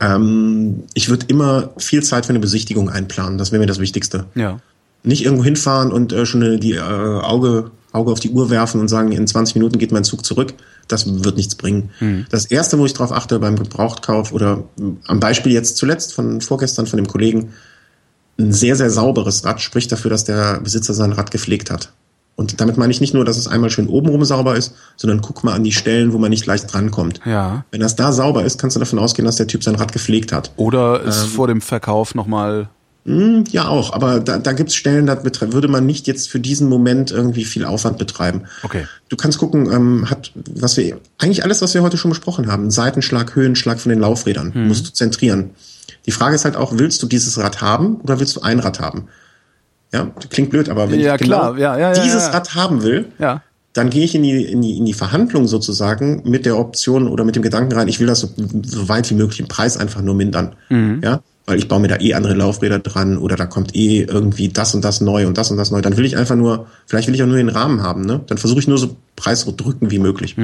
Ähm, ich würde immer viel Zeit für eine Besichtigung einplanen. Das wäre mir das Wichtigste Ja. nicht irgendwo hinfahren und äh, schon die äh, Auge, Auge auf die Uhr werfen und sagen, in 20 Minuten geht mein Zug zurück. Das wird nichts bringen. Das erste, wo ich drauf achte beim Gebrauchtkauf oder am Beispiel jetzt zuletzt von vorgestern von dem Kollegen, ein sehr, sehr sauberes Rad spricht dafür, dass der Besitzer sein Rad gepflegt hat. Und damit meine ich nicht nur, dass es einmal schön obenrum sauber ist, sondern guck mal an die Stellen, wo man nicht leicht drankommt. Ja. Wenn das da sauber ist, kannst du davon ausgehen, dass der Typ sein Rad gepflegt hat. Oder ist Ähm. vor dem Verkauf nochmal. Hm, Ja, auch, aber da, da gibt es Stellen, da würde man nicht jetzt für diesen Moment irgendwie viel Aufwand betreiben. Okay. Du kannst gucken, ähm, hat, was wir, eigentlich alles, was wir heute schon besprochen haben, Seitenschlag, Höhenschlag von den Laufrädern, Mhm. musst du zentrieren. Die Frage ist halt auch, willst du dieses Rad haben oder willst du ein Rad haben? Ja, klingt blöd, aber wenn Ja, ich genau klar, ja, ja, dieses. Rad haben will, dann gehe ich in die, in, die, in die Verhandlung sozusagen mit der Option oder mit dem Gedanken rein, ich will das so, so weit wie möglich im Preis einfach nur mindern. Ja, weil ich baue mir da eh andere Laufräder dran oder da kommt eh irgendwie das und das neu und das und das neu. Dann will ich einfach nur, vielleicht will ich auch nur den Rahmen haben, ne? Dann versuche ich nur so preisdrücken wie möglich.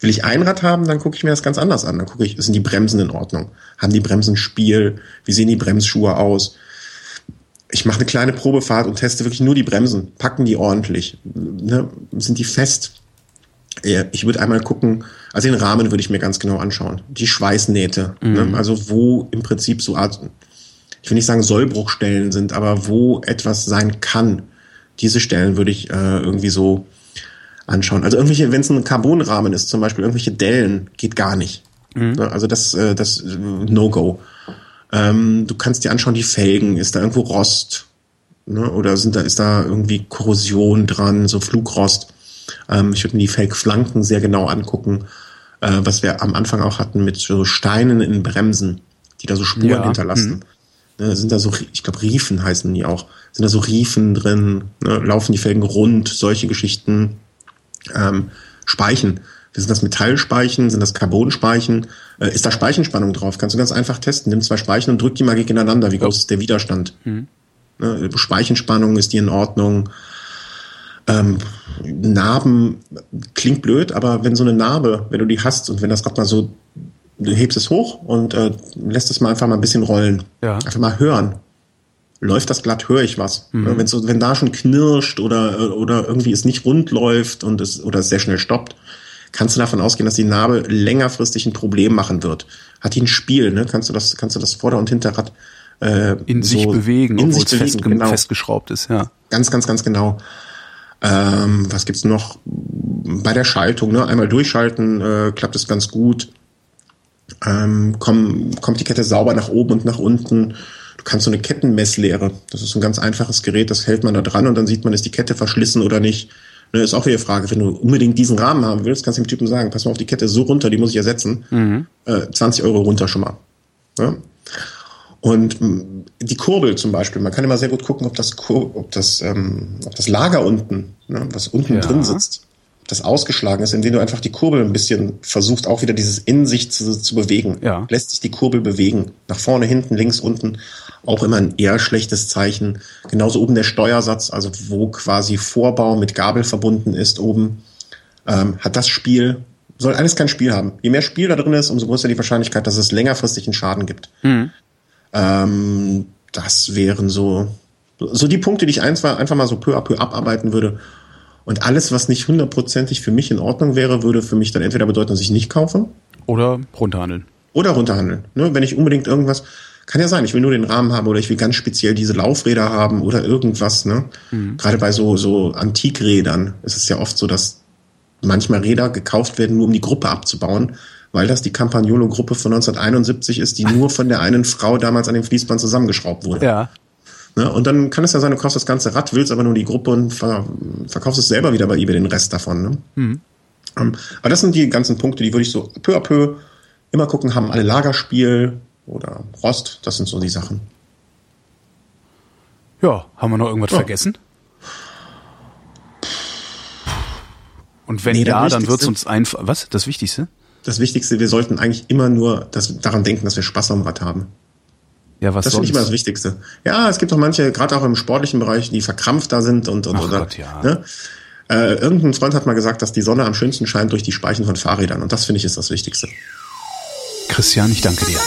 Will ich ein Rad haben, dann gucke ich mir das ganz anders an. Dann gucke ich, sind die Bremsen in Ordnung? Haben die Bremsen Spiel? Wie sehen die Bremsschuhe aus? ich mache eine kleine Probefahrt und teste wirklich nur die Bremsen. Packen die ordentlich? Ne? Sind die fest? Ja, Ich würde einmal gucken, also den Rahmen würde ich mir ganz genau anschauen. Die Schweißnähte, ne? also wo im Prinzip so Art, ich will nicht sagen Sollbruchstellen sind, aber wo etwas sein kann. Diese Stellen würde ich äh, irgendwie so anschauen. Also irgendwelche, wenn es ein Carbonrahmen ist, zum Beispiel irgendwelche Dellen, geht gar nicht. Ne? Also das, äh, das äh, No-Go. Ähm, du kannst dir anschauen, die Felgen, ist da irgendwo Rost? Ne? Oder sind da, ist da irgendwie Korrosion dran, so Flugrost? Ähm, ich würde mir die Felgflanken sehr genau angucken, äh, was wir am Anfang auch hatten mit so Steinen in Bremsen, die da so Spuren Ja, hinterlassen. Ne, sind da so, ich glaube, Riefen heißen die auch. Sind da so Riefen drin? Ne? Laufen die Felgen rund? Solche Geschichten. Ähm, Speichen. Sind das Metallspeichen? Sind das Carbonspeichen? Äh, ist da Speichenspannung drauf? Kannst du ganz einfach testen. Nimm zwei Speichen und drück die mal gegeneinander. Wie groß ist der Widerstand? Ne, Speichenspannung ist die in Ordnung. Ähm, Narben klingt blöd, aber wenn so eine Narbe, wenn du die hast und wenn das Rad mal so, du hebst es hoch und äh, lässt es mal einfach mal ein bisschen rollen. Ja. Einfach mal hören. Läuft das glatt, höre ich was. Wenn so, wenn da schon knirscht oder, oder irgendwie es nicht rund läuft und es, oder es sehr schnell stoppt, kannst du davon ausgehen, dass die Narbe längerfristig ein Problem machen wird. Hat die ein Spiel, ne? Kannst du das, kannst du das Vorder- und Hinterrad äh, In sich so bewegen, in obwohl sich es bewegen, festge genau. festgeschraubt ist, ja. Ganz, ganz, ganz genau. Ähm, was gibt's noch? Bei der Schaltung, ne? Einmal durchschalten, äh, klappt es ganz gut. Ähm, komm, kommt die Kette sauber nach oben und nach unten. Du kannst so eine Kettenmesslehre. Das ist ein ganz einfaches Gerät, das hält man da dran und dann sieht man, ist die Kette verschlissen oder nicht. Ne, ist auch wieder die Frage, wenn du unbedingt diesen Rahmen haben willst, kannst du dem Typen sagen, pass mal auf, die Kette so runter, die muss ich ersetzen. Äh, 20 Euro runter schon mal. Ja? Und mh, die Kurbel zum Beispiel, man kann immer sehr gut gucken, ob das, Kur ob das, ähm, ob das Lager unten, ne, was unten Ja. drin sitzt, ob das ausgeschlagen ist, indem du einfach die Kurbel ein bisschen versuchst, auch wieder dieses in sich zu, zu bewegen. Ja. Lässt sich die Kurbel bewegen. Nach vorne, hinten, links, unten. Auch immer ein eher schlechtes Zeichen. Genauso oben der Steuersatz, also wo quasi Vorbau mit Gabel verbunden ist oben. Ähm, hat das Spiel, soll alles kein Spiel haben. Je mehr Spiel da drin ist, umso größer die Wahrscheinlichkeit, dass es längerfristig einen Schaden gibt. Ähm, das wären so So die Punkte, die ich einfach, einfach mal so peu à peu abarbeiten würde. Und alles, was nicht hundertprozentig für mich in Ordnung wäre, würde für mich dann entweder bedeuten, dass ich nicht kaufe. Oder runterhandeln. Oder runterhandeln. Ne? Wenn ich unbedingt irgendwas, kann ja sein, ich will nur den Rahmen haben oder ich will ganz speziell diese Laufräder haben oder irgendwas. Ne? Mhm. Gerade bei so, so Antikrädern ist es ja oft so, dass manchmal Räder gekauft werden, nur um die Gruppe abzubauen, weil das die Campagnolo-Gruppe von 1971 ist, die nur von der einen Frau damals an dem Fließband zusammengeschraubt wurde. Ja. Ne? Und dann kann es ja sein, du kaufst das ganze Rad, willst aber nur die Gruppe und ver verkaufst es selber wieder bei eBay den Rest davon. Ne? Mhm. Um, aber das sind die ganzen Punkte, die würde ich so peu à peu immer gucken, haben alle Lagerspiel oder Rost, das sind so die Sachen. Ja, haben wir noch irgendwas ja. vergessen? Und wenn nee, ja, dann wird es uns einfach. Was? Das Wichtigste? Das Wichtigste, wir sollten eigentlich immer nur das, daran denken, dass wir Spaß am Rad haben. Ja, was das finde ich immer das Wichtigste. Ja, es gibt auch manche, gerade auch im sportlichen Bereich, die verkrampft da sind und, und Ach oder. Gott, ja. ne? äh, irgendein Freund hat mal gesagt, dass die Sonne am schönsten scheint durch die Speichen von Fahrrädern. Und das finde ich ist das Wichtigste. Christian, ich danke dir.